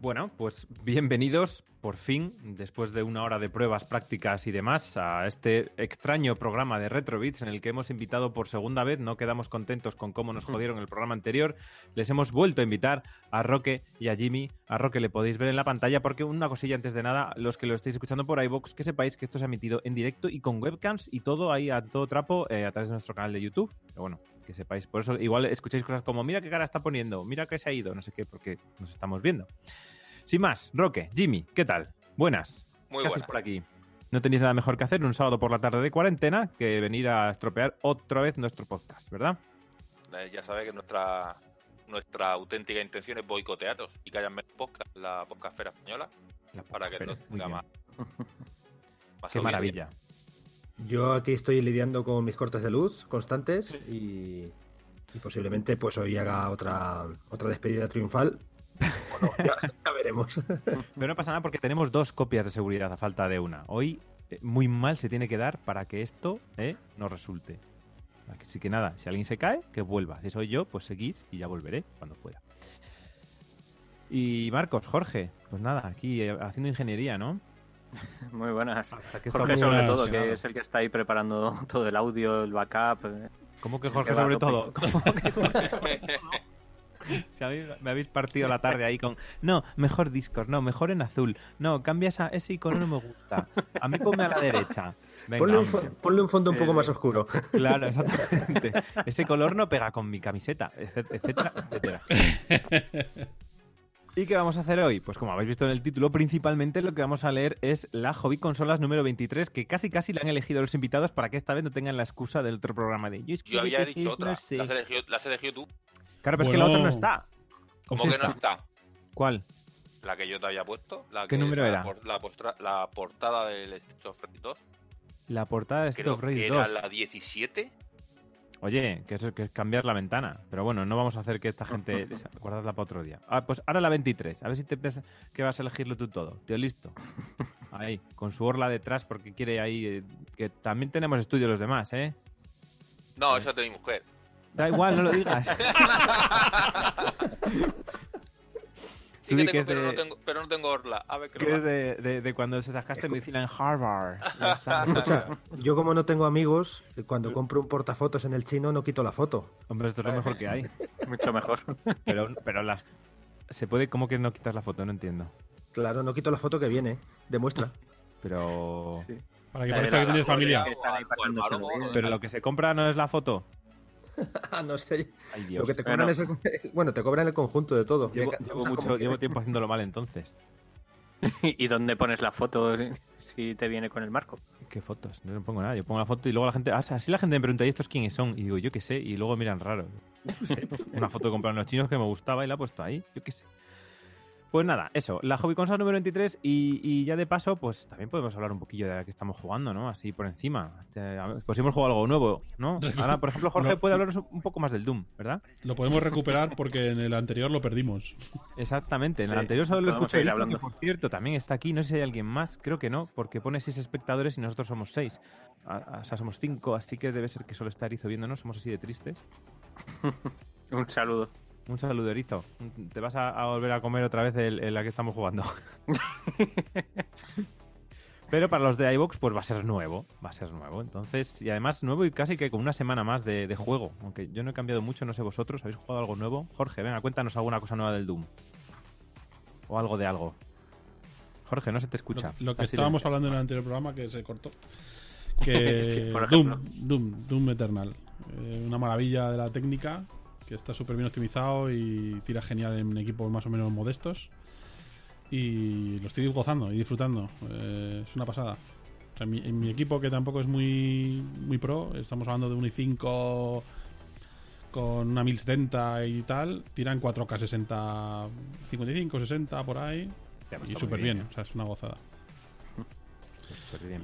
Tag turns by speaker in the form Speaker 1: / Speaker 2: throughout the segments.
Speaker 1: Bueno, pues bienvenidos por fin, después de una hora de pruebas prácticas y demás, a este extraño programa de Retrobits en el que hemos invitado por segunda vez. No quedamos contentos con cómo nos jodieron el programa anterior. Les hemos vuelto a invitar a Roque y a Jimmy. A Roque le podéis ver en la pantalla porque una cosilla antes de nada, los que lo estéis escuchando por iVoox, que sepáis que esto se ha emitido en directo y con webcams y todo ahí a todo trapo eh, a través de nuestro canal de YouTube. Pero bueno, que sepáis. Por eso igual escucháis cosas como, mira qué cara está poniendo, mira que se ha ido, no sé qué, porque nos estamos viendo. Sin más, Roque, Jimmy, ¿qué tal? Buenas.
Speaker 2: Muy
Speaker 1: ¿Qué
Speaker 2: buenas.
Speaker 1: haces por aquí? No tenéis nada mejor que hacer un sábado por la tarde de cuarentena que venir a estropear otra vez nuestro podcast, ¿verdad?
Speaker 2: Eh, ya sabes que nuestra nuestra auténtica intención es boicotearos y que hayan menos podcast, la podcastfera española,
Speaker 1: La
Speaker 2: para que no tenga más, más
Speaker 1: Qué maravilla.
Speaker 3: Yo aquí estoy lidiando con mis cortes de luz constantes y, y posiblemente pues hoy haga otra otra despedida triunfal. Bueno, ya, ya veremos.
Speaker 1: Pero no pasa nada porque tenemos dos copias de seguridad a falta de una. Hoy eh, muy mal se tiene que dar para que esto eh, no resulte. Así que nada, si alguien se cae, que vuelva. Si soy yo, pues seguís y ya volveré cuando pueda. Y Marcos, Jorge, pues nada, aquí eh, haciendo ingeniería, ¿no?
Speaker 4: Muy buenas.
Speaker 1: Que
Speaker 4: Jorge
Speaker 1: muy
Speaker 4: sobre
Speaker 1: buenas.
Speaker 4: todo, que es el que está ahí preparando todo el audio, el backup.
Speaker 1: ¿Cómo que Jorge sobre todo? ¿Cómo que Jorge sobre todo? Si habéis- me habéis partido la tarde ahí con no, mejor Discord, no, mejor en azul, no, cambia esa, ese icono no me gusta, a mí ponme a la derecha. Venga,
Speaker 3: ponle, un ponle fondo un poco más oscuro.
Speaker 1: Claro, exactamente. Ese color no pega con mi camiseta, etc- etcétera, etcétera. ¿Y qué vamos a hacer hoy? Pues como habéis visto en el título, principalmente lo que vamos a leer es la Hobby Consolas número 23, que casi casi la han elegido los invitados para que esta vez no tengan la excusa del otro programa de es que
Speaker 2: Yo había dicho otra,
Speaker 1: no sé".
Speaker 2: la has elegido, la has elegido tú.
Speaker 1: Claro, pero es que la otra no está.
Speaker 2: ¿Cómo que no
Speaker 1: está. ¿Cuál?
Speaker 2: La que yo te había puesto. La
Speaker 1: ¿Qué
Speaker 2: que-
Speaker 1: número
Speaker 2: la
Speaker 1: era?
Speaker 2: la, postra- la portada del Street of Rage 2.
Speaker 1: La portada de Street of Rage
Speaker 2: que
Speaker 1: 2.
Speaker 2: era la 17.
Speaker 1: Oye, que eso que es cambiar la ventana. Pero bueno, no vamos a hacer que esta gente guardarla para otro día. Ah, pues ahora la 23. A ver si te piensas que vas a elegirlo tú todo. Tío, listo. Ahí, con su orla detrás porque quiere ahí... eh, que también tenemos estudio los demás, ¿eh?
Speaker 2: No, esa es de mi mujer.
Speaker 1: Da igual, no lo digas.
Speaker 2: Sí que
Speaker 1: que es
Speaker 2: pero,
Speaker 1: de-
Speaker 2: no tengo, pero no tengo orla. A ver qué
Speaker 1: que es de, de- de cuando se sacaste medicina en Harvard. Está.
Speaker 3: Escucha, yo como no tengo amigos, cuando compro un portafotos en el chino no quito la foto.
Speaker 1: Hombre, esto es lo mejor que hay.
Speaker 4: Mucho mejor.
Speaker 1: Pero, pero las... ¿Se puede? ¿Cómo que no quitas la foto? No entiendo.
Speaker 3: Claro, no quito la foto que viene, demuestra.
Speaker 1: Pero...
Speaker 4: Sí.
Speaker 5: Para que parezca
Speaker 4: de
Speaker 5: que tienes familia.
Speaker 4: que
Speaker 2: O.
Speaker 1: Pero lo que se compra no es la foto.
Speaker 3: Ah, no sé.
Speaker 1: Ay, Dios.
Speaker 3: Lo que te cobran es el... Bueno, te cobran el conjunto de todo.
Speaker 1: Llevo,
Speaker 3: Ya-
Speaker 1: llevo
Speaker 3: o sea,
Speaker 1: mucho,
Speaker 3: que-
Speaker 1: llevo tiempo haciéndolo mal entonces.
Speaker 4: ¿Y dónde pones la foto si- te viene con el marco?
Speaker 1: ¿Qué fotos? No le pongo nada. Yo pongo la foto y luego la gente. Ah, así la gente me pregunta, ¿y estos quiénes son? Y digo, yo qué sé. Y luego miran raro. Sé, pues, una foto que compraron los chinos que me gustaba y la he puesto ahí. Yo qué sé. Pues nada, eso. La Hobby Consola número 23. Y, y ya de paso, pues también podemos hablar un poquillo de la que estamos jugando, ¿no? Así por encima. Pues hemos jugado algo nuevo, ¿no? Ahora, por ejemplo, Jorge
Speaker 5: No.
Speaker 1: puede hablaros un poco más del Doom, ¿verdad?
Speaker 5: Lo podemos recuperar porque en el anterior lo perdimos.
Speaker 1: Exactamente, en el anterior solo lo escuché.
Speaker 4: hablando.
Speaker 1: que, por cierto, también está aquí. No sé si hay alguien más. Creo que no, porque pone seis espectadores y nosotros somos seis. O sea, somos cinco, así que debe ser que solo está Erizo viéndonos. Somos así de tristes.
Speaker 4: Un saludo.
Speaker 1: Un saludo, Erizo. Te vas a, a volver a comer otra vez el, el la que estamos jugando. Pero para los de iVox, pues va a ser nuevo. Va a ser nuevo. Entonces, y además nuevo y casi que con una semana más de, de juego. Aunque yo no he cambiado mucho, no sé vosotros. ¿Habéis jugado algo nuevo? Jorge, venga, cuéntanos alguna cosa nueva del Doom. O algo de algo. Jorge, no se te escucha.
Speaker 5: lo que
Speaker 1: Está
Speaker 5: estábamos
Speaker 1: silencio.
Speaker 5: hablando en el anterior programa que se cortó. Que
Speaker 4: Sí, por
Speaker 5: Doom. Doom, Doom Eternal. Eh, una maravilla de la técnica que está súper bien optimizado y tira genial en equipos más o menos modestos. Y lo estoy gozando y disfrutando. Eh, es una pasada. O sea, en, mi, en mi equipo, que tampoco es muy, muy pro, estamos hablando de un i5 con una 1070 y tal, tiran 4K 60, 55, 60 por ahí. Y súper bien,
Speaker 1: ¿eh?
Speaker 5: o sea, es una gozada.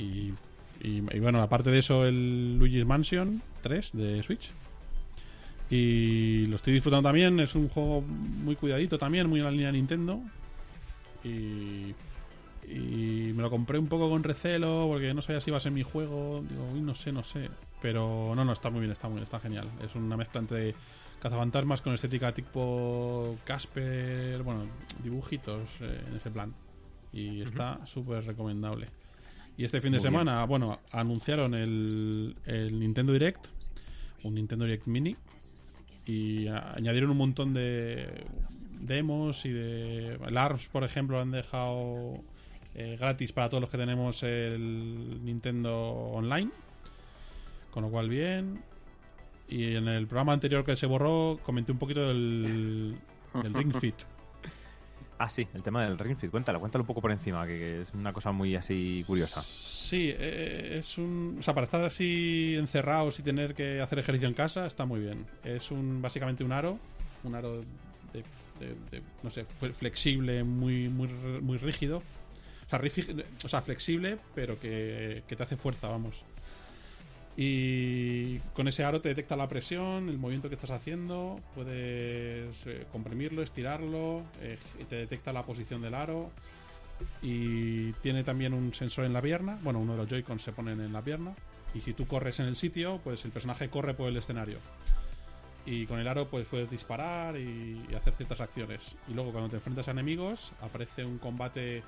Speaker 5: Y- y bueno, aparte de eso, el Luigi's Mansion 3 de Switch. Y lo estoy disfrutando también. Es un juego muy cuidadito también, muy en la línea de Nintendo. Y, y me lo compré un poco con recelo porque no sabía si iba a ser mi juego. Digo, uy, no sé, no sé. Pero no, no, está muy bien, está muy bien, está genial. Es una mezcla entre cazafantasmas con estética tipo Casper, bueno, dibujitos eh, en ese plan. Y está súper recomendable. Y este fin de
Speaker 1: Muy bien.
Speaker 5: semana, bueno, anunciaron el, el Nintendo Direct, un Nintendo Direct Mini, y añadieron un montón de demos y de LARPs, por ejemplo, han dejado eh, gratis para todos los que tenemos el Nintendo Online. Con lo cual, bien. Y en el programa anterior que se borró, comenté un poquito del, del Ring Fit.
Speaker 1: Ah, sí, el tema del Ring Fit. Cuéntalo, cuéntalo un poco por encima, que, es una cosa muy así curiosa.
Speaker 5: Sí, eh, es un. O sea, para estar así encerrados y tener que hacer ejercicio en casa, está muy bien. Es un básicamente un aro. Un aro de. de- no sé, flexible, muy, muy, muy rígido. O sea, o sea, flexible, pero que, que te hace fuerza, vamos. Y con ese aro te detecta la presión, el movimiento que estás haciendo, puedes eh, comprimirlo, estirarlo, eh, te detecta la posición del aro. Y tiene también un sensor en la pierna, bueno, uno de los Joy-Cons se ponen en la pierna. Y si tú corres en el sitio, pues el personaje corre por el escenario. Y con el aro pues puedes disparar y hacer ciertas acciones. Y luego cuando te enfrentas a enemigos, aparece un combate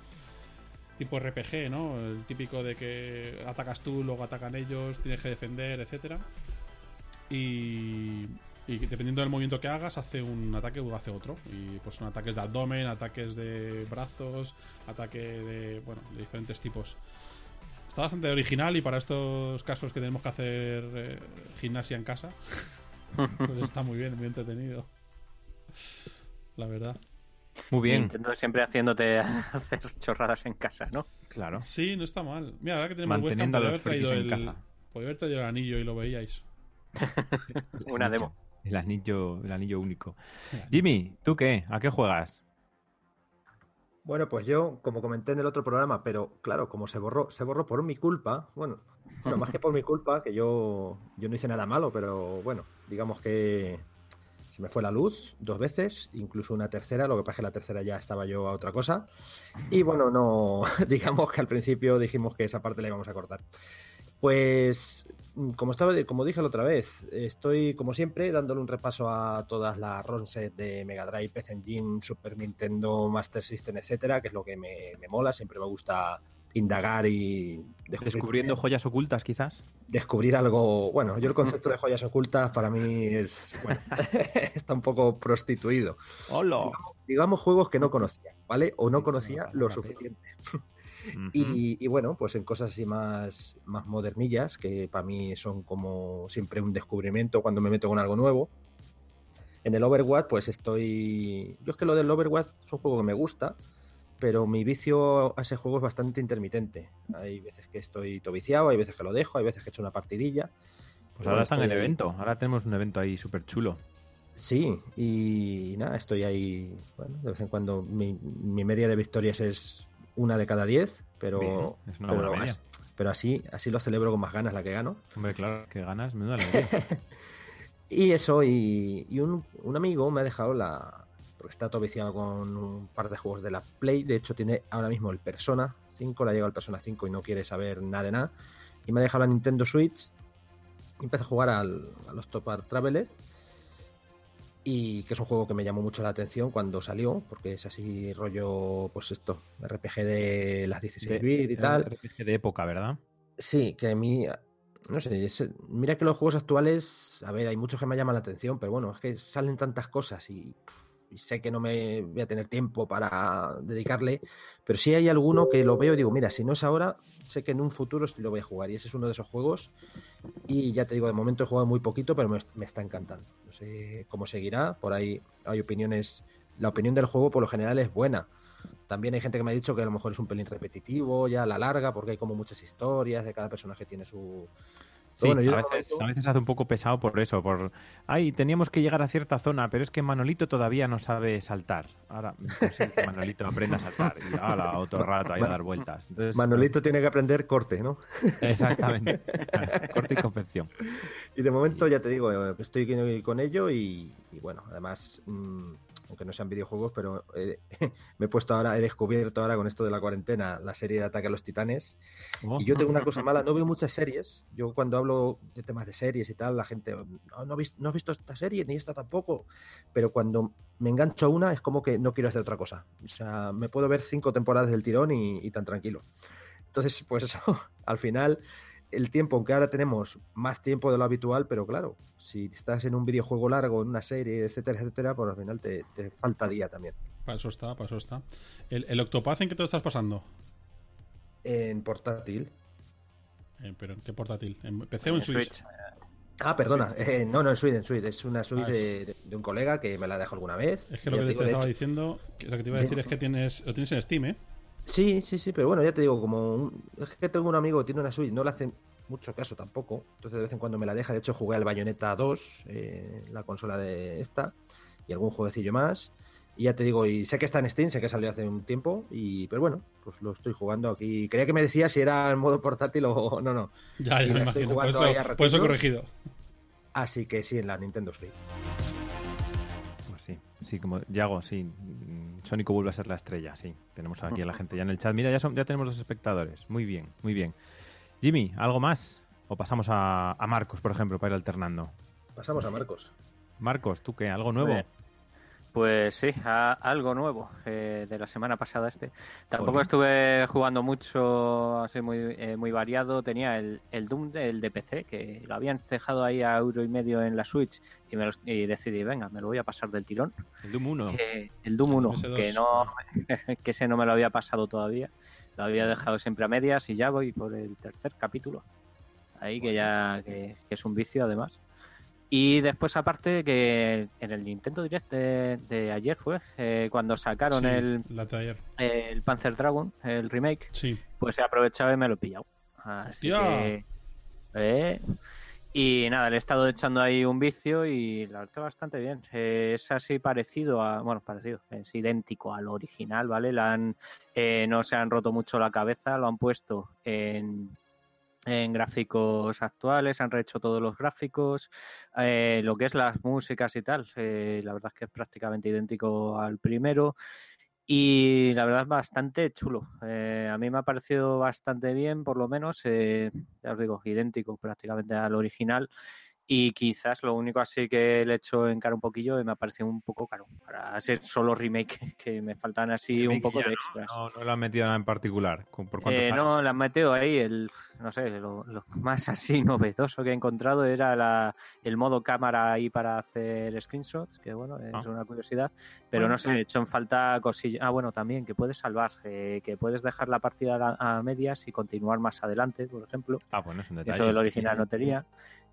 Speaker 5: tipo RPG, ¿no? El típico de que atacas tú, luego atacan ellos, tienes que defender, etcétera. Y, y dependiendo del movimiento que hagas, hace un ataque o hace otro. Y pues son ataques de abdomen, ataques de brazos, ataque de, bueno, de diferentes tipos. Está bastante original y para estos casos que tenemos que hacer eh, gimnasia en casa, pues está muy bien, muy entretenido. La verdad.
Speaker 1: Muy bien,
Speaker 4: Nintendo siempre haciéndote hacer chorradas en casa, ¿no?
Speaker 1: claro.
Speaker 5: Sí, no está mal. Mira, ahora que tenemos webcam,
Speaker 1: Manteniendo a
Speaker 5: podría
Speaker 1: los
Speaker 5: haber traído
Speaker 1: en
Speaker 5: el,
Speaker 1: casa.
Speaker 5: podría haber traído el anillo y lo veíais.
Speaker 4: Una demo.
Speaker 1: El anillo, el anillo único. Jimmy, ¿tú qué? ¿A qué juegas?
Speaker 3: Bueno, pues yo, como comenté en el otro programa, pero claro, como se borró, se borró por mi culpa, bueno, bueno, más que por mi culpa, que yo, yo no hice nada malo, pero bueno, digamos que se me fue la luz dos veces, incluso una tercera, lo que pasa es que la tercera ya estaba yo a otra cosa. Y bueno, no, digamos que al principio dijimos que esa parte la íbamos a cortar. Pues, como, estaba, como dije la otra vez, estoy como siempre dándole un repaso a todas las ROM set de Mega Drive, PC Engine, Super Nintendo, Master System, etcétera, que es lo que me, me mola. Siempre me gusta indagar y descubrir,
Speaker 1: ¿Descubriendo joyas ocultas, quizás?
Speaker 3: descubrir algo. Bueno, yo el concepto de joyas ocultas para mí es. Bueno, está un poco prostituido.
Speaker 1: ¡Hola!
Speaker 3: Digamos juegos que no conocía, ¿vale? O no conocía lo suficiente. Y, y bueno, pues en cosas así más, más modernillas, que para mí son como siempre un descubrimiento cuando me meto con algo nuevo. En el Overwatch, pues estoy. Yo es que lo del Overwatch es un juego que me gusta, pero mi vicio a ese juego es bastante intermitente. Hay veces que estoy tobiciado, hay veces que lo dejo, hay veces que he hecho una partidilla.
Speaker 1: Pues ahora está en el
Speaker 3: estoy ahí.
Speaker 1: evento. Ahora tenemos un evento ahí súper chulo.
Speaker 3: Sí, y nada, estoy ahí, bueno, de vez en cuando mi, mi media de victorias es una de cada diez, pero,
Speaker 1: Bien, es una
Speaker 3: pero, así, así lo celebro con más ganas la que gano.
Speaker 1: Hombre, claro, que ganas, menuda alegría.
Speaker 3: Y eso, y, y un, un amigo me ha dejado la... Porque está todo viciado con un par de juegos de la Play. De hecho, tiene ahora mismo el Persona 5, le ha llegado el Persona 5 y no quiere saber nada de nada. Y me ha dejado la Nintendo Switch. Y empecé a jugar al, a los Top Art Traveler. Y que es un juego que me llamó mucho la atención cuando salió, porque es así rollo, pues esto, RPG de las 16 bit y tal.
Speaker 1: RPG de época, ¿verdad?
Speaker 3: Sí, que a mí, no sé, mira que los juegos actuales, a ver, hay muchos que me llaman la atención, pero bueno, es que salen tantas cosas y, y sé que no me voy a tener tiempo para dedicarle, pero sí hay alguno que lo veo y digo, mira, si no es ahora, sé que en un futuro lo voy a jugar y ese es uno de esos juegos y ya te digo, de momento he jugado muy poquito, pero me, me está encantando. No sé cómo seguirá, por ahí hay opiniones, la opinión del juego por lo general es buena. También hay gente que me ha dicho que a lo mejor es un pelín repetitivo ya a la larga, porque hay como muchas historias, de cada personaje tiene su...
Speaker 1: Sí,
Speaker 3: bueno,
Speaker 1: a, veces,
Speaker 3: momento-
Speaker 1: a veces hace un poco pesado por eso, por... Ay, teníamos que llegar a cierta zona, pero es que Manolito todavía no sabe saltar. Ahora, consigo que Manolito aprenda a saltar y ala, otro rato ahí a dar vueltas. Entonces,
Speaker 3: Manolito tiene que aprender corte, ¿no?
Speaker 1: Exactamente. Corte y confección.
Speaker 3: Y de momento ya te digo, eh, estoy con ello y, y bueno, además mm, aunque no sean videojuegos, pero eh, me he puesto ahora, he descubierto ahora con esto de la cuarentena la serie de Ataque a los Titanes.
Speaker 1: Oh.
Speaker 3: Y yo tengo una cosa mala, no veo muchas series. Yo cuando hablo de temas de series y tal, la gente, no, no, has visto, no has visto esta serie ni esta tampoco. Pero cuando me engancho a una es como que no quiero hacer otra cosa. O sea, me puedo ver cinco temporadas del tirón y, y tan tranquilo. Entonces, pues eso, al final el tiempo, aunque ahora tenemos más tiempo de lo habitual, pero claro, si estás en un videojuego largo, en una serie, etcétera, etcétera, pues al final te, te falta día también.
Speaker 5: Para eso está, para eso está. ¿El, el Octopath en qué te lo estás pasando?
Speaker 3: En portátil.
Speaker 5: Eh, ¿Pero en qué portátil? ¿En PC o en Switch?
Speaker 3: Ah, perdona, eh, no, no en Switch, en Switch. Es una Switch de, de, de, un colega que me la dejó alguna vez.
Speaker 5: Es que lo que te,
Speaker 3: digo,
Speaker 5: te estaba
Speaker 3: hecho,
Speaker 5: diciendo, que lo que te iba a decir es que tienes, lo tienes en Steam, ¿eh?
Speaker 3: Sí, sí, sí, pero bueno, ya te digo, como un- es que tengo un amigo que tiene una Switch, no le hace mucho caso tampoco, entonces de vez en cuando me la deja, de hecho jugué al Bayonetta 2, eh, la consola de esta, y algún jueguecillo más, y ya te digo, y sé que está en Steam, sé que salió hace un tiempo, y pero bueno, pues lo estoy jugando aquí. Creía que me decía si era en modo portátil o no, no.
Speaker 5: Ya, ya me
Speaker 3: estoy
Speaker 5: imagino. Por
Speaker 3: jugando
Speaker 5: eso, por eso he
Speaker 3: ratillos.
Speaker 5: corregido.
Speaker 3: Así que sí, en la Nintendo Switch.
Speaker 1: Sí, como Yago, sí. Sónico vuelve a ser la estrella, sí. Tenemos aquí a la gente ya en el chat. Mira, ya, son, ya tenemos los espectadores. Muy bien, muy bien. Jimmy, ¿algo más? O pasamos a, a Marcos, por ejemplo, para ir alternando.
Speaker 3: Pasamos a Marcos.
Speaker 1: Marcos, ¿tú qué? ¿Algo nuevo?
Speaker 4: Pues sí, a- algo nuevo eh, de la semana pasada este. Tampoco estuve jugando mucho, así muy, eh, muy variado. Tenía el, el Doom del de PC, que lo habían dejado ahí a euro y medio en la Switch y, me los- y decidí, venga, me lo voy a pasar del tirón.
Speaker 1: El Doom 1.
Speaker 4: Que- el Doom 1,
Speaker 5: PS2.
Speaker 4: que no que ese no me lo había pasado todavía. Lo había dejado siempre a medias y ya voy por el tercer capítulo. Ahí que ya que, que es un vicio además. Y después aparte que en el Nintendo Direct de, de ayer fue eh, cuando sacaron
Speaker 5: Sí,
Speaker 4: el, el Panzer Dragon, el remake,
Speaker 5: Sí.
Speaker 4: pues he aprovechado y me lo he pillado. Así
Speaker 5: Hostia.
Speaker 4: que, eh, y nada, le he estado echando ahí un vicio y la verdad que bastante bien. Eh, es así parecido a, bueno, parecido, es idéntico al original, ¿vale? La han, eh, no se han roto mucho la cabeza, lo han puesto en, en gráficos actuales, han rehecho todos los gráficos, eh, lo que es las músicas y tal, eh, la verdad es que es prácticamente idéntico al primero y la verdad es bastante chulo. Eh, a mí me ha parecido bastante bien, por lo menos, eh, ya os digo, idéntico prácticamente al original. Y quizás lo único así que le he hecho en cara un poquillo y me ha parecido un poco caro para ser solo remake, que me faltan así un poco de
Speaker 1: no,
Speaker 4: extras.
Speaker 1: No, no le han metido nada en particular. ¿Con- ¿Por cuánto
Speaker 4: Eh, no, le han metido ahí el, no sé, lo, lo más así novedoso que he encontrado era la, el modo cámara ahí para hacer screenshots, que bueno, es
Speaker 1: Ah.
Speaker 4: una curiosidad, pero
Speaker 1: Bueno.
Speaker 4: no sé, he hecho en falta cosillas. Ah, bueno, también que puedes salvar, eh, que puedes dejar la partida a, a medias y continuar más adelante, por ejemplo.
Speaker 1: Ah, bueno, es un detalle.
Speaker 4: Eso del original no tenía.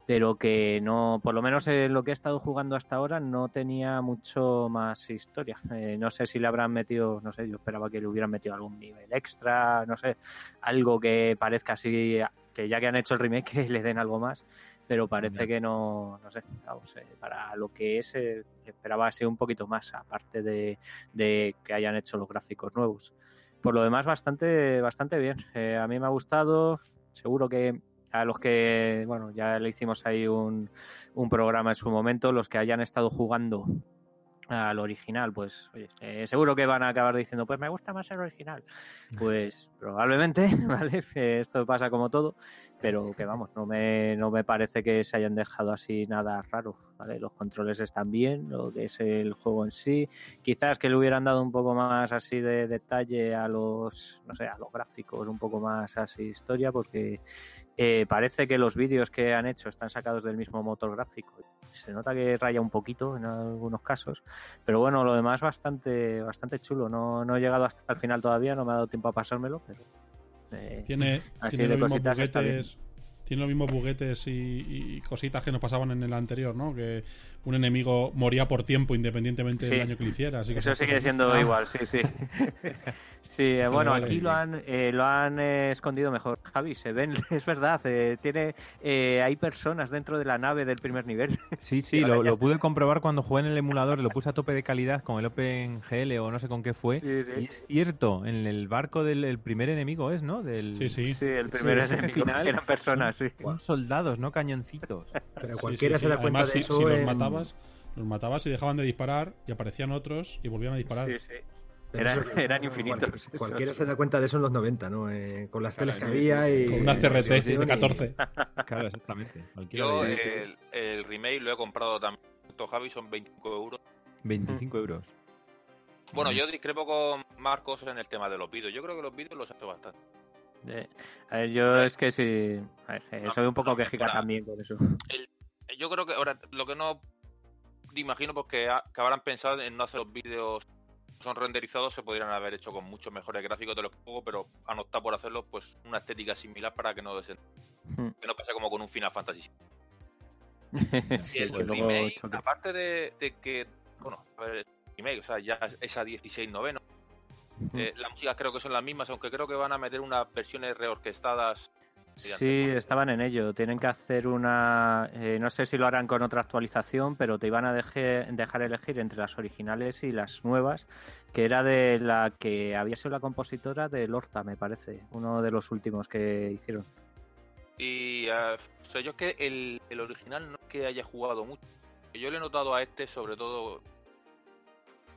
Speaker 4: Pero que no, por lo menos eh, lo que he estado jugando hasta ahora no tenía mucho más historia. Eh, no sé si le habrán metido, no sé, yo esperaba que le hubieran metido algún nivel extra, no sé, algo que parezca así, que ya que han hecho el remake, que le den algo más. Pero parece que no, no sé, vamos, eh, para lo que es, eh, esperaba así un poquito más, aparte de, de que hayan hecho los gráficos nuevos. Por lo demás, bastante, bastante bien. Eh, a mí me ha gustado, seguro que a los que, bueno, ya le hicimos ahí un, un programa en su momento, los que hayan estado jugando al original, pues oye, eh, seguro que van a acabar diciendo, pues me gusta más el original. Pues probablemente, ¿vale? Esto pasa como todo, pero que vamos, no me, no me parece que se hayan dejado así nada raro, ¿vale? Los controles están bien, lo que es el juego en sí, quizás que le hubieran dado un poco más así de detalle a los, no sé, a los gráficos, un poco más así historia, porque eh, parece que los vídeos que han hecho están sacados del mismo motor gráfico. Se nota que raya un poquito en algunos casos, pero bueno, lo demás bastante, bastante chulo. No, no he llegado hasta el final todavía, no me ha dado tiempo a pasármelo, pero eh,
Speaker 5: Tiene,
Speaker 4: Así
Speaker 5: tiene
Speaker 4: de
Speaker 5: los mismos
Speaker 4: cositas
Speaker 5: buguetes. Tiene los mismos buguetes y, y cositas que nos pasaban en el anterior, ¿no? Que un enemigo moría por tiempo independientemente del
Speaker 4: Sí.
Speaker 5: daño que le hiciera. Así que
Speaker 4: Eso sigue siendo igual, sí, sí. sí, eh, bueno,
Speaker 5: vale.
Speaker 4: aquí lo han, eh, lo han eh, escondido mejor. Javi, se ven, es verdad, eh, tiene, eh, hay personas dentro de la nave del primer nivel.
Speaker 1: Sí, sí, lo, pude comprobar cuando jugué en el emulador, lo puse a tope de calidad con el OpenGL o no sé con qué fue.
Speaker 4: Sí, sí.
Speaker 1: Y es cierto, en el barco del el primer enemigo es, ¿no? Del,
Speaker 5: Sí, sí.
Speaker 4: Sí, el primer enemigo
Speaker 1: final
Speaker 4: eran personas, sí.
Speaker 1: Son soldados, no cañoncitos.
Speaker 3: Pero
Speaker 5: Sí,
Speaker 3: cualquiera
Speaker 5: sí,
Speaker 3: se da cuenta
Speaker 5: Además,
Speaker 3: de
Speaker 5: si,
Speaker 3: eso.
Speaker 5: si los
Speaker 3: en-
Speaker 5: matabas, Los matabas y dejaban de disparar y aparecían otros y volvían a disparar.
Speaker 4: Sí, sí. Eran-
Speaker 3: eso-
Speaker 4: eran infinitos,
Speaker 3: cualquiera se da cuenta de eso en los 90, ¿no? Eh, con las teles que
Speaker 1: Claro,
Speaker 3: había y.
Speaker 5: Con una CRT de 14.
Speaker 1: Claro, exactamente. Cualquiera
Speaker 2: Yo
Speaker 1: de-
Speaker 2: el, el remake lo he comprado también. Esto, Javi, son 25 euros.
Speaker 1: 25 euros.
Speaker 2: Bueno,
Speaker 1: Mm.
Speaker 2: yo discrepo con Marcos en el tema de los vídeos. Yo creo que los vídeos los ha hecho bastante.
Speaker 4: Eh, a ver, yo es que sí. a ver, eh,
Speaker 2: No,
Speaker 4: soy un poco
Speaker 2: no
Speaker 4: quejica también con eso.
Speaker 2: Yo creo que ahora lo que no imagino porque ha- que habrán pensado en no hacer los vídeos que son renderizados se podrían haber hecho con muchos mejores gráficos de los juegos, pero han optado por hacerlo pues una estética similar para que no desen-
Speaker 4: Hmm.
Speaker 2: que no pase como con un Final Fantasy.
Speaker 4: Sí,
Speaker 2: Y el
Speaker 4: que luego
Speaker 2: remake, aparte de, de que bueno, a ver, el remake, o sea, ya es a 16 noveno.
Speaker 4: Hmm.
Speaker 2: Eh, las músicas creo que son las mismas, aunque creo que van a meter unas versiones reorquestadas.
Speaker 4: Sí, estaban en ello. Tienen que hacer una. eh, no sé si lo harán con otra actualización, pero te iban a deje- dejar elegir entre las originales y las nuevas, que era de la que había sido la compositora de Lorta, me parece. Uno de los últimos que hicieron.
Speaker 2: Y eh, o sea, yo es que el, el original no es que haya jugado mucho. Yo le he notado a este sobre todo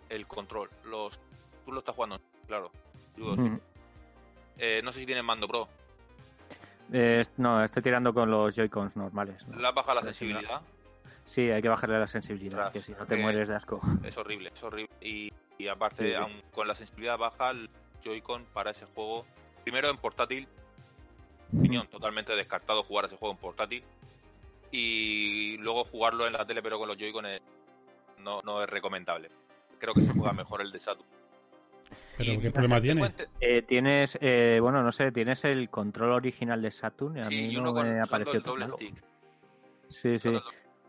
Speaker 2: el control. Los, tú lo estás jugando, claro. Eh, no sé si tiene mando pro.
Speaker 4: Eh, no, estoy tirando con los Joy-Cons normales. ¿no?
Speaker 2: La
Speaker 4: Pero sí,
Speaker 2: sensibilidad.
Speaker 4: Sí, hay que bajarle la sensibilidad,
Speaker 2: Ostras,
Speaker 4: que si no te mueres de asco.
Speaker 2: Es horrible, es horrible. Y, y aparte,
Speaker 4: Sí, sí.
Speaker 2: aun con la sensibilidad baja, el Joy-Con para ese juego, primero en portátil, opinión, totalmente descartado jugar ese juego en portátil. Y luego jugarlo en la tele, pero con los Joy-Con no, no es recomendable. Creo que se juega mejor el de Saturn.
Speaker 5: Pero ¿qué problema tiene?
Speaker 2: ente-
Speaker 4: Eh, tienes, eh, bueno, no sé, tienes el control original de Saturn y a
Speaker 2: Sí,
Speaker 4: mí
Speaker 2: y
Speaker 4: no
Speaker 2: con
Speaker 4: me tan
Speaker 2: doble
Speaker 4: malo.
Speaker 2: stick.
Speaker 4: Sí, sí.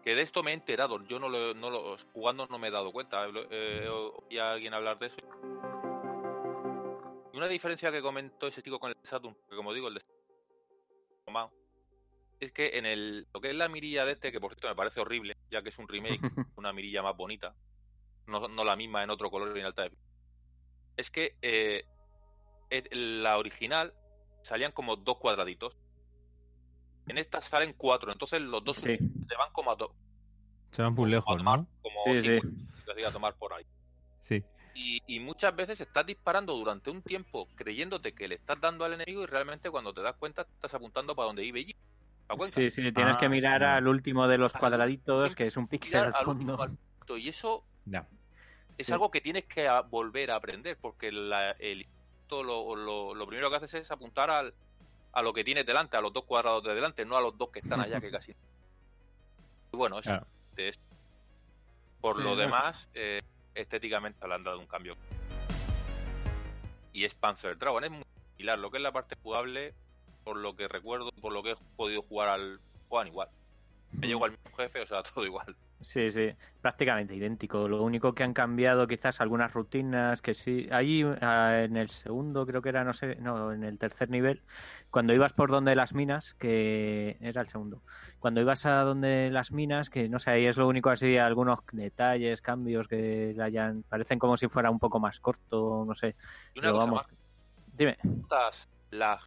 Speaker 2: Que de esto me he enterado. Yo no lo, no lo- jugando no me he dado cuenta. Eh, oí a alguien hablar de eso. Y una diferencia que comentó ese chico con el de Saturn, que como digo, el de Saturn, es que en el lo que es la mirilla de este, que por cierto me parece horrible, ya que es un remake, una mirilla más bonita, no, no la misma en otro color y en alta definición, es que eh, et- la original salían como dos cuadraditos. En esta salen cuatro, entonces los dos
Speaker 4: Sí.
Speaker 2: te van como a, to-
Speaker 1: Se van muy lejos,
Speaker 2: tomar,
Speaker 1: ¿no?
Speaker 2: como
Speaker 4: Sí, sí.
Speaker 2: 50, así, a tomar por ahí.
Speaker 1: Sí.
Speaker 2: Y, y muchas veces estás disparando durante un tiempo creyéndote que le estás dando al enemigo y realmente cuando te das cuenta estás apuntando para donde iba allí. ¿Te das cuenta?
Speaker 4: Sí, sí, tienes
Speaker 1: Ah,
Speaker 4: que mirar
Speaker 1: no.
Speaker 4: al último de los cuadraditos, que es un
Speaker 2: Mirar
Speaker 4: píxel al
Speaker 2: al último
Speaker 4: fondo.
Speaker 2: al y eso
Speaker 1: Ya.
Speaker 2: Es
Speaker 4: Sí.
Speaker 2: algo que tienes que volver a aprender porque la- el todo lo, lo- lo primero que haces es apuntar al, a lo que tienes delante, a los dos cuadrados de delante, no a los dos que están allá que casi. Y bueno, eso
Speaker 1: Claro.
Speaker 2: es- Por
Speaker 4: Sí,
Speaker 2: lo demás, eh, estéticamente le han dado un cambio. Y es Panzer Dragon, es muy similar. Lo que es la parte jugable, por lo que recuerdo, por lo que he podido jugar al Juan igual. Me llego al mismo jefe, o sea, todo igual.
Speaker 4: Sí, sí, prácticamente idéntico. Lo único que han cambiado quizás algunas rutinas que sí. Ahí ah, en el segundo creo que era, no sé, no, en el tercer nivel, cuando ibas por donde las minas, que era el segundo, cuando ibas a donde las minas, que no sé, ahí es lo único así, algunos detalles, cambios que le hayan, parecen como si fuera un poco más corto, no sé.
Speaker 2: Y una
Speaker 4: Pero
Speaker 2: cosa
Speaker 4: vamos,
Speaker 2: más,
Speaker 4: dime,
Speaker 2: ¿notas lag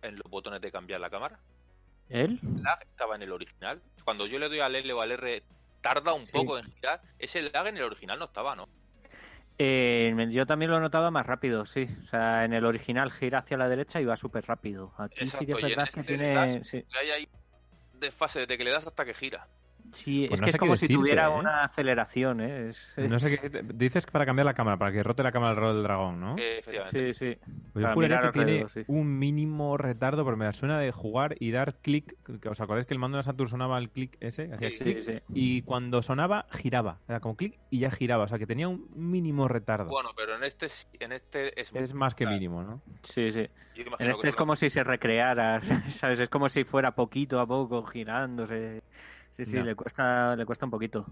Speaker 2: en los botones de cambiar la cámara?
Speaker 4: ¿él?
Speaker 2: lag estaba en el original. Cuando yo le doy al L o al R, tarda un
Speaker 4: Sí.
Speaker 2: poco en girar. Ese lag en el original no estaba, ¿no?
Speaker 4: Eh, yo también lo notaba más rápido, sí. O sea, en el original gira hacia la derecha y va súper rápido. Aquí sí que
Speaker 2: Exacto,
Speaker 4: es verdad que tiene... sí.
Speaker 2: Hay ahí desfase desde que le das hasta que gira.
Speaker 4: Sí,
Speaker 1: Pues
Speaker 4: es
Speaker 1: no
Speaker 4: que es como si tuviera
Speaker 1: ¿eh?
Speaker 4: una aceleración, ¿eh? Es-
Speaker 1: No sé qué. Dices que para cambiar la cámara, para que rote la cámara alrededor del dragón, ¿no?
Speaker 2: Eh.
Speaker 4: Sí, sí.
Speaker 1: Pues yo juraría que tiene
Speaker 4: sí.
Speaker 1: un mínimo retardo, porque me suena de jugar y dar clic. que ¿Os acordáis que el mando de Saturn sonaba el clic ese? Hacía
Speaker 2: Sí,
Speaker 1: clic,
Speaker 4: Sí, sí.
Speaker 1: Y cuando sonaba, giraba. Era como clic y ya giraba. O sea, que tenía un mínimo retardo.
Speaker 2: Bueno, pero en este en este es,
Speaker 1: es más que mínimo, ¿no?
Speaker 4: Sí, sí. En este es como si se recreara, ¿sabes? Es como si fuera poquito a poco girándose. Sí, sí, le cuesta, le cuesta un poquito.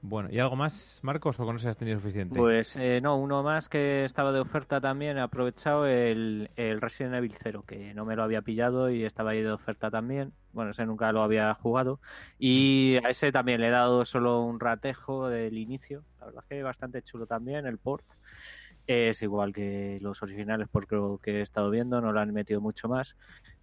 Speaker 1: Bueno, ¿y algo más, Marcos, o con eso has tenido suficiente?
Speaker 4: Pues eh, no, uno más que estaba de oferta también, he aprovechado el, el Resident Evil 0, que no me lo había pillado y estaba ahí de oferta también. Bueno, ese nunca lo había jugado. Y a ese también le he dado solo un ratejo del inicio. La verdad es que bastante chulo también el port. Es igual que los originales por lo que he estado viendo, no lo han metido mucho más.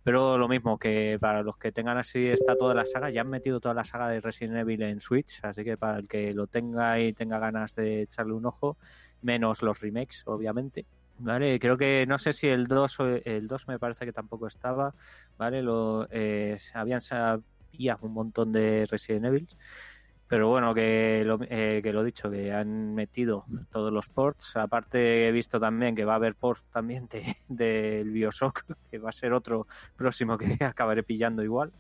Speaker 4: Pero lo mismo que para los que tengan así está toda la saga, ya han metido toda la saga de Resident Evil en Switch, así que para el que lo tenga y tenga ganas de echarle un ojo, menos los remakes, obviamente. Vale, creo que no sé si el 2 o el 2 me parece que tampoco estaba, ¿vale? Lo, eh, habían sabía un montón de Resident Evil, pero bueno, que lo, eh, que lo dicho, que han metido todos los ports. Aparte he visto también que va a haber ports también del de, Bioshock, que va a ser otro próximo que acabaré pillando igual.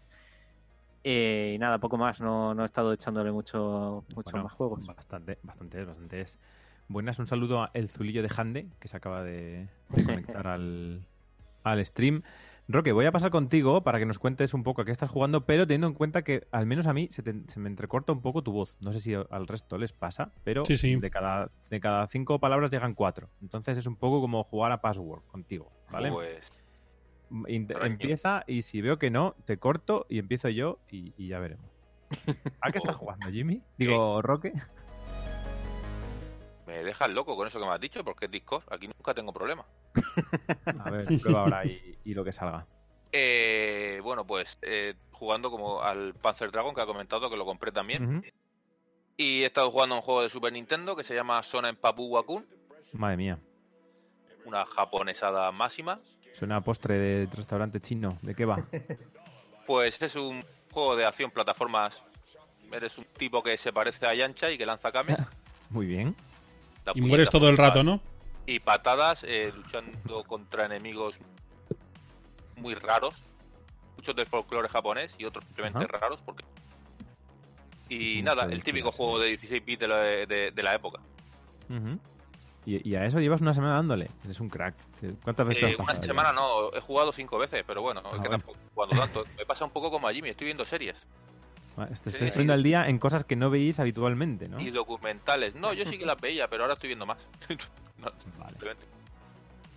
Speaker 4: Eh, y nada, poco más, no, no he estado echándole mucho, mucho
Speaker 1: Bueno,
Speaker 4: más juegos.
Speaker 1: Bastante, bastante es, bastante es. Buenas, un saludo a El Zulillo de Hande, que se acaba de, de conectar al, al stream. Roque, voy a pasar contigo para que nos cuentes un poco a qué estás jugando, pero teniendo en cuenta que al menos a mí se, te- se me entrecorta un poco tu voz. No sé si al resto les pasa, pero
Speaker 5: Sí, sí.
Speaker 1: De, cada, de cada cinco palabras llegan cuatro. Entonces es un poco como jugar a Password contigo, ¿vale?
Speaker 2: Pues
Speaker 1: empieza y si veo que no, te corto y empiezo yo y, y ya veremos. ¿A qué estás jugando, Jimmy? Digo, Roque.
Speaker 2: Me dejas loco con eso que me has dicho, porque es Discord. Aquí nunca tengo problema.
Speaker 1: A ver, prueba ahora y, y lo que salga.
Speaker 2: Eh, bueno, pues eh, jugando como al Panzer Dragon, que ha comentado que lo compré también. Y he estado jugando a un juego de Super Nintendo que se llama Sona en Papu Wakun,
Speaker 1: Madre mía.
Speaker 2: una japonesada máxima.
Speaker 1: Suena a postre de restaurante chino. ¿De qué va?
Speaker 2: Pues es un juego de acción plataformas. Eres un tipo que se parece a Yancha y que lanza kames.
Speaker 1: Muy bien.
Speaker 2: Da
Speaker 5: Y mueres todo el rato, ¿no?
Speaker 2: Y patadas eh, luchando contra enemigos muy raros. Muchos del folclore japonés y otros simplemente
Speaker 1: Ajá.
Speaker 2: raros. porque Y
Speaker 1: Sí,
Speaker 2: nada, el típico juego de 16 bits de la, de- de la época.
Speaker 1: Y, y a eso llevas una semana dándole. Eres un crack. ¿Cuántas veces
Speaker 2: Eh,
Speaker 1: has
Speaker 2: una
Speaker 1: pasado ya?
Speaker 2: semana no, he jugado cinco veces, pero bueno,
Speaker 1: Ah,
Speaker 2: es que
Speaker 1: bueno.
Speaker 2: tampoco he jugado tanto. Me pasa un poco como a Jimmy, estoy viendo series
Speaker 1: Vale, Te
Speaker 2: Sí.
Speaker 1: estoy al día en cosas que no veís habitualmente, ¿no?
Speaker 2: y documentales. No, yo sí que las veía, pero ahora estoy viendo más. No,
Speaker 1: Vale.
Speaker 2: simplemente.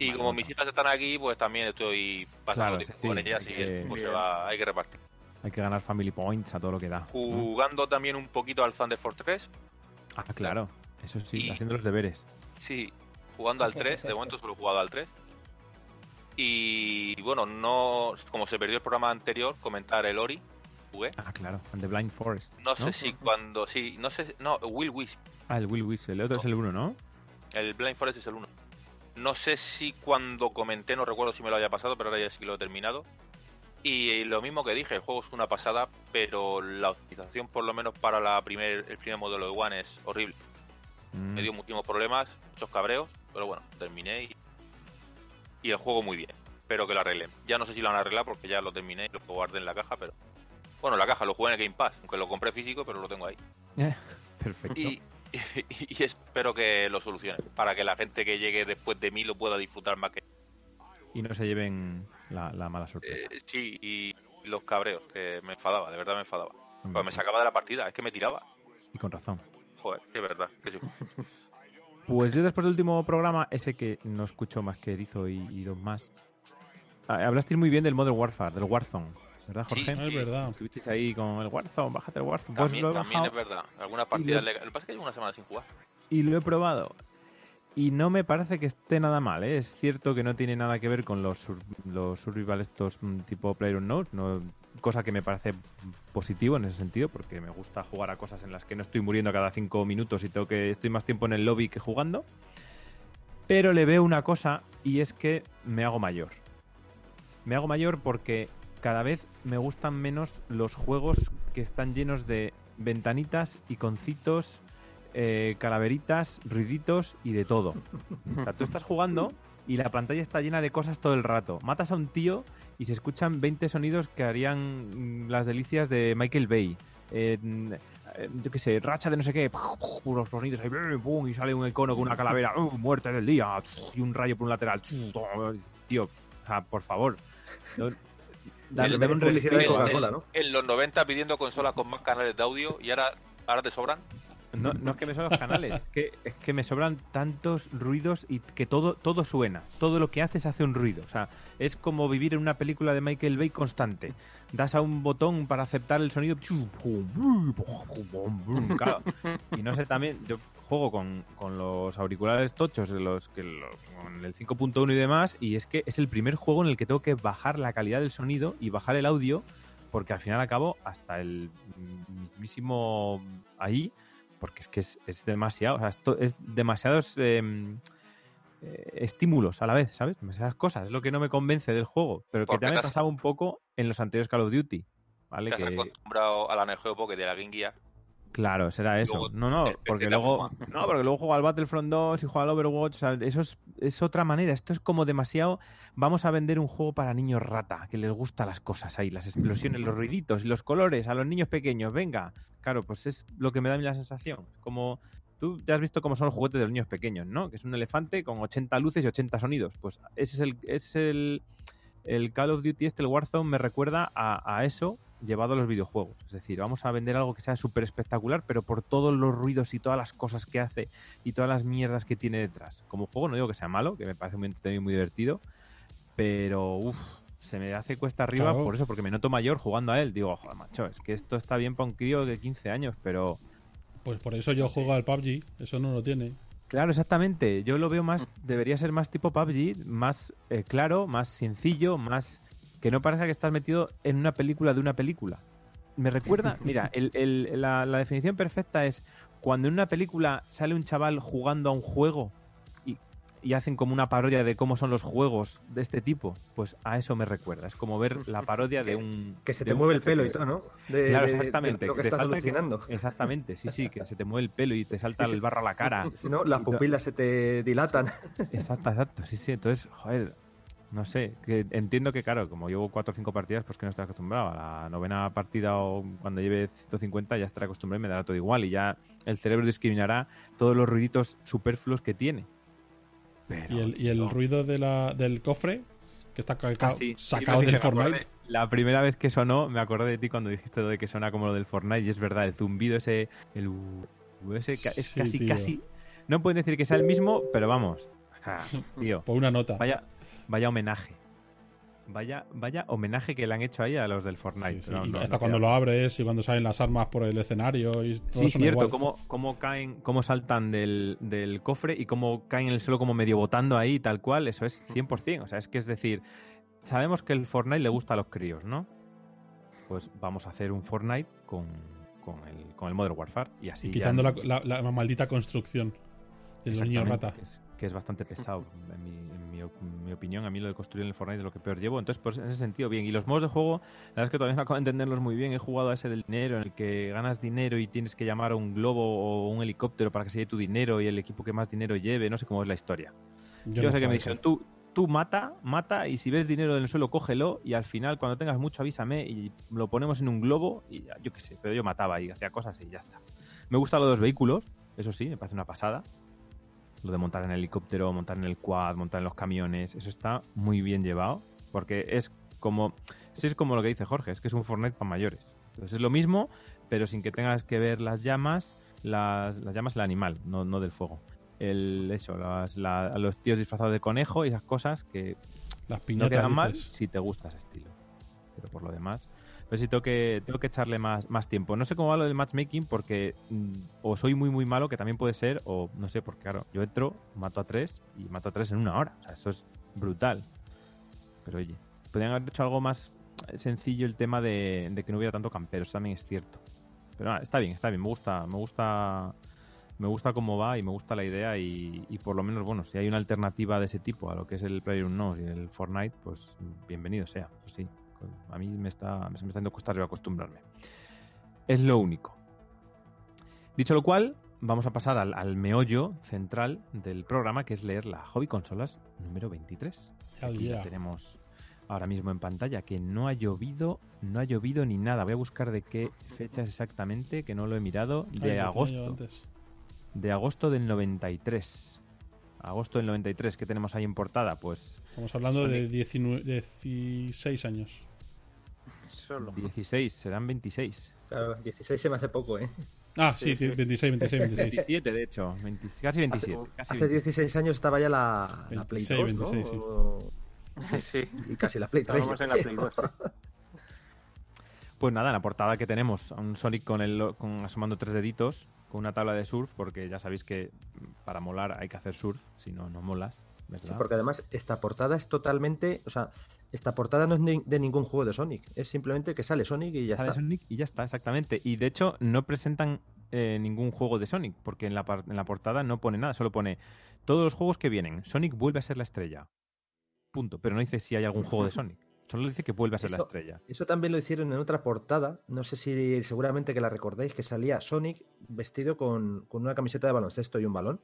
Speaker 2: Y
Speaker 1: Vale,
Speaker 2: como mis hijas están aquí, pues también estoy pasando
Speaker 1: Claro,
Speaker 2: tiempo
Speaker 1: sí,
Speaker 2: con
Speaker 1: sí,
Speaker 2: ellas y
Speaker 1: que-
Speaker 2: se
Speaker 4: Bien.
Speaker 2: va, hay que repartir.
Speaker 1: Hay que ganar family points a todo lo que da. ¿no?
Speaker 2: Jugando también un poquito al Thunder Force 3.
Speaker 1: Ah, claro. Eso sí,
Speaker 2: Y-
Speaker 1: haciendo los deberes.
Speaker 2: Sí, jugando al 3, de momento solo he jugado al 3. Y bueno, no como se perdió el programa anterior, comentar el Ori, jugué.
Speaker 1: Ah, claro. And the Blind Forest.
Speaker 2: No sé si cuando, sí, no sé, no, Will Wisp,
Speaker 1: Ah, el Will Whistle. El otro es el uno, ¿no?
Speaker 2: el Blind Forest es el 1. No sé si cuando comenté, no recuerdo si me lo haya pasado, pero ahora ya sí que lo he terminado. Y lo mismo que dije, el juego es una pasada, pero la optimización, por lo menos para la primer, el primer modelo de One, es horrible.
Speaker 1: Mm.
Speaker 2: Me dio muchísimos problemas, muchos cabreos, pero bueno, terminé y, y el juego muy bien. Espero que lo arreglen. Ya no sé si lo van a arreglar porque ya lo terminé y lo guardé en la caja, pero... Bueno, la caja lo jugué en el Game Pass, aunque lo compré físico, pero lo tengo ahí.
Speaker 1: Perfecto.
Speaker 2: Y, y, y espero que lo solucionen, para que la gente que llegue después de mí lo pueda disfrutar más que...
Speaker 1: Y no se lleven la, la mala sorpresa.
Speaker 2: Eh, sí, y los cabreos, que me enfadaba, de verdad me enfadaba. Pues me sacaba de la partida, es que me tiraba.
Speaker 1: Y con razón.
Speaker 2: Joder, es verdad, que sí.
Speaker 1: Pues yo después del último programa, ese que no escucho más que Erizo y, y dos más, ah, hablasteis muy bien del Modern Warfare, del Warzone, ¿verdad,
Speaker 2: Sí,
Speaker 1: Jorge?
Speaker 5: Ah, es verdad.
Speaker 1: Estuvisteis ahí con el Warzone, bájate el Warzone. Pues
Speaker 2: También,
Speaker 1: lo he
Speaker 2: también
Speaker 1: bajado
Speaker 2: es verdad. Algunas partidas
Speaker 1: lo-.
Speaker 2: Lo que pasa es que llevo una semana sin jugar.
Speaker 1: y lo he probado. Y no me parece que esté nada mal, ¿eh? Es cierto que no tiene nada que ver con los, sur- los survival estos mm, tipo PlayerUnknown's, no, cosa que me parece positivo en ese sentido, porque me gusta jugar a cosas en las que no estoy muriendo cada cinco minutos y tengo que estoy más tiempo en el lobby que jugando. Pero le veo una cosa y es que me hago mayor. Me hago mayor porque cada vez me gustan menos los juegos que están llenos de ventanitas, iconcitos, eh, calaveritas, ruiditos y de todo. O sea, tú estás jugando y la pantalla está llena de cosas todo el rato. Matas a un tío y se escuchan 20 sonidos que harían mm, las delicias de Michael Bay. Yo qué sé, racha de no sé qué, unos sonidos ahí, y sale un icono con una calavera, ¡uh! muerte del día, y un rayo por un lateral. Tío, o sea, por favor. Dame un
Speaker 3: publicidad de. Coca-Cola, ¿no?
Speaker 2: En los 90 pidiendo consolas con más canales de audio y ahora, ahora te sobran.
Speaker 1: No, no es que me sobran los canales, es que, es que me sobran tantos ruidos y que todo, todo suena. Todo lo que haces hace un ruido. O sea, es como vivir en una película de Michael Bay constante. Das a un botón para aceptar el sonido. claro. Y no sé también, yo juego con, con los auriculares tochos, de los que con el 5.1 y demás, y es que es el primer juego en el que tengo que bajar la calidad del sonido y bajar el audio, porque al final acabo hasta el mismísimo ahí, porque es que es, es demasiado, o sea, esto es demasiados em, eh, estímulos a la vez, ¿sabes? Demasiadas cosas, es lo que no me convence del juego, pero que también me pasaba un poco en los anteriores Call of Duty, ¿vale?
Speaker 2: Te has
Speaker 1: Que,
Speaker 2: acostumbrado a la Neo Geo Pocket de la Game Gear.
Speaker 1: Claro, será eso.
Speaker 2: luego
Speaker 1: no, no, porque luego, no, porque luego juega al Battlefront 2 y juega al Overwatch. O sea, eso es, es otra manera. Esto es como demasiado. Vamos a vender un juego para niños rata, que les gustan las cosas ahí, las explosiones, los ruiditos, los colores, a los niños pequeños. Venga, claro, pues es lo que me da a mí la sensación. Como tú te has visto cómo son los juguetes de los niños pequeños, ¿no? Que es un elefante con 80 luces y 80 sonidos. Pues ese es el, ese es el, el Call of Duty este, el Warzone, me recuerda a, a eso llevado a los videojuegos. Es decir, vamos a vender algo que sea súper espectacular, pero por todos los ruidos y todas las cosas que hace y todas las mierdas que tiene detrás. Como juego no digo que sea malo, que me parece muy entretenido y muy divertido, pero uff, se me hace cuesta arriba
Speaker 5: Claro.
Speaker 1: por eso, porque me noto mayor jugando a él. Digo, joder, macho, es que esto está bien para un crío de 15 años, pero...
Speaker 5: Pues por eso yo juego al PUBG, eso no lo tiene.
Speaker 1: Claro, exactamente. Yo lo veo más, debería ser más tipo PUBG, más eh, claro, más sencillo, más que no parezca que estás metido en una película de una película. Me recuerda, mira, el- el- la, la definición perfecta es cuando en una película sale un chaval jugando a un juego y, y hacen como una parodia de cómo son los juegos de este tipo, pues a eso me recuerda. Es como ver la parodia de un...
Speaker 3: Que se te mueve el pelo y todo, ¿no? De-
Speaker 1: Claro,
Speaker 3: de- de
Speaker 1: exactamente.
Speaker 3: lo que
Speaker 1: te
Speaker 3: estás
Speaker 1: que-
Speaker 3: alucinando.
Speaker 1: exactamente, sí, sí, que se te mueve el pelo y te salta el barro a la cara.
Speaker 3: Si no, las pupilas se te dilatan.
Speaker 1: Exacto, exacto, sí, sí. Entonces, joder, no sé, que entiendo que, claro, como llevo cuatro o cinco partidas, pues que no estoy acostumbrado. A la novena partida o cuando lleve 150 ya estaré acostumbrado y me dará todo igual. Y ya el cerebro discriminará todos los ruiditos superfluos que tiene. Pero,
Speaker 5: Y el, y el ruido de la, del cofre, que está ca-
Speaker 1: ah, sí,
Speaker 5: sacado del Fortnite.
Speaker 1: acordé- La primera vez que sonó, me acordé de ti cuando dijiste lo de que suena como lo del Fortnite. Y es verdad, el zumbido ese, el ese es
Speaker 5: Sí,
Speaker 1: casi,
Speaker 5: tío.
Speaker 1: casi. No pueden decir que sea el mismo, pero vamos. Ah, tío.
Speaker 5: Por una nota.
Speaker 1: Vaya, vaya homenaje. Vaya, vaya homenaje que le han hecho ahí a los del Fortnite.
Speaker 5: Sí, sí,
Speaker 1: No,
Speaker 5: y
Speaker 1: no,
Speaker 5: hasta
Speaker 1: no
Speaker 5: cuando lo abres y cuando salen las armas por el escenario y todo
Speaker 1: Sí, cierto, cómo, cómo caen, cómo saltan del, del cofre y cómo caen en el suelo como medio botando ahí, tal cual, eso es 100%. O sea, es que es decir, sabemos que el Fortnite le gusta a los críos, ¿no? Pues vamos a hacer un Fortnite con, con, el, con el Modern Warfare y así.
Speaker 5: Y
Speaker 1: ya-
Speaker 5: quitando la, la- la maldita construcción de los niños
Speaker 1: Exactamente,
Speaker 5: rata.
Speaker 1: Es, que es bastante pesado, en mi, en mi op- en mi opinión. A mí lo de construir en el Fortnite es lo que peor llevo. Entonces, pues en ese sentido, bien. Y los modos de juego, la verdad es que todavía no acabo de entenderlos muy bien. He jugado a ese del dinero, en el que ganas dinero y tienes que llamar a un globo o un helicóptero para que se lleve tu dinero y el equipo que más dinero lleve. No sé cómo es la historia. Yo,
Speaker 5: no
Speaker 1: sé que me dijeron, tú, tú mata, mata y si ves dinero en el suelo, cógelo y al final, cuando tengas mucho, avísame y lo ponemos en un globo y yo qué sé. Pero yo mataba y hacía cosas y ya está. Me gustan los dos vehículos, eso sí, me parece una pasada. Lo de montar en el helicóptero, montar en el quad, montar en los camiones, eso está muy bien llevado. Porque es como. es como lo que dice Jorge, es que es un Fortnite para mayores. Entonces es lo mismo, pero sin que tengas que ver las llamas, las, las llamas del animal, no, no del fuego. El, eso, las- la- los tíos disfrazados de conejo y esas cosas que
Speaker 5: Las
Speaker 1: no
Speaker 5: piñatas.
Speaker 1: quedan mal
Speaker 5: dices.
Speaker 1: si te gusta ese estilo. Pero por lo demás, pues sí tengo que, tengo que echarle más, más tiempo. No sé cómo va lo del matchmaking porque mm, o soy muy muy malo, que también puede ser, o no sé, porque claro, yo entro, mato a tres y mato a tres en una hora. O sea, eso es brutal. Pero oye, podrían haber hecho algo más sencillo el tema de, que no hubiera tanto campero, eso también es cierto. Pero nada, está bien, está bien, me gusta, me gusta me gusta cómo va y me gusta la idea y, por lo menos, bueno, si hay una alternativa de ese tipo a lo que es el PlayerUnknown's y el Fortnite, pues bienvenido sea, eso sí. A mí me está, me está dando cuesta arriba acostumbrarme. Es lo único. Dicho lo cual, vamos a pasar al, al meollo central del programa, que es leer la Hobby Consolas número 23.
Speaker 5: Hell
Speaker 1: Aquí la tenemos ahora mismo en pantalla, que no ha llovido, no ha llovido ni nada. Voy a buscar de qué fecha es exactamente, que no lo he mirado, de agosto. De agosto del 93. Agosto del 93, ¿qué tenemos ahí en portada? Pues
Speaker 5: Estamos hablando de 19 16 años.
Speaker 4: Solo.
Speaker 1: 16, serán 26.
Speaker 3: Claro, 16 se me hace poco, ¿eh?
Speaker 5: Ah, sí,
Speaker 4: Sí, sí.
Speaker 5: 26, 26, 26.
Speaker 1: 27, de hecho. 20 casi 27. casi
Speaker 3: Hace
Speaker 1: 27.
Speaker 3: 16 años estaba ya la, la Play
Speaker 5: 26,
Speaker 3: 2, ¿no?
Speaker 5: 26, sí.
Speaker 3: O-
Speaker 4: Sí, sí.
Speaker 3: Y casi la Play 3.
Speaker 4: Estábamos en la Play 2.
Speaker 1: Pues nada, en la portada que tenemos a un Sonic con el con asomando tres deditos, con una tabla de surf, porque ya sabéis que para molar hay que hacer surf, si no, no molas. ¿verdad?
Speaker 3: Sí, porque además esta portada es totalmente, o sea, esta portada no es ni- de ningún juego de Sonic, es simplemente que sale Sonic y ya
Speaker 1: Sale
Speaker 3: está.
Speaker 1: Sonic y ya está, exactamente. Y de hecho no presentan eh, ningún juego de Sonic, porque en la, en la portada no pone nada, solo pone todos los juegos que vienen. Sonic vuelve a ser la estrella. Punto. Pero no dice si hay algún juego de Sonic. Solo dice que vuelve a ser la estrella.
Speaker 3: Eso también lo hicieron en otra portada, no sé si seguramente que la recordáis, que salía Sonic vestido con, con una camiseta de baloncesto y un balón.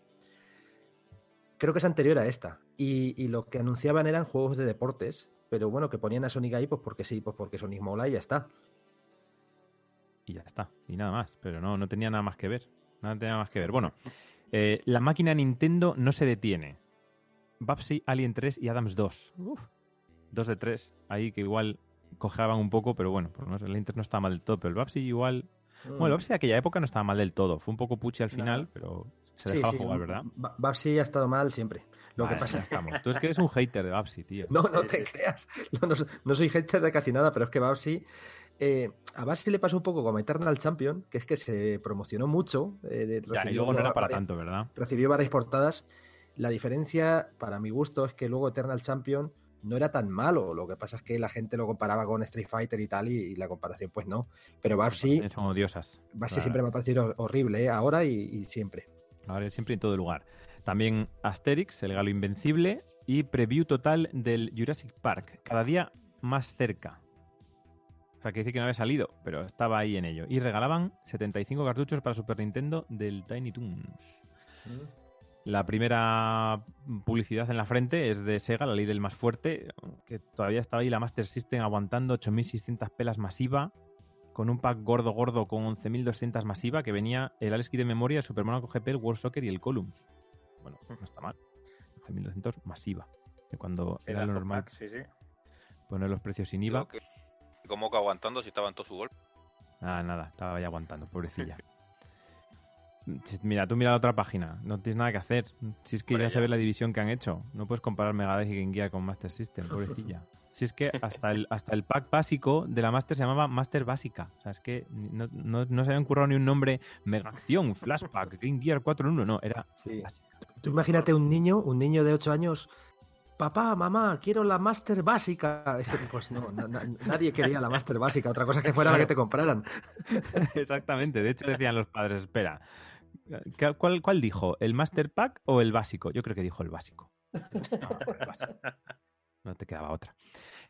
Speaker 3: Creo que es anterior a esta. Y, y lo que anunciaban eran juegos de deportes, pero bueno, que ponían a Sonic ahí pues porque sí, pues porque Sonic mola y ya está.
Speaker 1: Y ya está. Y nada más. Pero no, no tenía nada más que ver. Nada tenía más que ver. Bueno, eh, la máquina Nintendo no se detiene. Babsy, Alien 3 y Adams 2. Uf. 2 de 3. Ahí que igual cojeaban un poco, pero bueno, por lo menos el Inter no estaba mal del todo. Pero el Babsy igual Bueno, el Babsy de aquella época no estaba mal del todo. Fue un poco puchi al final,
Speaker 4: No.
Speaker 1: pero se
Speaker 3: Sí,
Speaker 1: dejaba
Speaker 3: sí,
Speaker 1: jugar, ¿verdad?
Speaker 3: Ba- Babsy ha estado mal siempre. Lo
Speaker 1: Vale,
Speaker 3: que pasa
Speaker 1: ya estamos. Tú es que eres un hater de Babsy, tío.
Speaker 3: No, no te creas. No, no, no soy hater de casi nada, pero es que Babsy. eh, a Babsy le pasó un poco como Eternal Champion, que es que se promocionó mucho. eh, de-
Speaker 1: Ya, y
Speaker 3: recibió
Speaker 1: luego no era para
Speaker 3: varias-
Speaker 1: tanto, ¿verdad?
Speaker 3: Recibió varias portadas. La diferencia, para mi gusto, es que luego Eternal Champion no era tan malo. Lo que pasa es que la gente lo comparaba con Street Fighter y tal, y, y la comparación, pues no. Pero Babsy,
Speaker 1: Son odiosas. Claro.
Speaker 3: siempre me ha parecido horrible, ¿eh? ahora y, y siempre.
Speaker 1: Ahora siempre en todo lugar. También Asterix, el galo invencible, y preview total del Jurassic Park. Cada día más cerca. O sea, que dice que no había salido, pero estaba ahí en ello. Y regalaban 75 cartuchos para Super Nintendo del Tiny Toons. La primera publicidad en la frente es de Sega, la ley del más fuerte, que todavía estaba ahí la Master System aguantando 8600 pelas masiva, con un pack gordo gordo con 11200 masiva, que venía el Alex Kidd de memoria, el Super Monaco GP, el World Soccer y el Columns. Bueno, no está mal. 11200 masiva. De cuando era lo normal
Speaker 4: pack, sí, sí.
Speaker 1: poner los precios sin IVA.
Speaker 2: Que- ¿Cómo que aguantando si estaba en todo su golpe?
Speaker 1: Nada, nada, estaba ahí aguantando, pobrecilla. Mira, tú mira la otra página, no tienes nada que hacer. Si es que
Speaker 2: Hombre,
Speaker 1: ya
Speaker 2: ya.
Speaker 1: ve la división que han hecho, no puedes comparar Megadeth y Game Gear con Master System, pobrecilla. Si es que hasta el, hasta el pack básico de la Master se llamaba Master Básica. O sea, es que no, no, no se habían currado ni un nombre Mega Acción, Flashback, Game Gear 4 en 1, no, era
Speaker 3: Sí. Tú imagínate un niño, un niño de 8 años. Papá, mamá, quiero la Master básica. Es que, pues no, na- na- nadie quería la Master básica. Otra cosa es que fuera la que te compraran.
Speaker 1: Exactamente, de hecho decían los padres, espera, ¿cu- ¿cuál, cuál dijo? ¿El Master Pack o el básico? Yo creo que dijo el básico. No, el básico. No te quedaba otra.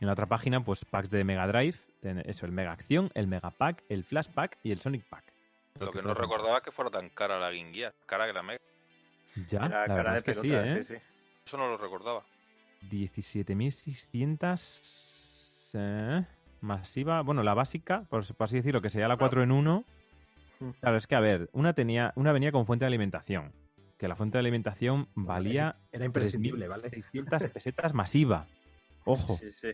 Speaker 1: En la otra página, pues packs de Mega Drive, eso, el Mega Acción, el Mega Pack, el Flash Pack y el Sonic Pack.
Speaker 2: Lo que no recordaba es que fuera tan cara la Game Gear. Cara que la Mega.
Speaker 1: Ya,
Speaker 4: Era
Speaker 1: la
Speaker 4: cara
Speaker 1: verdad
Speaker 4: de
Speaker 1: es que sí, ¿eh?
Speaker 4: sí, sí.
Speaker 2: Eso no lo recordaba.
Speaker 1: 17.600 eh, masiva. Bueno, la básica, por, por así decirlo, que sería la
Speaker 2: Claro.
Speaker 1: 4 en 1.
Speaker 4: Mm.
Speaker 1: Claro, es que a ver, una tenía, una venía con fuente de alimentación. Que la fuente de alimentación valía
Speaker 3: Era imprescindible, ¿vale?
Speaker 1: 600 pesetas masiva. Ojo,
Speaker 4: Sí, sí.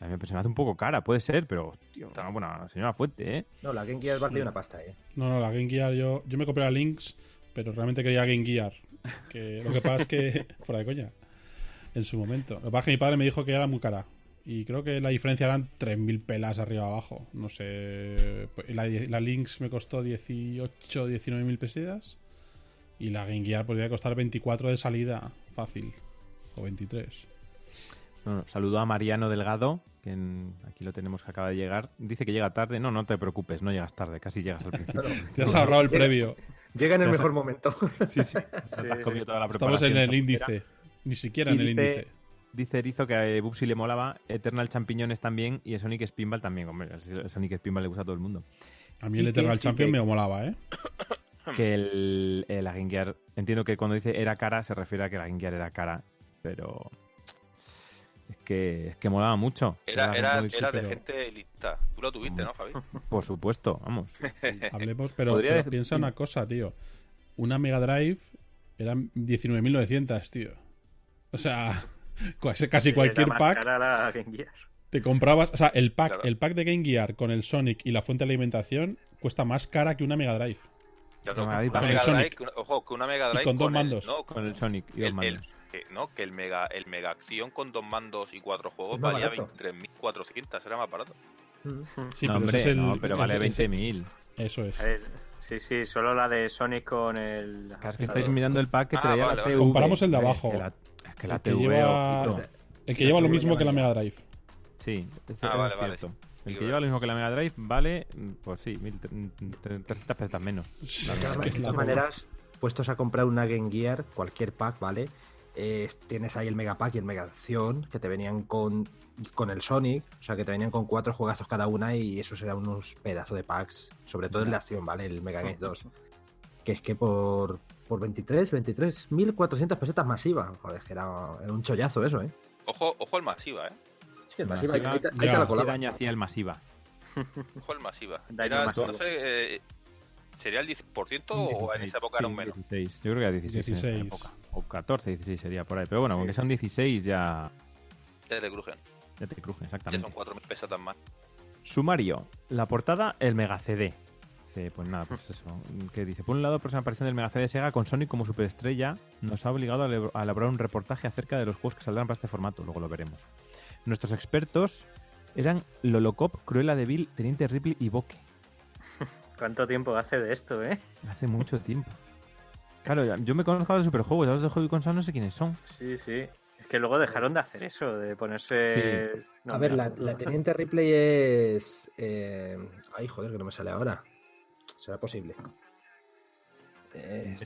Speaker 1: a mí se me hace un poco cara, puede ser, pero hostia, una buena señora fuente, ¿eh?
Speaker 3: No, la Game Gear valía una pasta, ¿eh?
Speaker 5: No, no, la Game Gear yo, yo me compré la Lynx, pero realmente quería Game Gear. Que lo que pasa es que, fuera de coña, en su momento. Lo que pasa es que mi padre me dijo que era muy cara. Y creo que la diferencia eran 3.000 pelas arriba abajo. No sé. pues La, la Lynx me costó 18, 19.000 pesetas. Y la Game Gear podría costar 24 de salida, fácil. O 23.
Speaker 1: No, saludo a Mariano Delgado, que en- aquí lo tenemos que acaba de llegar. Dice que llega tarde. No, no te preocupes, no llegas tarde, casi llegas al principio.
Speaker 5: Te has ahorrado el
Speaker 3: Llega-
Speaker 5: previo.
Speaker 3: Llega en el mejor momento.
Speaker 1: Sí, sí. Comido toda la
Speaker 5: Estamos en el índice. Ni siquiera
Speaker 1: Y
Speaker 5: en el
Speaker 1: dice-
Speaker 5: índice.
Speaker 1: Dice Erizo que a Bubsy le molaba, Eternal Champiñones también y el Sonic Spinball también. Hombre, el Sonic Spinball le gusta a todo el mundo.
Speaker 5: A mí el Eternal
Speaker 1: sí
Speaker 5: Champion
Speaker 1: que-
Speaker 5: me molaba, ¿eh?
Speaker 1: Que el, el- la Game Gear, entiendo que cuando dice era cara se refiere a que la Game Gear era cara, pero es que, es que molaba mucho.
Speaker 2: Era, era, era de gente lista. Tú lo tuviste, ¿no, Javi?
Speaker 1: Por supuesto, vamos.
Speaker 5: Hablemos, pero,
Speaker 1: Podría
Speaker 5: pero
Speaker 1: decir-
Speaker 5: piensa una cosa, tío. Una Mega Drive eran 19.900, tío. O sea, casi cualquier pack
Speaker 4: cara la Game Gear.
Speaker 5: te comprabas. O sea, el pack,
Speaker 2: Claro.
Speaker 5: el pack de Game Gear con el Sonic y la fuente de alimentación cuesta más cara que una Mega Drive.
Speaker 1: No,
Speaker 2: una. Mega
Speaker 5: Con
Speaker 2: Drive, ojo, que una Mega Drive
Speaker 5: con dos
Speaker 2: el-
Speaker 5: mandos.
Speaker 2: no,
Speaker 1: Con el Sonic y dos
Speaker 2: el, el-
Speaker 1: mandos.
Speaker 2: Que, no, que el Mega, el Mega Acción con dos mandos y cuatro juegos
Speaker 3: Es
Speaker 2: valía
Speaker 3: barato.
Speaker 2: 23.400, era más barato.
Speaker 5: Sí,
Speaker 1: no,
Speaker 5: pero
Speaker 1: hombre,
Speaker 5: es el-
Speaker 1: no, pero vale
Speaker 5: ese-
Speaker 1: 20.000.
Speaker 5: Eso es.
Speaker 4: Ver, sí, sí, solo la de Sonic con el.
Speaker 1: Es que estáis mirando el pack que
Speaker 2: Ah,
Speaker 1: traía
Speaker 2: vale,
Speaker 1: la. TV.
Speaker 5: Comparamos el de abajo.
Speaker 1: Es que la, es que la
Speaker 5: El que
Speaker 1: TV,
Speaker 5: lleva-
Speaker 1: ojito.
Speaker 5: El que lleva lo mismo que la Mega Drive.
Speaker 1: Sí, ese
Speaker 2: Ah,
Speaker 1: es
Speaker 2: vale, vale.
Speaker 1: cierto. El
Speaker 2: Sí,
Speaker 1: que lleva lo mismo que la Mega Drive vale, mm, pues sí, 1.300 pesetas menos.
Speaker 3: De
Speaker 5: es
Speaker 3: todas maneras, puestos a comprar una Game Gear, cualquier pack, ¿vale? Eh, tienes ahí el Mega Pack y el Mega Acción, que te venían con, con el Sonic, o sea, que te venían con cuatro juegazos cada una y eso eran unos pedazos de packs, sobre todo el de acción, ¿vale? El Mega Game 2. Que es que por, por 23, 23.400 pesetas masiva. Joder, es que era, era un chollazo eso, ¿eh?
Speaker 2: Ojo, ojo el masiva, ¿eh?
Speaker 3: Es que el
Speaker 1: Masiva,
Speaker 3: masiva, ahí te, ahí te la
Speaker 1: ¿Qué
Speaker 3: colaba.
Speaker 1: daño hacía el masiva?
Speaker 2: Ojo el masiva. Era, no sé, eh, ¿Sería el 10% o en esa época era un
Speaker 1: Sí,
Speaker 2: menos?
Speaker 1: 16. Yo creo que era 16, en
Speaker 5: 16.
Speaker 1: esa época. O 14, 16 sería por ahí. Pero bueno,
Speaker 4: Sí.
Speaker 1: aunque sean 16 ya,
Speaker 2: Ya te crujen.
Speaker 1: ya te crujen,
Speaker 2: Ya
Speaker 1: exactamente.
Speaker 2: son 4.000 pesetas más.
Speaker 1: Sumario. La portada, el Mega CD. Dice, pues nada, pues eso. ¿Qué dice? Por un lado, la próxima aparición del Mega CD de Sega con Sonic como superestrella nos ha obligado a elaborar un reportaje acerca de los juegos que saldrán para este formato. Luego lo veremos. Nuestros expertos eran Lolocop, Cruella de Vil, Teniente Ripley y Boque.
Speaker 4: ¿Cuánto tiempo hace de esto, eh?
Speaker 1: Hace mucho tiempo. Claro, yo me conozco a los superjuegos, ya los de Hobby Consola no sé quiénes son.
Speaker 4: Sí, sí. Es que luego dejaron de hacer eso, de ponerse.
Speaker 3: A ver, la, la Teniente Ripley es. eh, Ay, joder, que no me sale ahora. ¿Será posible? Eh.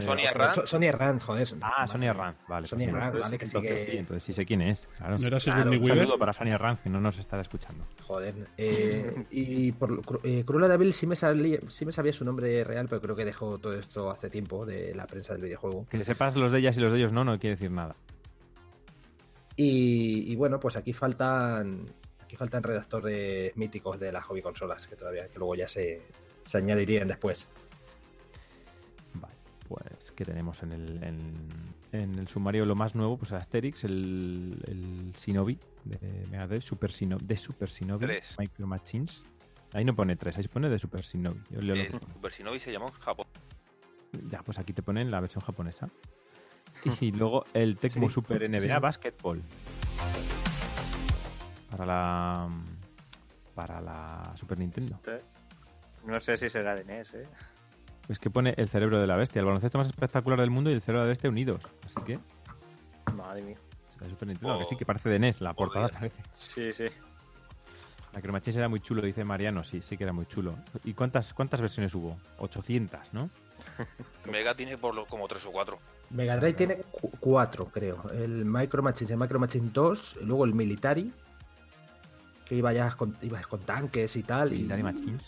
Speaker 2: Sonia
Speaker 3: So-
Speaker 2: Rand.
Speaker 3: Sonia Rand, joder.
Speaker 1: Ah, Sonia Rand, vale.
Speaker 3: Sonia Rand, vale, que
Speaker 1: entonces
Speaker 3: que-
Speaker 1: sí, entonces sí sé quién es. Claro.
Speaker 5: ¿No era
Speaker 3: Claro,
Speaker 1: Un
Speaker 5: Weaver?
Speaker 1: saludo para Sonia Rand, que no nos está escuchando.
Speaker 3: Joder. eh, y por eh, Cruella de Vil sí me, salía, sí me sabía su nombre real, pero creo que dejó todo esto hace tiempo de la prensa del videojuego.
Speaker 1: Que sepas los de ellas y los de ellos no, no quiere decir nada.
Speaker 3: Y, y bueno, pues aquí faltan. Aquí faltan redactores míticos de las hobby consolas, que todavía, que luego ya se, se añadirían después.
Speaker 1: Pues que tenemos en el, en, en el sumario lo más nuevo, pues Asterix, el, el Shinobi de Mega Drive, Super Shinobi, de Super Shinobi,
Speaker 2: Tres.
Speaker 1: Micro Machines. Ahí no pone 3, ahí pone de Super Shinobi. Yo leo lo
Speaker 2: El
Speaker 1: que pone.
Speaker 2: Super Shinobi se llamó en Japón.
Speaker 1: Ya, pues aquí te ponen la versión japonesa. Y luego el Tecmo
Speaker 3: Sí,
Speaker 1: Super NBA
Speaker 3: sí.
Speaker 1: Basketball. Para la para la Super Nintendo.
Speaker 4: No sé si será de NES, eh.
Speaker 1: Es que pone el cerebro de la bestia, el baloncesto más espectacular del mundo y el cerebro de la bestia unidos. Así que
Speaker 4: Madre mía.
Speaker 1: la Super Nintendo,
Speaker 2: Oh,
Speaker 1: que sí que parece de NES, la portada parece.
Speaker 4: Sí, sí.
Speaker 1: La Micro Machines era muy chulo, dice Mariano, sí, sí que era muy chulo. ¿Y cuántas cuántas versiones hubo? 800, ¿no?
Speaker 2: Mega tiene por lo, como 3 o 4.
Speaker 3: Mega Drive tiene cu- cuatro, creo. El Micro Machines, el Micro Machines 2, y luego el Military, que iba ya con, iba con tanques y tal. Y,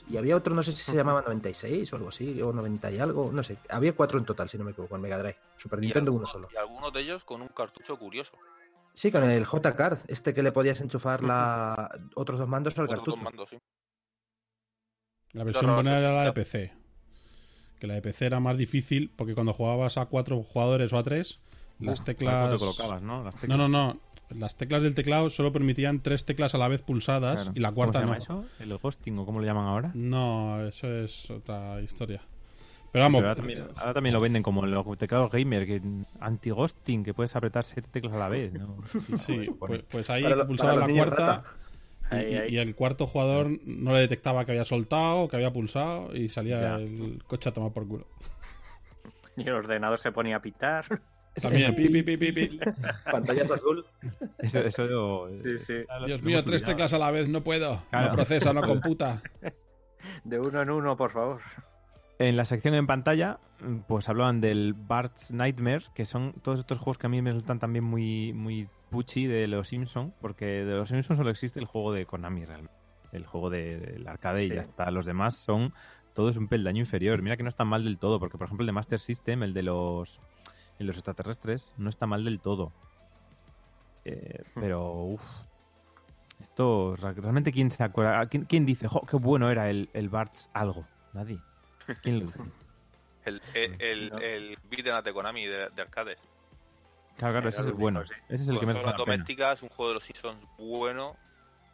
Speaker 3: y había otro, no sé si se llamaba 96 o algo así, o 90 y algo, no sé. Había cuatro en total, si no me equivoco, en Mega Drive. Super Nintendo uno solo.
Speaker 2: Y algunos de ellos con un cartucho curioso.
Speaker 3: Sí, con el J-Card, este que le podías enchufar la... otros dos mandos al
Speaker 2: Otros dos
Speaker 3: cartucho.
Speaker 2: mandos, sí.
Speaker 5: La versión
Speaker 2: no,
Speaker 5: buena era la de. PC. Que la de PC era más difícil porque cuando jugabas a cuatro jugadores o a tres, las teclas.
Speaker 1: ¿cuánto te colocabas, ¿no? Las
Speaker 5: No,
Speaker 1: teclas.
Speaker 5: no, no. Las teclas del teclado solo permitían tres teclas a la vez pulsadas
Speaker 1: Claro.
Speaker 5: y la
Speaker 1: ¿Cómo
Speaker 5: cuarta
Speaker 1: se llama
Speaker 5: no.
Speaker 1: eso? ¿El ghosting o cómo lo llaman ahora?
Speaker 5: No, eso es otra historia. Pero vamos,
Speaker 1: Pero ahora, también, ahora también lo venden como los teclados gamer, que anti-ghosting, que puedes apretar siete teclas a la vez. ¿no?
Speaker 5: sí, pues, pues ahí
Speaker 3: lo-
Speaker 5: pulsabas
Speaker 3: para
Speaker 5: la cuarta y,
Speaker 4: Ahí,
Speaker 5: y-
Speaker 4: ahí.
Speaker 5: y el cuarto jugador no le detectaba que había soltado, que había pulsado y salía
Speaker 1: Ya.
Speaker 5: el coche a tomar por culo.
Speaker 4: Y el ordenador se ponía a pitar.
Speaker 5: También, pi, pi, pi, pi, pi.
Speaker 3: Pantallas azul.
Speaker 1: Eso, eso,
Speaker 4: Sí, sí.
Speaker 1: ya lo-
Speaker 5: Dios mío, tres teclas a la vez, no puedo.
Speaker 1: Claro.
Speaker 5: No procesa, no computa.
Speaker 4: De uno en uno, por favor.
Speaker 1: En la sección en pantalla, pues hablaban del Bart's Nightmare, que son todos estos juegos que a mí me resultan también muy, muy puchi de los Simpsons, porque de los Simpsons solo existe el juego de Konami realmente. El juego de- del arcade y ya está. Los demás son todos un peldaño inferior. Mira que no están mal del todo, porque por ejemplo el de Master System, el de los, el de los extraterrestres, no está mal del todo. Eh, pero, uff. Esto, realmente, ¿quién se acuerda? ¿Quién, quién dice, jo, qué bueno era el, el Bart's algo? Nadie. ¿Quién lo dice?
Speaker 2: El, el, el, el beat'em up de Konami de, de arcades.
Speaker 1: Claro, claro, ese es
Speaker 4: el
Speaker 1: el bueno. Ese es el que me pena.
Speaker 2: domésticas, un juego de los Simpsons bueno.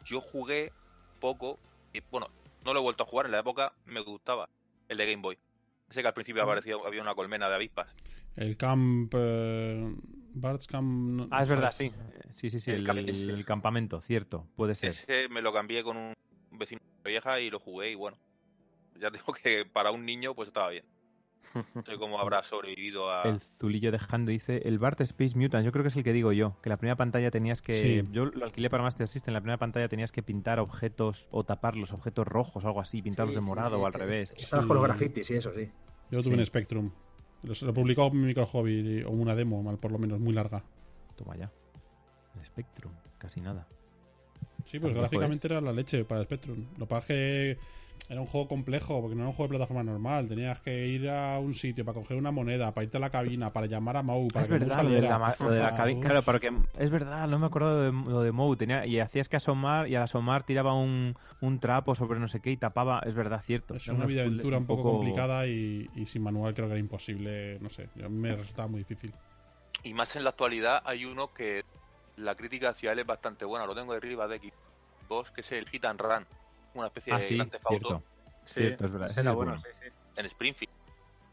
Speaker 2: Yo jugué poco. Y bueno, no lo he vuelto a jugar. En la época me gustaba. El de Game Boy. Sé que al principio aparecía, había una colmena de avispas.
Speaker 5: El camp. eh, Bart's Camp. no-
Speaker 1: Ah, es verdad, sí. Sí, sí, sí,
Speaker 2: El
Speaker 1: el,
Speaker 2: camp-
Speaker 1: el- el campamento, cierto, puede ser.
Speaker 2: Ese me lo cambié con un vecino de vieja y lo jugué y bueno. Ya digo que para un niño pues estaba bien. No sé cómo habrá sobrevivido a...
Speaker 1: El Zulillo dejando dice el Bart Space Mutant, yo creo que es el que digo yo, que la primera pantalla tenías que
Speaker 5: Sí.
Speaker 1: yo lo alquilé para Master System, la primera pantalla tenías que pintar objetos o tapar los objetos rojos o algo así, pintarlos
Speaker 3: Sí,
Speaker 1: de morado
Speaker 3: sí,
Speaker 1: o al revés.
Speaker 3: Estabas con los grafitis y eso, sí.
Speaker 5: Yo lo tuve
Speaker 1: Sí.
Speaker 5: en Spectrum. Lo, lo publicó mi micro hobby, o una demo, mal por lo menos, muy larga.
Speaker 1: Toma ya. El Spectrum, casi nada.
Speaker 5: Sí, pues gráficamente era la leche para Spectrum. Lo que pasa es que era un juego complejo, porque no era un juego de plataforma normal. Tenías que ir a un sitio para coger una moneda, para irte a la cabina, para llamar a Mau, para
Speaker 1: es
Speaker 5: que
Speaker 1: verdad, lo de
Speaker 5: saliera.
Speaker 1: la, lo de la
Speaker 5: Ah,
Speaker 1: cabina. Claro, porque es verdad, no me acuerdo de lo de Moe. Tenía, y hacías que asomar, y al asomar tiraba un, un trapo sobre no sé qué y tapaba. Es verdad, cierto.
Speaker 5: Es una
Speaker 1: unos
Speaker 5: vida
Speaker 1: puzzles
Speaker 5: aventura un poco, complicada y, y sin manual creo que era imposible. No sé, me resultaba muy difícil.
Speaker 2: Y más en la actualidad hay uno que la crítica hacia él es bastante buena. Lo tengo de arriba de Xbox, que es el Hit and Run. Una especie
Speaker 1: Ah,
Speaker 2: de
Speaker 1: sí,
Speaker 2: Grand Theft Auto
Speaker 1: cierto. Cierto, es verdad.
Speaker 4: ese
Speaker 1: ese
Speaker 4: era
Speaker 1: es
Speaker 4: bueno,
Speaker 1: bueno.
Speaker 4: sí, sí.
Speaker 2: en Springfield.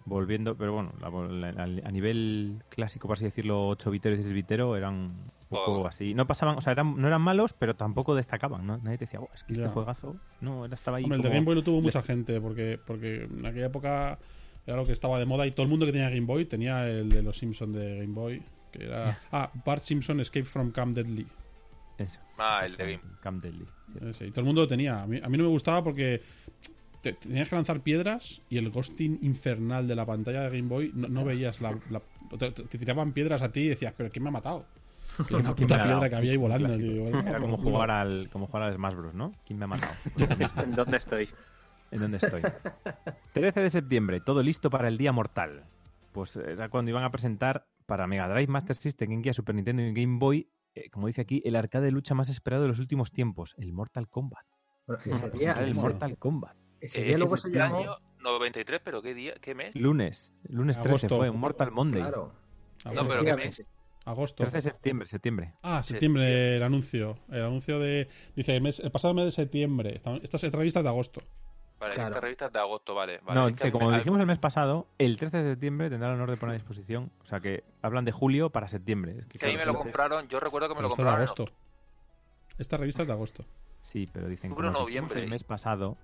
Speaker 1: Volviendo, pero bueno, la- la- a nivel clásico, por así decirlo, 8 bitero y 16 bitero eran un poco
Speaker 2: Oh.
Speaker 1: así. No pasaban, o sea, eran, no eran malos, pero tampoco destacaban, ¿no? Nadie te decía, "Oh, es que
Speaker 5: Ya.
Speaker 1: este juegazo, no, él estaba ahí.
Speaker 5: Hombre, el de Game Boy lo tuvo
Speaker 1: le-
Speaker 5: mucha gente, porque, porque en aquella época era lo que estaba de moda y todo el mundo que tenía Game Boy tenía el de los Simpsons de Game Boy, que era... Ah, Bart Simpson Escape from Camp Deadly.
Speaker 1: Eso.
Speaker 2: Ah, el de Game.
Speaker 1: Camp Deadly.
Speaker 5: Ese, y todo el mundo lo tenía. A mí, a mí no me gustaba porque te- tenías que lanzar piedras y el ghosting infernal de la pantalla de Game Boy no, no veías la... la- te, te tiraban piedras a ti y decías, pero ¿quién me ha matado? Que era una
Speaker 1: ¿Quién me
Speaker 5: puta
Speaker 1: dado?
Speaker 5: piedra que había ahí volando. Tío.
Speaker 1: Era como jugar al, como jugar al Smash Bros, ¿no? ¿Quién me ha matado?
Speaker 4: ¿En dónde estoy?
Speaker 1: ¿En dónde estoy? 13 de septiembre, todo listo para el día mortal. Pues era cuando iban a presentar para Mega Drive, Master System, Game Gear, Super Nintendo y Game Boy, eh, como dice aquí, el arcade de lucha más esperado de los últimos tiempos, el Mortal Kombat.
Speaker 3: Bueno, ese día,
Speaker 1: el
Speaker 3: ese-
Speaker 1: Mortal Kombat.
Speaker 3: ese
Speaker 2: Eh,
Speaker 3: día luego
Speaker 2: es
Speaker 3: se
Speaker 2: el
Speaker 3: llamó.
Speaker 2: año 93, pero ¿qué día? ¿Qué mes?
Speaker 1: Lunes, lunes 13
Speaker 5: Agosto.
Speaker 1: fue, un Mortal Monday.
Speaker 3: Claro.
Speaker 5: Ah,
Speaker 2: No, pero ¿qué mes?
Speaker 5: Agosto.
Speaker 1: 13 de septiembre, septiembre.
Speaker 5: Ah, septiembre el anuncio. El anuncio de. Dice, el, mes- el pasado mes de septiembre. Estamos- Estas entrevistas de agosto.
Speaker 2: Vale,
Speaker 3: Claro.
Speaker 2: esta revista es de agosto, vale. vale.
Speaker 1: no,
Speaker 2: Es que
Speaker 1: como dijimos el mes pasado, el 13 de septiembre tendrá el honor de poner a disposición. O sea que hablan de julio para septiembre. Es que,
Speaker 2: que ahí me lo compraron, yo recuerdo que me lo
Speaker 5: esto es de
Speaker 2: compraron. en
Speaker 5: agosto. Esta revista es de agosto.
Speaker 1: Sí, pero dicen
Speaker 2: noviembre.
Speaker 1: el mes pasado,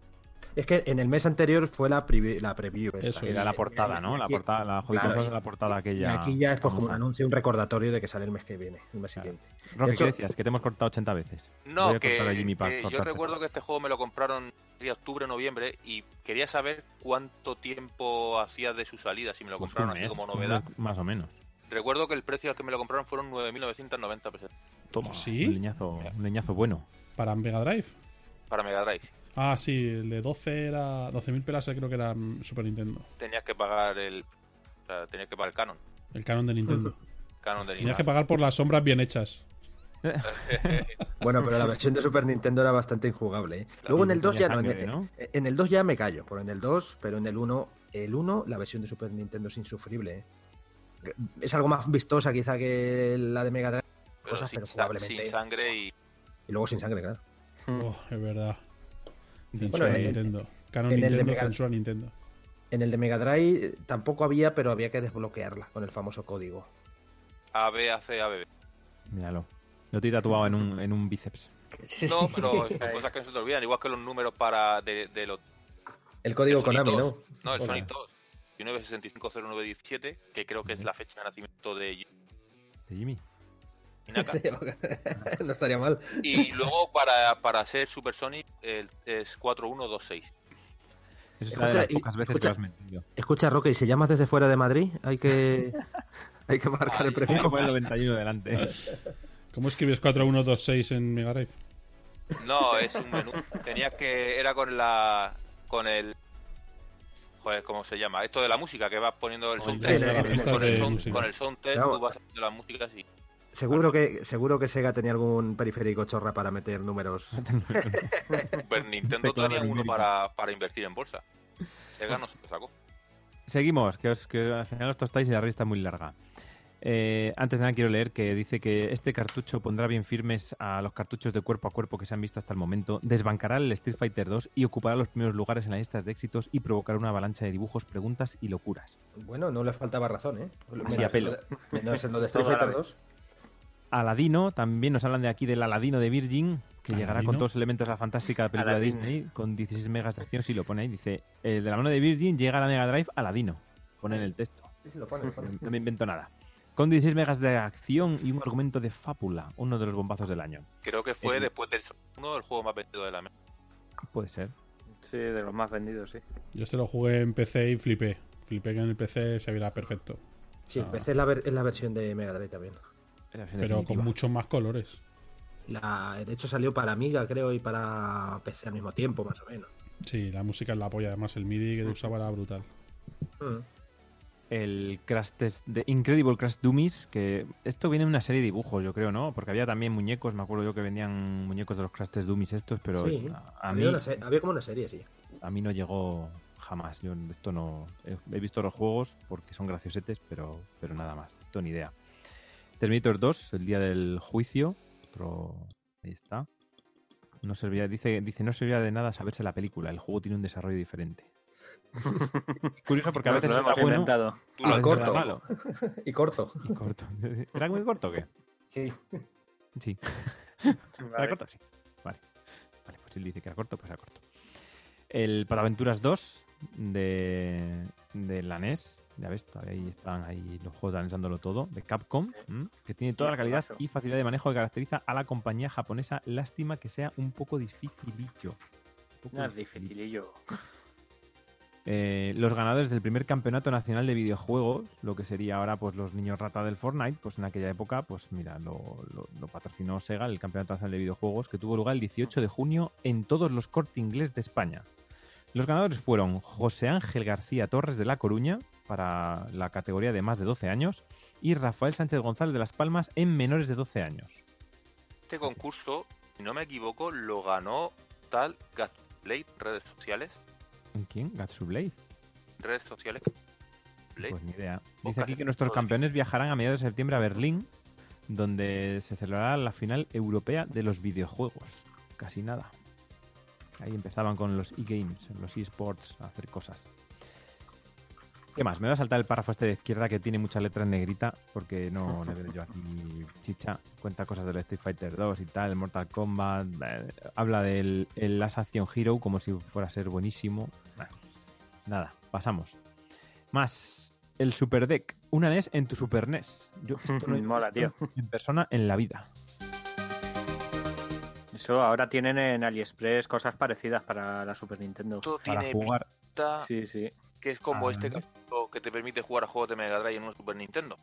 Speaker 3: Es que en el mes anterior fue la, preview- la preview. esta.
Speaker 5: Eso
Speaker 1: era la portada, ¿no? La portada, la
Speaker 3: claro, y-
Speaker 1: la portada aquella.
Speaker 3: aquí ya es pues, como un anuncio, un recordatorio de que sale el mes que viene, el mes
Speaker 1: Claro.
Speaker 3: siguiente.
Speaker 1: Roque,
Speaker 3: De hecho-
Speaker 1: ¿qué decías? Que te hemos cortado 80 veces.
Speaker 2: No,
Speaker 1: Voy a
Speaker 2: que,
Speaker 1: a Jimmy para
Speaker 2: que yo recuerdo que este juego me lo compraron en octubre, noviembre y quería saber cuánto tiempo hacía de su salida, si me lo
Speaker 1: Pues
Speaker 2: compraron así como novedad.
Speaker 1: Más o menos.
Speaker 2: Recuerdo que el precio al que me lo compraron fueron 9.990 pesos
Speaker 1: Toma,
Speaker 5: ¿Sí?
Speaker 1: un leñazo, un leñazo bueno.
Speaker 5: Para Mega Drive.
Speaker 2: para Mega Drive.
Speaker 5: Ah, sí, el de 12 era. 12.000 pelas, creo que era mm, Super Nintendo.
Speaker 2: Tenías que pagar el, o sea, tenías que pagar el canon,
Speaker 5: El canon de Nintendo.
Speaker 2: canon de
Speaker 5: Tenías que pagar por las sombras bien hechas.
Speaker 3: Bueno, pero la versión de Super Nintendo era bastante injugable. ¿eh? Luego en el 2 ya no, en el,
Speaker 1: ¿no?
Speaker 3: en el 2 ya me callo, pero en el 2, pero en el 1, el 1, la versión de Super Nintendo es insufrible. ¿eh? Es algo más vistosa quizá que la de Mega Drive,
Speaker 2: pero
Speaker 3: cosas,
Speaker 2: sin,
Speaker 3: pero jugablemente.
Speaker 2: sin sangre y
Speaker 3: y luego sin sangre, claro.
Speaker 5: Oh, es verdad.
Speaker 1: Bueno,
Speaker 5: Censura Nintendo. Canon
Speaker 3: en el de
Speaker 5: Nintendo,
Speaker 3: Mega-
Speaker 5: censura Nintendo.
Speaker 3: En el de Mega Drive eh, tampoco había, pero había que desbloquearla con el famoso código.
Speaker 2: A, B, A, C, A, B.
Speaker 1: Míralo. Lo te he tatuado en un, en un bíceps.
Speaker 2: No, pero son cosas que no se te olvidan, igual que los números para de, de los
Speaker 3: El código
Speaker 2: el
Speaker 3: Konami,
Speaker 2: 2.
Speaker 3: ¿no?
Speaker 2: No, el. Sonic 2. 19650917, que creo que es la fecha de nacimiento de
Speaker 1: De Jimmy.
Speaker 3: Sí, no estaría mal.
Speaker 2: Y luego para, para ser Super Sonic el- es 4126.
Speaker 1: Eso será de
Speaker 3: Escucha,
Speaker 1: las pocas veces que
Speaker 3: escucha-
Speaker 1: lo has metido.
Speaker 3: Escucha, Roque, ¿y si llamas desde fuera de Madrid? Hay que, hay que marcar el
Speaker 2: Ay,
Speaker 1: Hay que
Speaker 3: prefijo.
Speaker 1: poner el 91 delante.
Speaker 5: ¿Cómo escribes 4126 en Mega Drive?
Speaker 2: No, es un menú. Tenías que. Era con la. Con el. Joder, ¿cómo se llama? Esto de la música que vas poniendo el soundtrack.
Speaker 3: sí,
Speaker 2: con el soundtrack
Speaker 3: Claro.
Speaker 2: tú vas haciendo las músicas y.
Speaker 3: Seguro que, seguro que Sega tenía algún periférico chorra para meter números.
Speaker 2: Super Nintendo
Speaker 1: Teclado
Speaker 2: tenía uno para, para invertir en bolsa. Sega no se lo sacó.
Speaker 1: Seguimos, que, os, que al final os tostáis y la revista es muy larga. Eh, antes de nada quiero leer que dice que este cartucho pondrá bien firmes a los cartuchos de cuerpo a cuerpo que se han visto hasta el momento, desbancará el Street Fighter 2 y ocupará los primeros lugares en las listas de éxitos y provocará una avalancha de dibujos, preguntas y locuras.
Speaker 3: Bueno, no le faltaba razón, ¿eh?
Speaker 1: Así a pelo.
Speaker 3: Menos en lo de Street Fighter
Speaker 4: vez.
Speaker 3: 2.
Speaker 1: Aladino, también nos hablan de aquí del Aladino de Virgin, que llegará con todos los elementos de la fantástica película de. Disney, con 16 megas de acción, si lo pone ahí, dice, el de la mano de Virgin llega a la Mega Drive Aladino, pone en el texto.
Speaker 3: Sí, sí, lo pone, lo pone.
Speaker 1: No me invento nada. Con 16 megas de acción y un argumento de fábula, uno de los bombazos del año.
Speaker 2: Creo que fue
Speaker 1: El-
Speaker 2: después del uno del juego más vendido de la mesa.
Speaker 1: Puede ser.
Speaker 4: Sí, de los más vendidos, sí.
Speaker 5: Yo este lo jugué en PC y flipé. Flipé que en el PC se viera perfecto.
Speaker 3: Sí,
Speaker 5: Ah.
Speaker 3: empecé es la, ver- es la versión de Mega Drive también.
Speaker 5: Pero con muchos más colores.
Speaker 3: La, de hecho salió para Amiga, creo, y para PC al mismo tiempo, más o menos.
Speaker 5: Sí, la música es la polla. Además, el MIDI que usaba era brutal.
Speaker 3: Mm.
Speaker 1: El Crash Test de Incredible Crash Dummies, que esto viene en una serie de dibujos, yo creo, ¿no? Porque había también muñecos, me acuerdo yo que vendían muñecos de los Crash Test Dummies estos, pero
Speaker 3: Sí,
Speaker 1: a, a
Speaker 3: había,
Speaker 1: mí,
Speaker 3: una se- había como una serie, sí.
Speaker 1: a mí no llegó jamás. Yo esto no he, he visto los juegos porque son graciosetes, pero, pero nada más. Esto ni idea. Terminator 2, el día del juicio. Otro. Ahí está. No servía, dice, dice, no servía de nada saberse la película. El juego tiene un desarrollo diferente. Curioso porque a veces
Speaker 4: lo
Speaker 1: era
Speaker 4: hemos
Speaker 1: bueno,
Speaker 4: inventado.
Speaker 2: Tú
Speaker 1: a
Speaker 2: lo
Speaker 1: veces
Speaker 3: corto.
Speaker 1: era malo.
Speaker 3: Y corto.
Speaker 1: Y corto. ¿Era muy corto o qué?
Speaker 3: Sí.
Speaker 1: Sí. ¿Era corto? Sí. Vale. Vale, pues si él dice que era corto, pues era corto. El Pataventuras 2 de, de la NES. Ya ves, ahí están ahí los juegos analizándolo todo. De Capcom, ¿m? que tiene toda la calidad y facilidad de manejo que caracteriza a la compañía japonesa. Lástima que sea un poco dificilillo. Un poco
Speaker 4: No es
Speaker 1: dificilillo.
Speaker 4: dificilillo.
Speaker 1: Eh, los ganadores del primer campeonato nacional de videojuegos, lo que sería ahora pues los niños rata del Fortnite, pues en aquella época, pues mira, lo, lo- lo patrocinó Sega, el campeonato nacional de videojuegos, que tuvo lugar el 18 de junio en todos los corte inglés de España. Los ganadores fueron José Ángel García Torres de La Coruña, para la categoría de más de 12 años, y Rafael Sánchez González de Las Palmas en menores de 12 años.
Speaker 2: Este concurso, si no me equivoco, lo ganó tal Gatblade, redes sociales.
Speaker 1: ¿En quién? Gatsu Blade.
Speaker 2: Redes sociales. Blade.
Speaker 1: Pues ni idea. Dice aquí que nuestros campeones viajarán a mediados de septiembre a Berlín, donde se celebrará la final europea de los videojuegos. Casi nada. Ahí empezaban con los e-games, los e-sports, a hacer cosas. ¿Qué más? Me voy a saltar el párrafo este de izquierda que tiene muchas letras negrita, porque no le veo yo aquí chicha. Cuenta cosas del Street Fighter 2 y tal, el Mortal Kombat. eh, habla del el Last Action Hero como si fuera a ser buenísimo. Nada, pasamos. Más el Super Deck, una NES en tu Super NES. Yo esto no he
Speaker 4: Mola,
Speaker 1: visto En persona en la vida.
Speaker 4: Eso ahora tienen en AliExpress cosas parecidas para la Super Nintendo.
Speaker 2: Esto
Speaker 1: Para
Speaker 2: tiene
Speaker 1: jugar.
Speaker 2: pinta
Speaker 4: Sí, sí.
Speaker 2: que es como
Speaker 1: Ah,
Speaker 2: este cartucho que te permite jugar a juegos de Mega Drive en un Super Nintendo.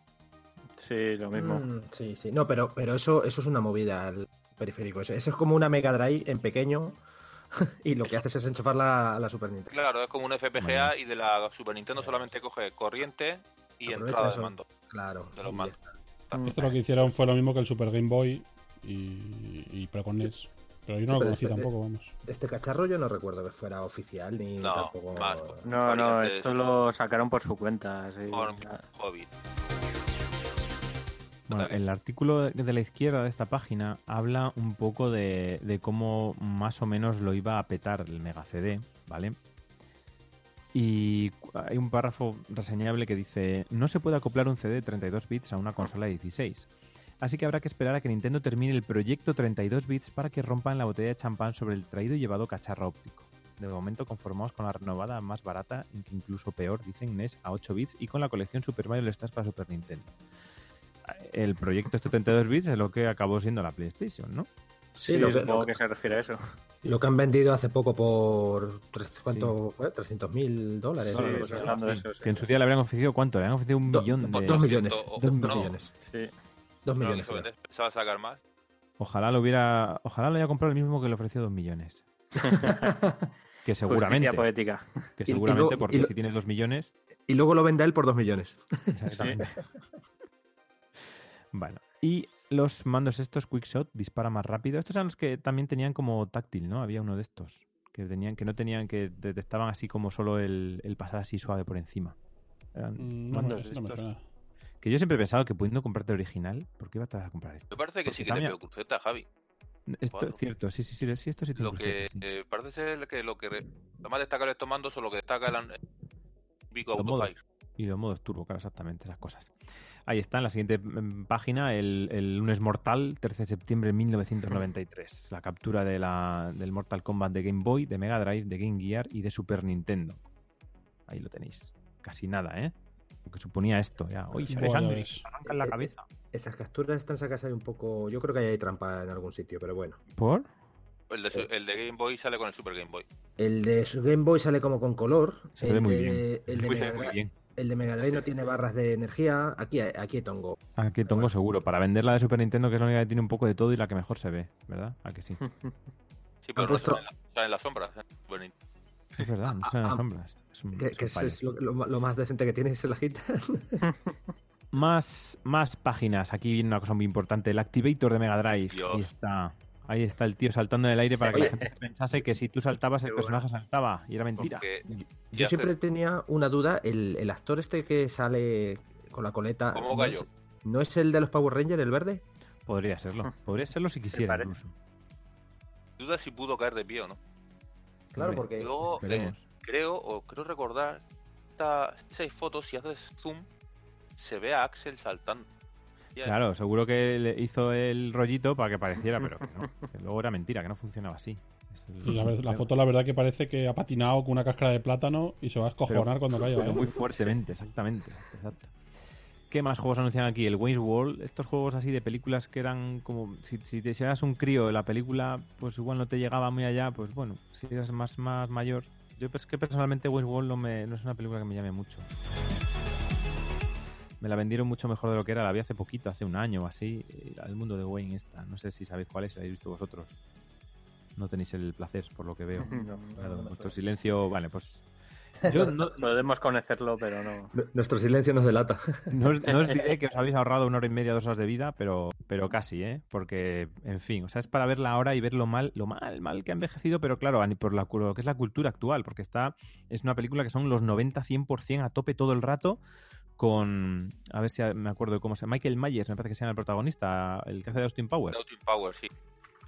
Speaker 4: Sí, lo mismo.
Speaker 3: Mm, sí, sí. No, pero, pero eso, eso es una movida, el periférico. Eso, eso es como una Mega Drive en pequeño y lo que haces es enchufarla a la Super Nintendo.
Speaker 2: Claro, es como un FPGA y de la Super Nintendo solamente coge corriente y
Speaker 3: Aprovecha
Speaker 2: entrada de mando.
Speaker 3: Claro.
Speaker 2: De los mandos.
Speaker 5: Esto lo que hicieron fue lo mismo que el Super Game Boy y, y pero con NES. Pero yo no
Speaker 3: Sí,
Speaker 5: lo conocí
Speaker 3: este-
Speaker 5: tampoco, vamos.
Speaker 3: de este cacharro yo no recuerdo que fuera oficial ni
Speaker 2: No,
Speaker 3: tampoco.
Speaker 2: más.
Speaker 4: No, no, esto lo sacaron por su cuenta. sí.
Speaker 2: Por hobby.
Speaker 1: Bueno, el artículo de la izquierda de esta página habla un poco de, de cómo más o menos lo iba a petar el Mega CD, ¿vale? Y hay un párrafo reseñable que dice, no se puede acoplar un CD de 32 bits a una consola de 16. Así que habrá que esperar a que Nintendo termine el proyecto 32 bits para que rompan la botella de champán sobre el traído y llevado cacharro óptico. De momento conformados con la renovada más barata, que incluso peor, dicen NES a 8 bits y con la colección Super Mario All Stars para Super Nintendo. El proyecto este 32 bits es lo que acabó siendo la PlayStation, ¿no?
Speaker 3: Sí,
Speaker 4: Sí,
Speaker 3: lo, que,
Speaker 4: supongo
Speaker 3: lo-
Speaker 4: que se refiere a eso.
Speaker 3: lo que han vendido hace poco por. ¿Cuánto fue? 300 mil dólares.
Speaker 4: Sí,
Speaker 3: ¿no?
Speaker 4: sí,
Speaker 3: Pues,
Speaker 4: sí.
Speaker 1: Sí,
Speaker 4: eso, sí.
Speaker 1: Que en su día le habrían ofrecido cuánto? Le habrían ofrecido un
Speaker 3: Do-
Speaker 1: millón de...
Speaker 3: Dos millones.
Speaker 2: o-
Speaker 3: Dos
Speaker 2: no.
Speaker 3: millones.
Speaker 4: Sí.
Speaker 3: Dos
Speaker 2: No lo
Speaker 3: millones.
Speaker 2: vender, pensaba sacar más.
Speaker 1: Ojalá lo hubiera... Ojalá lo haya comprado el mismo que le ofreció dos millones. Que seguramente.
Speaker 4: Justicia poética.
Speaker 1: Que
Speaker 3: Y- y
Speaker 1: seguramente,
Speaker 3: luego-
Speaker 1: porque
Speaker 3: y lo-
Speaker 1: si tienes dos millones...
Speaker 3: Y luego lo vende a él por dos millones.
Speaker 1: Exactamente. Bueno, y los mandos estos Quickshot dispara más rápido. Estos eran los que también tenían como táctil, ¿no? Había uno de estos que tenían que no tenían que detectaban así como solo el, el pasar así suave por encima. Eran
Speaker 5: Mm, No,
Speaker 1: mandos
Speaker 5: no
Speaker 1: estos. Que yo siempre he pensado que pudiendo comprarte el original, ¿por qué vas a comprar esto?
Speaker 2: Me parece que sí que te veo cruceta, Javi.
Speaker 1: Esto es cierto, sí, sí, sí, sí, esto sí
Speaker 2: Lo que
Speaker 1: sí.
Speaker 2: eh, parece ser que lo que re- lo más destacable de estos mandos son lo que destaca el
Speaker 1: Los modos.
Speaker 2: Autofire.
Speaker 1: Y los modos turbo, claro, exactamente, esas cosas. Ahí está, en la siguiente mm, página, el, el lunes mortal, 13 de septiembre de 1993. La captura de la, del Mortal Kombat de Game Boy, de Mega Drive, de Game Gear y de Super Nintendo. Ahí lo tenéis. Casi nada, ¿eh? Que suponía esto, ya. Uy, sale
Speaker 5: Buah, ya
Speaker 1: sangre,
Speaker 5: ves.
Speaker 1: te arrancan la
Speaker 3: Eh, eh,
Speaker 1: cabeza.
Speaker 3: Esas capturas están sacadas ahí un poco. Yo creo que ahí hay trampa en algún sitio, pero bueno.
Speaker 1: ¿Por?
Speaker 2: El de, su- el de Game Boy sale con el Super Game Boy.
Speaker 3: El de su Game Boy sale como con color.
Speaker 1: Se
Speaker 3: el
Speaker 1: ve muy
Speaker 3: de,
Speaker 1: bien.
Speaker 3: El de,
Speaker 1: se
Speaker 3: Mega
Speaker 1: muy
Speaker 3: Drive,
Speaker 1: bien.
Speaker 3: el de Mega Drive no tiene barras de energía. Aquí, aquí hay tongo.
Speaker 1: Aquí tengo seguro. Para vender la de Super Nintendo, que es la única que tiene un poco de todo y la que mejor se ve, ¿verdad? ¿A que sí?
Speaker 2: Sí, pero no
Speaker 3: puesto-
Speaker 2: sale en, la- sale en las sombras. ¿eh?
Speaker 1: Es verdad, no salen las
Speaker 3: Ah,
Speaker 1: sombras. Es un-
Speaker 3: Que,
Speaker 1: es
Speaker 3: que eso es lo, lo- lo más decente que tiene se la agita.
Speaker 1: Más, más páginas. Aquí viene una cosa muy importante. El Activator de Mega Drive.
Speaker 2: Dios.
Speaker 1: Ahí está. Ahí está el tío saltando en el aire para que la gente pensase que si tú saltabas el
Speaker 3: Qué
Speaker 1: personaje saltaba. Y era mentira.
Speaker 2: Porque-
Speaker 3: Yo
Speaker 2: haces?
Speaker 3: siempre tenía una duda. El, el actor este que sale con la coleta.
Speaker 2: ¿Cómo
Speaker 3: ¿no es, ¿No es el de los Power Rangers, el verde?
Speaker 1: Podría serlo. Podría serlo si quisiera incluso.
Speaker 2: Duda si pudo caer de pie o no.
Speaker 3: Claro, porque.
Speaker 2: Luego, eh, creo, o creo recordar, esta, seis fotos, si haces zoom, se ve a Axel saltando.
Speaker 1: Claro, seguro que le hizo el rollito para que pareciera, pero que no. Que luego era mentira, que no funcionaba así.
Speaker 5: La, foto, la verdad, que parece que ha patinado con una cáscara de plátano y se va a escojonar cuando caiga.
Speaker 1: Pero
Speaker 5: ¿eh?
Speaker 1: muy fuertemente, exactamente. exacto. ¿Qué más juegos anuncian aquí? El Wayne's World, estos juegos así de películas que eran como. Si, si te si eras un crío, la película, pues igual no te llegaba muy allá, pues bueno, si eras más, más mayor. Yo es que personalmente Wayne's World no, me, no es una película que me llame mucho. Me la vendieron mucho mejor de lo que era, la vi hace poquito, hace un año o así, eh, el mundo de Wayne esta. No sé si sabéis cuál es, si la habéis visto vosotros. No tenéis el placer, por lo que veo.
Speaker 4: No,
Speaker 1: vuestro silencio, vale, pues. Yo no,
Speaker 4: Podemos conocerlo, pero no.
Speaker 3: Nuestro silencio nos delata.
Speaker 1: No os, no os diré que os habéis ahorrado una hora y media, dos horas de vida, pero, pero casi, ¿eh? Porque, en fin, o sea, es para verla ahora y ver lo mal, lo mal, mal que ha envejecido, pero claro, por la, lo que es la cultura actual, porque está, es una película que son los 90-100% a tope todo el rato, con, a ver si me acuerdo de cómo se llama, Michael Myers, me parece que se llama el protagonista, el que hace de Austin Powers.
Speaker 2: Austin Power, sí.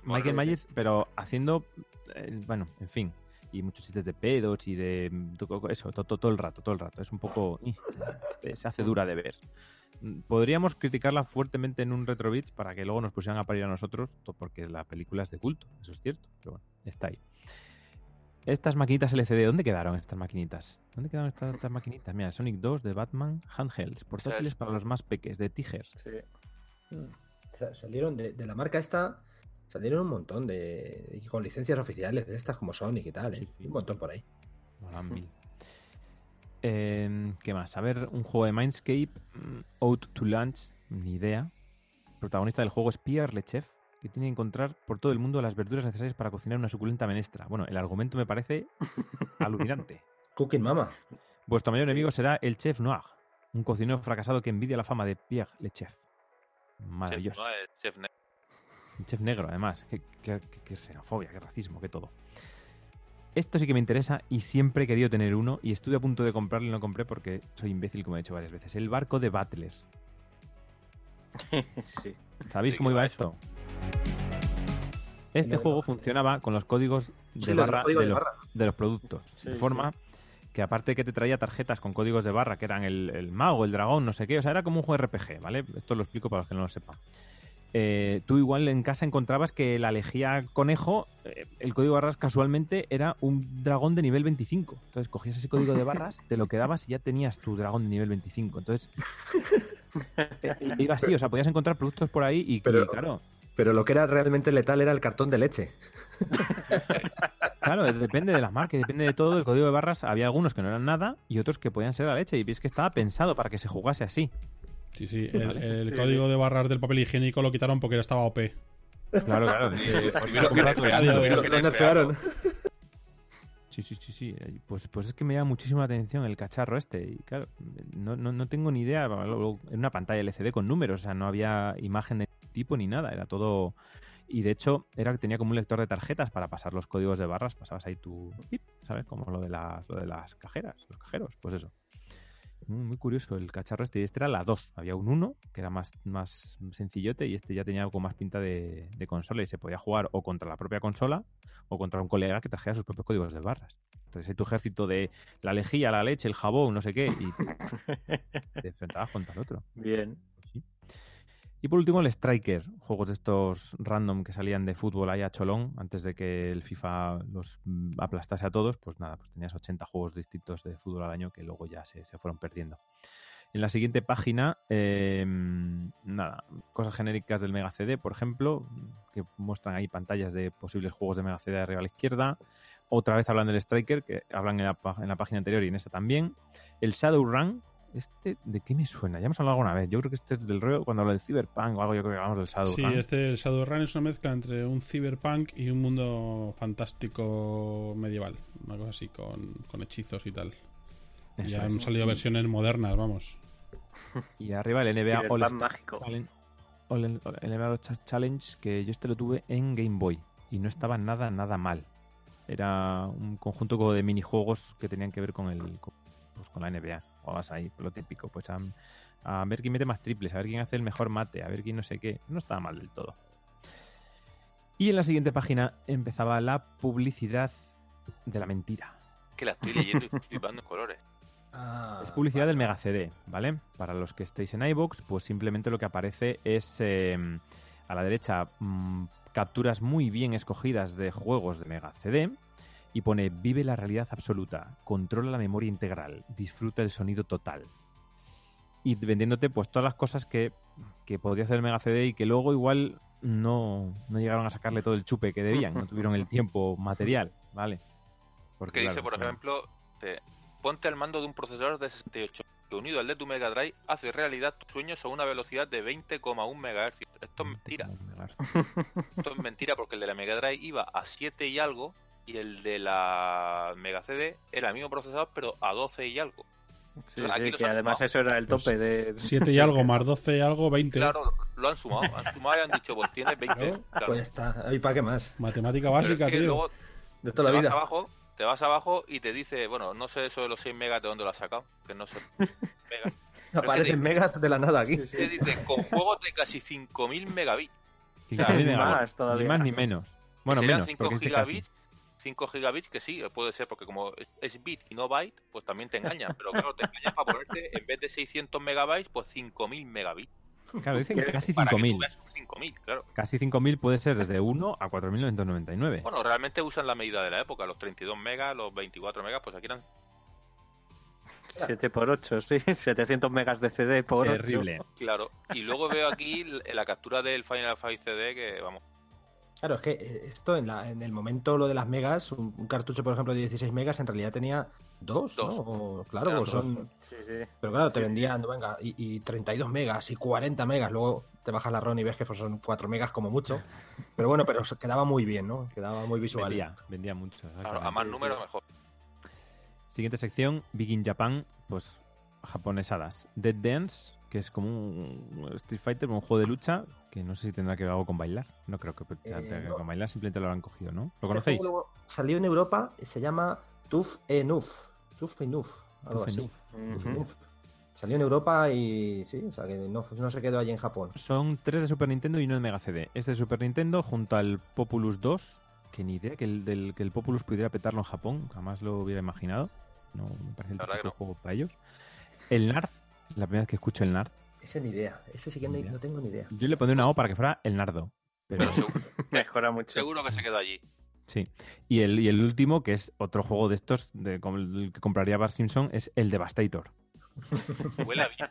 Speaker 1: Michael Myers, pero haciendo, eh, bueno, en fin, y muchos chistes de pedos y de mm, eso, to- to- todo, el rato, todo el rato. Es un poco, ih, se, hace dura de ver. Mm, Podríamos criticarla fuertemente en un retrobits para que luego nos pusieran a parir a nosotros, porque la película es de culto, eso es cierto, pero bueno, está ahí. Estas maquinitas LCD, ¿dónde quedaron estas maquinitas? ¿Dónde quedaron estas, estas maquinitas? Mira, Sonic 2 de Batman, handhelds, portátiles para los más peques, de Tiger.
Speaker 4: Sí.
Speaker 3: Sa- Salieron de, de la marca esta, salieron un montón de. y con licencias oficiales de estas como Sonic y tal, ¿eh?
Speaker 1: Sí, sí.
Speaker 3: Un montón por ahí.
Speaker 1: Molan mil. Eh, ¿Qué más? A ver, un juego de Mindscape, mm, Out to Lunch, ni idea. El protagonista del juego es Pierre Lechef, que tiene que encontrar por todo el mundo las verduras necesarias para cocinar una suculenta menestra. Bueno, el argumento me parece alucinante.
Speaker 3: Cooking Mama.
Speaker 1: Vuestro mayor enemigo será el chef Noir, un cocinero fracasado que envidia la fama de Pierre Lechef. Maravilloso. Un chef negro, además. Qué, qué- qué- qué xenofobia, qué racismo, qué todo. Esto sí que me interesa y siempre he querido tener uno y estuve a punto de comprarlo y no compré porque soy imbécil, como he dicho varias veces. El barco de Butler.
Speaker 4: sí.
Speaker 1: ¿Sabéis
Speaker 2: ¿De
Speaker 1: cómo iba esto? Este
Speaker 3: No,
Speaker 1: juego
Speaker 3: no.
Speaker 1: funcionaba con los códigos de
Speaker 3: Sí,
Speaker 1: barra,
Speaker 3: código
Speaker 1: de,
Speaker 3: de
Speaker 1: los,
Speaker 3: barra.
Speaker 1: de los productos.
Speaker 4: Sí,
Speaker 1: de forma que aparte que te traía tarjetas con códigos de barra, que eran el, el mago, el dragón, no sé qué, o sea, era como un juego RPG, ¿vale? Esto lo explico para los que no lo sepan. Eh, tú igual en casa encontrabas que la lejía conejo, eh, el código de barras casualmente era un dragón de nivel 25. Entonces cogías ese código de barras, te lo quedabas y ya tenías tu dragón de nivel 25. Entonces, iba así, o sea, podías encontrar productos por ahí y, y claro,
Speaker 3: Pero lo que era realmente letal era el cartón de leche.
Speaker 1: Claro, depende de las marcas, depende de todo. El código de barras había algunos que no eran nada y otros que podían ser la leche. Y ves que estaba pensado para que se jugase así.
Speaker 5: Sí, sí. El, el
Speaker 4: Sí,
Speaker 5: código de barras del papel higiénico lo quitaron porque estaba OP.
Speaker 1: Claro, claro. Eh,
Speaker 2: Primero que
Speaker 3: nerfearon.
Speaker 1: Sí, sí, sí, sí. Pues, pues es que me llama muchísimo la atención el cacharro este. Y claro, no, no, no tengo ni idea. En una pantalla LCD con números, o sea, no había imagen de tipo ni nada. Era todo. Y de hecho, era que tenía como un lector de tarjetas para pasar los códigos de barras. Pasabas ahí tu. ¿Sabes? Como lo de las, lo de las cajeras, los cajeros. Pues eso. Muy, curioso el cacharro este. Este era la 2. Había un 1, que era más, más sencillote, y este ya tenía algo más pinta de, de consola y se podía jugar o contra la propia consola o contra un colega que trajera sus propios códigos de barras. Entonces, hay tu ejército de la lejía, la leche, el jabón, no sé qué, y te enfrentabas contra el otro.
Speaker 4: Bien.
Speaker 1: Y por último, el Striker, juegos de estos random que salían de fútbol ahí a cholón antes de que el FIFA los mm, aplastase a todos. Pues nada, pues tenías 80 juegos distintos de fútbol al año que luego ya se, se fueron perdiendo. En la siguiente página, eh, nada, cosas genéricas del Mega CD, por ejemplo, que muestran ahí pantallas de posibles juegos de Mega CD arriba a la izquierda. Otra vez hablan del Striker, que hablan en la, en la página anterior y en esta también. El Shadowrun, este, ¿de qué me suena? Ya hemos hablado alguna vez. Yo creo que este es del rollo cuando hablo del Cyberpunk o algo, yo creo que hablamos del
Speaker 5: Sí,
Speaker 1: Shadowrun.
Speaker 5: este el Shadowrun es una mezcla entre un cyberpunk y un mundo fantástico medieval. Una cosa así, con, con hechizos y tal.
Speaker 1: Eso
Speaker 5: ya
Speaker 1: es.
Speaker 5: han salido versiones modernas, vamos.
Speaker 1: Y arriba el NBA All Star
Speaker 4: mágico.
Speaker 1: Challenge, All- el NBA All Star Challenge, que yo este lo tuve en Game Boy y no estaba nada, nada mal. Era un conjunto como de minijuegos que tenían que ver con el con, pues, con la NBA. Jugabas ahí, lo típico, pues a, a ver quién mete más triples, a ver quién hace el mejor mate, a ver quién no sé qué. No estaba mal del todo. Y en la siguiente página empezaba la publicidad de la mentira.
Speaker 2: Que la estoy leyendo y estoy flipando en colores.
Speaker 3: Ah,
Speaker 1: Es publicidad
Speaker 3: vale.
Speaker 1: del Mega CD, ¿vale? Para los que estéis en iBox, pues simplemente lo que aparece es eh, a la derecha mm, capturas muy bien escogidas de juegos de Mega CD y pone vive la realidad absoluta, controla la memoria integral, disfruta el sonido total. Y vendiéndote pues todas las cosas que, que podría hacer el Mega CD y que luego igual no, no llegaron a sacarle todo el chupe que debían, no tuvieron el tiempo material, ¿vale?
Speaker 2: Porque dice, por ejemplo, te- ponte al mando de un procesador de 68 que unido al de tu Mega Drive hace realidad tus sueños a una velocidad de 20,1 MHz. Esto es mentira. Esto es mentira porque el de la Mega Drive iba a 7 y algo y el de la Mega CD era el mismo procesador pero a 12 y algo.
Speaker 4: Sí,
Speaker 2: Aquí
Speaker 4: sí, que además
Speaker 2: sumado.
Speaker 4: eso era el
Speaker 5: Pues
Speaker 4: tope de...
Speaker 5: 7 y algo más 12 y algo, 20.
Speaker 2: Claro, lo han sumado. Han sumado y han dicho, pues tienes 20.
Speaker 5: Claro.
Speaker 2: Claro.
Speaker 3: Pues está. ¿Y para qué más?
Speaker 5: Matemática
Speaker 2: Pero es
Speaker 5: básica,
Speaker 2: que
Speaker 5: tío.
Speaker 2: luego
Speaker 3: De
Speaker 2: te
Speaker 3: toda la
Speaker 2: vas
Speaker 3: vida.
Speaker 2: abajo, te vas abajo y te dice, bueno, no sé eso de los 6 megas de dónde lo has sacado, que no sé. megas.
Speaker 3: Aparecen megas de la nada aquí.
Speaker 4: Sí, sí.
Speaker 2: Te dice, con juegos de casi 5000 megabits. O sea,
Speaker 1: sí,
Speaker 4: más todavía.
Speaker 1: Ni más ni menos. Bueno, menos.
Speaker 2: 5
Speaker 1: porque dice casi.
Speaker 2: gigabits. 5 gigabits que sí, puede ser, porque como es bit y no byte, pues también te engañan. Pero claro, te engañan para ponerte, en vez de 600 megabytes, pues 5000 megabits.
Speaker 1: Claro, dicen
Speaker 4: Que-
Speaker 1: casi
Speaker 2: Para que tú
Speaker 1: 5.000.
Speaker 2: veas un 5000, claro.
Speaker 1: Casi 5.000 puede ser desde 1 a 4.999.
Speaker 2: Bueno, realmente usan la medida de la época, los 32 megas, los 24 megas, pues aquí eran
Speaker 4: 7 por 8, sí. 700 megas de CD por 8.
Speaker 1: Terrible.
Speaker 2: Claro, y luego veo aquí la captura del Final Fight CD que, vamos,
Speaker 3: Claro, es que eh, esto en, la, en el momento lo de las megas, un, un cartucho, por ejemplo, de 16 megas, en realidad tenía dos,
Speaker 2: Dos.
Speaker 3: ¿no? O- claro, son...
Speaker 4: Sí, sí.
Speaker 3: Pero claro, te vendían, venga, y, y 32 megas y 40 megas, luego te bajas la ROM y ves que pues, son 4 megas como mucho. Pero bueno, pero quedaba muy bien, ¿no? Quedaba muy visual.
Speaker 1: Vendía, vendía mucho.
Speaker 2: claro, a más
Speaker 4: sí.
Speaker 2: mejor.
Speaker 1: Siguiente sección, Big in Japan, pues japonesadas. Dead Dance, que es como un Street Fighter, un juego de lucha, que no sé si tendrá que ver algo con bailar. No creo que tenga que ver
Speaker 3: no.
Speaker 1: con bailar, simplemente lo han cogido, ¿no? ¿Lo
Speaker 3: Este
Speaker 1: conocéis?
Speaker 3: salió en Europa y se llama Tuf Enuf. Tuf Enuf, algo
Speaker 1: Tuf
Speaker 3: así.
Speaker 1: Enuf.
Speaker 3: Tuf
Speaker 4: Ujú.
Speaker 3: Enuf. Salió en Europa y sí, o sea que no, no se quedó allí en Japón.
Speaker 1: Son tres de Super Nintendo y uno de Mega CD. Este de Super Nintendo junto al Populus 2, que ni idea que el, del, que el Populus pudiera petarlo en Japón, jamás lo hubiera imaginado. No me parece el
Speaker 2: La verdad
Speaker 1: típico
Speaker 2: que no.
Speaker 1: juego para ellos. El NARD, la primera vez que escucho el NARD.
Speaker 3: Ese ni idea, ese sí que no,
Speaker 1: Ni idea.
Speaker 3: no tengo ni idea.
Speaker 1: Yo le pondré una O para que fuera el Nardo. Pero
Speaker 4: Mejora mucho.
Speaker 2: seguro que se quedó allí.
Speaker 1: sí. Y el, y el último, que es otro juego de estos, de, como el que compraría Bar Simpson, es el Devastator.
Speaker 2: Huele a bien.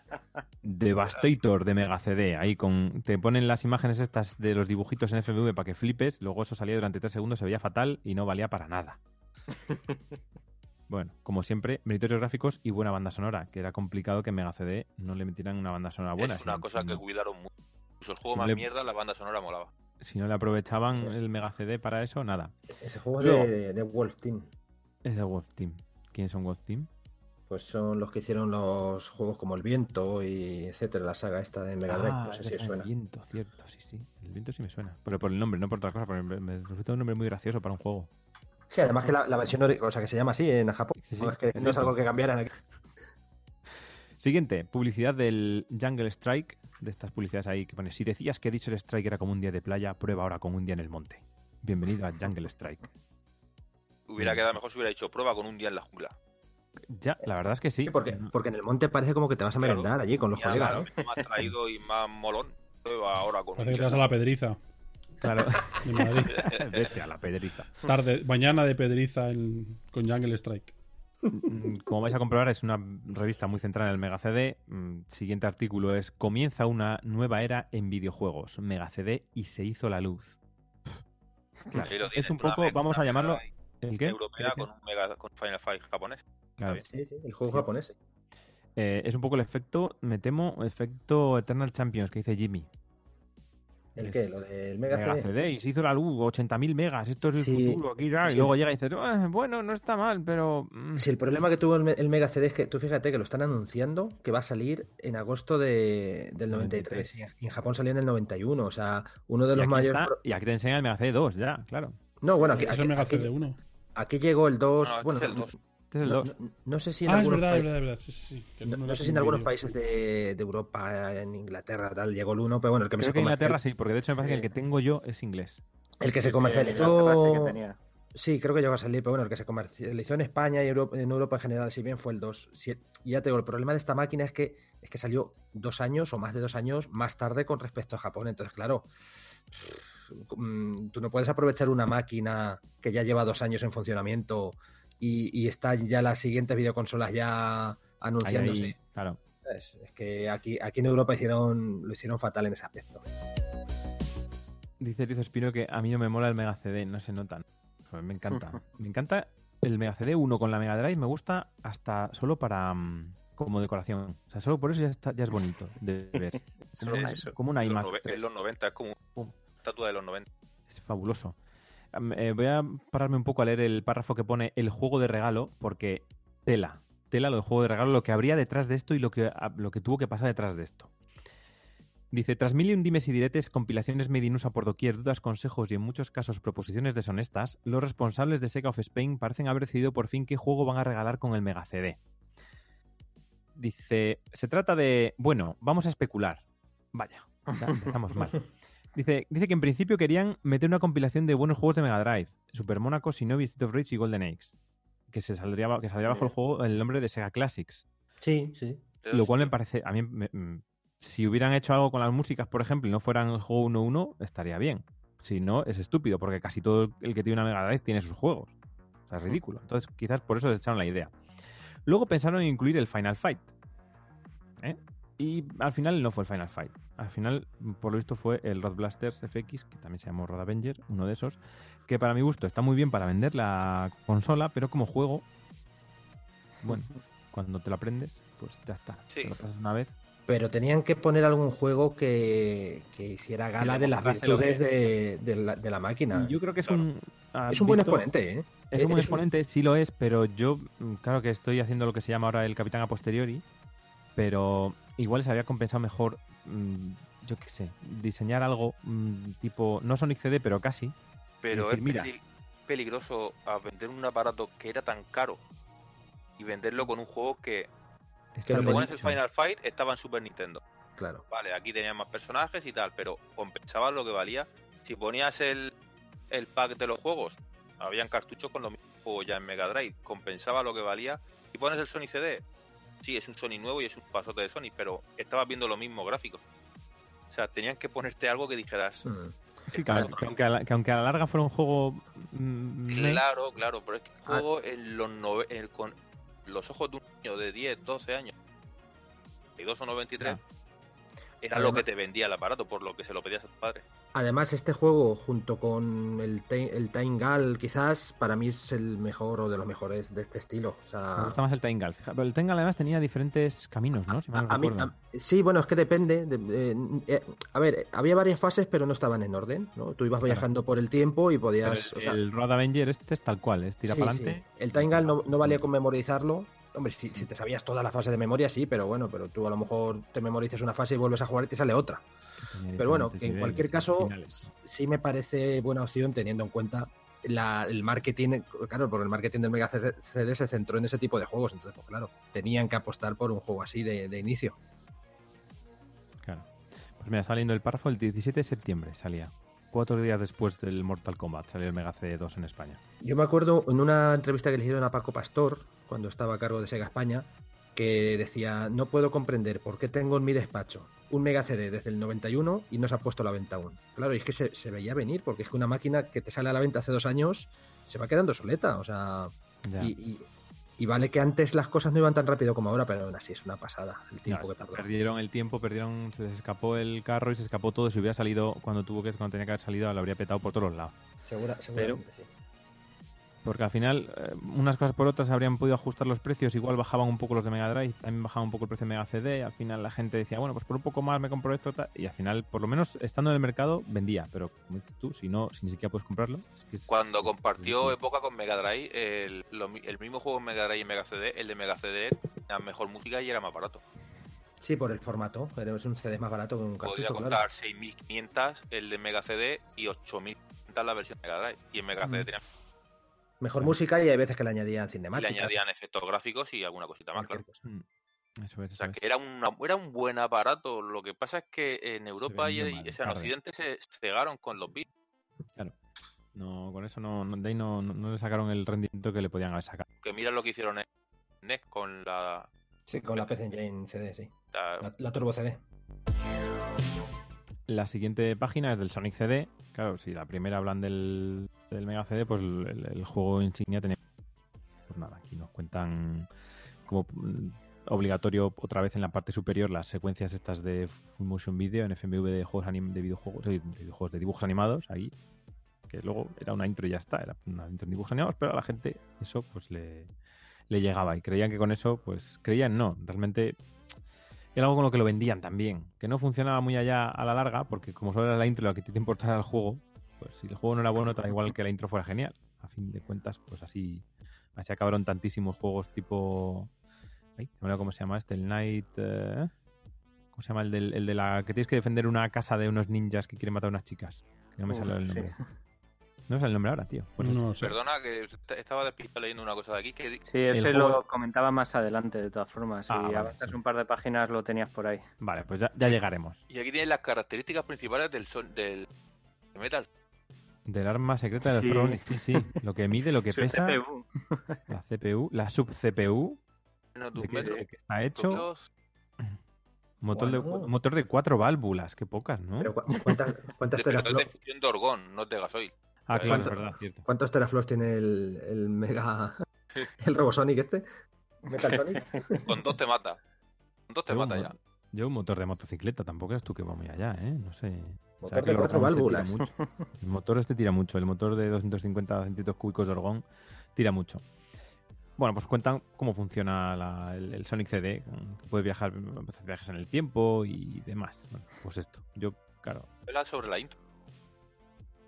Speaker 1: Devastator de Mega CD. Ahí con. Te ponen las imágenes estas de los dibujitos en FMV para que flipes. Luego eso salía durante tres segundos, se veía fatal y no valía para nada. Bueno, como siempre, meritorios gráficos y buena banda sonora, que era complicado que en Mega CD no le metieran una banda sonora buena.
Speaker 2: es una
Speaker 1: si-
Speaker 2: cosa que cuidaron mucho. Incluso el juego
Speaker 1: Si
Speaker 2: más
Speaker 1: le-
Speaker 2: mierda, la banda sonora molaba.
Speaker 1: Si no le aprovechaban el Mega CD para eso, nada.
Speaker 3: Ese juego es
Speaker 1: Luego-
Speaker 3: de, de Wolf Team.
Speaker 1: Es de Wolf Team. ¿Quiénes son Wolf Team?
Speaker 3: Pues son los que hicieron los juegos como El Viento y etcétera, la saga esta de Mega Drive.
Speaker 1: Ah,
Speaker 3: no sé
Speaker 1: es
Speaker 3: si suena.
Speaker 1: El viento, cierto, sí, sí. El viento sí me suena. Pero por el nombre, no por otra cosa, porque me, me resulta un nombre muy gracioso para un juego.
Speaker 3: Sí, además que la, la versión, o sea, que se llama así en Japón.
Speaker 1: Sí, sí,
Speaker 3: no es que no es algo que cambiaran aquí.
Speaker 1: Siguiente, publicidad del Jungle Strike, de estas publicidades ahí que pone, si decías que Desert Strike era como un día de playa, prueba ahora con un día en el monte. Bienvenido a Jungle Strike.
Speaker 2: Hubiera quedado mejor si hubiera dicho prueba con un día en la jungla.
Speaker 1: Ya, la verdad es que sí.
Speaker 3: Sí, porque, porque en el monte parece como que te vas a
Speaker 2: Claro.
Speaker 3: merendar allí con los
Speaker 2: Ya,
Speaker 3: colegas.
Speaker 2: claro, más traído y más molón. Prueba ahora con un
Speaker 5: Parece que te
Speaker 2: día.
Speaker 5: vas a la pedriza
Speaker 1: Claro,
Speaker 5: de Madrid.
Speaker 1: vete a la pedriza.
Speaker 5: Tarde, mañana de pedriza en- con Jungle Strike.
Speaker 1: Mm, Como vais a comprobar, es una revista muy centrada en el Mega CD. Mm, Siguiente artículo es Comienza una nueva era en videojuegos. Mega CD y se hizo la luz. Claro, es un poco, vamos a llamarlo. ¿El qué?
Speaker 2: Europea
Speaker 1: ¿Qué
Speaker 2: con un mega con Final Fight japonés.
Speaker 1: Claro.
Speaker 3: Sí, sí, el juego japonés.
Speaker 1: Eh, es un poco el efecto, me temo, efecto Eternal Champions que dice Jimmy.
Speaker 3: ¿El
Speaker 1: Es
Speaker 3: qué? Lo del Mega,
Speaker 1: Mega
Speaker 3: CD.
Speaker 1: CD y se hizo la luz, 80.000 megas, esto es el
Speaker 3: Sí,
Speaker 1: futuro, aquí ya. Y luego llega y dices, "Ah, bueno, no está mal, pero... mm".
Speaker 3: Sí, el problema que tuvo el, me- el Mega CD es que tú fíjate que lo están anunciando que va a salir en agosto de- del 93 y en- y en Japón salió en el 91, o sea, uno de los mayores...
Speaker 1: está- y aquí te enseña el Mega CD 2 ya, claro.
Speaker 3: No, bueno, aquí, aquí-
Speaker 5: Mega
Speaker 3: aquí-
Speaker 5: CD1.
Speaker 3: aquí llegó el 2,
Speaker 2: No, este
Speaker 3: bueno,
Speaker 2: es el 2.
Speaker 1: Este es el
Speaker 3: no,
Speaker 1: 2.
Speaker 3: no- no sé si en
Speaker 5: Ah, es
Speaker 3: algunos
Speaker 5: verdad, es
Speaker 3: países-
Speaker 5: verdad, es verdad. Sí, sí, sí, que
Speaker 3: No,
Speaker 5: no
Speaker 3: no
Speaker 5: era
Speaker 3: sé si en
Speaker 5: un
Speaker 3: algunos países de, de Europa, en Inglaterra, tal, llegó el 1, pero bueno, el que me
Speaker 1: Creo
Speaker 3: se
Speaker 1: que en Inglaterra sí, porque de hecho me parece que el que tengo yo es inglés.
Speaker 3: El que se comercializó.
Speaker 4: sí que tenía.
Speaker 3: Sí, creo que llegó a salir, pero bueno, el que se comercializó en España y Europa- en Europa en general, si bien fue el 2. Si- y ya te digo, el problema de esta máquina es que, es que salió dos años o más de dos años más tarde con respecto a Japón. Entonces, claro, mm, tú no puedes aprovechar una máquina que ya lleva dos años en funcionamiento y, y están ya las siguientes videoconsolas ya anunciándose.
Speaker 1: ahí, claro.
Speaker 3: Es, es que aquí, aquí en Europa hicieron, lo hicieron fatal en ese aspecto.
Speaker 1: Dice Rizo Espino que a mí no me mola el Mega CD, no se notan. Me encanta. me encanta el Mega CD 1 con la Mega Drive, me gusta hasta solo para mm, como decoración. O sea, solo por eso ya, está, ya es bonito de ver. Es
Speaker 4: eso.
Speaker 1: como una
Speaker 2: En los,
Speaker 1: iMac.
Speaker 2: nove- en los 90 es como una estatua de los 90.
Speaker 1: Es fabuloso. Eh, voy a pararme un poco a leer el párrafo que pone el juego de regalo, porque tela, tela lo del juego de regalo, lo que habría detrás de esto y lo que, a- lo que tuvo que pasar detrás de esto. Dice, tras mil y un dimes y diretes, compilaciones made in USA por doquier, dudas, consejos y en muchos casos proposiciones deshonestas, los responsables de Sega of Spain parecen haber decidido por fin qué juego van a regalar con el Mega CD. Dice, se trata de, bueno, vamos a especular. Vaya, ya empezamos mal. Dice, dice que en principio querían meter una compilación de buenos juegos de Mega Drive, Super Monaco, Shinobi, Street of Rage y Golden Axe, que se saldría, ba- que saldría bajo el juego el nombre de Sega Classics.
Speaker 3: Sí, sí.
Speaker 1: Lo cual me parece, a mí, me- mm, si hubieran hecho algo con las músicas, por ejemplo, y no fueran el juego 1-1, estaría bien. Si no, es estúpido, porque casi todo el que tiene una Mega Drive tiene sus juegos. O sea, es ridículo. Entonces, quizás por eso desecharon la idea. Luego pensaron en incluir el Final Fight. ¿eh? Y al final no fue el Final Fight. Al final, por lo visto, fue el Rod Blasters FX, que también se llamó Rod Avenger, uno de esos, que para mi gusto está muy bien para vender la consola, pero como juego, bueno, cuando te lo aprendes, pues ya está.
Speaker 2: Sí.
Speaker 1: Te lo pasas una vez.
Speaker 3: Pero tenían que poner algún juego que, que hiciera gala de las virtudes de, de la, de la máquina.
Speaker 1: Yo creo que es
Speaker 2: Claro.
Speaker 1: un...
Speaker 3: es un buen
Speaker 1: visto-
Speaker 3: exponente, ¿eh?
Speaker 1: Es un buen
Speaker 3: Es un-
Speaker 1: exponente, sí lo es, pero yo, claro que estoy haciendo lo que se llama ahora el capitán a posteriori, pero igual se había compensado mejor, mm, yo qué sé, diseñar algo mm, tipo, no Sonic CD, pero casi.
Speaker 2: Pero
Speaker 1: decir,
Speaker 2: es
Speaker 1: mira.
Speaker 2: peli- peligroso a vender un aparato que era tan caro y venderlo con un juego que
Speaker 1: está
Speaker 3: lo
Speaker 2: cuando
Speaker 1: bien
Speaker 2: pones el. Final Fight estaba en Super Nintendo.
Speaker 3: Claro.
Speaker 2: Vale, aquí tenías más personajes y tal, pero compensaba lo que valía. Si ponías el, el pack de los juegos, habían cartuchos con los mismos juegos ya en Mega Drive, compensaba lo que valía. Si pones el Sony CD, sí, es un Sony nuevo y es un pasote de Sony, pero estabas viendo los mismos gráficos. O sea, tenían que ponerte algo que dijeras,
Speaker 3: Mm.
Speaker 1: Sí, que, que aunque a la, que aunque a la larga fuera un juego... mm,
Speaker 2: Claro, claro, pero es que el
Speaker 3: Ah.
Speaker 2: juego en los nove- en- con los ojos de un niño de 10, 12 años, y 2 o 93, era lo que te vendía el aparato, por lo que se lo pedías a tu padre.
Speaker 3: Además, este juego, junto con el, el Time Gal, quizás para mí es el mejor o de los mejores de este estilo. O sea,
Speaker 1: Me gusta más el. Fija- Pero el Tengal además tenía diferentes caminos, ¿no? Si
Speaker 3: a- a mí-
Speaker 1: recuerdo.
Speaker 3: a- sí, bueno, es que depende. de- eh, eh, a ver, había varias fases, pero no estaban en orden. ¿no? Tú ibas viajando por el tiempo y
Speaker 1: Pero
Speaker 3: podías.
Speaker 1: el,
Speaker 3: o sea,
Speaker 1: el Road Avenger este es tal cual, es tira
Speaker 3: sí,
Speaker 1: para adelante.
Speaker 3: sí. El Time Gal no, no valía con memorizarlo. Hombre, si, si te sabías toda la fase de memoria, sí, pero bueno, pero tú a lo mejor te memorizas una fase y vuelves a jugar y te sale otra. Pero bueno, que en cualquier caso, sí me parece buena opción teniendo en cuenta la- el marketing, claro, porque el marketing del Mega CD se centró en ese tipo de juegos, entonces, pues claro, tenían que apostar por un juego así de, de inicio.
Speaker 1: Claro. Pues mira, saliendo el párrafo el 17 de septiembre, salía. Cuatro días después del Mortal Kombat salió el Mega CD2 en España.
Speaker 3: Yo me acuerdo en una entrevista que le hicieron a Paco Pastor, cuando estaba a cargo de Sega España, que decía, no puedo comprender por qué tengo en mi despacho un Mega CD desde el 91 y no se ha puesto a la venta aún. Claro, y es que se, se veía venir, porque es que una máquina que te sale a la venta hace dos años se va quedando soleta, o sea, y- y vale que antes las cosas no iban tan rápido como ahora, pero aún así es una pasada el
Speaker 1: No,
Speaker 3: tiempo que
Speaker 1: es que
Speaker 3: tardó.
Speaker 1: perdieron el tiempo, perdieron, se les escapó el carro y se escapó todo. Si hubiera salido cuando tuvo que, cuando tenía que haber salido, lo habría petado por todos los lados.
Speaker 3: Segura, seguramente sí.
Speaker 1: Porque al final, eh, unas cosas por otras habrían podido ajustar los precios. Igual bajaban un poco los de Mega Drive, también bajaban un poco el precio de Mega CD. Al final la gente decía, bueno, pues por un poco más me compro esto. tal. Y al final, por lo menos estando en el mercado, vendía. Pero como dices tú, si no, si ni siquiera puedes comprarlo. es que es-
Speaker 2: Cuando
Speaker 1: es
Speaker 2: compartió época con Mega Drive, el, lo el mismo juego en Mega Drive y Mega CD, el de Mega CD tenía mejor música y era más barato.
Speaker 3: Sí, por el formato, pero es un CD más barato que un
Speaker 2: Podría
Speaker 3: cartucho, claro.
Speaker 2: costar 6.500 el de Mega CD y 8.500 la versión Mega Drive. Y en Mega CD tenía,
Speaker 3: Mejor música y hay veces que le añadían
Speaker 2: y le
Speaker 3: cinemáticas.
Speaker 2: añadían efectos gráficos y alguna cosita más, claro.
Speaker 1: Mm, Eso es,
Speaker 2: O
Speaker 1: eso
Speaker 2: sea,
Speaker 1: es.
Speaker 2: que era, una, era un buen aparato. Lo que pasa es que en Europa y,
Speaker 1: mal,
Speaker 2: o sea, en. Occidente se cegaron con los bits.
Speaker 1: No, con eso no, no, de ahí no, no, no le sacaron el rendimiento que le podían haber sacado.
Speaker 2: Que mira lo que hicieron en NES con la,
Speaker 3: Sí, con la PC Engine CD, sí.
Speaker 2: la-
Speaker 3: La, la Turbo CD.
Speaker 1: La siguiente página es del Sonic CD. Claro, si la primera hablan del, del Mega CD, pues el, juego insignia tenía. Pues nada, aquí nos cuentan como mm, obligatorio otra vez en la parte superior las secuencias estas de full motion video en FMV de juegos anim- de videojuegos, de dibujos animados ahí que luego era una intro y ya está, era una intro en dibujos animados, pero a la gente eso pues le, le llegaba y creían que con eso, pues creían no, realmente era algo con lo que lo vendían también, que no funcionaba muy allá a la larga, porque como solo era la intro lo que te importaba el juego, pues si el juego no era bueno, da igual que la intro fuera genial. A fin de cuentas, pues así, así acabaron tantísimos juegos tipo... Ay, no me acuerdo cómo se llama este, el Night... eh, ¿Cómo se llama? El, del- el de la que tienes que defender una casa de unos ninjas que quieren matar a unas chicas. Que no me
Speaker 4: Uf,
Speaker 1: sale el
Speaker 4: sí.
Speaker 1: nombre. No me sale el nombre ahora, tío. Pues
Speaker 5: no.
Speaker 2: Perdona, que est- estaba despistado leyendo una cosa de aquí. Que,
Speaker 4: Sí, ese
Speaker 1: juego
Speaker 4: lo comentaba más adelante, de todas formas.
Speaker 1: Ah,
Speaker 4: si
Speaker 1: vale,
Speaker 4: avanzas
Speaker 1: sí.
Speaker 4: un par de páginas, lo tenías por ahí.
Speaker 1: Vale, pues ya, ya llegaremos.
Speaker 2: y aquí tienes las características principales del, son, del Metal.
Speaker 1: Del arma secreta de los
Speaker 4: Sí.
Speaker 1: Sí, sí. Lo que mide, lo que
Speaker 4: Su
Speaker 1: pesa,
Speaker 4: CPU.
Speaker 1: la CPU, la sub-CPU,
Speaker 2: Menos de
Speaker 1: que,
Speaker 2: metro.
Speaker 1: de que está hecho, motor, de, motor de cuatro válvulas, qué pocas, ¿no?
Speaker 3: Pero ¿cu- ¿cuántas, cuántas,
Speaker 2: es de
Speaker 3: teraflops,
Speaker 2: fusión de orgón, no de gasoil.
Speaker 1: ah, claro, es
Speaker 3: ¿cuánto-
Speaker 1: verdad, cierto.
Speaker 3: ¿Cuántos teraflops tiene el, el Mega. el Robosonic este? ¿Metal Sonic?
Speaker 2: Con dos te mata. Con dos te mata ya.
Speaker 1: Yo un motor de motocicleta, tampoco es tú que va muy allá, ¿eh? No sé. O sea,
Speaker 3: Motor
Speaker 1: que
Speaker 3: de
Speaker 1: el
Speaker 3: cuatro
Speaker 1: orgón se tira
Speaker 3: válvulas.
Speaker 1: mucho. El motor este tira mucho. El motor de 250 centímetros cúbicos de orgón tira mucho. Bueno, pues cuentan cómo funciona la- el, el Sonic CD, que puede viajar, hacer viajes en el tiempo y demás. Bueno, pues esto. Yo, claro.
Speaker 2: Habla sobre la intro.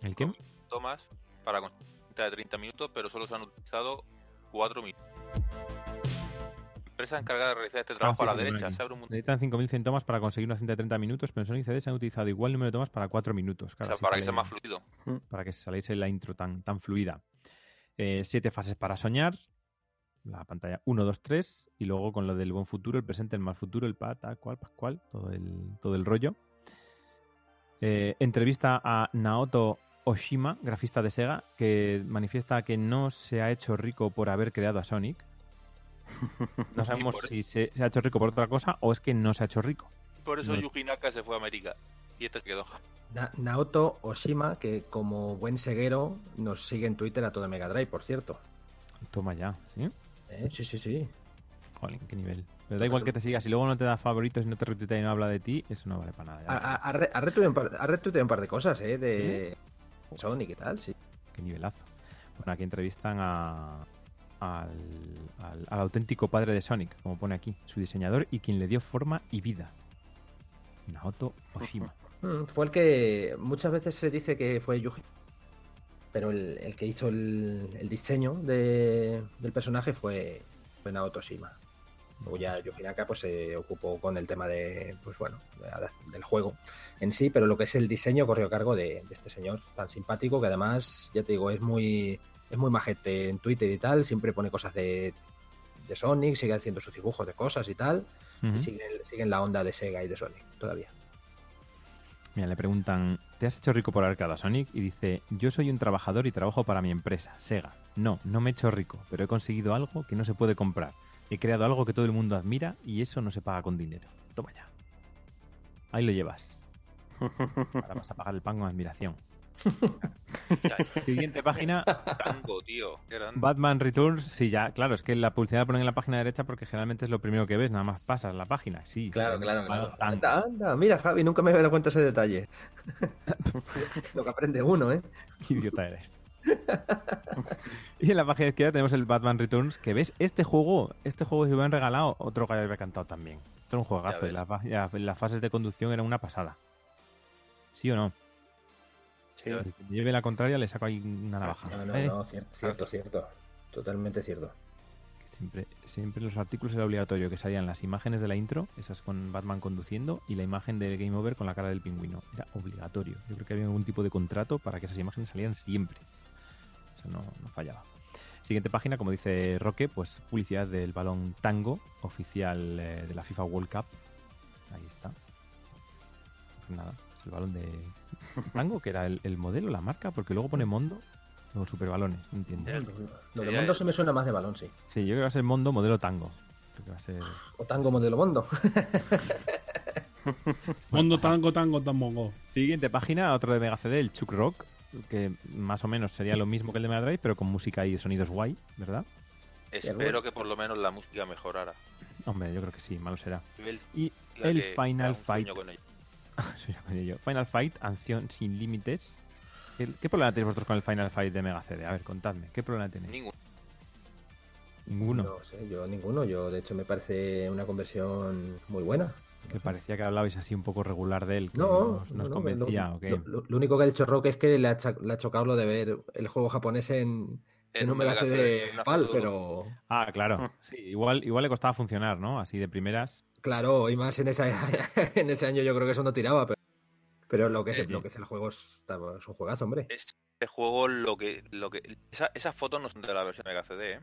Speaker 1: ¿El qué?
Speaker 2: Tomas para con cinta de 30 minutos, pero solo se han utilizado 4 minutos. Empresa encargada de realizar este trabajo
Speaker 1: Ah, sí,
Speaker 2: a la derecha. Se abre un.
Speaker 1: Necesitan 5.100 tomas para conseguir una cinta de 30 minutos, pero en Sonic CD se han utilizado igual número de tomas para 4 minutos.
Speaker 2: O sea, para que sea más fluido.
Speaker 1: para que saliese la intro tan, tan fluida. Eh, siete fases para soñar. La pantalla 1, 2, 3. Y luego con lo del buen futuro, el presente, el mal futuro, el pa, tal, cual, pascual, todo el, todo el rollo. Eh, entrevista a Naoto Oshima, grafista de Sega, que manifiesta que no se ha hecho rico por haber creado a Sonic. No sabemos
Speaker 2: por-
Speaker 1: si se, se ha hecho rico por otra cosa o es que no se ha hecho rico.
Speaker 2: Por eso
Speaker 1: No.
Speaker 2: Yuji Naka se fue a América. Y este se quedó.
Speaker 3: Na- Naoto Oshima, que como buen seguero nos sigue en Twitter a todo Mega Drive, por cierto.
Speaker 1: Toma ya, ¿sí?
Speaker 3: Eh, sí, sí, sí.
Speaker 1: Jolín, qué nivel. Pero da igual que te sigas. Si luego no te da favoritos y no te retuitea y no habla de ti, eso no vale para nada.
Speaker 3: Ha, retuiteado un par, de cosas, ¿eh? De Sonic y tal, sí.
Speaker 1: Qué nivelazo. Bueno, aquí entrevistan a, al, al- auténtico padre de Sonic, como pone aquí, su diseñador y quien le dio forma y vida. Naoto Oshima.
Speaker 3: Mm, Fue el que muchas veces se dice que fue Yuji. Pero el, que hizo el, diseño de- del personaje fue, Naoto Oshima. Luego ya Yuji Naka pues se ocupó con el tema de, pues bueno, de- del juego en sí, pero lo que es el diseño corrió a cargo de este señor tan simpático que además, ya te digo, es muy, es muy majete en Twitter y tal, siempre pone cosas de, de Sonic, sigue haciendo sus dibujos de cosas y tal,
Speaker 1: Ujú.
Speaker 3: y sigue, sigue en la onda de Sega y de Sonic todavía.
Speaker 1: Mira, le preguntan, ¿te has hecho rico por arcada, Sonic? Y dice, yo soy un trabajador y trabajo para mi empresa, Sega. No, no me he hecho rico, pero he conseguido algo que no se puede comprar. He creado algo que todo el mundo admira y eso no se paga con dinero. Toma ya. Ahí lo llevas. Ahora vas a pagar el pan con admiración. Siguiente página,
Speaker 2: Tango, tío.
Speaker 1: Batman Returns. Sí, ya, claro, es que la publicidad la ponen en la página derecha porque generalmente es lo primero que ves, nada más pasas la página. Sí, Batman
Speaker 3: Anda, anda, mira Javi, nunca me había dado cuenta de ese detalle. lo que aprende uno, ¿eh?
Speaker 1: Qué idiota eres. y en la página izquierda tenemos el Batman Returns, que ves, este juego, este juego si hubieran regalado, otro que había cantado también. Esto era un juegazo, y la las fases de conducción eran una pasada. ¿Sí o no?
Speaker 4: Sí.
Speaker 1: Me lleve la contraria le saco ahí una navaja.
Speaker 3: No, no,
Speaker 1: ¿eh?
Speaker 3: no, cierto, cierto. Totalmente cierto.
Speaker 1: Siempre, siempre en los artículos era obligatorio que salían las imágenes de la intro, esas con Batman conduciendo, y la imagen del Game Over con la cara del pingüino. Era obligatorio. Yo creo que había algún tipo de contrato para que esas imágenes salieran siempre. Eso no, no fallaba. Siguiente página, como dice Roque, pues publicidad del balón Tango, oficial eh, de la FIFA World Cup. Ahí está. Pues nada, es el balón de Tango, que era el, el modelo, la marca, porque luego pone Mondo, los superbalones, no entiendo.
Speaker 3: Lo de Mondo se me suena más de balón, sí.
Speaker 1: Sí, yo creo que va a ser Mondo modelo Tango. Creo que va a ser...
Speaker 3: O Tango modelo Mondo.
Speaker 5: Mondo tango, tango, tampongo.
Speaker 1: Siguiente página, otro de Mega CD, el Chuck Rock, que más o menos sería lo mismo que el de Mega Drive, pero con música y sonidos guay, ¿verdad?
Speaker 2: Espero que por lo menos la música mejorara.
Speaker 1: Hombre, yo creo que sí, malo será.
Speaker 2: El,
Speaker 1: Y el Final Fight.
Speaker 2: con.
Speaker 1: Yo. Final Fight, Ancion Sin Límites. ¿Qué, qué problema tenéis vosotros con el Final Fight de Mega CD? A ver, contadme, ¿qué problema tenéis?
Speaker 2: Ninguno.
Speaker 1: Ninguno.
Speaker 3: No sé, yo ninguno. Yo, de hecho, me parece una conversión muy buena.
Speaker 1: Que parecía que hablabais así un poco regular de él, que
Speaker 3: No,
Speaker 1: nos, nos
Speaker 3: no, no,
Speaker 1: convencía,
Speaker 3: lo, lo- único que ha dicho Rock es que le ha, cha- le ha chocado lo de ver el juego japonés en, en un Mega CD PAL, pero
Speaker 1: Ah, claro. Sí, igual, igual le costaba funcionar, ¿no? Así de primeras.
Speaker 3: Claro, y más en, esa, en ese año yo creo que eso no tiraba. Pero, pero lo, que es,
Speaker 1: Sí.
Speaker 3: lo que es el juego es, es un juegazo, hombre.
Speaker 2: Este juego, lo que. Lo que esa- esas fotos no son de la versión Mega CD, ¿eh?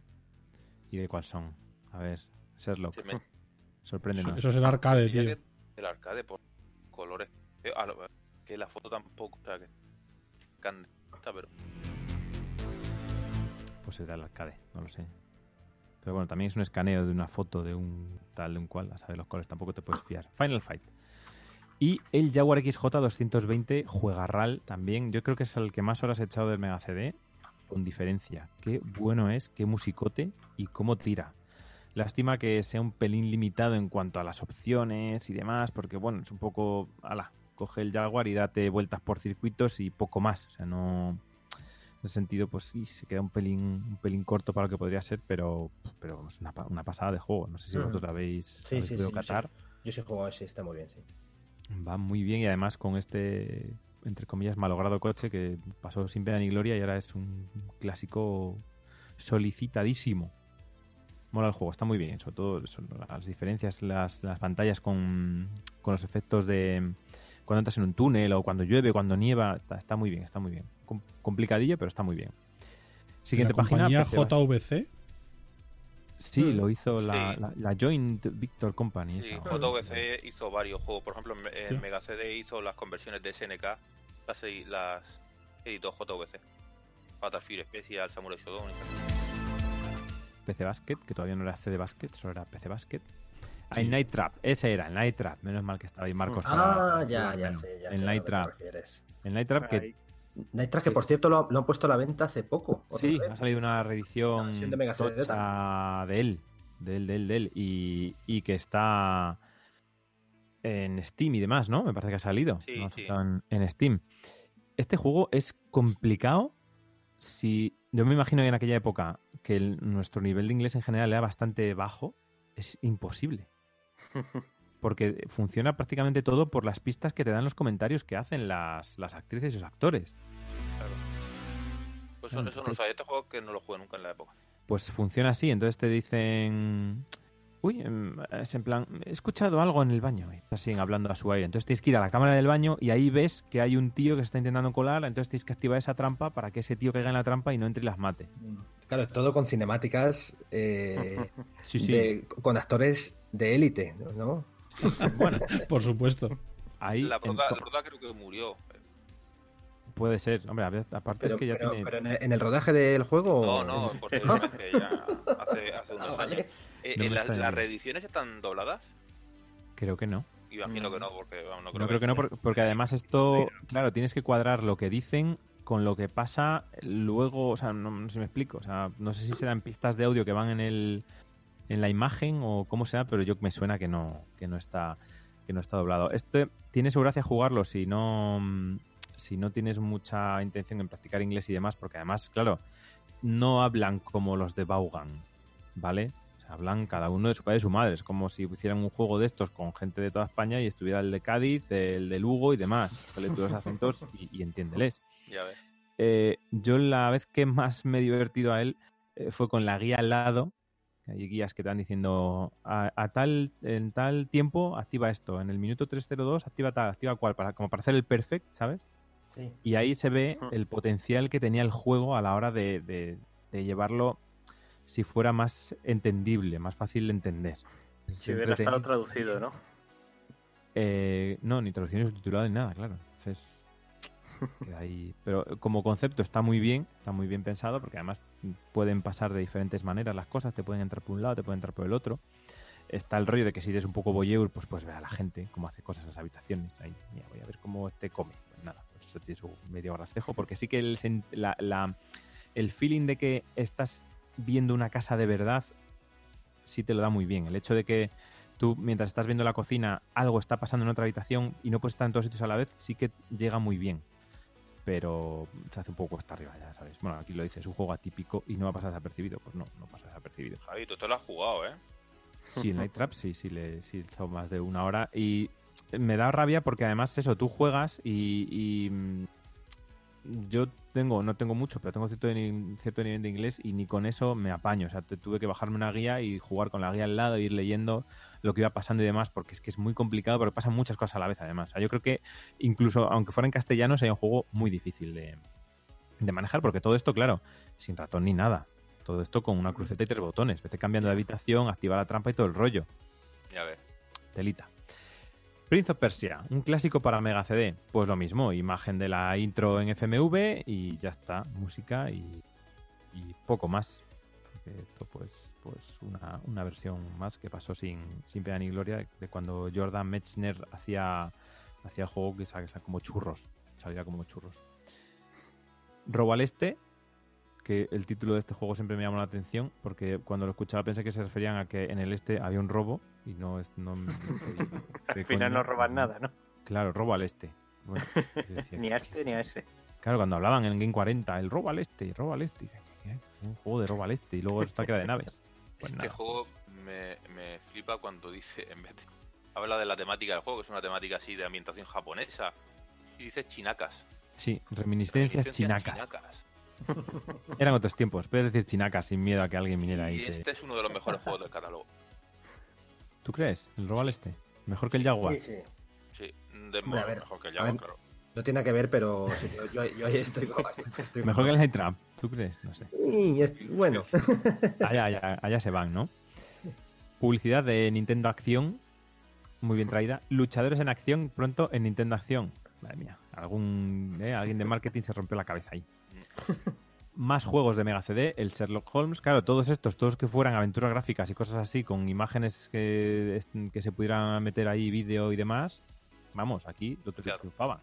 Speaker 1: ¿Y de cuál son? A ver, Sherlock,
Speaker 2: Se me-
Speaker 1: sorpréndenos.
Speaker 5: Eso es el arcade, tío.
Speaker 2: que el arcade por colores. Que la foto tampoco. O sea, que. Candenta, pero.
Speaker 1: Pues era el arcade, no lo sé. Pero bueno, también es un escaneo de una foto de un tal, de un cual, a saber los cuales tampoco te puedes fiar. Final Fight. Y el Jaguar XJ220 Juegarral también. Yo creo que es el que más horas he echado del Mega CD, con diferencia. Qué bueno es, qué musicote y cómo tira. Lástima que sea un pelín limitado en cuanto a las opciones y demás, porque bueno, es un poco. Ala, coge el Jaguar y date vueltas por circuitos y poco más. O sea, no. En ese sentido, pues sí, se queda un pelín, un pelín corto para lo que podría ser, pero, pero es una, una pasada de juego. No sé si
Speaker 3: Ujú.
Speaker 1: vosotros la habéis,
Speaker 3: Sí,
Speaker 1: habéis
Speaker 3: sí,
Speaker 1: podido
Speaker 3: sí,
Speaker 1: catar.
Speaker 3: Yo sí juego ese, está muy bien, sí.
Speaker 1: Va muy bien y además con este, entre comillas, malogrado coche que pasó sin pena ni gloria y ahora es un clásico solicitadísimo. Mola el juego, está muy bien, sobre todo las diferencias, las, las pantallas con, con los efectos de cuando entras en un túnel o cuando llueve, cuando nieva, está, está muy bien, está muy bien. Com- complicadillo, pero está muy bien. Siguiente
Speaker 5: la
Speaker 1: página.
Speaker 5: compañía JVC.
Speaker 1: Sí,
Speaker 3: Mm.
Speaker 1: lo hizo la,
Speaker 2: Sí.
Speaker 1: la- la Joint Victor Company.
Speaker 2: Sí,
Speaker 1: esa,
Speaker 2: JVC hizo varios juegos. Por ejemplo, en, en
Speaker 5: Hostia.
Speaker 2: Mega CD hizo las conversiones de SNK. Las, las editó JVC. Fury Special, Samurai Shodown. y.
Speaker 1: PC Basket, que todavía no era CD Basket, solo era PC Basket. Ah,
Speaker 5: Sí.
Speaker 1: el Night Trap, ese era, el Night Trap. Menos mal que estaba ahí Marcos. para-
Speaker 3: Ah,
Speaker 1: para
Speaker 3: ya, ya sé, ya
Speaker 1: El
Speaker 3: sé
Speaker 1: Night Trap. El Night Trap que
Speaker 4: Ahí.
Speaker 3: Night Trap, que por cierto lo, lo han puesto a la venta hace poco.
Speaker 1: sí,
Speaker 3: vez.
Speaker 1: ha salido una reedición
Speaker 3: de Mega
Speaker 1: tocha de él, de él, de él, de él, y, y que está en Steam y demás, ¿no? Me parece que ha salido.
Speaker 2: Sí,
Speaker 1: en, en Steam. Este juego es complicado si... Yo me imagino que en aquella época que el- nuestro nivel de inglés en general era bastante bajo, es imposible. Porque funciona prácticamente todo por las pistas que te dan los comentarios que hacen las, las actrices y los actores.
Speaker 2: Claro. Pues eso, no lo sabía. Este juego que no lo jugué nunca en la época.
Speaker 1: pues funciona así. Entonces te dicen uy, em, es en plan, he escuchado algo en el baño. Y estás siguen hablando a su aire. Entonces tienes que ir a la cámara del baño y ahí ves que hay un tío que se está intentando colar. Entonces tienes que activar esa trampa para que ese tío caiga en la trampa y no entre y las mate.
Speaker 3: Claro, todo con cinemáticas eh,
Speaker 1: Sí, sí.
Speaker 3: de- con actores de élite, ¿no?
Speaker 1: Bueno,
Speaker 5: Por supuesto.
Speaker 1: ahí
Speaker 2: La
Speaker 1: en-
Speaker 2: prota, la prota creo que murió.
Speaker 1: puede ser. Hombre, a ver, aparte
Speaker 3: Pero,
Speaker 1: es que ya
Speaker 3: pero-
Speaker 1: tiene...
Speaker 3: pero en, el, rodaje del juego.
Speaker 2: No, no, posteriormente ya hace, hace unos
Speaker 3: Ah, vale.
Speaker 2: años. Eh,
Speaker 1: No
Speaker 2: eh, las,
Speaker 1: extrañaría.
Speaker 2: ¿Las reediciones están dobladas?
Speaker 1: Creo que no.
Speaker 2: Imagino que no, porque no creo,
Speaker 1: No creo que no,
Speaker 2: estén.
Speaker 1: por- porque además esto, claro, tienes que cuadrar lo que dicen con lo que pasa luego, o sea, no, no sé si me explico, o sea, no sé si serán pistas de audio que van en el en la imagen o cómo sea, pero yo me suena que no que no está que no está doblado. Este tiene su gracia jugarlo si no si no tienes mucha intención en practicar inglés y demás, porque además, claro, no hablan como los de Vaughan, ¿vale? O sea, hablan cada uno de su padre y su madre. Es como si hicieran un juego de estos con gente de toda España y estuviera el de Cádiz, el de Lugo y demás. Sale tú los acentos y, y entiéndeles.
Speaker 2: Ya ves.
Speaker 1: Eh, yo la vez que más me he divertido a él eh, fue con la guía al lado. Hay guías que te van diciendo a, a tal en tal tiempo activa esto, en el minuto 302 activa tal, activa cual, para, como para hacer el perfect, ¿sabes?
Speaker 3: Sí.
Speaker 1: Y ahí se ve el potencial que tenía el juego a la hora de, de- de llevarlo si fuera más entendible, más fácil de entender.
Speaker 4: Si hubiera estado traducido, ¿no?
Speaker 1: Eh, no, ni traducción ni subtitulado ni nada, claro. Entonces, Pero como concepto está muy bien, está muy bien pensado, porque además pueden pasar de diferentes maneras las cosas, te pueden entrar por un lado, te pueden entrar por el otro. Está el rollo de que si eres un poco voyeur, pues puedes ver a la gente cómo hace cosas en las habitaciones. Ahí, mira, voy a ver cómo este come. Pues nada, pues eso tiene su medio gracejo, porque sí que el, la- la- el feeling de que estás viendo una casa de verdad sí te lo da muy bien. El hecho de que tú, mientras estás viendo la cocina, algo está pasando en otra habitación y no puedes estar en todos sitios a la vez, sí que llega muy bien. Pero se hace un poco hasta arriba, ya sabes. Bueno, aquí lo dices, es un juego atípico y no va a pasar desapercibido. Pues no, no pasa desapercibido.
Speaker 2: Javi, tú te lo has jugado, ¿eh?
Speaker 1: Sí, en Night Trap sí, sí, le, sí he echado más de una hora. Y me da rabia porque además eso, tú juegas y, y, mm, yo tengo, no tengo mucho, pero tengo cierto, ni- cierto nivel de inglés y ni con eso me apaño. O sea, tuve que bajarme una guía y jugar con la guía al lado, ir leyendo lo que iba pasando y demás, porque es que es muy complicado, porque pasan muchas cosas a la vez además. O sea, yo creo que incluso aunque fuera en castellano sería un juego muy difícil de, de manejar, porque todo esto, claro, sin ratón ni nada. Todo esto con una cruceta y tres botones. Vete cambiando de habitación, activa la trampa y todo el rollo.
Speaker 2: Ya ves.
Speaker 1: Telita. Prince of Persia, un clásico para Mega CD. Pues lo mismo, imagen de la intro en FMV y ya está, música y, poco más. Esto pues, pues una, una versión más que pasó sin, sin pena ni gloria de cuando Jordan Metzner hacía, hacía el juego que salía como churros. Salía como churros. Robo al Este, que el título de este juego siempre me llamó la atención porque cuando lo escuchaba pensé que se referían a que en el este había un robo y no es no
Speaker 4: Al final no roban nada, ¿no?
Speaker 1: claro robo al este Bueno, yo decía,
Speaker 4: Ni a este ni a ese.
Speaker 1: claro cuando hablaban en Game 40 el robo al este el robo al este un juego de robo al este y luego está que era de naves pues
Speaker 2: este
Speaker 1: nada.
Speaker 2: juego me, me flipa cuando dice, en vez de... Habla de la temática del juego, que es una temática así de ambientación japonesa. Y dice chinacas.
Speaker 1: sí reminiscencias
Speaker 2: Reminiscencias
Speaker 1: chinacas eran otros tiempos puedes decir chinacas sin miedo a que alguien viniera ahí
Speaker 2: Y
Speaker 1: y te-
Speaker 2: este es uno de los mejores juegos del catálogo.
Speaker 1: ¿tú crees? el robo al este mejor que el Jaguar
Speaker 3: Sí, sí.
Speaker 2: Sí, de
Speaker 3: a ver,
Speaker 2: mejor que el Jaguar,
Speaker 3: ver.
Speaker 2: claro.
Speaker 3: No tiene nada que ver, pero sí, yo, yo- yo ahí estoy. con- estoy- estoy
Speaker 1: mejor que el Night Trap ¿tú crees? no sé
Speaker 3: es- bueno,
Speaker 1: allá, allá, allá se van, ¿no? Publicidad de Nintendo Acción, muy bien traída. Luchadores en acción, pronto en Nintendo Acción. Madre mía, algún, eh, alguien de marketing se rompió la cabeza ahí. Más juegos de Mega CD, el Sherlock Holmes, claro, todos estos, todos que fueran aventuras gráficas y cosas así, con imágenes que, que se pudieran meter ahí, vídeo y demás, vamos, aquí lo
Speaker 2: Claro.
Speaker 1: triunfaba.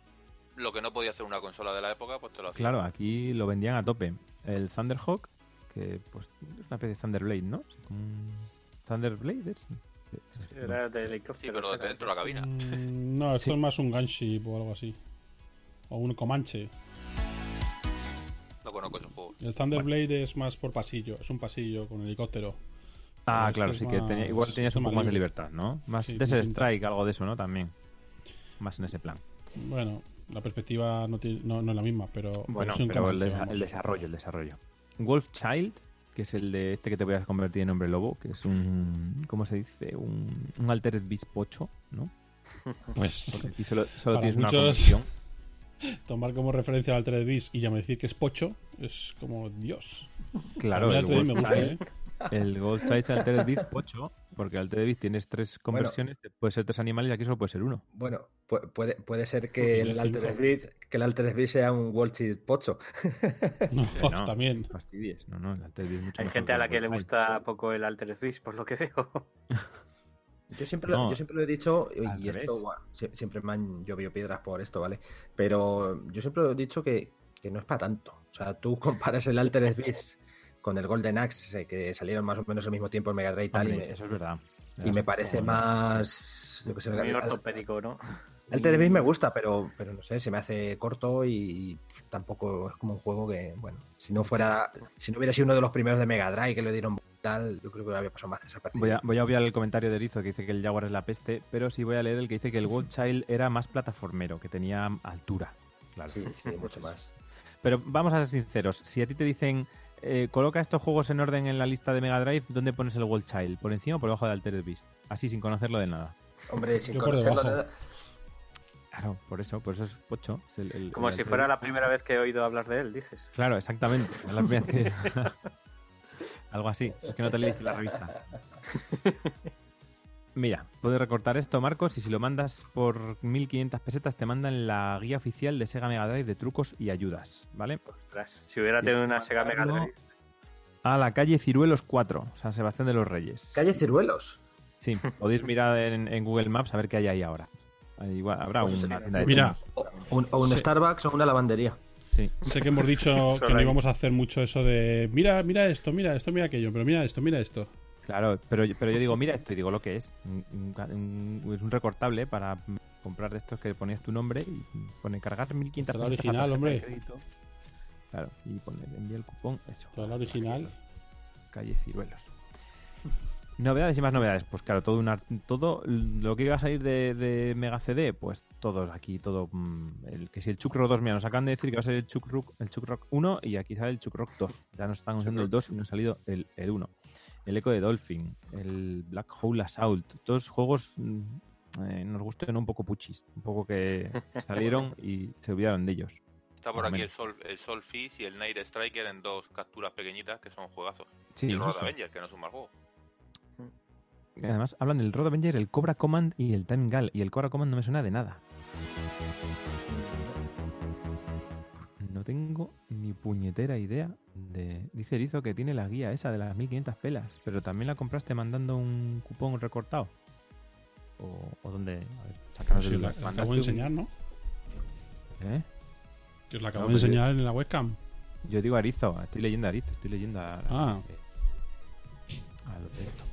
Speaker 2: Lo que no podía ser una consola de la época, pues te lo hacía.
Speaker 1: Claro, aquí lo vendían a tope. El Thunderhawk, que pues es una especie de Thunderblade, ¿no? Thunderblade es.
Speaker 4: Era de
Speaker 2: Sí,
Speaker 4: helicóptero.
Speaker 2: pero
Speaker 4: era.
Speaker 2: dentro de la cabina.
Speaker 5: Mm, no, esto
Speaker 1: Sí.
Speaker 5: es más un gunship o algo así. O un Comanche.
Speaker 2: Conozco ese juego.
Speaker 5: El Thunderblade es más por pasillo, es un pasillo con helicóptero.
Speaker 1: Ah,
Speaker 5: Este
Speaker 1: claro, sí que tenía- igual tenías un poco más de libertad, ¿no? Más
Speaker 5: Sí.
Speaker 1: Strike, algo de eso, ¿no? También. Más en ese plan.
Speaker 5: Bueno, la perspectiva no, tiene- no, no es la misma, pero, pero
Speaker 1: Bueno,
Speaker 5: un
Speaker 1: pero el, desa- el desarrollo, el desarrollo. Wolf Child, que es el de este que te voy a convertir en hombre lobo, que es un, ¿cómo se dice? Un, un Altered Beast pocho, ¿no?
Speaker 5: Pues
Speaker 1: Porque aquí solo, solo
Speaker 5: Para
Speaker 1: tienes una
Speaker 5: muchos-
Speaker 1: conversión.
Speaker 5: Tomar como referencia al Altered Beast y ya me decir que es pocho es como Dios.
Speaker 1: Claro, el
Speaker 5: Beast me
Speaker 1: Gold
Speaker 5: gusta,
Speaker 1: Child-
Speaker 5: ¿eh?
Speaker 1: El Gold Child Altered Beast pocho, porque Altered Beast tienes tres conversiones, puede ser tres animales y aquí solo puede ser uno.
Speaker 3: Bueno, pu- puede, puede ser que el Altered. Beast, que el Altered Beast sea un Wall Street pocho.
Speaker 5: No,
Speaker 1: no.
Speaker 5: también.
Speaker 1: Fastidies, no, no, el Altered Beast es mucho
Speaker 4: Hay gente a la que le
Speaker 1: Gold Child.
Speaker 4: gusta poco el Altered Beast, por lo que veo.
Speaker 3: Yo siempre,
Speaker 1: No,
Speaker 3: yo siempre lo he dicho, y
Speaker 1: al
Speaker 3: y esto sie- siempre me han llovido piedras por esto, ¿vale? Pero yo siempre lo he dicho que, que no es para tanto. O sea, tú comparas el Altered Beast con el Golden Axe, eh, que salieron más o menos al mismo tiempo en Mega Drive y tal, y me,
Speaker 1: eso es verdad.
Speaker 3: y me parece más... Yo que sé,
Speaker 4: Muy
Speaker 3: el-
Speaker 4: ortopédico, ¿no?
Speaker 3: Altered Beast me gusta, pero, pero no sé, se me hace corto y tampoco es como un juego que, bueno, si no fuera, si no hubiera sido uno de los primeros de Mega Drive que le dieron tal, yo creo que había pasado más desapercibido.
Speaker 1: Voy a, voy a obviar el comentario de Erizo que dice que el Jaguar es la peste, pero sí voy a leer el que dice que el Gold Child era más plataformero, que tenía altura. Claro.
Speaker 3: Sí, sí, mucho más.
Speaker 1: Pero vamos a ser sinceros, si a ti te dicen eh, coloca estos juegos en orden en la lista de Mega Drive, ¿dónde pones el Gold Child? ¿Por encima o por debajo de Altered Beast? Así sin conocerlo de nada.
Speaker 3: Hombre, sin
Speaker 5: Yo
Speaker 3: conocerlo
Speaker 5: debajo.
Speaker 3: nada-
Speaker 1: Claro, por eso, por eso es pocho. es el- el-
Speaker 4: Como
Speaker 1: el
Speaker 4: si
Speaker 1: Altered
Speaker 4: fuera la primera vez que he oído hablar de él, dices.
Speaker 1: Claro, exactamente. Es la primera vez que- Algo así. Es que no te leíste la revista. Mira, puedes recortar esto, Marcos, y si lo mandas por 1500 pesetas, te mandan la guía oficial de Sega Mega Drive de trucos y ayudas, ¿vale?
Speaker 4: Ostras, si hubiera tenido una Sega Mega Drive.
Speaker 1: A la calle Ciruelos 4, San Sebastián de los Reyes.
Speaker 3: Calle Ciruelos.
Speaker 1: Sí, podéis mirar en, en Google Maps a ver qué hay ahí ahora. Ahí igual- habrá
Speaker 3: Pues
Speaker 1: una tienda de
Speaker 5: Mira.
Speaker 3: O un, o un
Speaker 5: Sí.
Speaker 3: Starbucks o una lavandería.
Speaker 1: Sí.
Speaker 5: Sé que hemos dicho que no íbamos a hacer mucho eso de mira, mira esto, mira esto, mira aquello, pero mira esto, mira esto.
Speaker 1: Claro, pero, pero yo digo, mira esto y digo lo que es. Es un recortable para comprar de estos que ponías tu nombre y pone cargar 1500
Speaker 5: Toda original, hombre.
Speaker 1: crédito. Claro, y pone envía el cupón, eso.
Speaker 5: Toda la original.
Speaker 1: Calle Ciruelos. Novedades y más novedades. Pues claro, todo una, todo lo que iba a salir de, de Mega CD, pues todo aquí, todo. mm, el, que si el Chuck Rock 2, mira, nos acaban de decir que va a ser el Chuck Rock, el Chuck Rock 1 y aquí sale el Chuck Rock 2. Ya nos están usando el 2 y no ha salido el, el 1. El Echo de Dolphin, el Black Hole Assault, todos juegos mm, eh, nos gustan un poco puchis, un poco que salieron y se olvidaron de ellos.
Speaker 2: Está por aquí el. Sol, el Sol Fish y el Night Striker en dos capturas pequeñitas que son juegazos.
Speaker 1: Sí,
Speaker 2: y el Road. Avenger, que no es un mal juego.
Speaker 1: Además, hablan del Road Avenger, el Cobra Command y el Time Gal. Y el Cobra Command no me suena de nada. No tengo ni puñetera idea de... Dice Erizo que tiene la guía esa de las 1500 pelas. Pero también la compraste mandando un cupón recortado. ¿O, o dónde? A ver,
Speaker 5: Sí,
Speaker 1: el-
Speaker 5: la, la acabo de
Speaker 1: un-
Speaker 5: enseñar, ¿no?
Speaker 1: ¿Eh?
Speaker 5: Que os la acabo
Speaker 1: No,
Speaker 5: de
Speaker 1: yo-
Speaker 5: enseñar en la webcam.
Speaker 1: Yo digo Arizo. Estoy leyendo a Arizo. Estoy leyendo a...
Speaker 5: Ah.
Speaker 1: a lo de esto.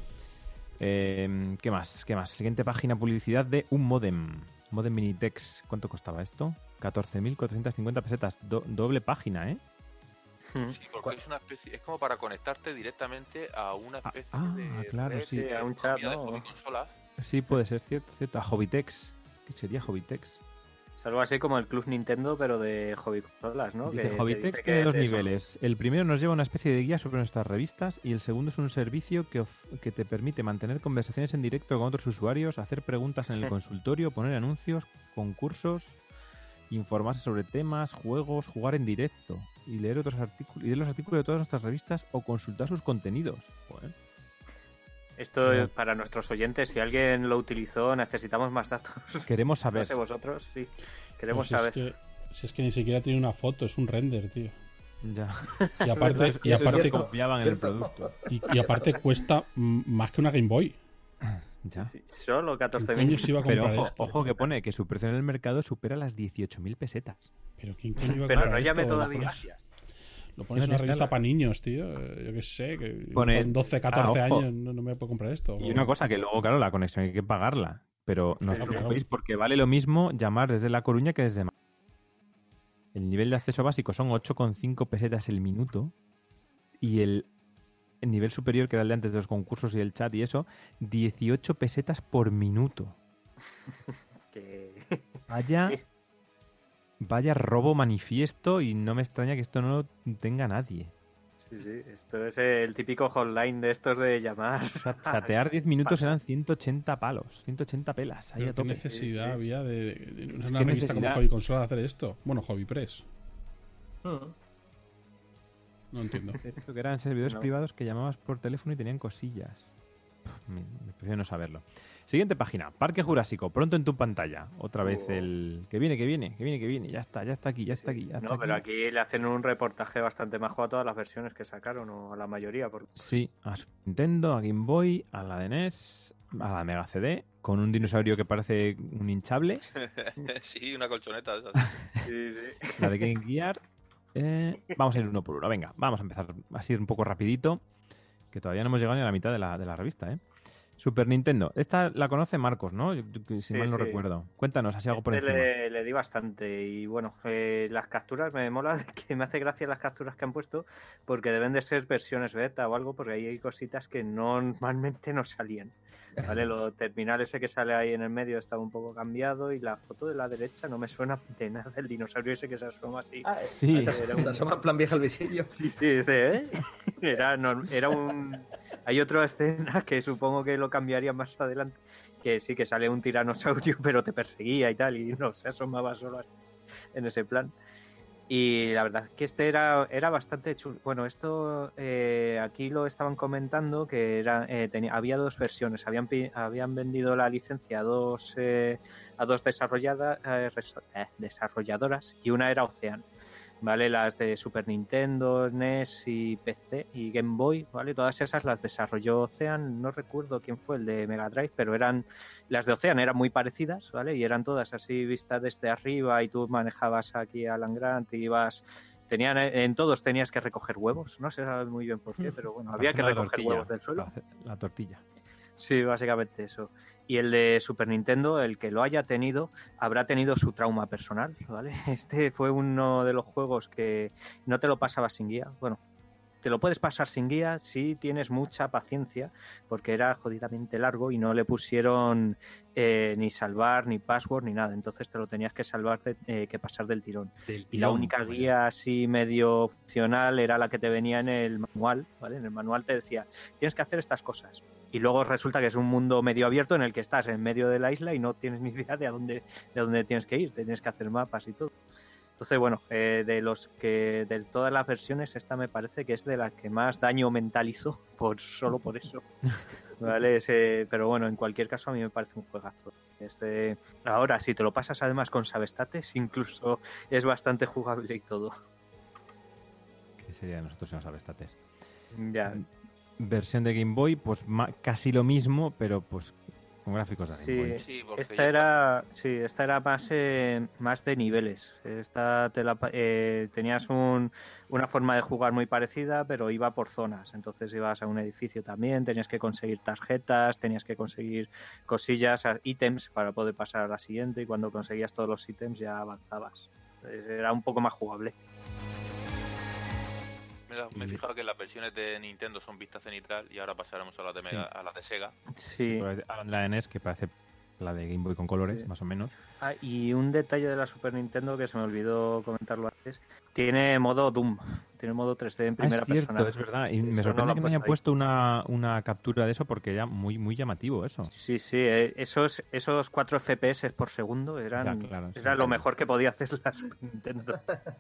Speaker 1: Eh, ¿Qué más? ¿Qué más? Siguiente página, publicidad de un modem. Modem Minitex. ¿Cuánto costaba esto? 14.450 pesetas. Do- doble página, ¿eh?
Speaker 4: Mm.
Speaker 2: Sí, porque es una especie, es como para conectarte directamente a una
Speaker 1: Ah,
Speaker 2: especie
Speaker 1: ah,
Speaker 2: de
Speaker 1: claro,
Speaker 2: red
Speaker 1: sí.
Speaker 4: a un chat,
Speaker 2: de
Speaker 4: ¿no?
Speaker 2: consolas.
Speaker 1: Sí, puede ser, cierto, cierto. A Hobbytex. ¿Qué sería Hobbytex?
Speaker 4: Es algo así como el Club Nintendo, pero de hobby consolas, ¿no?
Speaker 1: Dice
Speaker 4: Que te
Speaker 1: Hobbytex
Speaker 4: dice
Speaker 1: tiene dos niveles. El primero nos lleva una especie de guía sobre nuestras revistas y el segundo es un servicio que, que te permite mantener conversaciones en directo con otros usuarios, hacer preguntas en el consultorio, poner anuncios, concursos, informarse sobre temas, juegos, jugar en directo y leer otros artículos y leer los artículos de todas nuestras revistas o consultar sus contenidos. Joder.
Speaker 4: Esto
Speaker 5: No.
Speaker 4: para nuestros oyentes, si alguien lo utilizó, necesitamos más datos.
Speaker 1: Queremos
Speaker 4: No
Speaker 1: saber.
Speaker 4: sé vosotros, sí.
Speaker 5: Pues
Speaker 4: Queremos
Speaker 5: si
Speaker 4: saber.
Speaker 5: Es que, si es que ni siquiera tiene una foto, es un render, tío.
Speaker 1: Ya.
Speaker 5: Y aparte, y aparte,
Speaker 1: confiaban en el producto.
Speaker 5: y, y aparte cuesta más que una Game Boy.
Speaker 1: Ya.
Speaker 4: Sí, Solo
Speaker 5: ¿Quién
Speaker 4: 14.000.
Speaker 5: coño se iba a
Speaker 1: Pero
Speaker 5: comprar
Speaker 1: ojo,
Speaker 5: esto?
Speaker 1: ojo que pone que su precio en el mercado supera las 18.000 pesetas.
Speaker 5: Pero ¿quién coño iba a
Speaker 4: Pero no llame todavía.
Speaker 5: Lo pones en una revista para niños, tío. Eh, Yo qué sé, que
Speaker 1: Pone-
Speaker 5: con 12, 14
Speaker 1: Ah,
Speaker 5: años no, no me puedo comprar esto.
Speaker 1: Y una cosa que luego, claro, la conexión hay que pagarla. Pero no os
Speaker 5: claro.
Speaker 1: preocupéis porque vale lo mismo llamar desde La Coruña que desde Madrid. El nivel de acceso básico son 8,5 pesetas el minuto. Y el, el nivel superior, que era el de antes de los concursos y el chat y eso, 18 pesetas por minuto.
Speaker 4: Que-
Speaker 1: Vaya,
Speaker 4: Sí.
Speaker 1: Vaya robo manifiesto y no me extraña que esto no lo tenga nadie.
Speaker 4: Sí, sí, esto es el típico hotline de estos de llamar.
Speaker 1: O sea, chatear 10 minutos eran 180 palos, 180 pelas. Ahí a
Speaker 5: ¿Qué
Speaker 1: tope.
Speaker 5: necesidad
Speaker 4: Sí, sí.
Speaker 5: había de, de- de una
Speaker 1: ¿Qué
Speaker 5: revista como
Speaker 1: necesidad?
Speaker 5: Hobby Consola de hacer esto? Bueno, Hobby Press.
Speaker 3: Mm.
Speaker 5: No entiendo.
Speaker 1: Esto que eran servidores
Speaker 4: No.
Speaker 1: privados que llamabas por teléfono y tenían cosillas. Pff, Me, me prefiero no saberlo. Siguiente página. Parque Jurásico. Pronto en tu pantalla. Otra vez
Speaker 4: Oh.
Speaker 1: el... Que viene, que viene, que viene, que viene. Ya está, ya está aquí, ya está aquí. Ya está
Speaker 4: No, pero
Speaker 1: aquí.
Speaker 4: le hacen un reportaje bastante majo a todas las versiones que sacaron, o a la mayoría. Porque...
Speaker 1: Sí, a Nintendo, a Game Boy, a la de NES, a la Mega CD, con un dinosaurio que parece un hinchable.
Speaker 2: sí, una colchoneta de esas.
Speaker 4: Sí, sí.
Speaker 1: La de Game Gear. Eh, vamos a ir uno por uno. Venga, vamos a empezar así un poco rapidito. Que todavía no hemos llegado ni a la mitad de la, de la revista, ¿eh? Super Nintendo. Esta la conoce Marcos, ¿no? Si
Speaker 4: Sí,
Speaker 1: mal no
Speaker 4: sí.
Speaker 1: recuerdo. Cuéntanos, así algo por
Speaker 4: Este
Speaker 1: encima.
Speaker 4: le, le di bastante y bueno, eh, las capturas me mola que me hace gracia las capturas que han puesto porque deben de ser versiones beta o algo porque ahí hay cositas que normalmente no salían. ¿Vale? Lo terminal ese que sale ahí en el medio estaba un poco cambiado y la foto de la derecha no me suena de nada el dinosaurio ese que se asoma así.
Speaker 3: Ah,
Speaker 1: Sí.
Speaker 3: se, se asoma en plan vieja al visillo.
Speaker 4: Sí, sí, dice, ¿eh? Era, no- era un... Hay otra escena que supongo que lo cambiaría más adelante, que sí que sale un tiranosaurio, pero te perseguía y tal, y no se asomaba solo así, en ese plan. Y la verdad que este era, era bastante chulo. Bueno, esto eh, aquí lo estaban comentando que era, eh, tenía, había dos versiones. Habían, habían vendido la licencia a dos, eh, a dos desarrollada- eh, eh, desarrolladoras y una era Ocean. ¿Vale? Las de Super Nintendo, NES y PC y Game Boy, ¿vale? Todas esas las desarrolló Ocean. No recuerdo quién fue el de Mega Drive, pero eran las de Ocean eran muy parecidas, ¿vale? Y eran todas así vistas desde arriba y tú manejabas aquí a Alan Grant y ibas... Tenían, en todos tenías que recoger huevos, no sé muy bien por qué, pero bueno, había que recoger huevos del suelo.
Speaker 1: La, la tortilla.
Speaker 4: Sí, básicamente eso. Y el de Super Nintendo, el que lo haya tenido, habrá tenido su trauma personal, ¿vale? Este fue uno de los juegos que no te lo pasabas sin guía. Bueno, te lo puedes pasar sin guía si tienes mucha paciencia, porque era jodidamente largo y no le pusieron eh, ni salvar, ni password, ni nada. Entonces te lo tenías que salvar, de- eh, que pasar del tirón. Y la única guía así medio funcional era la que te venía en el manual, ¿vale? En el manual te decía, tienes que hacer estas cosas. Y luego resulta que es un mundo medio abierto en el que estás en medio de la isla y no tienes ni idea de a dónde, de dónde tienes que ir, tienes que hacer mapas y todo. Entonces, bueno, eh, de los que de todas las versiones, esta me parece que es de la que más daño mental hizo, por, solo por eso. ¿Vale? Ese- pero bueno, en cualquier caso, a mí me parece un juegazo. Este, ahora, si te lo pasas además con Sabestates, incluso es bastante jugable y todo.
Speaker 1: ¿Qué sería de nosotros si no sabes states?
Speaker 4: Ya,
Speaker 1: Versión de Game Boy, pues casi lo mismo, pero pues con gráficos de Game
Speaker 4: Sí.
Speaker 1: Boy.
Speaker 2: Sí, porque
Speaker 4: Esta era, sí, esta era más, eh, más de niveles. Esta te la pa- eh, tenías un- una forma de jugar muy parecida, pero iba por zonas. Entonces ibas a un edificio también, tenías que conseguir tarjetas, tenías que conseguir cosillas, ítems para poder pasar a la siguiente. Y cuando conseguías todos los ítems ya avanzabas. Era un poco más jugable.
Speaker 2: Me he fijado que las versiones de Nintendo son vistas cenital y ahora pasaremos a las de,
Speaker 1: Sí.
Speaker 2: Mega- a las de Sega.
Speaker 4: Sí.
Speaker 1: La de NES, que parece la de Game Boy con colores,
Speaker 4: Sí.
Speaker 1: más o menos.
Speaker 4: Ah, y un detalle de la Super Nintendo que se me olvidó comentarlo antes. Tiene modo Doom. Tiene modo 3D en
Speaker 1: Ah,
Speaker 4: primera
Speaker 1: es cierto,
Speaker 4: persona.
Speaker 1: es verdad. Y
Speaker 4: Eso
Speaker 1: me
Speaker 4: no
Speaker 1: sorprende
Speaker 4: han
Speaker 1: que no hayan
Speaker 4: puesto
Speaker 1: puesto una, una captura de eso porque era muy, muy llamativo eso.
Speaker 4: Sí, sí, eh, esos, esos 4 FPS por segundo eran
Speaker 1: Ya, claro, sí,
Speaker 4: era lo
Speaker 1: claro.
Speaker 4: mejor que podía hacer la Super Nintendo.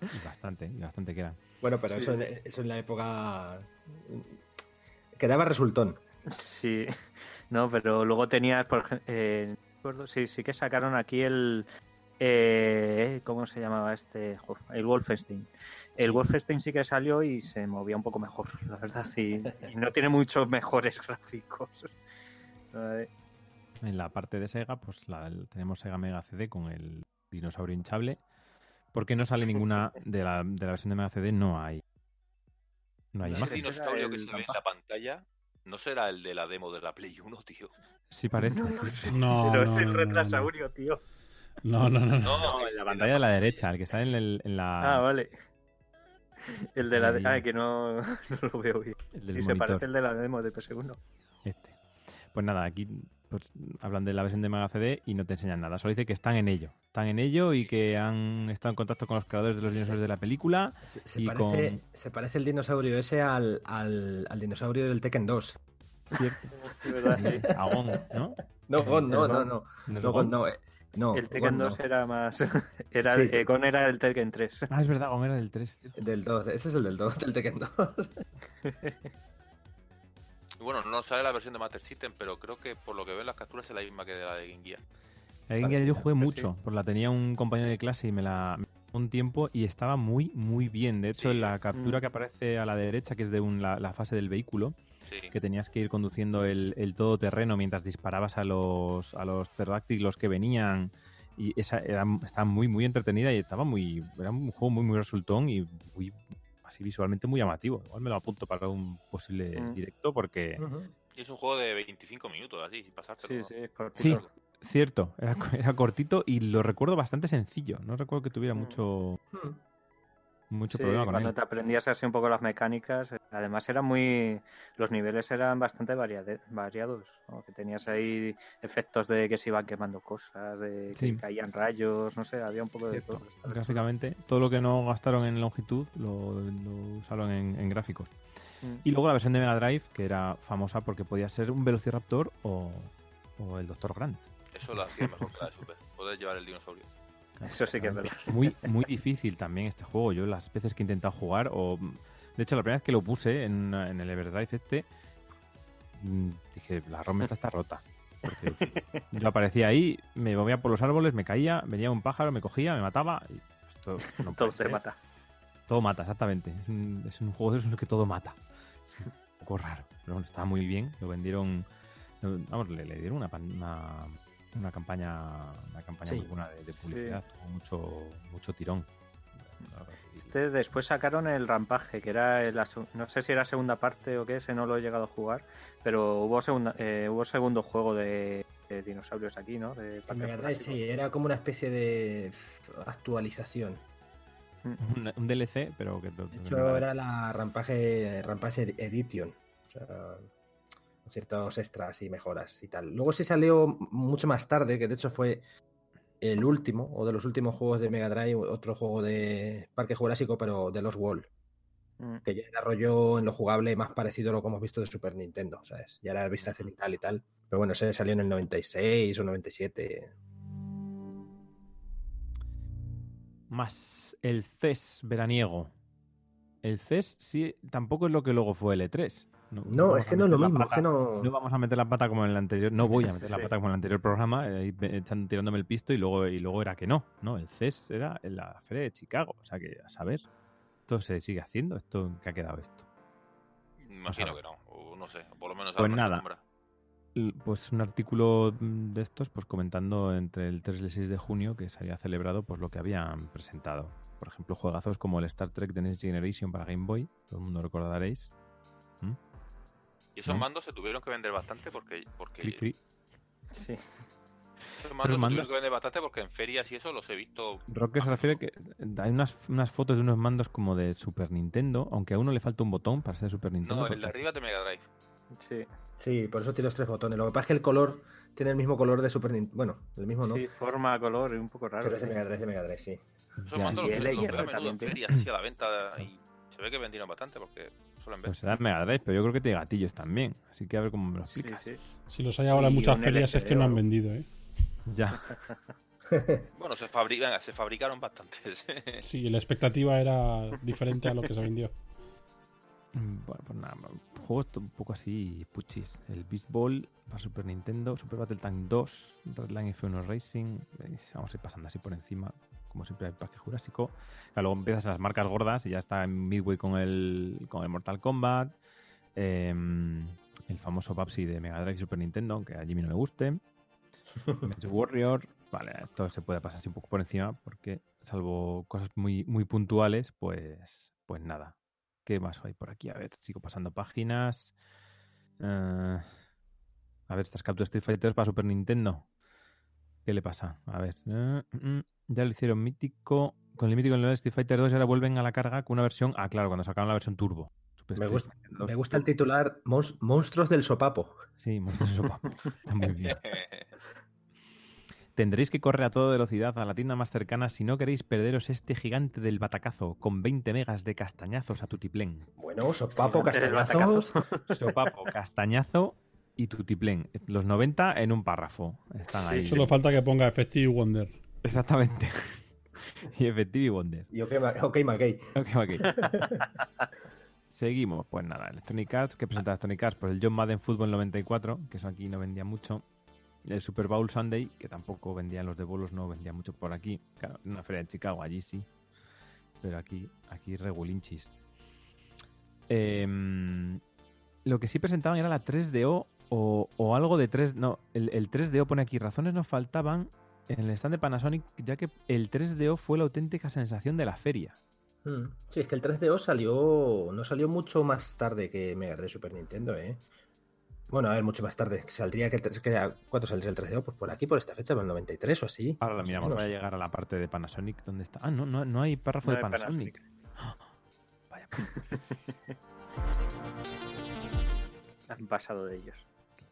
Speaker 1: Y bastante, y bastante que era.
Speaker 3: Bueno, pero
Speaker 4: Sí.
Speaker 3: eso, en, eso en la época. Quedaba resultón.
Speaker 4: Sí, no, pero luego tenías, por ejemplo, sí, sí que sacaron aquí el. eh, ¿Cómo se llamaba este? El Wolfenstein. El Wolfenstein sí que salió y se movía un poco mejor, la verdad, sí. Y no tiene muchos mejores gráficos. Eh,
Speaker 1: En la parte de Sega, pues la, tenemos Sega Mega CD con el dinosaurio hinchable. Porque no sale ninguna de la, de la versión de Mega CD, no hay. No hay
Speaker 2: Ese
Speaker 1: imagen.
Speaker 2: Dinosaurio que se ve en la pantalla no será el de la demo de la Play 1, tío.
Speaker 1: Sí parece.
Speaker 5: No,
Speaker 4: pero
Speaker 5: no,
Speaker 4: es el retrasaurio, tío.
Speaker 5: No, no, no. no.
Speaker 2: No,
Speaker 1: En la pantalla de la derecha, el que está en, el- en la.
Speaker 4: Ah, vale. El de la. Ah, que no, no lo veo bien.
Speaker 1: el del
Speaker 4: Sí, se parece el de la demo de PS1.
Speaker 1: Este. Pues nada, aquí pues hablan de la versión de Mega CD y no te enseñan nada. Solo dice que están en ello. Están en ello y que han estado en contacto con los creadores de los dinosaurios de la película.
Speaker 3: Se, se
Speaker 1: Y
Speaker 3: parece,
Speaker 1: con-
Speaker 3: se parece el dinosaurio ese al, al, al dinosaurio del Tekken 2.
Speaker 4: De verdad, sí.
Speaker 1: ¿no?
Speaker 3: No, Gon, no, no,
Speaker 4: Gon.
Speaker 3: no.
Speaker 1: ¿No es
Speaker 3: No,
Speaker 1: Gon?
Speaker 3: Gon, no. eh, no,
Speaker 4: El
Speaker 3: Gon
Speaker 4: Tekken
Speaker 3: no.
Speaker 4: 2 era más. Era,
Speaker 3: Sí.
Speaker 4: eh, Gon era el Tekken 3.
Speaker 1: Ah, es verdad, Agón era del 3.
Speaker 3: Del 2, ese es el del 2, del Tekken 2.
Speaker 2: Y bueno, no sale la versión de Master System, pero creo que por lo que veo en las capturas es la misma que de la de Game Gear.
Speaker 1: La Game Gear yo jugué
Speaker 4: Sí.
Speaker 1: mucho, porque la tenía un compañero de clase y me la me la un tiempo y estaba muy, muy bien. De hecho,
Speaker 2: Sí.
Speaker 1: en la captura
Speaker 4: Mm.
Speaker 1: que aparece a la derecha, que es de un- la, la fase del vehículo,
Speaker 2: Sí.
Speaker 1: que tenías que ir conduciendo el, el todoterreno mientras disparabas a los, a los pterodáctilos que venían. Y esa era, estaba muy, muy entretenida y estaba muy. Era un juego muy, muy resultón y muy así visualmente muy llamativo. Igual me lo apunto para un posible
Speaker 4: Mm.
Speaker 1: directo porque.
Speaker 2: Y es un juego de 25 minutos, así, sin pasártelo.
Speaker 4: Sí,
Speaker 2: ¿no?
Speaker 4: sí, es cortito.
Speaker 1: Sí, cierto, era, era cortito y lo recuerdo bastante sencillo. No recuerdo que tuviera
Speaker 4: Mm.
Speaker 1: mucho, mucho
Speaker 4: Sí,
Speaker 1: problema con
Speaker 4: cuando
Speaker 1: él.
Speaker 4: te aprendías así un poco las mecánicas, eh, además eran muy, los niveles eran bastante variade- variados, ¿no? que tenías ahí efectos de que se iban quemando cosas, de que
Speaker 1: Sí.
Speaker 4: caían rayos, no sé, había un poco de
Speaker 1: Cierto.
Speaker 4: todo.
Speaker 1: Gráficamente, todo lo que no gastaron en longitud lo, lo usaron en, en gráficos.
Speaker 4: Mm.
Speaker 1: Y luego la versión de Mega Drive, que era famosa porque podía ser un Velociraptor o, o el Dr. Grant.
Speaker 2: Eso lo hacía mejor que la de Super. Poder llevar el dinosaurio.
Speaker 4: Eso sí que es verdad.
Speaker 1: Muy, muy difícil también este juego. Yo las veces que he intentado jugar, o de hecho la primera vez que lo puse en, en el Everdrive este, mm, dije, la ROM esta está rota. Porque yo aparecía ahí, me movía por los árboles, me caía, venía un pájaro, me cogía, me mataba. Y esto no puede
Speaker 4: Todo se mata.
Speaker 1: Todo mata, exactamente. Es un, es un juego de esos en los que todo mata. Es un poco raro. Pero bueno, estaba muy bien. Lo vendieron. Vamos, le, le dieron una, una, una campaña, una campaña
Speaker 3: Sí.
Speaker 1: muy buena de, de publicidad. Tuvo mucho, mucho tirón. Verdad.
Speaker 4: Este después sacaron el Rampaje, que era la no sé si era segunda parte o qué, ese no lo he llegado a jugar, pero hubo segunda, eh, hubo segundo juego de, de dinosaurios aquí, ¿no? De
Speaker 3: En
Speaker 4: Jurásico.
Speaker 3: sí, era como una especie de actualización.
Speaker 1: un, un DLC, pero que.
Speaker 3: De hecho, era la Rampage, Rampage Edition. O sea, ciertos extras y mejoras y tal. Luego sí salió mucho más tarde, que de hecho fue el último, o de los últimos juegos de Mega Drive, otro juego de Parque Jurásico, pero de los World.
Speaker 4: Mm.
Speaker 3: Que ya era rollo en lo jugable más parecido a lo que hemos visto de Super Nintendo, ¿sabes? Ya era vista cenital y tal. Pero bueno, ese salió en el 96 o 97.
Speaker 1: Más el CES veraniego. El CES sí, tampoco es lo que luego fue el E3.
Speaker 3: No, es que no es lo mismo, es
Speaker 1: pata-
Speaker 3: que no...
Speaker 1: No vamos a meter la pata como en el anterior. No voy a meter la pata como en el anterior programa, eh, me- echan- tirándome el pisto y luego, y luego era que no. No, el CES era en la feria de Chicago. O sea que, a saber, esto se sigue haciendo. ¿Esto qué ha quedado esto?
Speaker 2: Imagino que no. O no sé. o por lo menos
Speaker 1: Pues nada. Pues un artículo de estos, pues comentando entre el 3 y el 6 de junio que se había celebrado pues lo que habían presentado. Por ejemplo, juegazos como el Star Trek The Next Generation para Game Boy, todo el mundo recordaréis. ¿Mm?
Speaker 2: Y esos
Speaker 1: ¿no?
Speaker 2: mandos se tuvieron que vender bastante porque. porque
Speaker 1: Cri, cri.
Speaker 4: Sí.
Speaker 2: Esos mandos se
Speaker 1: mandos-
Speaker 2: tuvieron que vender bastante porque en ferias y eso los he visto.
Speaker 1: Roque se refiere que hay unas, unas fotos de unos mandos como de Super Nintendo, aunque a uno le falta un botón para ser de Super Nintendo.
Speaker 2: No, el
Speaker 1: porque-
Speaker 2: de arriba de Mega Drive.
Speaker 4: Sí,
Speaker 3: Sí, por eso tiene los tres botones. Lo que pasa es que el color tiene el mismo color de Super Nintendo. Bueno, el mismo no.
Speaker 4: sí, forma, color, y un poco raro.
Speaker 3: pero es de. Mega Drive, es de Mega Drive, sí.
Speaker 2: Esos
Speaker 1: Ya,
Speaker 2: mandos
Speaker 4: y
Speaker 2: los,
Speaker 4: el
Speaker 2: los menudo
Speaker 4: también
Speaker 2: en ferias así a la venta y se ve que vendieron bastante porque suelen ver.
Speaker 1: Pues será Mega Drive, pero yo creo que tiene gatillos también. Así que a ver cómo me lo explicas.
Speaker 4: sí.
Speaker 5: Si los hay ahora en muchas ferias es que no han vendido, ¿eh?
Speaker 1: Ya.
Speaker 2: Bueno, se, fabri- venga, se fabricaron bastantes.
Speaker 5: Sí, la expectativa era diferente a lo que se vendió.
Speaker 1: Mm, Bueno, pues nada, juegos to- un poco así puchis. El Beast Ball para Super Nintendo, Super Battle Tank 2, Redline F1 Racing. veis, Vamos a ir pasando así por encima, como siempre el Parque Jurásico. Claro, luego empiezas las marcas gordas y ya está en Midway con el, con el Mortal Kombat. em, el famoso Babsy de Mega Drive y Super Nintendo, aunque a Jimmy no le guste. Warrior. Vale, esto se puede pasar así un poco por encima porque, salvo cosas muy, muy puntuales, pues, pues nada. ¿Qué más hay por aquí? A ver, sigo pasando páginas. Eh, a ver, estas capturas Street Fighter para Super Nintendo. ¿Qué le pasa? A ver. eh, mm, ya lo hicieron mítico. Con el mítico en el Street Fighter 2 y ahora vuelven a la carga con una versión. Ah, claro, cuando sacaron la versión Turbo.
Speaker 3: Me gusta,
Speaker 1: los-
Speaker 3: me gusta el titular Mons- Monstruos del Sopapo.
Speaker 1: Sí, monstruos de sopapo. Está muy bien. Tendréis que correr a toda velocidad a la tienda más cercana si no queréis perderos este gigante del batacazo con 20 megas de castañazos a tutiplén.
Speaker 3: Bueno, Sopapo,
Speaker 4: del
Speaker 3: castañazos.
Speaker 1: Sopapo, castañazo y tutiplén. Los 90 en un párrafo. Están ahí.
Speaker 5: Solo falta que ponga Effective Wonder.
Speaker 1: Exactamente. y Effective Wonder.
Speaker 3: Y ok, ok, McKay.
Speaker 1: Ok, ok. Seguimos. Pues nada, Electronic Arts. ¿Qué presenta Electronic Arts? Pues el John Madden Football 94, que eso aquí no vendía mucho. El Super Bowl Sunday, que tampoco vendían los de bolos, no vendía mucho por aquí. Claro, en una feria de Chicago, allí sí. Pero aquí, aquí regulinchis. Em, lo que sí presentaban era la 3DO o, o algo de 3... No, el, el 3DO pone aquí, razones nos faltaban en el stand de Panasonic, ya que el 3DO fue la auténtica sensación de la feria.
Speaker 3: Mm. Sí, es que el 3DO salió. No salió mucho más tarde que Mega Drive Super Nintendo, ¿eh? Bueno, a ver, mucho más tarde. Saldría que. que ¿Cuánto saldría el 3DO? Pues por aquí, por esta fecha, por el 93 o así.
Speaker 1: Ahora la miramos, voy a llegar a la parte de Panasonic. ¿Dónde está? Ah, no, no, no hay párrafo
Speaker 4: No
Speaker 1: de
Speaker 4: hay
Speaker 1: Panasonic.
Speaker 4: Panasonic.
Speaker 1: Vaya.
Speaker 4: Han pasado de ellos.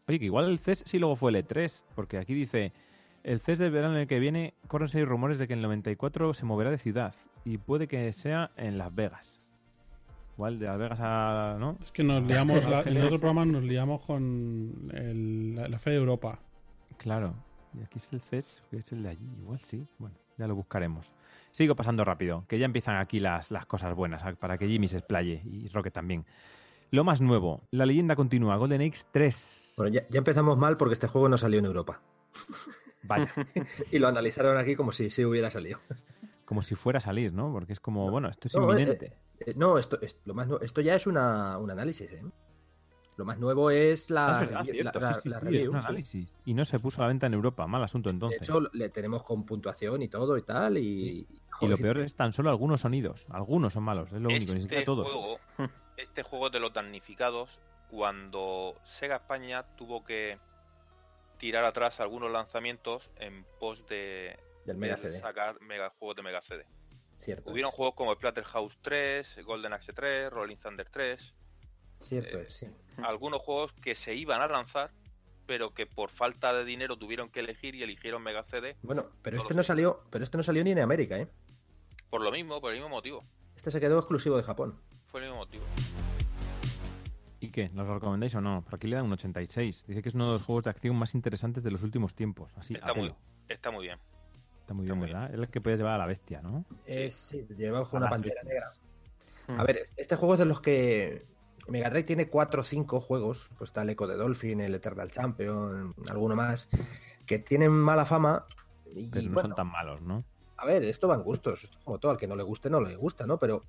Speaker 1: Oye, que igual el CES sí luego fue el E3, porque aquí dice, el CES del verano en el que viene corren seis rumores de que el 94 se moverá de ciudad y puede que sea en Las Vegas. Igual de Las Vegas a... ¿no?
Speaker 5: Es que nos liamos, la- en el otro programa nos liamos con el- la, la Feria de Europa.
Speaker 1: Claro. Y aquí es el CES, que es el de allí. Igual sí. Bueno, ya lo buscaremos. Sigo pasando rápido, que ya empiezan aquí las, las cosas buenas, a- para que Jimmy se explaye y Rocket también. Lo más nuevo, la leyenda continúa, Golden Age 3.
Speaker 3: Bueno, ya, ya empezamos mal porque este juego no salió en Europa.
Speaker 1: Vaya,
Speaker 3: Y lo analizaron aquí como si sí hubiera salido.
Speaker 1: como si fuera a salir, ¿no? Porque es como, bueno, esto es
Speaker 3: No, eh,
Speaker 1: inminente.
Speaker 3: Eh, No, esto, es- lo más esto ya es una, un análisis, ¿eh? Lo más nuevo es la,
Speaker 1: verdad,
Speaker 3: review-
Speaker 1: cierto,
Speaker 3: la-
Speaker 1: sí, sí,
Speaker 3: la
Speaker 1: sí,
Speaker 3: review,
Speaker 1: es un
Speaker 3: sí.
Speaker 1: análisis. Y no se puso a la venta en Europa. Mal asunto
Speaker 3: De
Speaker 1: entonces.
Speaker 3: hecho, le tenemos con puntuación y todo y tal. Y,
Speaker 1: y lo peor es tan solo algunos sonidos. Algunos son malos, es lo único, ni siquiera
Speaker 2: Este
Speaker 1: todos.
Speaker 2: juego, este juego de los damnificados, cuando Sega España tuvo que tirar atrás algunos lanzamientos en pos de,
Speaker 3: del Mega
Speaker 2: de
Speaker 3: CD,
Speaker 2: sacar mega, juegos de Mega CD.
Speaker 3: cierto.
Speaker 2: Hubieron juegos como Splatterhouse 3, Golden Axe 3, Rolling Thunder 3,
Speaker 3: Cierto
Speaker 2: eh,
Speaker 3: sí.
Speaker 2: algunos juegos que se iban a lanzar, pero que por falta de dinero tuvieron que elegir y eligieron Mega CD
Speaker 3: Bueno, pero este no salió, pero este no salió ni en América, ¿eh?
Speaker 2: por lo mismo, por el mismo motivo.
Speaker 3: Este se quedó exclusivo de Japón.
Speaker 2: Fue el mismo motivo.
Speaker 1: ¿Y qué? ¿Nos lo recomendáis o no? Por aquí le dan un 86. Dice que es uno de los juegos de acción más interesantes de los últimos tiempos. Así,
Speaker 2: Está muy, está muy bien.
Speaker 1: Está muy
Speaker 2: está
Speaker 1: bien,
Speaker 2: muy
Speaker 1: ¿verdad? Es el que puedes llevar a la bestia, ¿no?
Speaker 3: Es, sí, llevaba
Speaker 1: A
Speaker 3: una pantera
Speaker 1: bestias.
Speaker 3: negra. A ver, este juego es de los que. Mega Drive tiene 4 o 5 juegos. Pues está el Echo de Dolphin, el Eternal Champion, alguno más. Que tienen mala fama. Y
Speaker 1: Pero no
Speaker 3: bueno,
Speaker 1: son tan malos, ¿no?
Speaker 3: a ver, esto va en gustos. Esto es como todo, al que no le guste, no le gusta, ¿no? Pero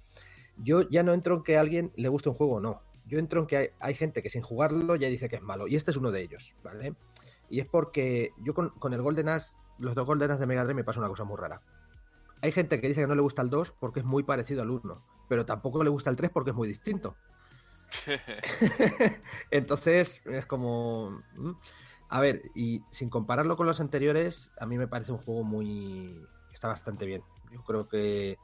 Speaker 3: yo ya no entro en que a alguien le guste un juego o no. Yo entro en que hay, hay gente que sin jugarlo ya dice que es malo. Y este es uno de ellos, ¿vale? Y es porque yo con, con el Golden Axe, los dos Golden Axe de Mega Drive me pasa una cosa muy rara. Hay gente que dice que no le gusta el 2 porque es muy parecido al 1, pero tampoco le gusta el 3 porque es muy distinto. Entonces, es como. A ver, y sin compararlo con los anteriores, a mí me parece un juego muy. Está bastante bien. Yo creo que.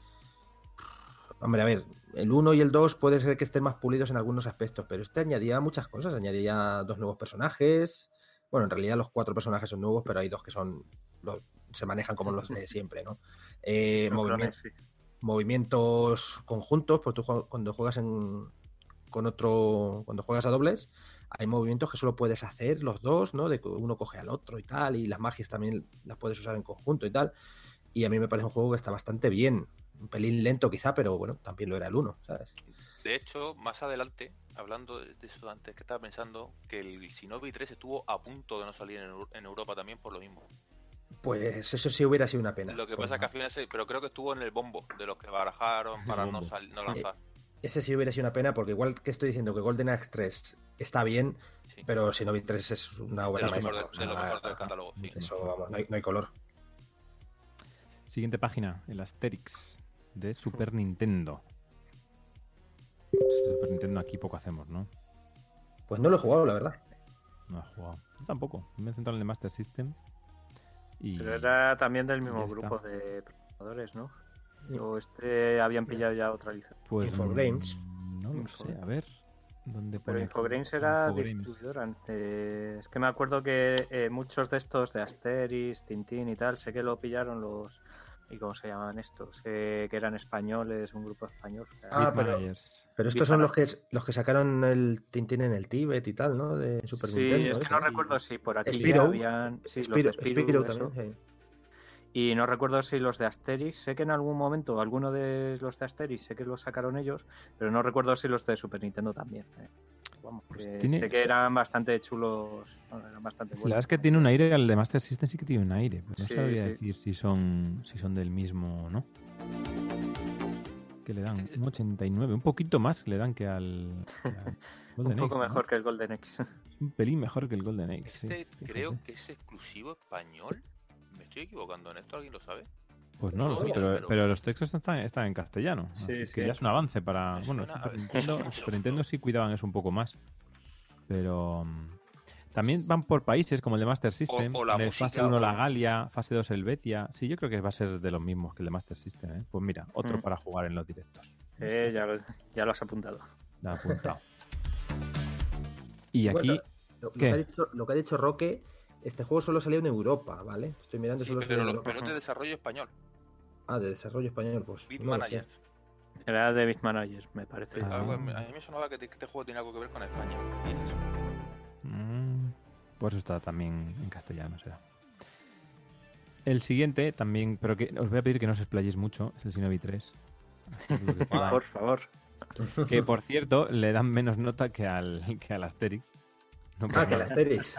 Speaker 3: Hombre, a ver, el 1 y el 2 puede ser que estén más pulidos en algunos aspectos, pero este añadía muchas cosas. Añadía dos nuevos personajes. Bueno, en realidad los cuatro personajes son nuevos, pero hay dos que son. los- se manejan como los de siempre, ¿no? Eh,
Speaker 4: Son
Speaker 3: movimiento-
Speaker 4: clones, sí.
Speaker 3: movimientos conjuntos, pues tú cuando juegas en, con otro, cuando juegas a dobles, hay movimientos que solo puedes hacer los dos, ¿no? De que uno coge al otro y tal, y las magias también las puedes usar en conjunto y tal. Y a mí me parece un juego que está bastante bien. Un pelín lento quizá, pero bueno, también lo era el uno, ¿sabes?
Speaker 2: De hecho, más adelante, hablando de de eso antes, que estaba pensando que el Shinobi 3 estuvo a punto de no salir en, Eu- en Europa también por lo mismo.
Speaker 3: Pues eso sí hubiera sido una pena.
Speaker 2: Lo que
Speaker 3: Pues
Speaker 2: pasa que al final, se- pero creo que estuvo en el bombo de los que barajaron para no, sal- no lanzar.
Speaker 3: Ese sí hubiera sido una pena, porque igual que estoy diciendo que Golden Axe 3 está bien,
Speaker 2: Sí.
Speaker 3: pero Shinobi 3 es una
Speaker 2: de
Speaker 3: obra
Speaker 2: lo
Speaker 3: maestra.
Speaker 2: mejor, de, de lo
Speaker 3: sea,
Speaker 2: mejor del catálogo. sí.
Speaker 3: Eso, vamos, no hay, no hay color.
Speaker 1: Siguiente página, el Asterix de Super Nintendo. Super Nintendo aquí poco hacemos, ¿no?
Speaker 3: Pues no lo he jugado, la verdad.
Speaker 1: No he jugado. Yo tampoco. Me he centrado en el de Master System. Y...
Speaker 4: Pero era también del mismo grupo de programadores, ¿no? O este habían pillado ya otra licencia.
Speaker 1: Pues,
Speaker 3: Infogames.
Speaker 1: mm, No lo sé, a ver. ¿Dónde
Speaker 4: Pero? Infogrames era
Speaker 1: Infogrames.
Speaker 4: distribuidora. Eh, es que me acuerdo que eh, muchos de estos de Asteris, Tintín y tal, sé que lo pillaron los. ¿Y cómo se llaman estos? Eh, que eran españoles, un grupo español.
Speaker 3: Ah, pero-. Pero estos son los que, los que sacaron el Tintín en el Tíbet y tal, ¿no? De Super
Speaker 4: sí,
Speaker 3: Nintendo.
Speaker 4: es que
Speaker 3: ¿eh?
Speaker 4: no recuerdo si por aquí
Speaker 3: Spyro.
Speaker 4: habían. Sí, los
Speaker 3: Spyro,
Speaker 4: de eso.
Speaker 3: también, sí.
Speaker 4: Y no recuerdo si los de Asterix, sé que en algún momento alguno de los de Asterix sé que los sacaron ellos, pero no recuerdo si los de Super Nintendo también. eh. Vamos,
Speaker 1: Pues
Speaker 4: que
Speaker 1: tiene-
Speaker 4: sé que eran bastante chulos, bueno, eran bastante
Speaker 1: La
Speaker 4: buenos.
Speaker 1: verdad es que tiene un aire, el de Master System sí que tiene un aire. pero no
Speaker 4: Sí,
Speaker 1: sabría
Speaker 4: sí.
Speaker 1: decir si son, si son del mismo o no. Que le dan un 89, un poquito más le dan que al, que al
Speaker 4: Un poco mejor que el Golden Axe.
Speaker 1: Un pelín mejor que el Golden Axe. sí,
Speaker 2: Este creo que es exclusivo español. ¿Me estoy equivocando en esto? ¿Alguien lo sabe?
Speaker 1: Pues no lo sé, pero,
Speaker 2: pero-
Speaker 1: pero los textos están, están en castellano.
Speaker 4: Sí,
Speaker 1: así
Speaker 4: sí.
Speaker 1: que ya es un avance para.
Speaker 2: Me
Speaker 1: Bueno,
Speaker 2: suena-
Speaker 1: Super Nintendo, Super Nintendo sí cuidaban eso un poco más. Pero. También van por países como el de Master System.
Speaker 2: o la
Speaker 1: en el
Speaker 2: música,
Speaker 1: fase 1
Speaker 2: o-
Speaker 1: la Galia, fase 2 el Betia. Sí, yo creo que va a ser de los mismos que el de Master System. ¿eh? Pues mira, otro
Speaker 4: Mm.
Speaker 1: para jugar en los directos.
Speaker 4: Eh, ya, lo- ya lo has apuntado.
Speaker 1: Me ha apuntado. Y aquí.
Speaker 3: Bueno, lo, lo que ha dicho, lo que ha dicho Roque, este juego solo salió en Europa, ¿vale? Estoy mirando
Speaker 2: Sí,
Speaker 3: solo salió
Speaker 2: pero,
Speaker 3: en
Speaker 2: lo-
Speaker 3: Europa.
Speaker 2: pero es de desarrollo español.
Speaker 3: Ah, de desarrollo español, pues.
Speaker 2: Beat
Speaker 3: no
Speaker 2: Manager.
Speaker 4: Era de Beat Managers, me parece.
Speaker 1: Ah.
Speaker 2: Algo- a mí me sonaba que te- que este juego tiene algo que ver con España.
Speaker 1: Mm, Pues está también en castellano, será. El siguiente también, pero que os voy a pedir que no os explayéis mucho, es el Shinobi 3.
Speaker 2: Ah.
Speaker 4: Por favor.
Speaker 1: que por cierto, le dan menos nota que al, que al Asterix. No
Speaker 3: Ah, que el. Asterix.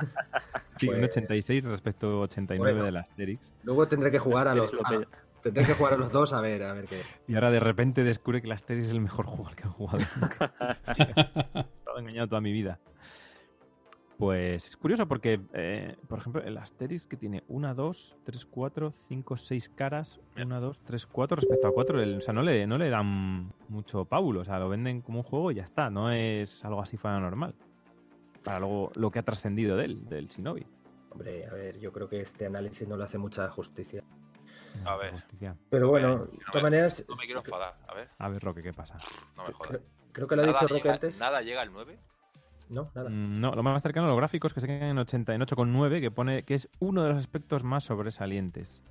Speaker 1: Sí, un
Speaker 3: Pues,
Speaker 1: 86 respecto a 89
Speaker 3: Bueno.
Speaker 1: del Asterix.
Speaker 3: Luego tendré que jugar a los.
Speaker 4: Asterix
Speaker 3: a-. tendré que jugar a los dos a ver, a ver qué.
Speaker 1: Y ahora de repente descubre que el Asterix es el mejor juego al que han jugado nunca. Estaba engañado toda mi vida. Pues es curioso porque, eh, por ejemplo, el Asterix que tiene 1, 2, 3, 4, 5, 6 caras, 1, 2, 3, 4 respecto a 4. o sea, no le, no le dan mucho pábulo. O sea, lo venden como un juego y ya está. No es algo así fuera normal. Para luego lo que ha trascendido de él, del Shinobi.
Speaker 3: Hombre, a ver, yo creo que este análisis no le hace mucha justicia.
Speaker 2: A ver.
Speaker 1: Justicia.
Speaker 3: Pero bueno,
Speaker 2: Eh,
Speaker 3: de todas maneras,
Speaker 2: No me quiero enfadar. A ver,
Speaker 1: A ver, Roque, ¿qué pasa?
Speaker 2: no me jodas.
Speaker 3: creo, creo que lo ha dicho Roque
Speaker 2: llega-
Speaker 3: antes.
Speaker 2: Nada llega al 9.
Speaker 3: No, nada.
Speaker 1: Mm, No, lo más cercano a los gráficos que se quedan en 80, en 8,9, que pone que es uno de los aspectos más sobresalientes.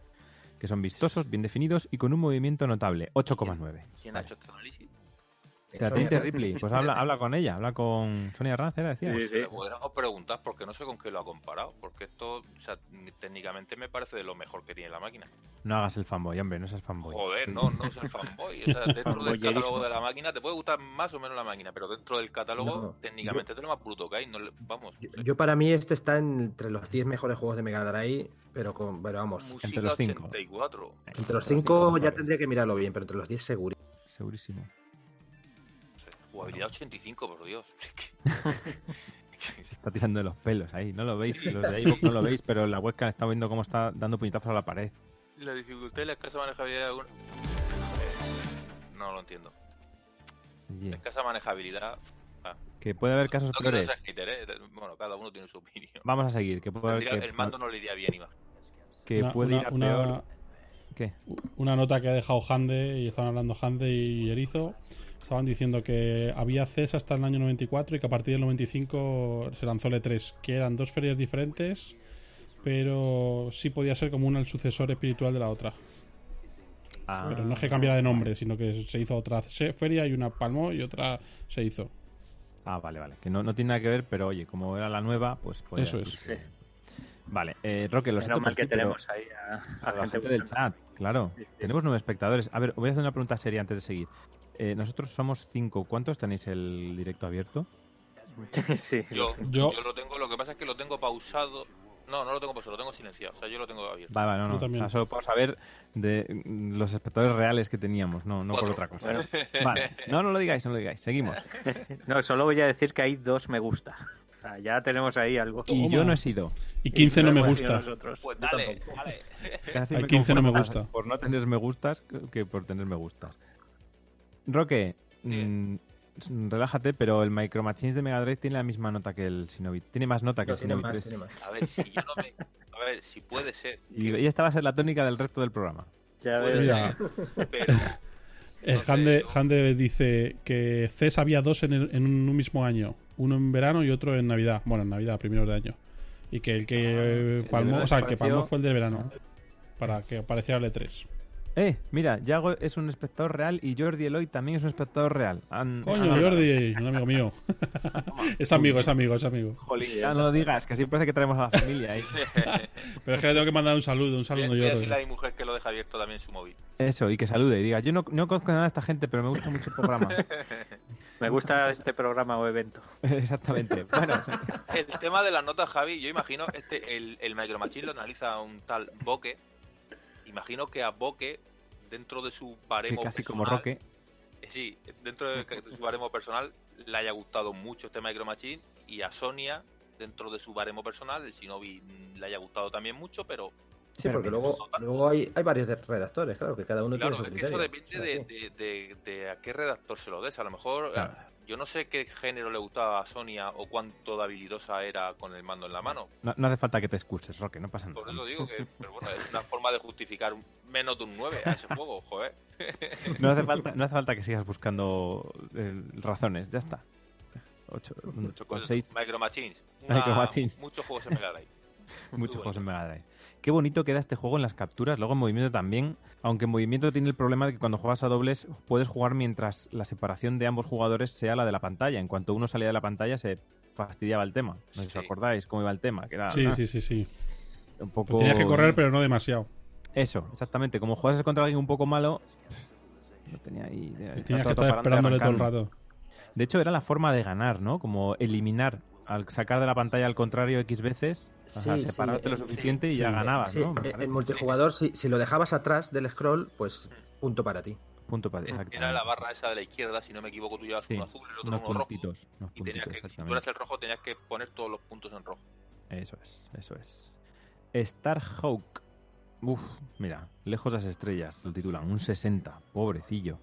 Speaker 1: Que son vistosos, bien definidos y con un movimiento notable. 8,9.
Speaker 2: ¿Quién ha
Speaker 1: Vale.
Speaker 2: hecho este análisis?
Speaker 1: Ripley. Pues habla, habla con ella, habla con Sonia Rancera, decías.
Speaker 4: Sí, sí.
Speaker 2: Le podríamos preguntar porque no sé con qué lo ha comparado. Porque esto, o sea, técnicamente me parece de lo mejor que tiene la máquina.
Speaker 1: No hagas el fanboy, hombre, no seas fanboy.
Speaker 2: Joder, no, no es el fanboy. O sea, dentro del catálogo de la máquina te puede gustar más o menos la máquina, pero dentro del catálogo,
Speaker 3: No,
Speaker 2: técnicamente es de lo más bruto que hay. No le- vamos,
Speaker 3: Yo, yo para mí este está entre los 10 mejores juegos de Mega Drive, pero con, pero vamos,
Speaker 2: música
Speaker 1: entre los cinco.
Speaker 2: 84.
Speaker 3: entre los
Speaker 1: cinco
Speaker 3: 5 ya tendría que mirarlo bien, pero entre los 10 seguro.
Speaker 1: Segurísimo.
Speaker 2: Jugabilidad 85, por Dios.
Speaker 1: Se está tirando de los pelos ahí. No lo veis, los de no lo veis, pero en la webcam está viendo cómo está dando puñetazos a la pared.
Speaker 2: la dificultad y la escasa manejabilidad de alguna- No lo entiendo.
Speaker 1: Yeah.
Speaker 2: La escasa manejabilidad.
Speaker 1: Que puede haber casos
Speaker 2: No
Speaker 1: peores.
Speaker 2: hater, ¿eh? Bueno, cada uno tiene su opinión.
Speaker 1: Vamos a seguir. Que puede haber que,
Speaker 2: el mando no le iría bien, imagino.
Speaker 1: que
Speaker 5: Una-
Speaker 1: puede
Speaker 5: una-
Speaker 1: ir a
Speaker 5: una-
Speaker 1: peor. ¿Qué?
Speaker 5: una nota que ha dejado Hande y estaban hablando Hande y Erizo estaban diciendo que había CES hasta el año 94 y que a partir del 95 se lanzó el E3 que eran dos ferias diferentes pero sí podía ser como una el sucesor espiritual de la otra
Speaker 1: Ah,
Speaker 5: pero no es que cambiara de nombre sino que se hizo otra feria y una palmó y otra se hizo
Speaker 1: Ah, vale, vale. Que no, no tiene nada que ver, pero oye, como era la nueva, pues podía
Speaker 5: Eso es.
Speaker 4: Sí.
Speaker 1: Vale, eh, Roque, lo siento
Speaker 4: mal que tenemos ahí a,
Speaker 1: a
Speaker 4: a
Speaker 1: la
Speaker 4: gente
Speaker 1: gente del chat, claro.
Speaker 4: Sí, sí.
Speaker 1: Tenemos nueve espectadores. A ver, voy a hacer una pregunta seria antes de seguir. Eh, nosotros somos cinco. ¿Cuántos tenéis el directo abierto?
Speaker 4: sí,
Speaker 2: Yo,
Speaker 4: lo sé.
Speaker 5: Yo-
Speaker 2: yo lo tengo, lo que pasa es que lo tengo pausado. No, no lo tengo pausado, lo tengo silenciado. O sea, yo lo tengo abierto.
Speaker 1: Vale, vale, no, no. O sea, solo puedo saber de mm, los espectadores reales que teníamos, no, no por otra cosa.
Speaker 4: Bueno,
Speaker 1: Vale. No, no lo digáis, no lo digáis. Seguimos.
Speaker 4: no, solo voy a decir que hay dos me gusta. O sea, ya tenemos ahí algo.
Speaker 1: Y
Speaker 5: Toma.
Speaker 1: yo no he sido.
Speaker 5: y 15 no me gusta
Speaker 4: nosotros.
Speaker 2: Pues dale, dale.
Speaker 5: Hay
Speaker 1: me
Speaker 5: 15 no me gusta.
Speaker 1: Por no tener me gustas que por tener me gustas. Roque, mm, relájate, pero el Micro Machines de Mega Drive tiene la misma nota que el Shinobi. Tiene más nota que
Speaker 3: No,
Speaker 1: el
Speaker 3: tiene
Speaker 1: Shinobi
Speaker 3: más,
Speaker 1: 3.
Speaker 3: tiene más.
Speaker 2: A ver, si yo no me. A ver, si puede ser.
Speaker 1: Y,
Speaker 2: que-
Speaker 1: y esta va a ser la tónica del resto del programa.
Speaker 4: Ya
Speaker 2: puede
Speaker 4: ves.
Speaker 5: Mira.
Speaker 2: ser, pero,
Speaker 5: El
Speaker 2: No sé,
Speaker 5: Hande, Hande dice que CES había dos en, el- en un mismo año. Uno en verano y otro en Navidad. Bueno, en Navidad, primeros de año. Y que el que eh,
Speaker 1: el de
Speaker 5: palmó, o sea, el que palmó fue el de verano. Para que apareciera el E3.
Speaker 1: Eh, mira, Yago es un espectador real y Jordi Eloy también es un espectador real.
Speaker 5: Coño, Jordi, un amigo mío. es amigo, es amigo, es amigo.
Speaker 1: Jolín, ya no lo digas, que así parece que traemos a la familia ahí.
Speaker 5: Pero es que le tengo que mandar un saludo, un
Speaker 2: Voy
Speaker 5: saludo
Speaker 2: a- voy a
Speaker 5: Jordi.
Speaker 2: decirle a mi mujer que lo deja abierto también en su móvil.
Speaker 1: Eso, y que salude y diga, yo no, no conozco nada de esta gente, pero me gusta mucho el programa.
Speaker 4: Me gusta este programa o evento.
Speaker 1: Exactamente. Bueno,
Speaker 2: El tema de las notas, Javi, yo imagino, este el, el Micro Machine lo analiza un tal Boque. Imagino que a Boque, dentro de su
Speaker 1: que
Speaker 2: baremo
Speaker 1: como
Speaker 2: personal,
Speaker 1: Roque.
Speaker 2: eh, Sí, dentro de, de su baremo personal le haya gustado mucho este Micro Machine y a Sonia, dentro de su baremo personal, el Shinobi le haya gustado también mucho, pero
Speaker 3: Sí, porque luego, luego hay, hay varios redactores, claro, que cada uno
Speaker 2: claro,
Speaker 3: tiene
Speaker 2: es
Speaker 3: su
Speaker 2: que eso
Speaker 3: criterio.
Speaker 2: depende de, de- de- de a qué redactor se lo des. A lo mejor,
Speaker 1: Claro.
Speaker 2: ah, yo no sé qué género le gustaba a Sonia o cuánto de habilidosa era con el mando en la mano.
Speaker 1: No, no hace falta que te excuses, Roque, no pasa nada.
Speaker 2: Por eso digo que, pero bueno, es una forma de justificar un- menos de un 9 a ese juego, joder.
Speaker 1: No hace falta, no hace falta que sigas buscando eh, razones, ya está. 8, un 8 con
Speaker 2: Pues,
Speaker 1: 6,
Speaker 2: Micro Machines.
Speaker 1: Micro Machines.
Speaker 2: Muchos juegos en Mega Drive.
Speaker 1: muchos juegos en. Mega Drive. Qué bonito queda este juego en las capturas, luego en movimiento también, aunque en movimiento tiene el problema de que cuando juegas a dobles puedes jugar mientras la separación de ambos jugadores sea la de la pantalla. En cuanto uno salía de la pantalla se fastidiaba el tema. No sé si os acordáis cómo iba el tema, que era
Speaker 5: Sí,
Speaker 1: ah,
Speaker 5: sí, sí, sí.
Speaker 1: un poco...
Speaker 5: Tenías que correr, pero no demasiado.
Speaker 1: Eso, exactamente. Como juegas contra alguien un poco malo, no tenía ahí...
Speaker 5: Tenías que estar
Speaker 1: parando
Speaker 5: esperándole todo el rato.
Speaker 1: De hecho, era la forma de ganar, ¿no? Como eliminar, al sacar de la pantalla al contrario X veces, o sea,
Speaker 3: Sí, sí,
Speaker 1: separarte lo suficiente y ya
Speaker 5: sí,
Speaker 1: ganabas,
Speaker 3: Sí,
Speaker 1: ¿no?
Speaker 3: En- multijugador, si, si lo dejabas atrás del scroll, pues punto para ti.
Speaker 1: Punto para.
Speaker 2: Era la barra esa de la izquierda, si no me equivoco, tú llevas
Speaker 1: Sí,
Speaker 2: uno azul, el otro
Speaker 1: Unos
Speaker 2: uno rojo.
Speaker 1: unos
Speaker 2: Y tenías
Speaker 1: puntitos,
Speaker 2: que, si tú eras el rojo, tenías que poner todos los puntos en rojo.
Speaker 1: Eso es, eso es. Starhawk. Uf, mira, lejos de las estrellas, lo titulan, un 60, pobrecillo.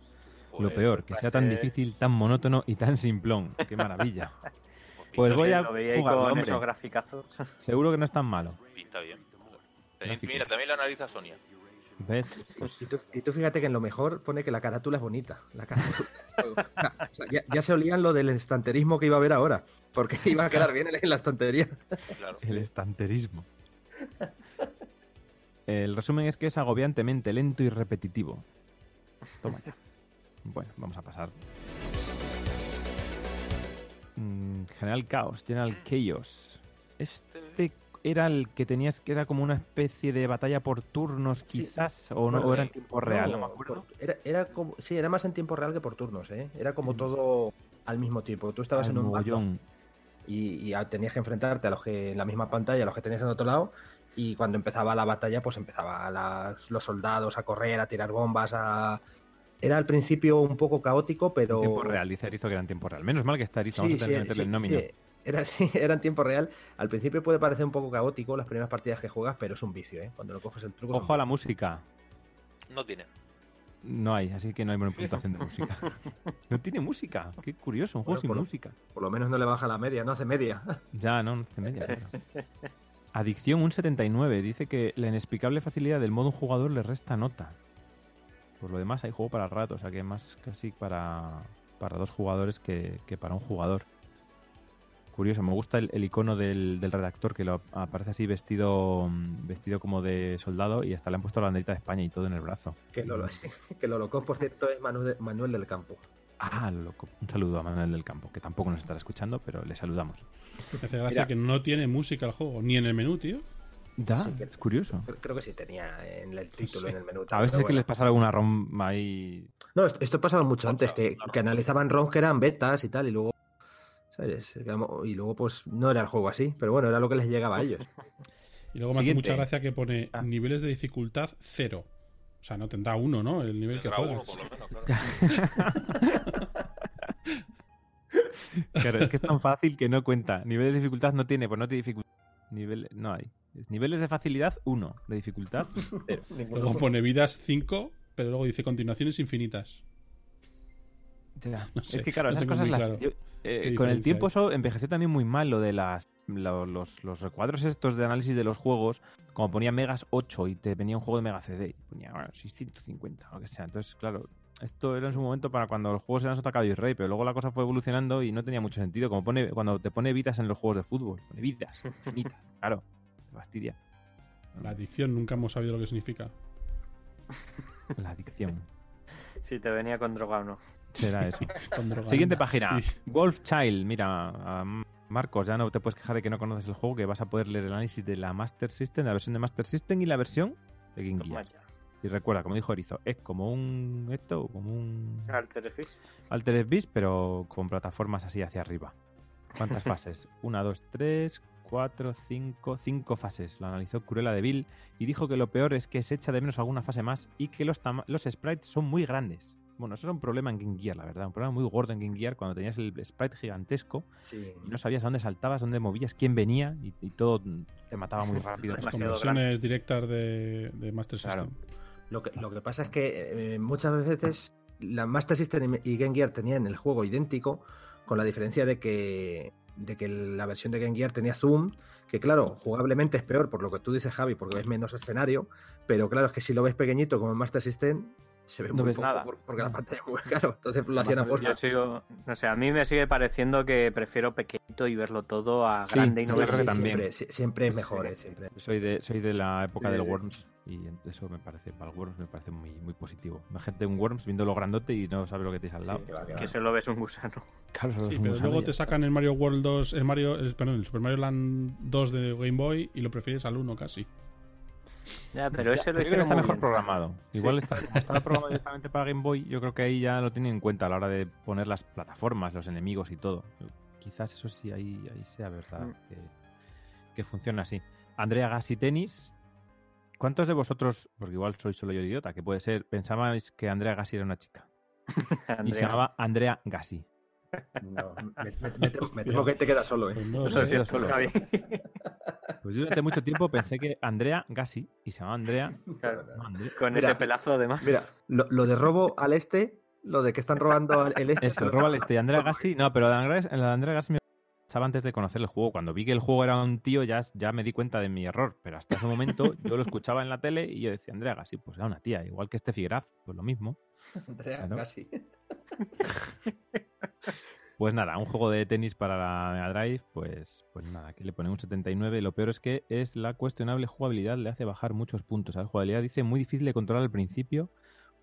Speaker 1: lo
Speaker 2: Pues,
Speaker 1: peor, que sea tan difícil, tan monótono y tan simplón. Qué maravilla. Pues voy a
Speaker 4: Lo veía ahí
Speaker 1: jugarlo,
Speaker 4: con
Speaker 1: hombre.
Speaker 4: esos graficazos.
Speaker 1: Seguro que no es tan malo.
Speaker 2: Pinta bien.
Speaker 1: Gráfico.
Speaker 2: Mira, también lo analiza Sonia.
Speaker 1: ¿Ves? Pues
Speaker 3: Y tú, y tú fíjate que en lo mejor pone que la carátula es bonita. La carátula. O sea, ya, ya se olían lo del estanterismo que iba a haber ahora. Porque iba a quedar bien en la estantería.
Speaker 2: Claro.
Speaker 1: el estanterismo. El resumen es que es agobiantemente lento y repetitivo. Toma ya. Bueno, vamos a pasar. Mm, General Chaos, General Chaos. Este era el que tenías que era como una especie de batalla por turnos,
Speaker 3: Sí.
Speaker 1: quizás, o, no,
Speaker 3: Bueno,
Speaker 1: o era en
Speaker 2: eh,
Speaker 1: tiempo real, no,
Speaker 3: No,
Speaker 1: me acuerdo.
Speaker 3: por- Era, era como, sí, era más en tiempo real que por turnos, ¿eh? Era como
Speaker 1: Mm.
Speaker 3: todo al mismo tiempo. Tú estabas
Speaker 1: Al
Speaker 3: en un
Speaker 1: mogollón.
Speaker 3: y, tenías que enfrentarte a los que en la misma pantalla, a los que tenías en otro lado. Y cuando empezaba la batalla, pues empezaba las- los soldados a correr, a tirar bombas, a... Era al principio un poco caótico, pero...
Speaker 1: En tiempo real, dice Arizo que era en tiempo real. Menos mal que está Arizo,
Speaker 3: Sí,
Speaker 1: vamos a tener que
Speaker 3: sí,
Speaker 1: meterle
Speaker 3: sí,
Speaker 1: el nómino.
Speaker 3: sí. Era, sí, era en tiempo real. Al principio puede parecer un poco caótico las primeras partidas que juegas, pero es un vicio, ¿eh? Cuando lo coges el truco.
Speaker 1: Ojo a la música.
Speaker 2: No tiene.
Speaker 1: No hay, así que no hay buena puntuación de música. No tiene música. Qué curioso, un juego
Speaker 3: Bueno,
Speaker 1: sin
Speaker 3: por
Speaker 1: música.
Speaker 3: Por lo menos no le baja la media, no hace media.
Speaker 1: Ya, no, no hace media. claro. Adicción un 79. Dice que la inexplicable facilidad del modo un jugador le resta nota. Por lo demás hay juego para rato, o sea que más casi para, para dos jugadores que, que para un jugador. Curioso, me gusta el, el icono del, del redactor que lo aparece así vestido mm, vestido como de soldado y hasta le han puesto la banderita de España y todo en el brazo.
Speaker 3: que, lo, que lo loco, por cierto, es Manuel, Manuel del Campo.
Speaker 1: Ah, lo loco. Un saludo a Manuel del Campo, que tampoco nos estará escuchando, pero le saludamos.
Speaker 5: Me hace gracia
Speaker 1: Mira.
Speaker 5: que no tiene música el juego, ni en el menú, tío.
Speaker 1: Da,
Speaker 3: Sí,
Speaker 1: es curioso.
Speaker 3: Creo, que sí tenía en el título,
Speaker 5: Sí.
Speaker 3: en el menú.
Speaker 1: A veces es que les pasara alguna ROM ahí.
Speaker 3: No, esto, esto pasaba mucho antes, que,
Speaker 2: Claro.
Speaker 3: que analizaban ROMs que eran betas y tal, y luego. ¿Sabes? Y luego, pues, no era el juego así, pero bueno, era lo que les llegaba a ellos.
Speaker 5: Y luego me hace mucha gracia que pone
Speaker 1: Ah.
Speaker 5: niveles de dificultad cero. O sea, no tendrá uno, ¿no? El nivel que
Speaker 2: Tendrá uno,
Speaker 5: juegas.
Speaker 2: por lo menos, claro.
Speaker 1: Claro, es que es tan fácil que no cuenta. Niveles de dificultad no tiene, pues no tiene dificultad. Nivel... No hay. Niveles de facilidad, uno. De dificultad.
Speaker 5: Luego pone vidas 5, pero luego dice continuaciones infinitas.
Speaker 1: Ya,
Speaker 5: No sé,
Speaker 1: es que claro,
Speaker 5: no
Speaker 1: esas cosas las.
Speaker 5: claro
Speaker 1: yo, eh, con el tiempo
Speaker 5: hay.
Speaker 1: eso envejeció también muy mal lo de las lo- los, los recuadros estos de análisis de los juegos, como ponía Megas 8 y te venía un juego de Mega CD, y ponía bueno, 650 o lo que sea. Entonces, claro, esto era en su momento para cuando los juegos eran sota caballo y rey, pero luego la cosa fue evolucionando y no tenía mucho sentido. Como pone, cuando te pone vidas en los juegos de fútbol, pone vidas, infinitas, claro, te fastidia.
Speaker 5: La adicción nunca hemos sabido lo que significa.
Speaker 1: La adicción.
Speaker 4: Si te venía con droga o no.
Speaker 1: Será eso.
Speaker 5: Con droga.
Speaker 1: Siguiente página. Wolf Child. Mira, Marcos, ya no te puedes quejar de que no conoces el juego, que vas a poder leer el análisis de la Master System, de la versión de Master System y la versión de Game
Speaker 4: Toma
Speaker 1: Gear. Y recuerda, como dijo Erizo, es como un esto, como un
Speaker 4: Altered Beast.
Speaker 1: Altered Beast, pero con plataformas así hacia arriba. ¿Cuántas fases? Una, dos, tres, cuatro, cinco, cinco fases. Lo analizó Curela de Bill y dijo que lo peor es que se echa de menos alguna fase más y que los, los sprites son muy grandes. Bueno, eso era un problema en Game Gear, la verdad. Un problema muy gordo en Game Gear cuando tenías el sprite gigantesco
Speaker 3: Sí.
Speaker 1: y no sabías a dónde saltabas, dónde movías, quién venía y, y todo te mataba muy rápido.
Speaker 5: Las conversiones directas de, de Master
Speaker 1: Claro.
Speaker 5: System.
Speaker 3: Lo que, lo que pasa es que eh, muchas veces la Master System y Game Gear tenían el juego idéntico, con la diferencia de que, de que la versión de Game Gear tenía zoom, que claro, jugablemente es peor por lo que tú dices, Javi, porque ves menos escenario, pero claro, es que si lo ves pequeñito como en Master System, se ve
Speaker 1: No
Speaker 3: muy
Speaker 1: ves
Speaker 3: poco
Speaker 1: nada.
Speaker 3: por- porque la pantalla es muy claro, entonces lo hacían a fuerza.
Speaker 4: sigo, no sé, a mí me sigue pareciendo que prefiero pequeñito y verlo todo a
Speaker 1: Sí,
Speaker 4: grande y no
Speaker 1: sí,
Speaker 4: verlo todo.
Speaker 1: también.
Speaker 3: Siempre, si- siempre es mejor, eh, siempre.
Speaker 1: Soy de, soy de la época del Worms y eso me parece, para el Worms me parece muy, muy positivo. La gente de un Worms viendo lo grandote y no sabe lo que tienes al lado.
Speaker 3: Sí, que que
Speaker 4: solo ves un gusano.
Speaker 1: Claro, solo
Speaker 5: Sí, pero
Speaker 1: gusano
Speaker 5: luego te
Speaker 1: ya está.
Speaker 5: sacan el Mario World 2, el Mario, el- perdón, el Super Mario Land 2 de Game Boy y lo prefieres al 1 casi.
Speaker 4: Ya, pero ese
Speaker 1: Yo
Speaker 4: lo
Speaker 1: creo que
Speaker 4: hicieron
Speaker 1: está mejor
Speaker 4: bien.
Speaker 1: programado. Igual está, estaba programado directamente para Game Boy. Yo creo que ahí ya lo tienen en cuenta a la hora de poner las plataformas, los enemigos y todo. Quizás eso sí, ahí, ahí sea verdad
Speaker 4: Mm.
Speaker 1: que, que funciona así. Andrea Gassi Tenis. ¿Cuántos de vosotros, porque igual soy solo yo idiota, que puede ser, pensabais que Andrea Gassi era una chica? Y se llamaba Andrea Gassi.
Speaker 3: No, me, me- me temo- me temo que te quedas solo, ¿eh?
Speaker 5: Pues no Lo sé.
Speaker 1: siento,
Speaker 4: solo.
Speaker 1: solo. Pues yo durante mucho tiempo pensé que Andrea Gassi y se llamaba Andrea.
Speaker 4: Claro,
Speaker 1: no, Andrea-
Speaker 4: Con
Speaker 3: Mira,
Speaker 4: ese pelazo además.
Speaker 3: Mira, lo, lo de robo al este, lo de que están robando al- el este.
Speaker 1: Eso, roba el este y Andrea Gassi. No, pero la de Andrea Gassi me antes de conocer el juego. Cuando vi que el juego era un tío, ya, ya me di cuenta de mi error. Pero hasta ese momento yo lo escuchaba en la tele y yo decía, Andrea Gassi, pues era una tía. Igual que Steffi Graf, pues lo mismo.
Speaker 3: Andrea, casi.
Speaker 1: Pues nada, un juego de tenis para la Mega Drive, pues, pues nada, aquí le ponen un 79. Lo peor es que es la cuestionable jugabilidad, le hace bajar muchos puntos. La jugabilidad dice muy difícil de controlar al principio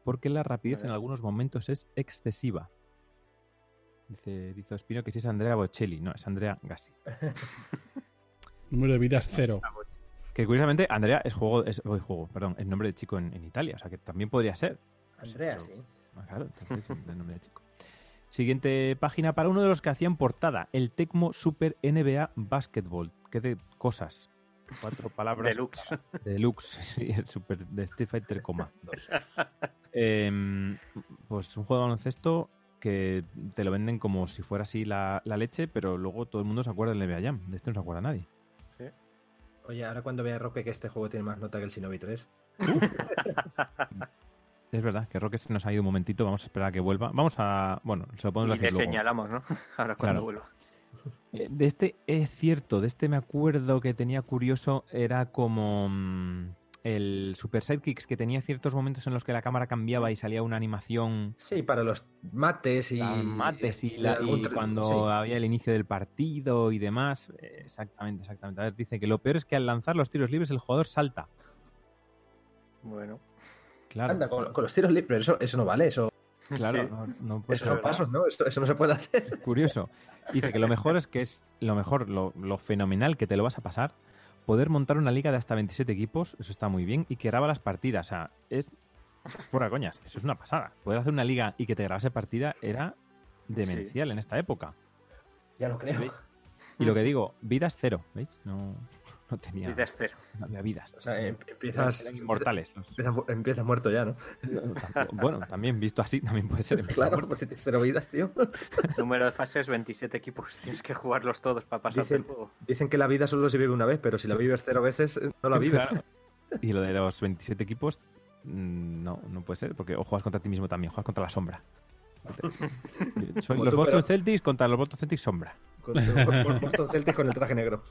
Speaker 1: porque la rapidez en algunos momentos es excesiva. Dice, dice Ospino que si es Andrea Bocelli, no, es Andrea Gassi.
Speaker 5: Número de vidas cero.
Speaker 1: Que curiosamente Andrea es juego, es juego, perdón, es nombre de chico en, en Italia, o sea que también podría ser.
Speaker 3: Andrea,
Speaker 1: Pero-
Speaker 3: sí.
Speaker 1: Ah, Claro, entonces es el nombre de chico. Siguiente página para uno de los que hacían portada, el Tecmo Super NBA Basketball. Qué de cosas. Cuatro palabras.
Speaker 4: Deluxe.
Speaker 1: Deluxe, sí, el Super de Street Fighter, coma. dos. Em, pues un juego de baloncesto que te lo venden como si fuera así la, la leche, pero luego todo el mundo se acuerda del NBA Jam. De este no se acuerda nadie.
Speaker 3: Oye, ahora cuando vea Roque que este juego tiene más nota que el Shinobi 3.
Speaker 1: Es verdad que Rocket se nos ha ido un momentito, vamos a esperar a que vuelva. Vamos a. Bueno, se lo podemos
Speaker 4: Y le
Speaker 1: decir luego.
Speaker 4: señalamos, ¿no? Ahora cuando
Speaker 1: Claro.
Speaker 4: vuelva.
Speaker 1: Eh, De este es cierto, de este me acuerdo que tenía curioso, era como mm, el Super Sidekicks, que tenía ciertos momentos en los que la cámara cambiaba y salía una animación
Speaker 3: Sí, para los mates y.
Speaker 1: mates y, la- y cuando
Speaker 3: sí.
Speaker 1: había el inicio del partido y demás. Exactamente, exactamente. A ver, dice que lo peor es que al lanzar los tiros libres el jugador salta.
Speaker 4: Bueno.
Speaker 1: Claro,
Speaker 3: Anda, con, con los tiros libres, pero eso, eso no vale, eso,
Speaker 1: claro,
Speaker 4: Sí.
Speaker 1: no, no puede
Speaker 3: esos
Speaker 1: ser
Speaker 3: son pasos, ¿no? Esto- eso no se puede hacer.
Speaker 1: Curioso. Dice que lo mejor es que es lo mejor, lo, lo fenomenal que te lo vas a pasar, poder montar una liga de hasta 27 equipos, eso está muy bien, y que graba las partidas. O sea, es fuera coñas, eso es una pasada. Poder hacer una liga y que te grabase partida era demencial en esta época.
Speaker 3: Ya lo creo.
Speaker 1: Y lo que digo, vidas cero, ¿veis? No, no tenía,
Speaker 4: Dices cero.
Speaker 1: no había vidas.
Speaker 3: O sea, em- empiezas.
Speaker 1: Eran inmortales. los-
Speaker 3: Empiezas, mu- empiezas muerto ya, ¿no?
Speaker 1: bueno, también visto así, también puede ser.
Speaker 3: Claro, pues si tienes cero vidas, tío.
Speaker 4: Número de fases 27 equipos. Tienes que jugarlos todos para pasarte el
Speaker 3: Dicen,
Speaker 4: juego.
Speaker 3: dicen que la vida solo se vive una vez, pero si la vives cero veces, eh, no la vives.
Speaker 1: Claro. Y lo de los 27 equipos, mm, no, no puede ser, porque o juegas contra ti mismo también, juegas contra la sombra. Soy los Boston
Speaker 3: pero-
Speaker 1: Celtics contra los Boston Celtics sombra.
Speaker 3: Con con Boston Celtics con el traje negro.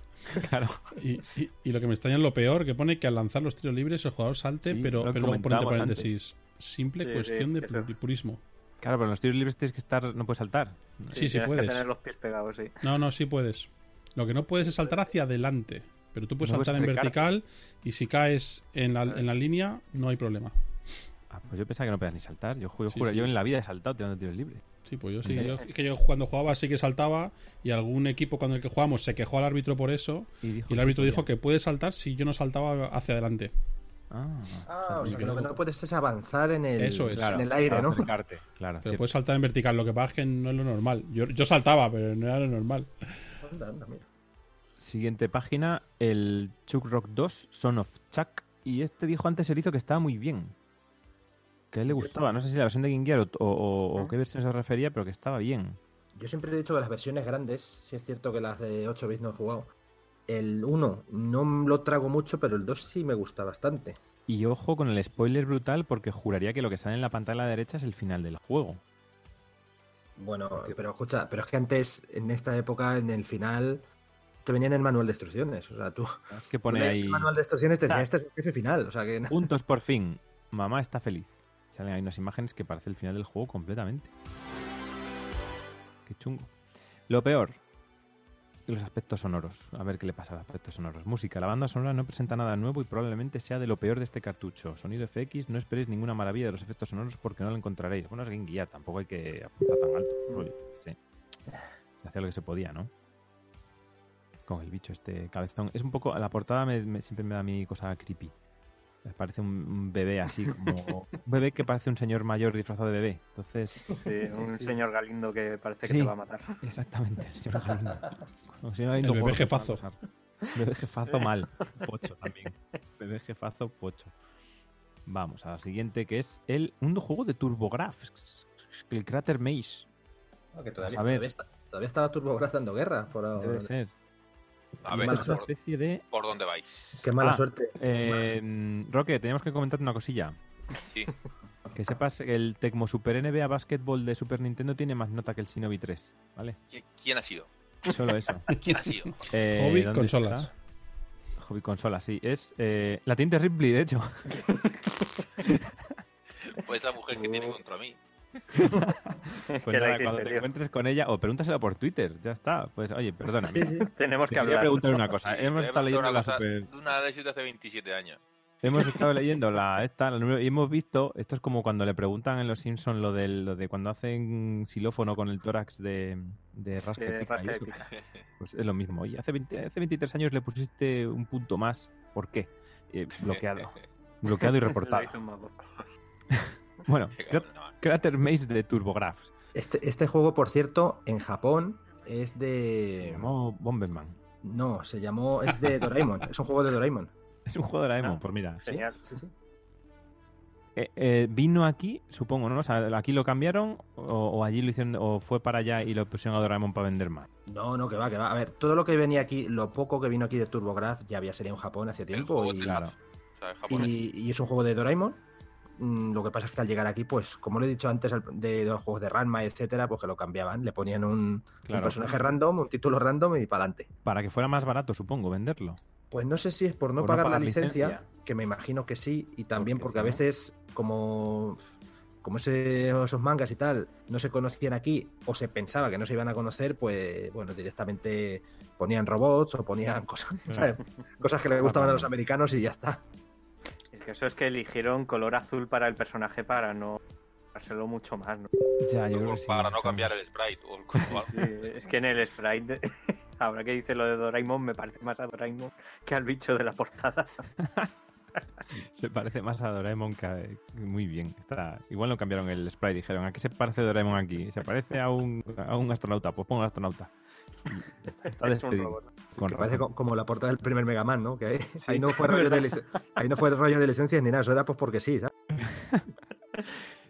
Speaker 1: Claro.
Speaker 5: Y, y- y lo que me extraña es lo peor, que pone que al lanzar los tiros libres el jugador salte,
Speaker 1: Sí,
Speaker 5: pero, pero luego pone entre
Speaker 1: comentábamos
Speaker 5: paréntesis. simple
Speaker 4: Sí,
Speaker 5: cuestión
Speaker 4: sí,
Speaker 5: de purismo.
Speaker 1: Claro, pero en los tiros libres tienes que estar, no puedes saltar.
Speaker 5: Sí, sí, puedes.
Speaker 4: que tener los pies pegados, sí.
Speaker 5: No, no, sí puedes. Lo que no puedes es saltar hacia adelante. Pero tú puedes
Speaker 1: No puedes
Speaker 5: saltar en vertical y si caes en la, en la línea, no hay problema.
Speaker 1: Ah, pues yo pensaba que no podías ni saltar. Yo, juro,
Speaker 5: sí.
Speaker 1: yo en la vida he saltado tirando tiros libres.
Speaker 5: Sí, pues yo sí. Que yo cuando jugaba sí que saltaba y algún equipo con el que jugamos se quejó al árbitro por eso
Speaker 1: Y, dijo
Speaker 5: y el árbitro
Speaker 1: sí
Speaker 5: dijo que puede saltar si yo no saltaba hacia adelante.
Speaker 1: Ah,
Speaker 3: Ah, o sea,
Speaker 5: que
Speaker 3: que lo que no puedes es avanzar en el,
Speaker 5: Eso es.
Speaker 3: en el aire, ¿no?
Speaker 1: acercarte, Claro,
Speaker 5: Pero
Speaker 1: cierto.
Speaker 5: puedes saltar en vertical, lo que pasa es que no es lo normal. Yo, yo saltaba, pero no era lo normal.
Speaker 3: Anda, anda, mira.
Speaker 1: Siguiente página, el Chuck Rock 2, Son of Chuck. Y este dijo antes Erizo que estaba muy bien. Que a él le gustaba. No sé si la versión de Game Gear o, o- o- o qué versión se refería, pero que estaba bien.
Speaker 3: Yo siempre he dicho que las versiones grandes, si es cierto que las de 8 bits no he jugado. El 1 no lo trago mucho, pero el 2 sí me gusta bastante.
Speaker 1: Y ojo con el spoiler brutal, porque juraría que lo que sale en la pantalla a la derecha es el final del juego.
Speaker 3: Bueno, pero escucha, pero es que antes, en esta época, en el final, te venían el manual de instrucciones. O sea, tú
Speaker 1: Es que
Speaker 3: tú
Speaker 1: pone
Speaker 3: lees
Speaker 1: ahí
Speaker 3: el manual de instrucciones te decía,
Speaker 1: Ah.
Speaker 3: este es el jefe final. O sea, que
Speaker 1: puntos por fin. Mamá está feliz. Salen ahí unas imágenes que parece el final del juego completamente. Qué chungo. Lo peor, los aspectos sonoros. A ver qué le pasa a los aspectos sonoros. Música. La banda sonora no presenta nada nuevo y probablemente sea de lo peor de este cartucho. Sonido FX, no esperéis ninguna maravilla de los efectos sonoros porque no lo encontraréis. Bueno, es Game tampoco hay que apuntar tan alto. Oye, sí. Hacía lo que se podía, ¿no? Con el bicho este cabezón. Es un poco... La portada siempre me da mí cosa creepy. Parece un, bebé así como... Un bebé que parece un señor mayor disfrazado de bebé. Entonces...
Speaker 4: Sí, un señor Galindo que parece que
Speaker 1: Sí.
Speaker 4: te va a matar.
Speaker 1: Exactamente, el señor Galindo. El, señor Galindo
Speaker 5: El bebé
Speaker 1: gordo,
Speaker 5: jefazo.
Speaker 1: Bebé jefazo mal. Pocho también. Bebé jefazo pocho. Vamos a la siguiente que es el un juego de TurboGrafx. El Crater Maze.
Speaker 3: No, que todavía,
Speaker 1: A ver.
Speaker 3: todavía, está- todavía estaba TurboGrafx dando guerra. Por,
Speaker 1: Debe ser.
Speaker 2: A ver,
Speaker 1: es una
Speaker 2: por,
Speaker 1: especie de...
Speaker 2: por dónde vais.
Speaker 3: Qué mala
Speaker 1: Ah,
Speaker 3: suerte.
Speaker 1: Eh, Roque, teníamos que comentarte una cosilla.
Speaker 2: Sí.
Speaker 1: Que sepas que el Tecmo Super NBA Basketball de Super Nintendo tiene más nota que el Shinobi 3. ¿Vale?
Speaker 2: ¿Qui- ¿Quién ha sido?
Speaker 1: Solo eso.
Speaker 2: ¿Quién ha sido?
Speaker 1: Eh,
Speaker 5: Hobby
Speaker 1: ¿dónde
Speaker 5: consolas.
Speaker 1: está? Hobby consolas, sí. Es eh, la tinta Ripley, de hecho.
Speaker 2: Pues esa mujer que tiene contra mí.
Speaker 1: Pues
Speaker 4: que la
Speaker 1: nada,
Speaker 4: hiciste,
Speaker 1: cuando te
Speaker 4: tío.
Speaker 1: encuentres con ella, o pregúntasela por Twitter, ya está. Pues oye.
Speaker 3: Sí, sí.
Speaker 4: Tenemos
Speaker 1: Te
Speaker 4: que
Speaker 1: quería
Speaker 4: hablar.
Speaker 1: preguntar una cosa.
Speaker 2: Sí,
Speaker 1: hemos estado
Speaker 2: voy a
Speaker 1: leyendo
Speaker 2: preguntar
Speaker 1: la
Speaker 2: una cosa
Speaker 1: super...
Speaker 2: de un análisis de hace 27 años.
Speaker 1: Hemos estado leyendo la esta la número- y hemos visto, esto es como cuando le preguntan en Los Simpsons lo, del, lo de cuando hacen xilófono con el tórax de, de Rasca y Pica y
Speaker 4: rasca y
Speaker 1: eso.
Speaker 4: pica.
Speaker 1: Pues es lo mismo. Oye, hace, 20 hace 23 años le pusiste un punto más. ¿Por qué? Eh, bloqueado. Bloqueado y reportado. Bueno. Crater Maze de TurboGrafx.
Speaker 3: Este, este juego, por cierto, en Japón es
Speaker 1: Se
Speaker 3: de.
Speaker 1: llamó Bomberman.
Speaker 3: No, se llamó. Es de Doraemon. es un juego de Doraemon.
Speaker 1: Es un juego de la emo,
Speaker 4: Ah,
Speaker 1: pues mira.
Speaker 4: Genial.
Speaker 3: Sí, sí.
Speaker 1: Eh, eh, vino aquí, supongo, ¿no? O sea, aquí lo cambiaron o, o allí lo hicieron o fue para allá y lo pusieron a Doraemon para vender más.
Speaker 3: No, no, que va, que va. A ver, todo lo que venía aquí, lo poco que vino aquí de TurboGrafx ya había salido en Japón hace tiempo. Y,
Speaker 1: claro.
Speaker 2: O sea,
Speaker 3: y es un juego de Doraemon. Mm, Lo que pasa es que al llegar aquí, pues, como lo he dicho antes de, los juegos de Ranma, etcétera, pues que lo cambiaban. Le ponían un, personaje random, un título random y para adelante.
Speaker 1: Para que fuera más barato, supongo, venderlo.
Speaker 3: Pues no sé si es por no
Speaker 1: Por no
Speaker 3: pagar la licencia,
Speaker 1: licencia.
Speaker 3: que me imagino que sí, y también
Speaker 1: Porque,
Speaker 3: porque a veces, como, como ese- esos mangas y tal no se conocían aquí, o se pensaba que no se iban a conocer, pues bueno, directamente ponían robots o ponían cosas, ¿sabes? cosas que le gustaban a los americanos y ya está.
Speaker 4: Que eso es que eligieron color azul para el personaje para no hacerlo mucho más. ¿no?
Speaker 1: Ya, yo creo que sí.
Speaker 2: para no cambiar el sprite o el.
Speaker 4: Sí, es que en el sprite, ahora que dice lo de Doraemon, me parece más a Doraemon que al bicho de la portada.
Speaker 1: Se parece más a Doraemon que a- Muy bien. Está... Igual no cambiaron el sprite. Dijeron, ¿a qué se parece Doraemon aquí? ¿Se parece a un, a un astronauta? Pues pongo un astronauta. Está, está
Speaker 4: Es un robot.
Speaker 1: Con
Speaker 3: Que parece como la portada del primer Mega Man, ¿no? Que ahí, ahí no fue rollo de lic- ahí no fue rollo de licencias ni nada, eso era pues porque sí, ¿sabes?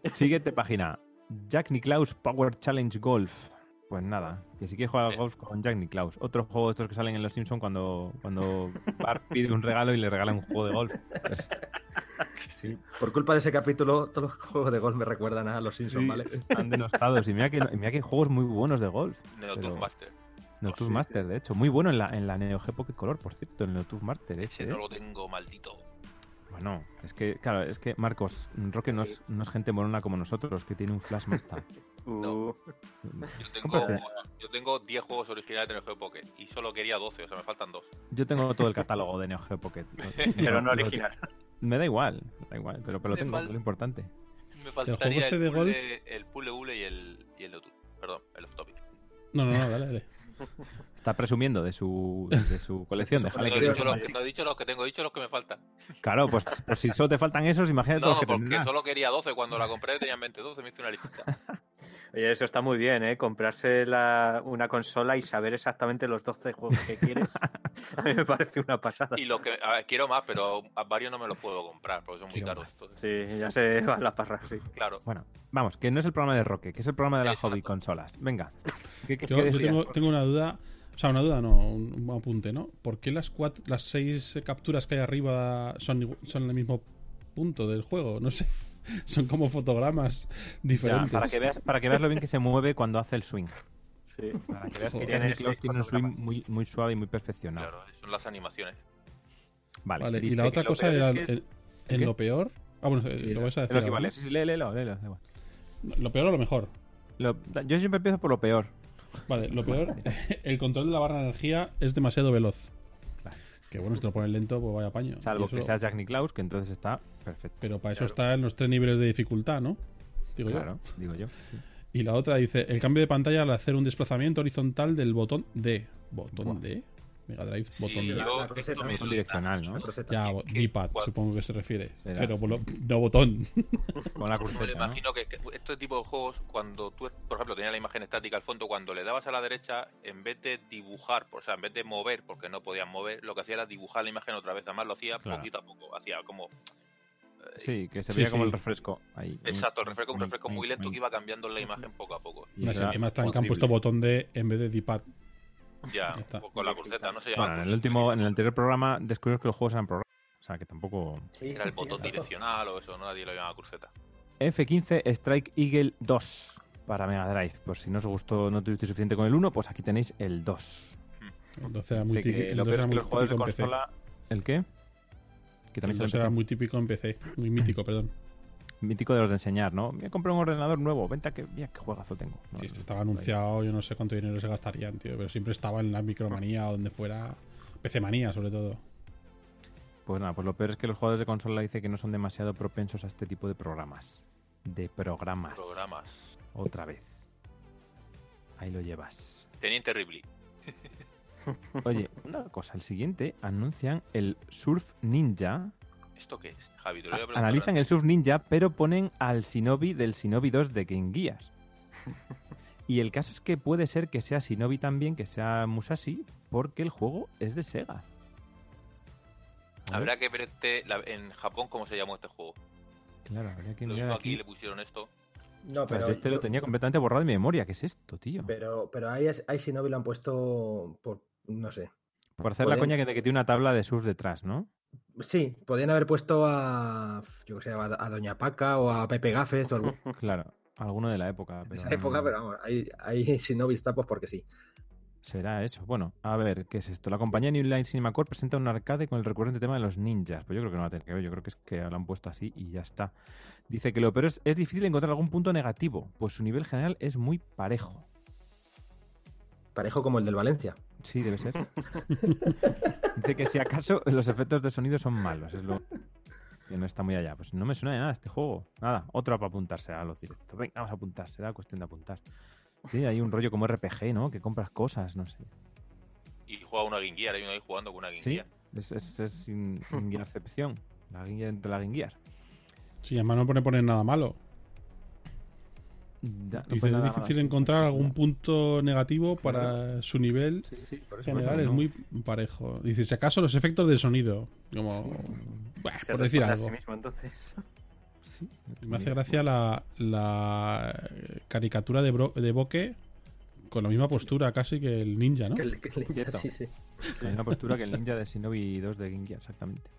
Speaker 1: Siguiente página. Jack Nicklaus Power Challenge Golf. Pues nada, que si quieres jugar al golf con Jack Nicklaus. Otro juego de estos que salen en Los Simpsons cuando, cuando Bart pide un regalo y le regalan un juego de golf. Pues,
Speaker 3: Sí. Por culpa de ese capítulo, todos los juegos de golf me recuerdan a los Simpsons,
Speaker 1: sí,
Speaker 3: ¿vale?
Speaker 1: están denostados. Y mira que, mira que hay juegos muy buenos de golf. Pero-
Speaker 2: Master.
Speaker 4: Sí,
Speaker 1: Master, de hecho. Muy bueno en la, en la Neo Geo Pocket Color, por cierto, el Notooth Master.
Speaker 2: Ese no
Speaker 1: ¿eh?
Speaker 2: lo tengo, maldito.
Speaker 1: Bueno, es que, claro, es que Marcos, Roque no es, no es gente morona como nosotros, que tiene un Flash Mesta.
Speaker 4: Uh,
Speaker 2: Yo tengo, yo tengo 10 juegos originales de Neo Geo Pocket y solo quería 12, o sea, me faltan dos.
Speaker 1: Yo tengo todo el catálogo de Neo Geo Pocket.
Speaker 4: pero no original.
Speaker 1: Me da igual, da igual, pero, pero lo
Speaker 2: Me
Speaker 1: tengo, es lo importante.
Speaker 2: Me faltaría
Speaker 5: este
Speaker 2: el,
Speaker 5: de
Speaker 2: puzzle,
Speaker 5: golf?
Speaker 2: el Ule y el, y el Lotus. Perdón, el off topic.
Speaker 5: No, no, no, dale, dale.
Speaker 1: Está presumiendo de su, de su colección.
Speaker 3: Su
Speaker 1: déjale
Speaker 2: No
Speaker 1: que
Speaker 2: he,
Speaker 3: colección.
Speaker 2: dicho
Speaker 1: presuma.
Speaker 2: los, que- no he dicho los que tengo, he dicho los que me faltan.
Speaker 1: Claro, pues, pues si solo te faltan esos, imagínate
Speaker 2: No,
Speaker 1: los que
Speaker 2: porque
Speaker 1: tendrás.
Speaker 2: solo quería 12. Cuando la compré tenía en mente 12, me hice una lista.
Speaker 4: Oye, eso está muy bien, ¿eh? Comprarse la- una consola y saber exactamente los 12 juegos que quieres. A mí me parece una pasada.
Speaker 2: Y lo que a ver, quiero más, pero a varios no me los puedo comprar porque son muy
Speaker 1: Quiero
Speaker 2: caros.
Speaker 1: más.
Speaker 2: entonces,
Speaker 4: Sí, ya se van las parras, sí.
Speaker 2: claro.
Speaker 1: Bueno, vamos, que no es el programa de Roque, que es el programa de la
Speaker 2: Exacto.
Speaker 1: hobby consolas. Venga. ¿Qué, qué-
Speaker 5: Yo,
Speaker 1: qué
Speaker 5: yo
Speaker 1: decías?
Speaker 5: tengo, tengo una duda, o sea, una duda, no, un, un apunte, ¿no? ¿Por qué las, cuatro, las seis capturas que hay arriba son, son en el mismo punto del juego? No sé. Son como fotogramas
Speaker 1: Ya,
Speaker 5: diferentes.
Speaker 1: para, que veas, para que veas lo bien que se mueve cuando hace el swing.
Speaker 4: Sí.
Speaker 1: Para que veas que. Tiene
Speaker 4: Tiene
Speaker 1: un swing muy, muy suave y muy perfeccionado.
Speaker 2: Claro, son las animaciones.
Speaker 1: Vale,
Speaker 5: Vale, y la otra cosa era
Speaker 1: es que-
Speaker 5: en, en
Speaker 1: qué?
Speaker 5: lo peor. Ah, bueno,
Speaker 1: Sí,
Speaker 5: lo vais a decir.
Speaker 1: lo que vale. Sí, sí, léelo, léelo, da igual.
Speaker 5: Lo peor o lo mejor.
Speaker 1: Lo- yo siempre empiezo por lo peor.
Speaker 5: Vale, lo peor, el control de la barra de energía es demasiado veloz.
Speaker 1: Claro.
Speaker 5: Que bueno, si te lo pone lento, pues vaya paño.
Speaker 1: Salvo
Speaker 5: eso-
Speaker 1: que seas Jack Nicklaus, que entonces está perfecto.
Speaker 5: Pero para eso
Speaker 2: Claro.
Speaker 5: está en los tres niveles de dificultad, ¿no? Digo yo.
Speaker 1: Claro, digo yo.
Speaker 5: Y la otra dice, el cambio de pantalla al hacer un desplazamiento horizontal del botón D. ¿Botón
Speaker 1: Buah.
Speaker 5: D? Mega Drive,
Speaker 2: Sí,
Speaker 5: botón
Speaker 2: yo
Speaker 5: D.
Speaker 2: me-
Speaker 1: Botón direccional, ¿no?
Speaker 5: Ya, D-pad, supongo que se refiere.
Speaker 1: Será.
Speaker 5: Pero por lo- no botón.
Speaker 1: Con la
Speaker 2: Me lo
Speaker 1: cruceta, ¿no?
Speaker 2: imagino que, que este tipo de juegos, cuando tú, por ejemplo, tenías la imagen estática al fondo, cuando le dabas a la derecha, en vez de dibujar, o sea, en vez de mover, porque no podías mover, lo que hacía era dibujar la imagen otra vez. Además, lo hacía
Speaker 1: Claro.
Speaker 2: poquito a poco, hacía como.
Speaker 1: Sí, que se
Speaker 5: Sí,
Speaker 1: veía como
Speaker 5: sí.
Speaker 1: el refresco. Ahí.
Speaker 2: Exacto, el refresco, un refresco
Speaker 1: muy,
Speaker 2: lento que iba cambiando la imagen poco a poco.
Speaker 1: Y
Speaker 5: No
Speaker 1: eso
Speaker 5: sé,
Speaker 1: era
Speaker 5: que más están que han puesto botón D en vez de D-pad.
Speaker 2: Ya,
Speaker 5: está.
Speaker 2: con la cruceta, no se llama.
Speaker 1: Bueno, en el último, en el anterior programa descubrimos que los juegos eran programas. O sea, que tampoco.
Speaker 3: Sí,
Speaker 2: Era el botón
Speaker 3: sí.
Speaker 2: direccional o eso, no nadie lo llamaba cruceta.
Speaker 1: F15 Strike Eagle 2 para Mega Drive. Pues si no os gustó, no tuviste suficiente con el 1, pues aquí tenéis el 2.
Speaker 5: Entonces era muy
Speaker 1: que
Speaker 5: típico,
Speaker 1: lo
Speaker 5: entonces
Speaker 1: peor
Speaker 5: era
Speaker 1: es que
Speaker 5: muy
Speaker 1: los jugadores de
Speaker 5: PC.
Speaker 1: consola. ¿El qué? Que también
Speaker 5: Entonces
Speaker 1: se lo
Speaker 5: era muy típico en PC. Muy mítico, perdón.
Speaker 1: mítico de los de enseñar, ¿no? Me he comprado un ordenador nuevo, venta que, mira qué juegazo tengo. No,
Speaker 5: Si este estaba anunciado, yo no sé cuánto dinero se gastarían, tío. Pero siempre estaba en la micromanía o donde fuera. PC manía, sobre todo.
Speaker 1: Pues nada, pues lo peor es que los jugadores de consola dicen que no son demasiado propensos a este tipo de programas. De programas.
Speaker 2: Programas.
Speaker 1: Otra vez. Ahí lo llevas.
Speaker 2: Teniente Ripley.
Speaker 1: Oye, una cosa, el siguiente anuncian el Surf Ninja.
Speaker 2: ¿Esto qué es? Javi, te lo voy a
Speaker 1: A-
Speaker 2: preguntar.
Speaker 1: Analizan el Surf Ninja, pero ponen al Shinobi del Shinobi 2 de Game Gear. Y el caso es que puede ser que sea Shinobi también, que sea Musashi, porque el juego es de Sega.
Speaker 2: Habrá que verte la- en Japón cómo se llamó este juego.
Speaker 1: Claro, habría que
Speaker 2: Lo
Speaker 1: mirar
Speaker 2: aquí
Speaker 1: aquí.
Speaker 2: le pusieron esto.
Speaker 3: No,
Speaker 1: Ostras,
Speaker 3: pero,
Speaker 1: yo este lo tenía completamente borrado de mi memoria. ¿Qué es esto, tío?
Speaker 3: pero, pero ahí, es- ahí Shinobi lo han puesto por, no sé.
Speaker 1: Por hacer la coña que, que tiene una tabla de surf detrás, ¿no?
Speaker 3: Sí, podían haber puesto a, yo que sé, a, Doña Paca o a Pepe Gafes o algo
Speaker 1: Claro, alguno de la época.
Speaker 3: de
Speaker 1: Pero
Speaker 3: esa época,
Speaker 1: no-
Speaker 3: pero vamos, ahí, ahí Shinobi está pues porque sí.
Speaker 1: Será eso. Bueno, a ver, ¿qué es esto? La compañía New Line Cinema Corp presenta un arcade con el recurrente tema de los ninjas. Pues yo creo que no va a tener que ver, yo creo que es que lo han puesto así y ya está. Dice que lo peor es, es difícil encontrar algún punto negativo, pues su nivel general es muy parejo.
Speaker 3: Parejo como el del Valencia.
Speaker 1: Sí, debe ser. Dice que si acaso los efectos de sonido son malos, es lo que no está muy allá. Pues no me suena de nada este juego. Nada, otro para apuntarse a los directos. Venga, vamos a apuntar, será cuestión de apuntar. Sí, hay un rollo como RPG, ¿no? Que compras cosas, no sé.
Speaker 2: Y juega una Game Gear, hay uno ahí jugando con una Game
Speaker 1: Sí,
Speaker 2: Gear.
Speaker 1: es, es, es sin, sin guiarcepción. La guía entre la Game Gear.
Speaker 5: Sí, además no pone poner nada malo.
Speaker 1: Ya, no
Speaker 5: Dice, es difícil encontrar algún punto negativo para su nivel
Speaker 1: Sí, sí, por eso,
Speaker 5: general, es
Speaker 1: no.
Speaker 5: muy parejo. Dice, si acaso los efectos de sonido. Como, Bah, por decir algo.
Speaker 4: sí mismo, entonces.
Speaker 1: Sí,
Speaker 5: Me hace gracia la, la caricatura de, Bro- de Boque con la misma postura casi que el ninja, ¿no?
Speaker 3: Que el- que el ninja, sí, sí.
Speaker 1: La misma postura que el ninja de Shinobi 2 de Gear, exactamente.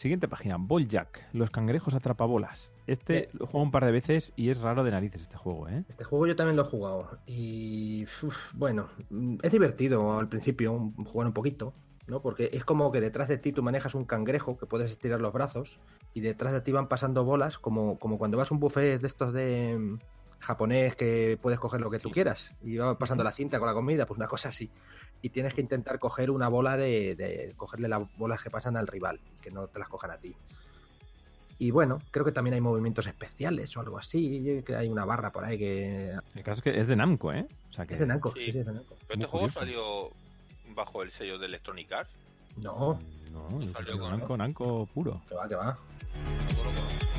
Speaker 1: Siguiente página, Jack, los cangrejos atrapabolas. Este
Speaker 3: Eh.
Speaker 1: lo juego un par de veces y es raro de narices este juego, ¿eh?
Speaker 3: Este juego yo también lo he jugado y uf, bueno, mm, es divertido al principio jugar un poquito. ¿no? Porque es como que detrás de ti tú manejas un cangrejo que puedes estirar los brazos y detrás de ti van pasando bolas como, como cuando vas a un buffet de estos de mm, japonés que puedes coger lo que tú quieras y va pasando la cinta con la comida, pues una cosa así. Y tienes que intentar coger una bola de, de cogerle las bolas que pasan al rival, que no te las cojan a ti. Y bueno, creo que también hay movimientos especiales o algo así, que hay una barra por ahí que...
Speaker 1: El caso es que es de Namco, ¿eh? O sea que...
Speaker 3: Es de Namco,
Speaker 2: Sí.
Speaker 3: sí, sí, es de Namco.
Speaker 2: Pero
Speaker 1: Muy
Speaker 2: este juego salió bajo el sello de Electronic Arts.
Speaker 3: No,
Speaker 1: No, yo
Speaker 2: Salió con-
Speaker 1: Namco, Namco puro.
Speaker 3: que va, que va.
Speaker 2: No.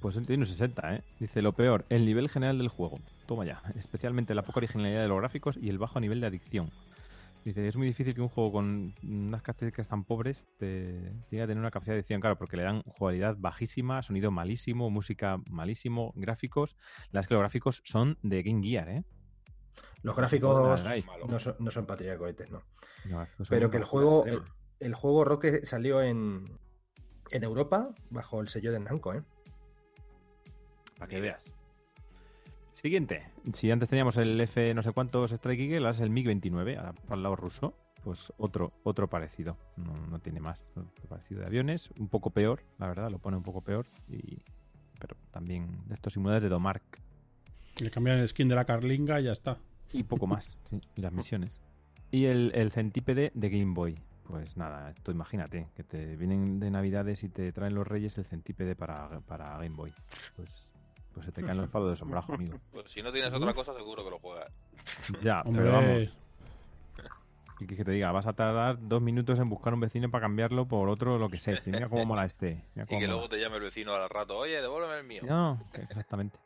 Speaker 1: Pues él tiene un 60, ¿eh? Dice, lo peor, el nivel general del juego. Toma ya. Especialmente la poca originalidad de los gráficos y el bajo nivel de adicción. Dice, es muy difícil que un juego con unas características tan pobres te llegue a tener una capacidad de adicción, claro, porque le dan jugabilidad bajísima, sonido malísimo, música malísimo, gráficos. La verdad es que los gráficos son de Game Gear, ¿eh?
Speaker 3: Los gráficos no son, no son patria de cohetes, no. Pero que el juego, el, el juego Roque salió en, en Europa bajo el sello de Namco, ¿eh?
Speaker 1: Para que veas. Siguiente. Si antes teníamos el F no sé cuántos Strike Eagle, ahora es el MiG-29, ahora para el lado ruso. Pues otro, otro parecido. No, no tiene más. Otro parecido de aviones. Un poco peor, la verdad, lo pone un poco peor. Y, pero también de estos simuladores de Domark.
Speaker 5: Le cambian el skin de la Carlinga y ya está.
Speaker 1: Y poco más. sí, y las misiones. Y el, el centípede de Game Boy. Pues nada, esto imagínate, que te vienen de navidades y te traen los reyes el centípede para, para Game Boy. Pues, pues se te caen los palos de sombrajo, amigo.
Speaker 2: Pues si no tienes otra cosa, seguro que lo juegas.
Speaker 1: Ya,
Speaker 5: Hombre.
Speaker 1: pero vamos. ¿Qué quieres que te diga? Vas a tardar dos minutos en buscar un vecino para cambiarlo por otro, lo que sé. Mira cómo mola este. mira
Speaker 2: Y que
Speaker 1: mola.
Speaker 2: luego te llame el vecino al rato, oye, devuélveme el mío.
Speaker 1: No, exactamente.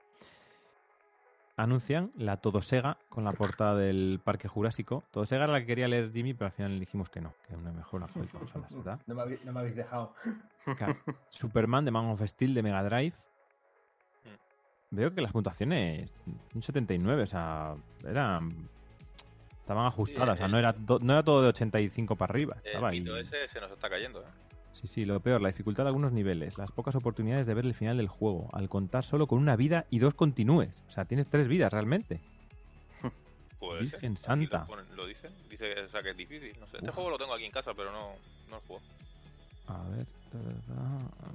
Speaker 1: Anuncian la Todosega con la portada del Parque Jurásico. Todosega era la que quería leer Jimmy, pero al final le dijimos que no, que una mejor consolas, ¿verdad?
Speaker 3: No me, habéis, no me habéis dejado.
Speaker 1: Superman de Man of Steel de Mega Drive. Veo que las puntuaciones un 79, o sea, eran estaban ajustadas, o sea,
Speaker 2: el-
Speaker 1: no era, do- no era todo de 85 para arriba.
Speaker 2: El
Speaker 1: Estaba ahí.
Speaker 2: mito ese se nos está cayendo, ¿eh?
Speaker 1: Sí, sí, lo peor, la dificultad de algunos niveles, las pocas oportunidades de ver el final del juego, al contar solo con una vida y dos continúes. O sea, tienes tres vidas realmente.
Speaker 2: Puede ser.
Speaker 1: Virgen
Speaker 2: Aquí
Speaker 1: santa.
Speaker 2: Lo, ponen- lo dicen. Dice o sea, que es difícil. No sé. Este
Speaker 1: Uf.
Speaker 2: juego lo tengo aquí en casa, pero no, no lo juego.
Speaker 1: A ver.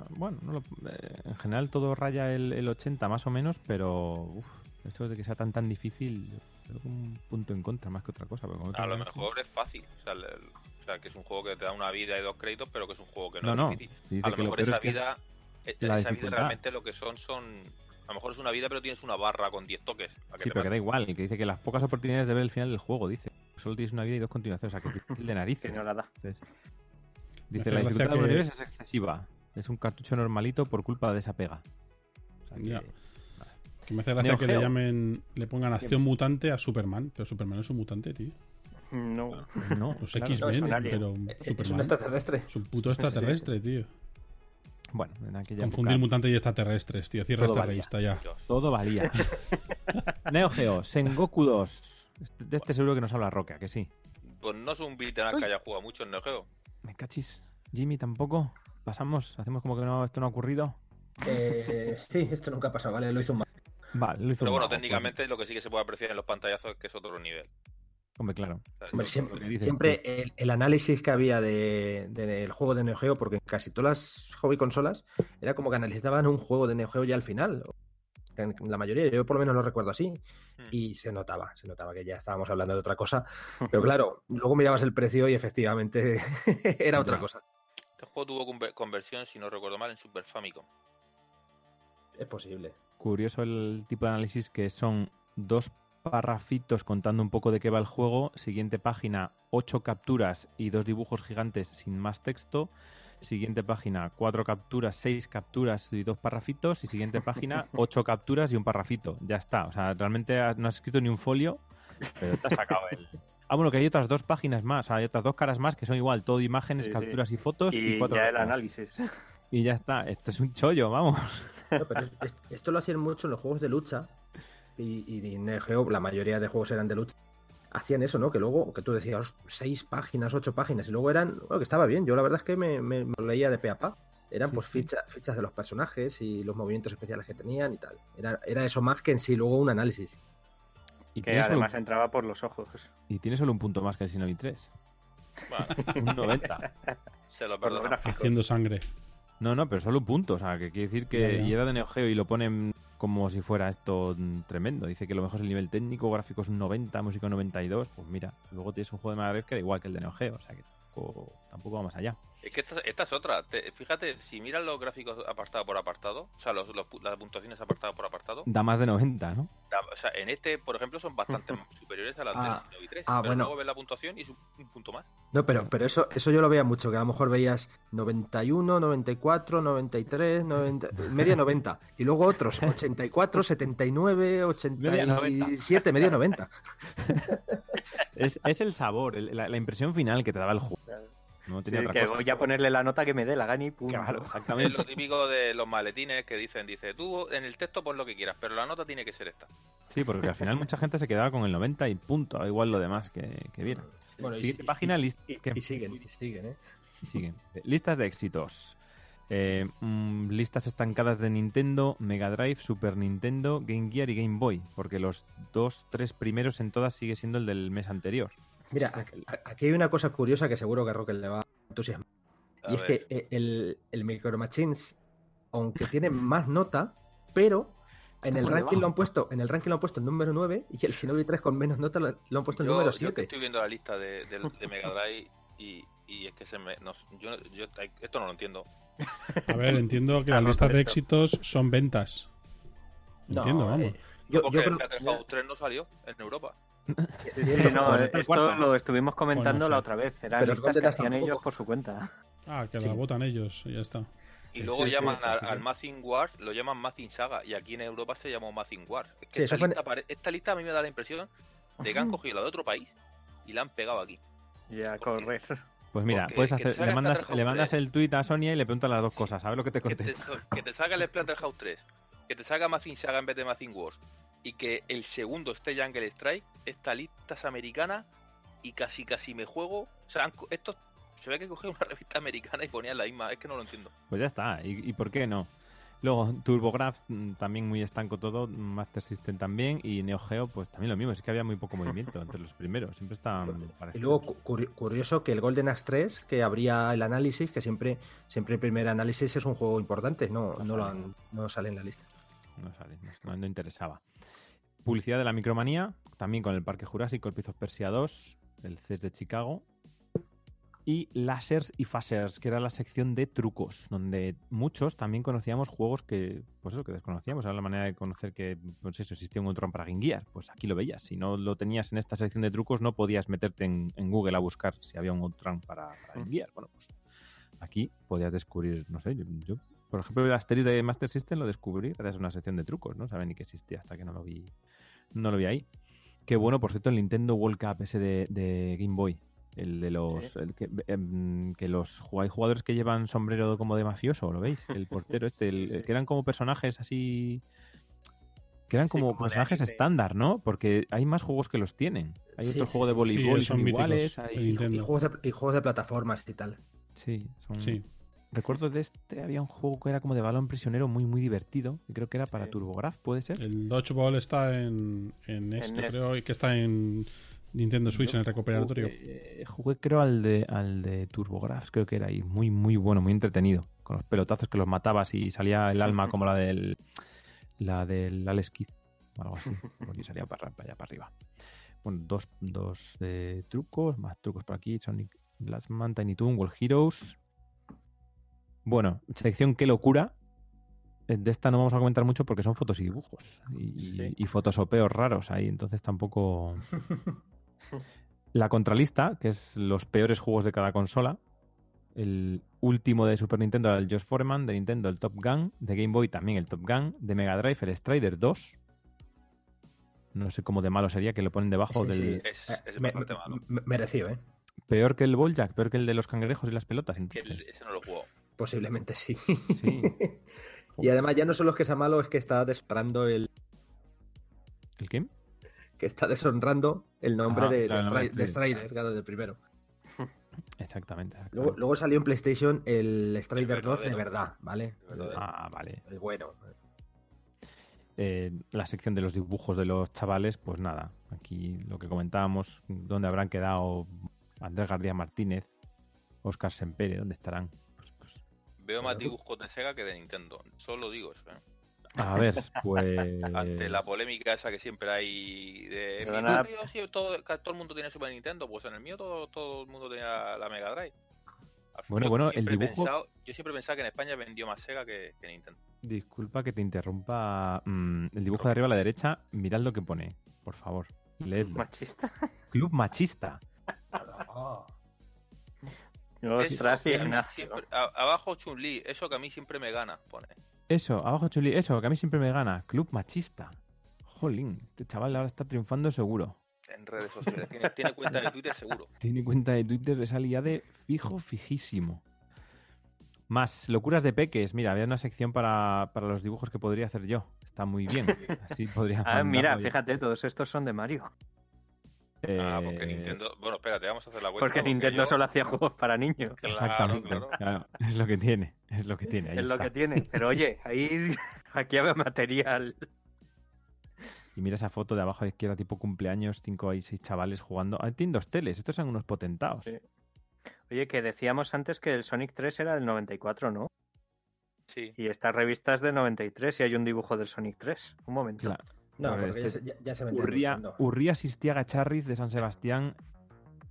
Speaker 1: Bueno, no lo- eh, en general todo raya el, el 80 más o menos, pero uf, esto de que sea tan tan difícil, creo que un punto en contra más que otra cosa. como
Speaker 2: A lo mejor es fácil. O sea, el- el- o sea, que es un juego que te da una vida y dos créditos, pero que es un juego que no, es difícil.
Speaker 1: sí,
Speaker 2: A lo
Speaker 1: que lo
Speaker 2: mejor
Speaker 1: peor
Speaker 2: esa
Speaker 1: es que
Speaker 2: vida,
Speaker 1: la
Speaker 2: esa vida
Speaker 1: dificultad.
Speaker 2: realmente lo que son son. A lo mejor es una vida, pero tienes una barra con 10 toques. que
Speaker 1: Sí, pero que da igual, que dice que las pocas oportunidades de ver el final del juego, dice. Solo tienes una vida y dos continuaciones, o sea, que es difícil de
Speaker 4: Que
Speaker 1: narices.
Speaker 4: no la da.
Speaker 1: Entonces, dice, la dificultad de los
Speaker 5: que-
Speaker 1: niveles es excesiva. Es un cartucho normalito por culpa de esa pega. O sea, que-
Speaker 5: Ya. Que me hace gracia
Speaker 1: Neo
Speaker 5: que le llamen, le pongan acción mutante a Superman, pero Superman es un mutante, tío.
Speaker 4: No.
Speaker 1: No,
Speaker 5: Los
Speaker 1: claro.
Speaker 5: X-Men,
Speaker 4: es un alien.
Speaker 5: pero
Speaker 3: Es un
Speaker 5: Superman
Speaker 3: extraterrestre.
Speaker 5: es un puto extraterrestre, tío.
Speaker 1: Bueno, en aquella
Speaker 5: Confundir
Speaker 1: época
Speaker 5: mutantes y extraterrestres, tío. Cierra
Speaker 1: Todo
Speaker 5: esta
Speaker 1: valía.
Speaker 5: revista ya.
Speaker 2: Dios.
Speaker 1: todo valía. Neo Geo, Sengoku 2. Este- De este seguro que nos habla Roca, que sí.
Speaker 2: Pues no es un beat'em que haya jugado mucho en Neo Geo.
Speaker 1: Me cachis. Jimmy tampoco. Pasamos, hacemos como que no, esto no ha ocurrido.
Speaker 3: Eh, sí, esto nunca ha pasado, ¿vale? Lo hizo un mago.
Speaker 1: Vale, lo hizo
Speaker 2: Pero
Speaker 1: un
Speaker 2: bueno, técnicamente lo que sí que se puede apreciar en los pantallazos es que es otro nivel.
Speaker 1: Hombre, claro.
Speaker 3: Hombre, siempre, el, el análisis que había de- de- del juego de Neo Geo, porque en casi todas las hobby consolas era como que analizaban un juego de Neo Geo ya al final. La mayoría, yo por lo menos lo recuerdo así.
Speaker 2: Hmm.
Speaker 3: Y se notaba, se notaba que ya estábamos hablando de otra cosa. Pero claro, luego mirabas el precio y efectivamente era otra cosa.
Speaker 2: Este juego tuvo conver- conversión, si no recuerdo mal, en Super Famicom.
Speaker 3: Es posible.
Speaker 1: Curioso el tipo de análisis que son dos parrafitos contando un poco de qué va el juego. Siguiente página, ocho capturas y dos dibujos gigantes sin más texto. Siguiente página, cuatro capturas, seis capturas y dos parrafitos. Y siguiente página, ocho capturas y un parrafito. Ya está. O sea, realmente no has escrito ni un folio, pero te has sacado el. Ah, bueno, que hay otras dos páginas más, hay otras dos caras más que son igual, todo imágenes,
Speaker 4: Sí, sí.
Speaker 1: capturas y fotos y,
Speaker 4: Y
Speaker 1: cuatro
Speaker 4: ya el análisis.
Speaker 1: Y ya está. Esto es un chollo, vamos.
Speaker 3: No, pero es- es- esto lo hacían mucho en los juegos de lucha. Y, y Neo Geo, la mayoría de juegos eran de lucha. Hacían eso, ¿no? Que luego, que tú decías, seis páginas, ocho páginas, y luego eran, bueno, que estaba bien. Yo la verdad es que me, me- leía de pe a pa. Eran
Speaker 1: Sí,
Speaker 3: pues
Speaker 1: sí.
Speaker 3: ficha- fichas de los personajes y los movimientos especiales que tenían y tal. Era, era eso más que en sí luego un análisis.
Speaker 1: Y
Speaker 4: Que además entraba por los ojos.
Speaker 1: y tiene solo un punto más que el Xenoblade 3.
Speaker 2: Bueno,
Speaker 1: Un 90.
Speaker 2: se lo perdono.
Speaker 5: Haciendo sangre.
Speaker 1: No, no, pero solo puntos. O sea, que quiere decir que
Speaker 5: Ya, ya.
Speaker 1: y era de Neo Geo y lo ponen como si fuera esto mm, tremendo. Dice que lo mejor es el nivel técnico, gráfico es un 90, música un 92. Pues mira, luego tienes un juego de Mega que era igual que el de Neo Geo. O sea, que tampoco, tampoco va más allá.
Speaker 2: Es que esta, esta es otra. Te- fíjate, si miras los gráficos apartado por apartado, o sea, los, los las puntuaciones apartado por apartado,
Speaker 1: Da más de 90, ¿no?
Speaker 2: da- o sea, en este, por ejemplo, son bastante superiores a las
Speaker 3: Ah,
Speaker 2: del Xenoblade 3.
Speaker 3: ah,
Speaker 2: pero
Speaker 3: bueno.
Speaker 2: luego ves la puntuación y es un, un punto más.
Speaker 3: No, pero, pero eso, eso yo lo veía mucho, que a lo mejor veías 91, 94, 93, 90, media 90. Y luego otros, 84, 79, 87, media 90.
Speaker 1: Es, es el sabor, el- la, la impresión final que te daba el juego. No
Speaker 4: Sí,
Speaker 1: tenía otra
Speaker 4: que
Speaker 1: cosa.
Speaker 4: voy a ponerle la nota que me dé la gana y punto.
Speaker 1: Claro,
Speaker 2: Es
Speaker 1: exactamente.
Speaker 2: lo típico de los maletines que dicen, dice, tú en el texto pon lo que quieras, pero la nota tiene que ser esta.
Speaker 1: Sí, porque al final mucha gente se quedaba con el 90 y punto. Igual lo demás que, que viera.
Speaker 3: Bueno, y,
Speaker 1: Siguiente
Speaker 3: y-
Speaker 1: página, list-
Speaker 3: y-
Speaker 1: ¿qué?
Speaker 3: y siguen, y siguen, ¿eh?
Speaker 1: Y siguen. Listas de éxitos. Eh, mm, listas estancadas de Nintendo, Mega Drive, Super Nintendo, Game Gear y Game Boy. Porque los dos, tres primeros en todas sigue siendo el del mes anterior.
Speaker 3: Mira, aquí, hay una cosa curiosa que seguro que a Roque le va a entusiasmar.
Speaker 2: A
Speaker 3: Y es que eh, el, el Micro Machines, aunque tiene más nota, pero en el ranking
Speaker 4: debajo.
Speaker 3: lo han puesto, en el ranking lo han puesto el número 9 y el Shinobi 3 con menos nota lo, lo han puesto el
Speaker 2: yo,
Speaker 3: número
Speaker 2: yo que
Speaker 3: 7.
Speaker 2: estoy viendo la lista de, de Mega Drive y, y es que se me... no- yo, yo esto no lo entiendo.
Speaker 5: A ver, entiendo que las
Speaker 4: Vamos
Speaker 5: listas de éxitos son ventas. Entiendo, vamos.
Speaker 3: eh, yo,
Speaker 2: Porque
Speaker 3: yo creo
Speaker 2: Splatterhouse 3 no salió en Europa.
Speaker 4: Sí, sí, no,
Speaker 1: el
Speaker 4: esto lo estuvimos comentando
Speaker 5: Bueno,
Speaker 4: la otra vez. Eran
Speaker 3: Pero
Speaker 4: listas que hacían
Speaker 3: tampoco.
Speaker 4: ellos por su cuenta.
Speaker 5: Ah, que
Speaker 3: Sí.
Speaker 5: la votan ellos, y ya está.
Speaker 2: Y
Speaker 3: Sí,
Speaker 2: luego
Speaker 3: sí, sí,
Speaker 2: llaman al,
Speaker 3: sí,
Speaker 2: al Mazing Wars, lo llaman Mazing Saga, y aquí en Europa se llamó Mazing Wars. Es que
Speaker 3: Sí,
Speaker 2: esta,
Speaker 3: fue
Speaker 2: lista pare- esta lista a mí me da la impresión de que han cogido la de otro país y la han pegado aquí.
Speaker 4: Ya, correr.
Speaker 1: Pues mira, puedes hacer, le mandas,
Speaker 2: Splatterhouse
Speaker 1: le mandas
Speaker 2: 3.
Speaker 1: el tweet a Sonia y le preguntas las dos cosas. A ver lo que te
Speaker 2: Que te,
Speaker 1: contesta.
Speaker 2: que te salga el Splatterhouse 3, que te salga Mazing Saga en vez de Mazing Wars, y que el segundo esté Jungle Strike, esta lista es americana y casi casi me juego. O sea, han co- esto se ve que cogió una revista americana y ponían la misma, es que no lo entiendo.
Speaker 1: Pues ya está. ¿Y, y por qué no? Luego, TurboGrafx mm, también muy estanco todo, Master System también, y Neo Geo, pues también lo mismo. Es que había muy poco movimiento entre los primeros. Siempre están
Speaker 3: Y
Speaker 1: parecidos.
Speaker 3: luego, cu- curi- curioso que el Golden Axe 3, que habría el análisis, que siempre, siempre el primer análisis es un juego importante, no, no, lo han- no sale en la lista.
Speaker 1: No sale, no, no interesaba. Publicidad de la Micromanía, también con el Parque Jurásico, el of Persia 2, el CES de Chicago. Y Lasers y Phasers, que era la sección de trucos, donde muchos también conocíamos juegos que, pues eso, que desconocíamos. Era la manera de conocer que, pues eso, existía un Outrun para Game Gear. Pues aquí lo veías. Si no lo tenías en esta sección de trucos, no podías meterte en, en Google a buscar si había un Outrun para, para Game Gear. Bueno, pues aquí podías descubrir, no sé, yo, yo, por ejemplo, el Asterix de Master System lo descubrí gracias a una sección de trucos, no sabía ni que existía hasta que no lo vi, no lo vi ahí. Qué bueno, por cierto, el Nintendo World Cup ese de, de Game Boy. El de los.
Speaker 4: Sí.
Speaker 1: el que, em, que los hay jugadores que llevan sombrero como de mafioso, ¿lo veis? El portero este, el- que eran como personajes así. Que eran
Speaker 4: Sí,
Speaker 1: como, personajes estándar, ¿no? Porque hay más juegos que los tienen. Hay
Speaker 3: Sí,
Speaker 1: otro
Speaker 3: sí,
Speaker 1: juego de voleibol
Speaker 5: Sí,
Speaker 1: y son
Speaker 5: son
Speaker 1: iguales. Hay-
Speaker 3: y juegos de, y juegos de plataformas y tal.
Speaker 1: Sí, son,
Speaker 5: Sí.
Speaker 1: Recuerdo de este, había un juego que era como de balón prisionero muy, muy divertido. Y creo que era para
Speaker 4: Sí.
Speaker 1: TurboGrafx, ¿puede ser?
Speaker 5: El Dodgeball está en, en NES,
Speaker 4: En
Speaker 5: yo
Speaker 4: NES.
Speaker 5: creo, y que está en Nintendo Switch,
Speaker 1: Yo
Speaker 5: en el recuperatorio.
Speaker 1: Jugué, eh, jugué, creo al de al de TurboGrafx, creo que era y muy muy bueno, muy entretenido, con los pelotazos que los matabas y salía el alma como la del la del Alex Kidd o algo así, porque salía para, para allá para arriba. Bueno, dos, dos eh, trucos, más trucos por aquí, Sonic Last Man, Tiny Toon, World Heroes. Bueno, sección qué locura. Eh, De esta no vamos a comentar mucho porque son fotos y dibujos y,
Speaker 4: Sí.
Speaker 1: y fotosopeos raros ahí, entonces tampoco la contralista, que es los peores juegos de cada consola. El último de Super Nintendo era el Josh Foreman, de Nintendo el Top Gun, de Game Boy también el Top Gun, de Mega Drive el Strider 2. No sé cómo de malo sería que lo ponen debajo
Speaker 3: Sí,
Speaker 1: del...
Speaker 3: sí.
Speaker 2: Es,
Speaker 3: Eh,
Speaker 2: es
Speaker 3: me-
Speaker 2: bastante malo.
Speaker 3: me- merecido, ¿eh?
Speaker 1: Peor que el Balljack, peor que el de los cangrejos y las pelotas.
Speaker 2: Que
Speaker 1: entonces.
Speaker 2: el- ese no lo jugó.
Speaker 3: Posiblemente sí.
Speaker 1: Sí.
Speaker 3: y además ya no solo es que sea malo, es que está deshonrando el
Speaker 1: ¿El qué?
Speaker 3: que está deshonrando el nombre
Speaker 1: Ah,
Speaker 3: de,
Speaker 1: claro,
Speaker 3: de,
Speaker 1: Strider.
Speaker 3: Claro, del primero.
Speaker 1: Exactamente.
Speaker 3: Luego, luego salió en PlayStation el Strider 2 de verdad, ¿vale?
Speaker 1: Ah, vale.
Speaker 3: El bueno.
Speaker 1: Eh, la sección de los dibujos de los chavales, pues nada, aquí lo que comentábamos, dónde habrán quedado Andrés García Martínez, Oscar Sempere, ¿dónde estarán?
Speaker 2: Veo más dibujos de Sega que de Nintendo. Solo digo eso, ¿eh?
Speaker 1: a ver, pues...
Speaker 2: Ante la polémica esa que siempre hay de
Speaker 4: Pero
Speaker 2: mi barrio, sí, todo, el mundo tiene Super Nintendo, pues en el mío todo, todo el mundo tenía la Mega Drive. Al
Speaker 1: Bueno, bueno, el
Speaker 2: siempre he
Speaker 1: dibujo-
Speaker 2: pensado- yo siempre pensaba que en España vendió más Sega que, que Nintendo.
Speaker 1: Disculpa que te interrumpa. mm, el dibujo de arriba a la derecha, mirad lo que pone, por favor. Leedlo.
Speaker 4: Machista.
Speaker 1: Club machista.
Speaker 4: Ostras, sí, Ignacio.
Speaker 2: siempre- a- abajo Chun-Li, eso que a mí siempre me gana, pone.
Speaker 1: Eso, abajo Chuli, eso, que a mí siempre me gana. Club machista. Jolín, este chaval ahora está triunfando seguro.
Speaker 2: En redes sociales. Tiene, tiene cuenta de Twitter seguro.
Speaker 1: Tiene cuenta de Twitter de salida de fijo, fijísimo. Más locuras de peques. Mira, había una sección para, para los dibujos que podría hacer yo. Está muy bien. Así podría.
Speaker 4: Ah, mira,
Speaker 1: yo.
Speaker 4: fíjate, todos estos son de Mario.
Speaker 2: Ah, porque
Speaker 1: Eh,
Speaker 2: Nintendo. Bueno, espérate, vamos a hacer la vuelta.
Speaker 4: Porque Nintendo
Speaker 2: yo-
Speaker 4: solo hacía juegos para niños.
Speaker 2: Claro,
Speaker 1: Exactamente.
Speaker 2: claro.
Speaker 1: claro, es lo que tiene. Es lo que tiene. ahí
Speaker 4: Es lo que tiene. Pero oye, ahí aquí había material.
Speaker 1: Y mira esa foto de abajo a la izquierda, tipo cumpleaños, cinco y seis chavales jugando. Ah, tienen dos teles. Estos son unos potentados.
Speaker 4: Sí. Oye, que decíamos antes que el Sonic 3 era del 94, ¿no?
Speaker 2: Sí.
Speaker 4: Y esta revista es del 93 y hay un dibujo del Sonic 3. Un momento.
Speaker 1: Claro.
Speaker 3: No,
Speaker 1: Pero
Speaker 3: porque
Speaker 1: este-
Speaker 3: ya, se- ya, ya se vende
Speaker 1: Urría,
Speaker 3: Nintendo.
Speaker 1: Urría Sistiaga Charriz de San Sebastián.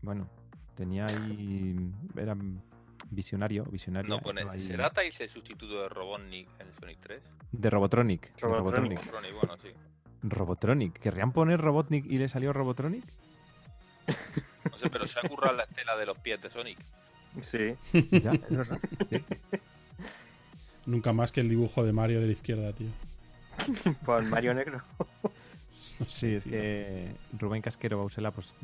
Speaker 1: Bueno, tenía ahí. Era visionario. visionario
Speaker 2: No pone.
Speaker 1: ahí-
Speaker 2: ¿Será Tails el sustituto de Robotnik en el Sonic 3?
Speaker 1: De Robotronic. de
Speaker 4: Robotronic.
Speaker 1: Robotronic.
Speaker 2: Robotronic, bueno, sí.
Speaker 1: Robotronic. ¿Querrían poner Robotnik y le salió Robotronic?
Speaker 2: No sé, pero se ha currado la estela de los pies de Sonic.
Speaker 4: Sí.
Speaker 1: Ya, es verdad. Sí.
Speaker 5: Nunca más que el dibujo de Mario de la izquierda, tío.
Speaker 4: Con Mario Negro.
Speaker 1: Sí, es que Rubén Casquero Bausela pues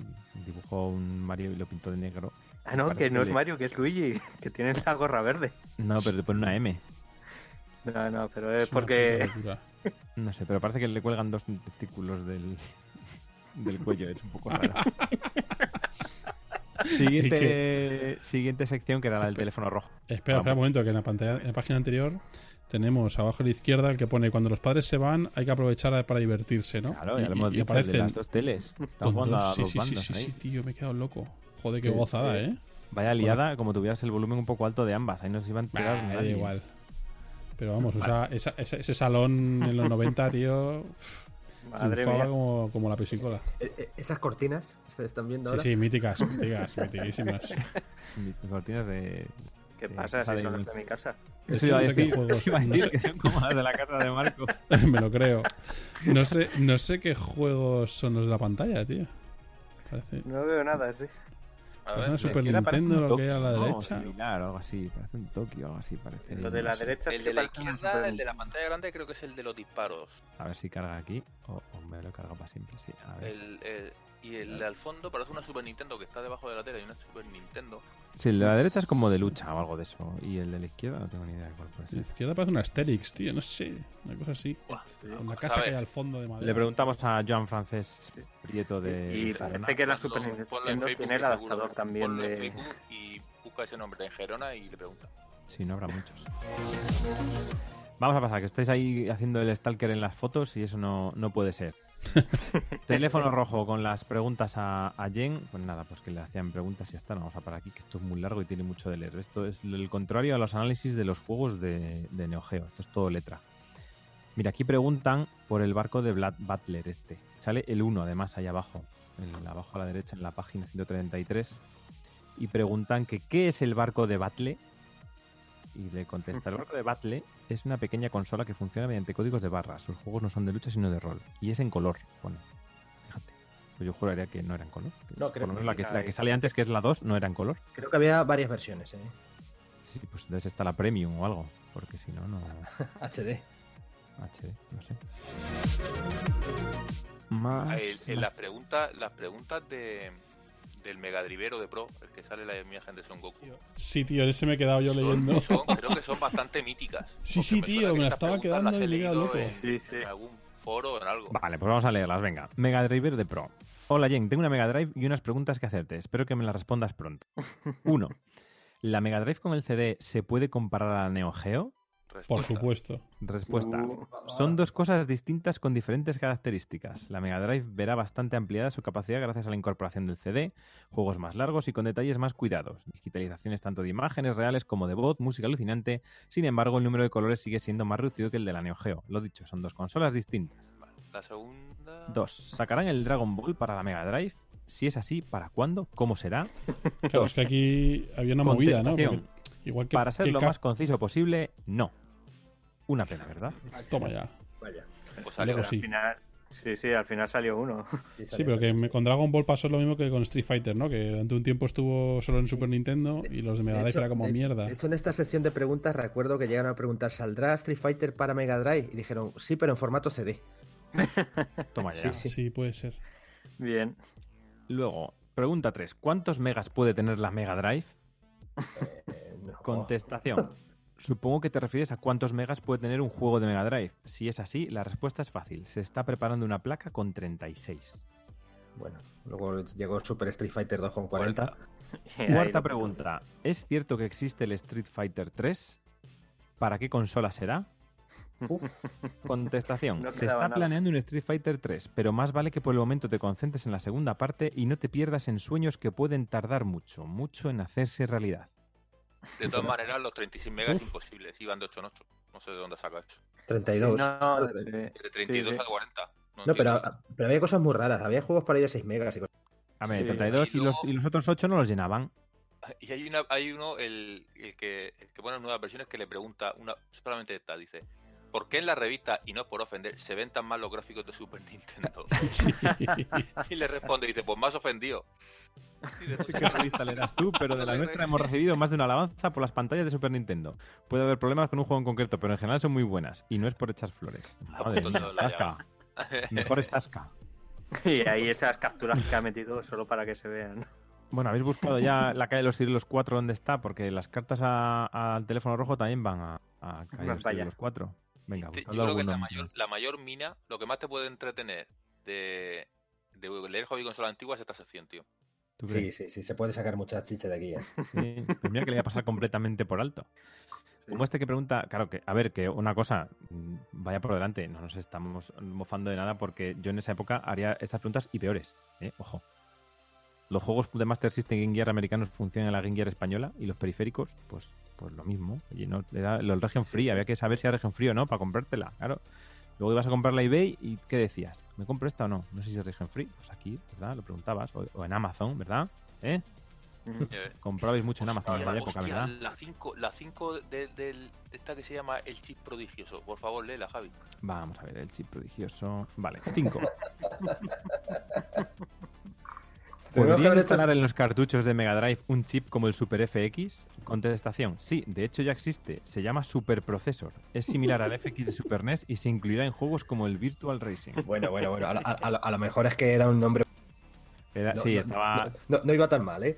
Speaker 1: dibujó un Mario y lo pintó de negro.
Speaker 4: Ah, no, que no es
Speaker 1: le-
Speaker 4: Mario, que es Luigi, que tiene la gorra verde.
Speaker 1: No, pero le pone una M.
Speaker 4: No, no, pero es porque.
Speaker 1: No sé, pero parece que le cuelgan dos testículos del, del cuello. Es un poco raro. siguiente, siguiente sección que era la del teléfono rojo.
Speaker 5: Espera, espera un momento, que en la pantalla, en la página anterior tenemos abajo a la izquierda el que pone cuando los padres se van hay que aprovechar para divertirse, ¿no?
Speaker 1: Claro, ya
Speaker 5: Y-
Speaker 1: lo hemos
Speaker 5: y,
Speaker 1: dicho, el de
Speaker 5: aparecen
Speaker 1: las dos teles. Están
Speaker 5: con
Speaker 1: jugando
Speaker 5: dos-
Speaker 1: a
Speaker 5: sí,
Speaker 1: dos
Speaker 5: sí, sí, sí,
Speaker 1: ahí.
Speaker 5: sí, tío, me he quedado loco. Joder, qué
Speaker 1: Sí,
Speaker 5: gozada,
Speaker 1: sí.
Speaker 5: ¿eh?
Speaker 1: Vaya liada, como tuvieras el volumen un poco alto de ambas. Ahí no se iban a enterar
Speaker 5: Bah, da
Speaker 1: nadie.
Speaker 5: igual. Pero vamos, o sea, esa- esa- ese salón en los 90, tío,
Speaker 4: Madre mía.
Speaker 5: como, como la pesicola.
Speaker 3: Eh, eh, Esas cortinas que se están viendo
Speaker 5: Sí,
Speaker 3: ahora.
Speaker 5: sí, míticas, míticas, mitiquísimas.
Speaker 1: Cortinas de.
Speaker 4: ¿Qué
Speaker 1: de
Speaker 4: pasa si son las de mi casa?
Speaker 5: Es
Speaker 1: Eso iba a
Speaker 5: no sé qué
Speaker 1: decir,
Speaker 5: juegos-
Speaker 1: iba a
Speaker 5: no
Speaker 1: decir
Speaker 5: sé-
Speaker 1: que son como las de la casa de Marco.
Speaker 5: me lo creo. No sé, no sé qué juegos son los de la pantalla, tío. Parece,
Speaker 4: No veo nada, sí.
Speaker 2: A
Speaker 5: parece
Speaker 2: ver,
Speaker 5: una
Speaker 2: sí.
Speaker 5: Super Nintendo
Speaker 1: un
Speaker 5: lo que hay a la
Speaker 1: Tokio, ¿no?
Speaker 5: derecha.
Speaker 1: Similar o algo así. Parece un Tokio o algo así. Parece,
Speaker 4: Lo de la
Speaker 1: no sé.
Speaker 4: derecha sí
Speaker 2: El de la izquierda, el de la pantalla grande, creo que es el de los disparos.
Speaker 1: A ver si carga aquí. O, o me lo carga para siempre. Sí, a ver.
Speaker 2: El, el- y el de al fondo parece una Super Nintendo que está debajo de la tele y una Super Nintendo.
Speaker 1: Sí, el de la derecha es como de lucha o algo de eso. Y el de la izquierda no tengo ni idea de cuál puede
Speaker 5: La
Speaker 1: ser.
Speaker 5: izquierda parece una Asterix, tío, no sé. Una cosa así.
Speaker 2: Buah,
Speaker 5: Con la
Speaker 2: a
Speaker 5: casa que hay al fondo de madera.
Speaker 1: Le preguntamos a Joan Francés Prieto de.
Speaker 4: Y parece
Speaker 1: Gerona.
Speaker 4: que la Super Nintendo tiene el
Speaker 2: seguro.
Speaker 4: adaptador también
Speaker 2: Ponlo en
Speaker 4: de.
Speaker 2: Facebook y busca ese nombre en Gerona y le pregunta.
Speaker 1: Sí, no habrá muchos. Vamos a pasar, que estáis ahí haciendo el stalker en las fotos y eso no, no puede ser. Teléfono rojo con las preguntas a, Jen. Pues nada, pues que le hacían preguntas y ya está. No vamos a parar aquí, que esto es muy largo y tiene mucho de leer. Esto es el contrario a los análisis de los juegos de, de Neo Geo. Esto es todo letra. Mira, aquí preguntan por el barco de Vlad Butler este. Sale el 1 además ahí abajo, abajo a la derecha en la página 133. Y preguntan que qué es el barco de Battle. Y le contesta, el barco de Battle es una pequeña consola que funciona mediante códigos de barras. Sus juegos no son de lucha sino de rol. Y es en color. Bueno, fíjate. Pues yo juraría que no era en color.
Speaker 3: No, creo
Speaker 1: Por lo menos
Speaker 3: que
Speaker 1: la que, la que sale antes, que es la 2, no era en color.
Speaker 3: Creo que había varias versiones, ¿eh?
Speaker 1: Sí, pues entonces está la Premium o algo. Porque si no, no...
Speaker 3: HD.
Speaker 1: HD, no sé. Más...
Speaker 2: El- en las preguntas, las preguntas de del Megadrivero de Pro, el que sale la imagen de Son Goku.
Speaker 5: Sí, tío, ese me he quedado yo
Speaker 2: son-
Speaker 5: leyendo.
Speaker 2: son- creo que son bastante míticas.
Speaker 5: Sí, sí,
Speaker 2: me
Speaker 5: tío, me la estaba quedando
Speaker 2: las he
Speaker 5: y me loco.
Speaker 2: En,
Speaker 4: Sí, sí.
Speaker 2: en algún foro o en algo.
Speaker 1: Vale, pues vamos a leerlas, venga. Mega Driver de Pro. Hola Jen, tengo una Mega Drive y unas preguntas que hacerte. Espero que me las respondas pronto. Uno, ¿la Mega Drive con el CD se puede comparar a la Neo Geo?
Speaker 5: Por
Speaker 2: Respuesta.
Speaker 5: supuesto.
Speaker 1: Respuesta.
Speaker 4: Uh,
Speaker 1: Son dos cosas distintas con diferentes características. La Mega Drive verá bastante ampliada su capacidad gracias a la incorporación del CD, juegos más largos y con detalles más cuidados, digitalizaciones tanto de imágenes reales como de voz, música alucinante. Sin embargo, el número de colores sigue siendo más reducido que el de la Neo Geo. Lo dicho, son dos consolas distintas.
Speaker 2: La segunda.
Speaker 1: Dos. ¿Sacarán el Dragon Ball para la Mega Drive? Si es así, ¿para cuándo? ¿Cómo será?
Speaker 5: Claro, es que aquí había una movida, ¿no? Porque igual que,
Speaker 1: Para ser
Speaker 5: que
Speaker 1: lo más conciso posible, no. Una pena, ¿verdad?
Speaker 5: Toma ya.
Speaker 3: Vaya.
Speaker 2: Pues salió.
Speaker 5: Luego
Speaker 4: Al
Speaker 5: sí.
Speaker 4: final, sí, sí, al final salió uno.
Speaker 5: Sí, pero que me- con Dragon Ball pasó lo mismo que con Street Fighter, ¿no? Que durante un tiempo estuvo solo en Super Nintendo y los de Mega Drive era como
Speaker 3: de-
Speaker 5: mierda.
Speaker 3: De hecho, en esta sección de preguntas recuerdo que llegaron a preguntar, ¿saldrá Street Fighter para Mega Drive? Y dijeron, sí, pero en formato CD.
Speaker 1: Toma ya.
Speaker 3: Sí,
Speaker 5: Sí, puede ser.
Speaker 4: Bien.
Speaker 1: Luego, pregunta 3. ¿Cuántos megas puede tener la Mega Drive?
Speaker 3: Eh, no.
Speaker 1: Contestación. Supongo que te refieres a cuántos megas puede tener un juego de Mega Drive. Si es así, la respuesta es fácil. Se está preparando una placa con 36.
Speaker 3: Bueno, luego llegó Super Street Fighter 2 con 40.
Speaker 4: Ahí
Speaker 1: Cuarta pregunta. ¿Es cierto que existe el Street Fighter 3? ¿Para qué consola será?
Speaker 3: Uf,
Speaker 1: Contestación.
Speaker 4: No
Speaker 1: Se está
Speaker 4: nada.
Speaker 1: planeando un Street Fighter 3, pero más vale que por el momento te concentres en la segunda parte y no te pierdas en sueños que pueden tardar mucho, mucho en hacerse realidad.
Speaker 2: De todas maneras, los 36 megas
Speaker 5: Uf.
Speaker 2: imposibles. Iban de 8 en 8. No sé de dónde saca eso.
Speaker 3: 32.
Speaker 4: No, sí.
Speaker 2: De 32
Speaker 4: Sí, sí.
Speaker 2: a 40. No,
Speaker 3: No, pero, pero había cosas muy raras. Había juegos para ir de 6 megas y cosas.
Speaker 1: A ver,
Speaker 4: Sí.
Speaker 1: 32 y,
Speaker 2: Y
Speaker 1: los,
Speaker 2: luego-
Speaker 1: y los otros 8 no los llenaban.
Speaker 2: Y hay, una, hay uno, el, el que, el que pone nuevas versiones, que le pregunta una solamente esta. Dice: ¿Por qué en la revista, y no por ofender, se ven tan mal los gráficos de Super Nintendo?
Speaker 5: Sí.
Speaker 2: y le responde: Dice, Pues más ofendido.
Speaker 1: Qué revista leerás tú, pero de la nuestra hemos recibido más de una alabanza por las pantallas de Super Nintendo. Puede haber problemas con un juego en concreto, pero en general son muy buenas. Y no es por echar flores.
Speaker 2: Ah,
Speaker 1: Madre
Speaker 2: pues
Speaker 1: mía, Tasca. Mejor es Tasca.
Speaker 4: Y ahí esas capturas que ha metido solo para que se vean.
Speaker 1: Bueno, habéis buscado ya la calle de los Cirilos 4 dónde está, porque las cartas al teléfono rojo también van a, a calle de los. Cirilos 4. Venga,
Speaker 2: Te- Yo
Speaker 1: buscadlo
Speaker 2: creo que la mayor, la mayor mina, lo que más te puede entretener de, de leer hobby consola antigua es esta sección, tío.
Speaker 1: ¿Tú
Speaker 3: Sí, sí, sí. Se puede sacar muchas chicha de aquí. ¿eh?
Speaker 1: Sí, pues mira que le voy a pasar completamente por alto. Como este que pregunta, claro que, a ver, que una cosa, mm, vaya por delante, no nos estamos mofando de nada porque yo en esa época haría estas preguntas y peores, ¿eh? Ojo. Los juegos de Master System Game Gear americanos funcionan en la Game Gear española y los periféricos, pues, pues lo mismo. Oye, no, era el Region Free, había que saber si era Region Free o no para comprártela, claro. Luego ibas a comprarla a eBay y ¿qué decías? ¿Me compro esta o no? No sé si es Region Free. Pues aquí, ¿verdad? Lo preguntabas. O, o en Amazon, ¿verdad? ¿Eh?
Speaker 2: Eh,
Speaker 1: Comprabais mucho en Amazon en aquella época, ¿verdad?
Speaker 2: La 5 la cinco de esta que se llama el chip prodigioso. Por favor, léela, Javi.
Speaker 1: Vamos a ver, el chip prodigioso. Vale, 5. ¿Podrían instalar en los cartuchos de Mega Drive un chip como el Super FX? Contestación, sí, de hecho ya existe. Se llama Super Processor. Es similar al FX de Super NES y se incluirá en juegos como el Virtual Racing.
Speaker 3: Bueno, bueno, bueno. A, a- a lo- a lo mejor es que era un nombre.
Speaker 1: Era-
Speaker 3: no-
Speaker 1: sí,
Speaker 3: no-
Speaker 1: estaba
Speaker 3: No, no iba tan mal, ¿eh?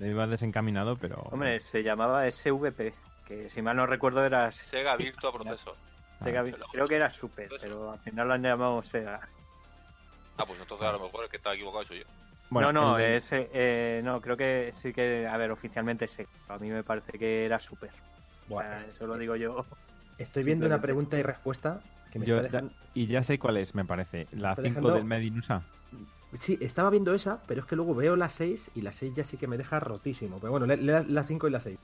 Speaker 1: iba desencaminado, pero...
Speaker 4: Hombre, se llamaba SVP, que si mal no recuerdo era
Speaker 2: Sega Virtua Processor.
Speaker 4: Sega-
Speaker 2: se lo-
Speaker 4: creo que era Super, pero al final lo han llamado Sega.
Speaker 2: Ah, pues entonces a lo mejor el que está equivocado soy yo.
Speaker 1: Bueno,
Speaker 4: no, no,
Speaker 1: el
Speaker 4: es, eh, no, creo que sí que, a ver, oficialmente Sega. A mí me parece que era Super. O
Speaker 3: Buah,
Speaker 4: sea,
Speaker 3: est-
Speaker 4: eso lo digo yo.
Speaker 3: estoy viendo una pregunta y respuesta que me
Speaker 1: yo
Speaker 3: está
Speaker 1: ya-
Speaker 3: dejando.
Speaker 1: y ya sé cuál es, me parece. La
Speaker 3: está
Speaker 1: 5
Speaker 3: dejando-
Speaker 1: del Medinusa.
Speaker 3: Sí, estaba viendo esa, pero es que luego veo la 6 y la 6 ya sí que me deja rotísimo. Pero bueno, la 5 y la 6.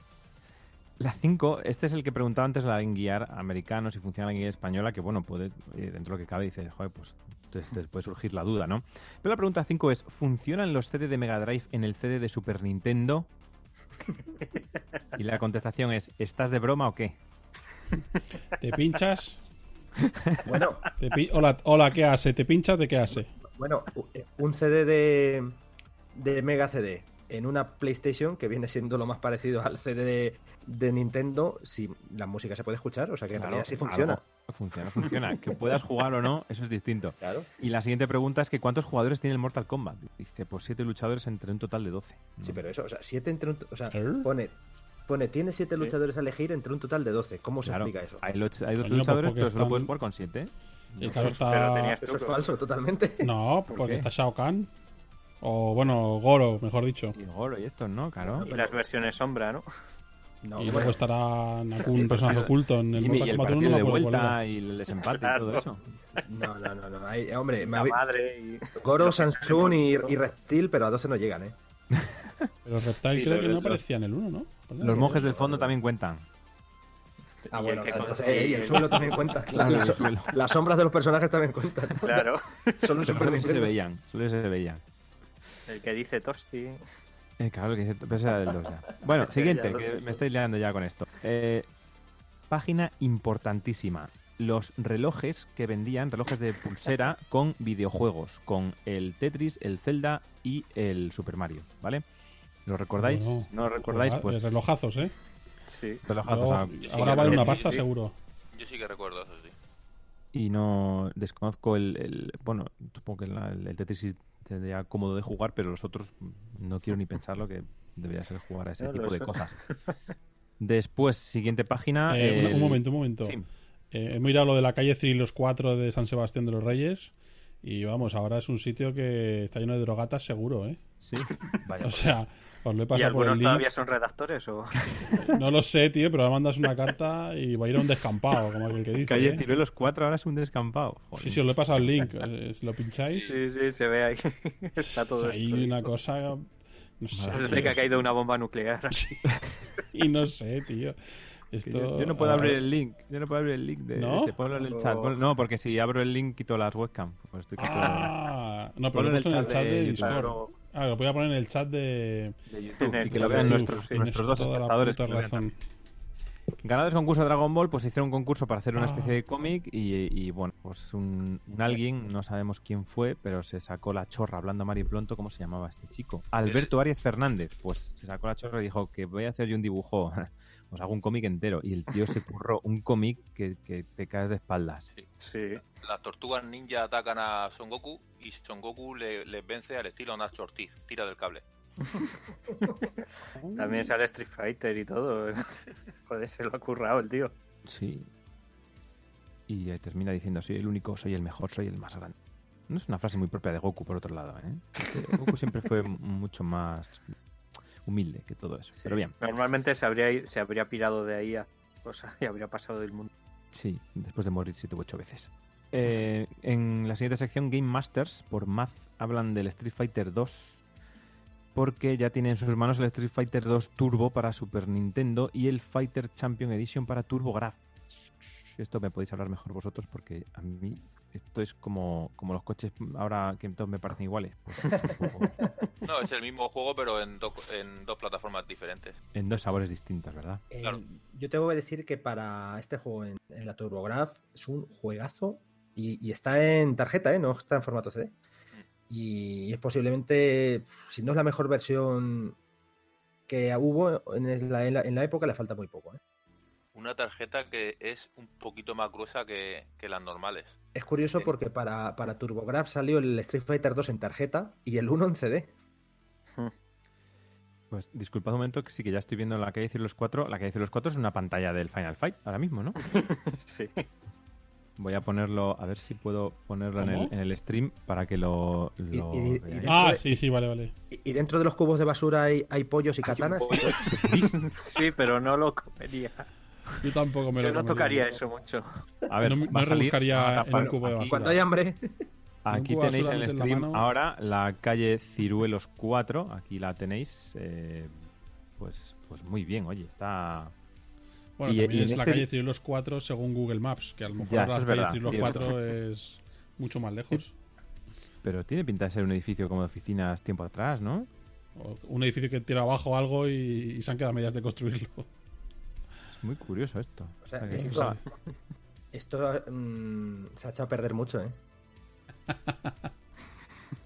Speaker 1: La 5, este es el que preguntaba antes la Gear americano, si funciona la Gear española, que bueno, puede, eh, dentro de lo que cabe, dice, joder, pues te, te puede surgir la duda, ¿no? Pero la pregunta 5 es, ¿funcionan los CD de Mega Drive en el CD de Super Nintendo? Y la contestación es, ¿estás de broma o qué?
Speaker 5: ¿Te pinchas?
Speaker 3: Bueno,
Speaker 5: Te pi- hola, hola, ¿qué hace? ¿Te pinchas de qué hace?
Speaker 3: bueno, eh, un CD de, de Mega CD en una PlayStation, que viene siendo lo más parecido al CD de, de Nintendo, si la música se puede escuchar, o sea que en
Speaker 1: Claro,
Speaker 3: realidad sí funciona.
Speaker 1: algo- Funciona, funciona. Que puedas jugar o no, eso es distinto.
Speaker 3: Claro.
Speaker 1: Y la siguiente pregunta es que ¿cuántos jugadores tiene el Mortal Kombat? Dice, pues siete luchadores entre un total de 12.
Speaker 3: Sí, pero eso, o sea, siete entre un, o sea,
Speaker 5: ¿Eh?
Speaker 3: pone, pone, tiene siete
Speaker 4: Sí.
Speaker 3: luchadores a elegir entre un total de 12. ¿Cómo se
Speaker 1: Claro,
Speaker 3: explica eso?
Speaker 1: hay, hay dos
Speaker 5: Coño, pues
Speaker 1: luchadores, pero solo
Speaker 5: están-
Speaker 1: puedes jugar con siete.
Speaker 5: Y claro,
Speaker 4: Pero
Speaker 5: está...
Speaker 4: tenías
Speaker 3: Eso es falso, totalmente.
Speaker 5: No,
Speaker 1: ¿Por
Speaker 5: porque está Shao Kahn. O bueno, Goro, mejor dicho.
Speaker 1: Y Goro y estos, ¿no? Claro.
Speaker 4: Y las versiones sombra, ¿no?
Speaker 3: No,
Speaker 5: y
Speaker 3: bueno,
Speaker 5: luego estará Nakun, un personaje oculto en el
Speaker 1: y
Speaker 5: Mortal
Speaker 1: el
Speaker 5: Kombat 1,
Speaker 1: partido
Speaker 5: no me
Speaker 1: de vuelta y el desempate y todo eso.
Speaker 3: no, no, no, no. Hombre, me
Speaker 4: La
Speaker 3: habéis-
Speaker 4: madre y...
Speaker 3: Goro, Samsung y, y Reptil, pero a 12 no llegan, ¿eh?
Speaker 5: Pero Reptile
Speaker 4: Sí,
Speaker 5: creo
Speaker 4: los-
Speaker 5: que no
Speaker 4: los-
Speaker 5: aparecía en el 1, ¿no?
Speaker 1: Los monjes del fondo también cuentan.
Speaker 3: Ah,
Speaker 4: y
Speaker 3: bueno,
Speaker 4: el
Speaker 3: entonces, eh, y el suelo también cuenta.
Speaker 1: Claro,
Speaker 3: las,
Speaker 1: el suelo.
Speaker 3: las sombras de los personajes también cuentan.
Speaker 4: Claro,
Speaker 1: solo se veían, solo se veían.
Speaker 4: El que dice Tosti.
Speaker 1: Eh, claro, que pero ese era del 2 ya. Bueno, siguiente,
Speaker 4: ya,
Speaker 1: que me estoy liando ya con esto. Eh, página importantísima. Los relojes que vendían, relojes de pulsera con videojuegos, con el Tetris, el Zelda y el Super Mario, ¿vale? ¿Lo recordáis?
Speaker 5: Bueno,
Speaker 1: ¿No lo recordáis? Pues
Speaker 5: relojazos, ¿eh?
Speaker 4: Sí.
Speaker 1: relojazos. Ah,
Speaker 2: sí
Speaker 5: ahora vale una pasta,
Speaker 2: sí.
Speaker 5: seguro.
Speaker 2: Yo sí que recuerdo eso, sí.
Speaker 1: y no desconozco el, el- bueno supongo que el, el Tetris tendría cómodo de jugar pero los otros mm, no quiero ni pensarlo que debería ser jugar a ese
Speaker 4: No,
Speaker 1: tipo de cosas después siguiente página
Speaker 5: Eh, un-
Speaker 1: el-
Speaker 5: un momento, un momento.
Speaker 1: sí,
Speaker 5: Eh, he mirado lo de la calle Cirilos 4 de San Sebastián de los Reyes. Y vamos, ahora es un sitio que está lleno de drogatas, seguro, ¿eh?
Speaker 1: sí vaya
Speaker 5: O sea, os lo he
Speaker 4: ¿Y
Speaker 5: pasado por el
Speaker 4: algunos
Speaker 5: link.
Speaker 4: todavía son redactores o...?
Speaker 5: No lo sé, tío, pero ahora mandas una carta y va a ir a un descampado, como aquel que dice.
Speaker 1: calle
Speaker 5: ¿eh?
Speaker 1: Ciruelos 4 ahora es un descampado Joder.
Speaker 5: Sí, sí, os lo he pasado el link. eh, Si lo pincháis,
Speaker 4: Sí, sí, se ve ahí. Está todo
Speaker 5: hay
Speaker 4: esto.
Speaker 5: una cosa. No sé.
Speaker 4: Desde que ha caído una bomba nuclear.
Speaker 5: Y no sé, tío. Esto,
Speaker 1: yo, yo no puedo
Speaker 5: ah,
Speaker 1: abrir el link yo no puedo abrir el link de
Speaker 5: ¿No?
Speaker 1: ese, ponlo en el chat Pon- no porque si abro el link quito las webcam pues estoy
Speaker 5: Ah, no, pero
Speaker 1: Ponlo
Speaker 5: lo he
Speaker 1: en
Speaker 5: puesto en el chat de,
Speaker 1: YouTube.
Speaker 5: Discord.
Speaker 4: Claro.
Speaker 5: Ah, lo voy a poner en el chat de,
Speaker 1: de YouTube y que lo vean nuestros, nuestros dos
Speaker 5: Tienes toda la
Speaker 1: espectadores
Speaker 5: razón.
Speaker 1: Ganadores del concurso de Dragon Ball, pues hicieron un concurso para hacer una
Speaker 5: Ah.
Speaker 1: especie de cómic y, y, bueno, pues un, un alguien, no sabemos quién fue, pero se sacó la chorra hablando a Mario Plonto, ¿cómo se llamaba este chico? Alberto Arias Fernández, pues se sacó la chorra y dijo que voy a hacer yo un dibujo, os hago un cómic entero. Y el tío se curró un cómic que, que te caes de espaldas.
Speaker 4: Sí.
Speaker 2: Las tortugas ninja atacan a Son Goku y Son Goku le, les vence al estilo Nacho Ortiz. Tira del cable.
Speaker 4: También sale Street Fighter y todo. Joder, se lo ha currado el tío.
Speaker 1: Sí. Y eh, termina diciendo, soy el único, soy el mejor, soy el más grande. No es una frase muy propia de Goku, por otro lado. ¿eh? Porque Goku siempre fue mucho más humilde que todo eso. Pero bien,
Speaker 4: Normalmente se habría, se habría pirado de ahí a cosas y habría pasado del mundo.
Speaker 1: sí, después de morir siete u ocho veces. Eh, en la siguiente sección, Game Masters, por Math, hablan del Street Fighter 2. Porque ya tiene en sus manos el Street Fighter 2 Turbo para Super Nintendo y el Fighter Champion Edition para TurboGrafx. Esto me podéis hablar mejor vosotros porque a mí esto es como, como los coches ahora que todos me parecen iguales. Pues,
Speaker 2: No, es el mismo juego, pero en, do- en dos plataformas diferentes.
Speaker 1: en dos sabores distintos, ¿verdad?
Speaker 3: Eh,
Speaker 2: Claro.
Speaker 3: Yo tengo que decir que para este juego en, en la TurboGrafx es un juegazo y, y está en tarjeta, ¿eh? no está en formato CD. Y es posiblemente, si no es la mejor versión que hubo en la, en la- en la época, le falta muy poco. ¿eh?
Speaker 2: Una tarjeta que es un poquito más gruesa que, que las normales.
Speaker 3: Es curioso
Speaker 2: Sí.
Speaker 3: porque para, para TurboGrafx salió el Street Fighter 2 en tarjeta y el 1 en CD.
Speaker 1: Pues disculpad un momento, que sí que ya estoy viendo la calle de los 4. La calle de los 4 es una pantalla del Final Fight ahora mismo, ¿no?
Speaker 4: Sí.
Speaker 1: Voy a ponerlo, a ver si puedo ponerlo en el, en el stream para que lo, lo
Speaker 3: Y- y- y-
Speaker 1: veáis.
Speaker 5: Ah, sí, sí, vale, vale.
Speaker 3: Y, y dentro de los cubos de basura hay, hay pollos y katanas.
Speaker 4: Sí, pero no lo comería.
Speaker 5: Yo tampoco me
Speaker 4: Yo
Speaker 5: lo
Speaker 4: no
Speaker 5: comería.
Speaker 4: tocaría eso mucho.
Speaker 1: A ver,
Speaker 5: no no rebuscaría en un cubo de basura.
Speaker 3: Cuando hay hambre.
Speaker 1: Aquí tenéis en el
Speaker 5: la
Speaker 1: stream ahora la calle Ciruelos 4. Aquí la tenéis. eh, pues, pues muy bien, oye, está.
Speaker 5: Bueno,
Speaker 1: Y-
Speaker 5: también
Speaker 1: y
Speaker 5: es la
Speaker 1: este-
Speaker 5: calle Ciruelos 4 según Google Maps, que a lo mejor
Speaker 1: Ya,
Speaker 5: la calle
Speaker 1: verdad,
Speaker 5: Ciruelos
Speaker 1: cierto.
Speaker 5: 4 es mucho más lejos.
Speaker 1: Pero tiene pinta de ser un edificio como de oficinas tiempo atrás, ¿no?
Speaker 5: O un edificio que tira abajo algo y, y se han quedado a medias de construirlo.
Speaker 1: Es muy curioso esto.
Speaker 3: O sea,
Speaker 1: O
Speaker 3: Esto mm, se ha echado a perder mucho, ¿eh?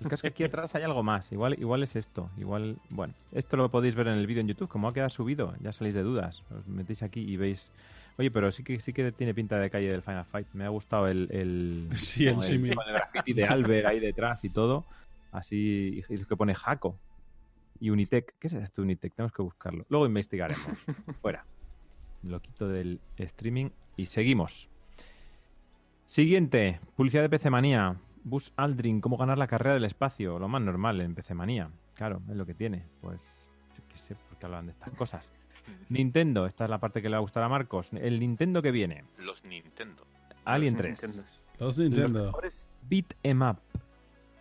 Speaker 1: El caso es que aquí atrás hay algo más. Igual, igual es esto. Igual, bueno, esto lo podéis ver en el vídeo en YouTube. Como ha quedado subido, ya salís de dudas. Os metéis aquí y veis. Oye, pero sí que sí que tiene pinta de calle del Final Fight. Me ha gustado el, el,
Speaker 5: Sí, el
Speaker 1: del graffiti de Albert ahí detrás y todo. Así, y que pone Jaco. Y Unitec. ¿Qué es esto Unitec? Tenemos que buscarlo. Luego investigaremos. Fuera. Lo quito del streaming y seguimos. Siguiente, publicidad de PC Manía. Bus Aldrin, cómo ganar la carrera del espacio. Lo más normal en PC Manía. Claro, es lo que tiene. Pues, yo qué sé por qué hablan de estas cosas. Nintendo, esta es la parte que le va a gustar a Marcos. El Nintendo que viene.
Speaker 2: Los Nintendo.
Speaker 1: Alien
Speaker 4: Los
Speaker 1: 3.
Speaker 4: Nintendos.
Speaker 5: Los
Speaker 1: Los
Speaker 5: Nintendo.
Speaker 1: mejores beat em up.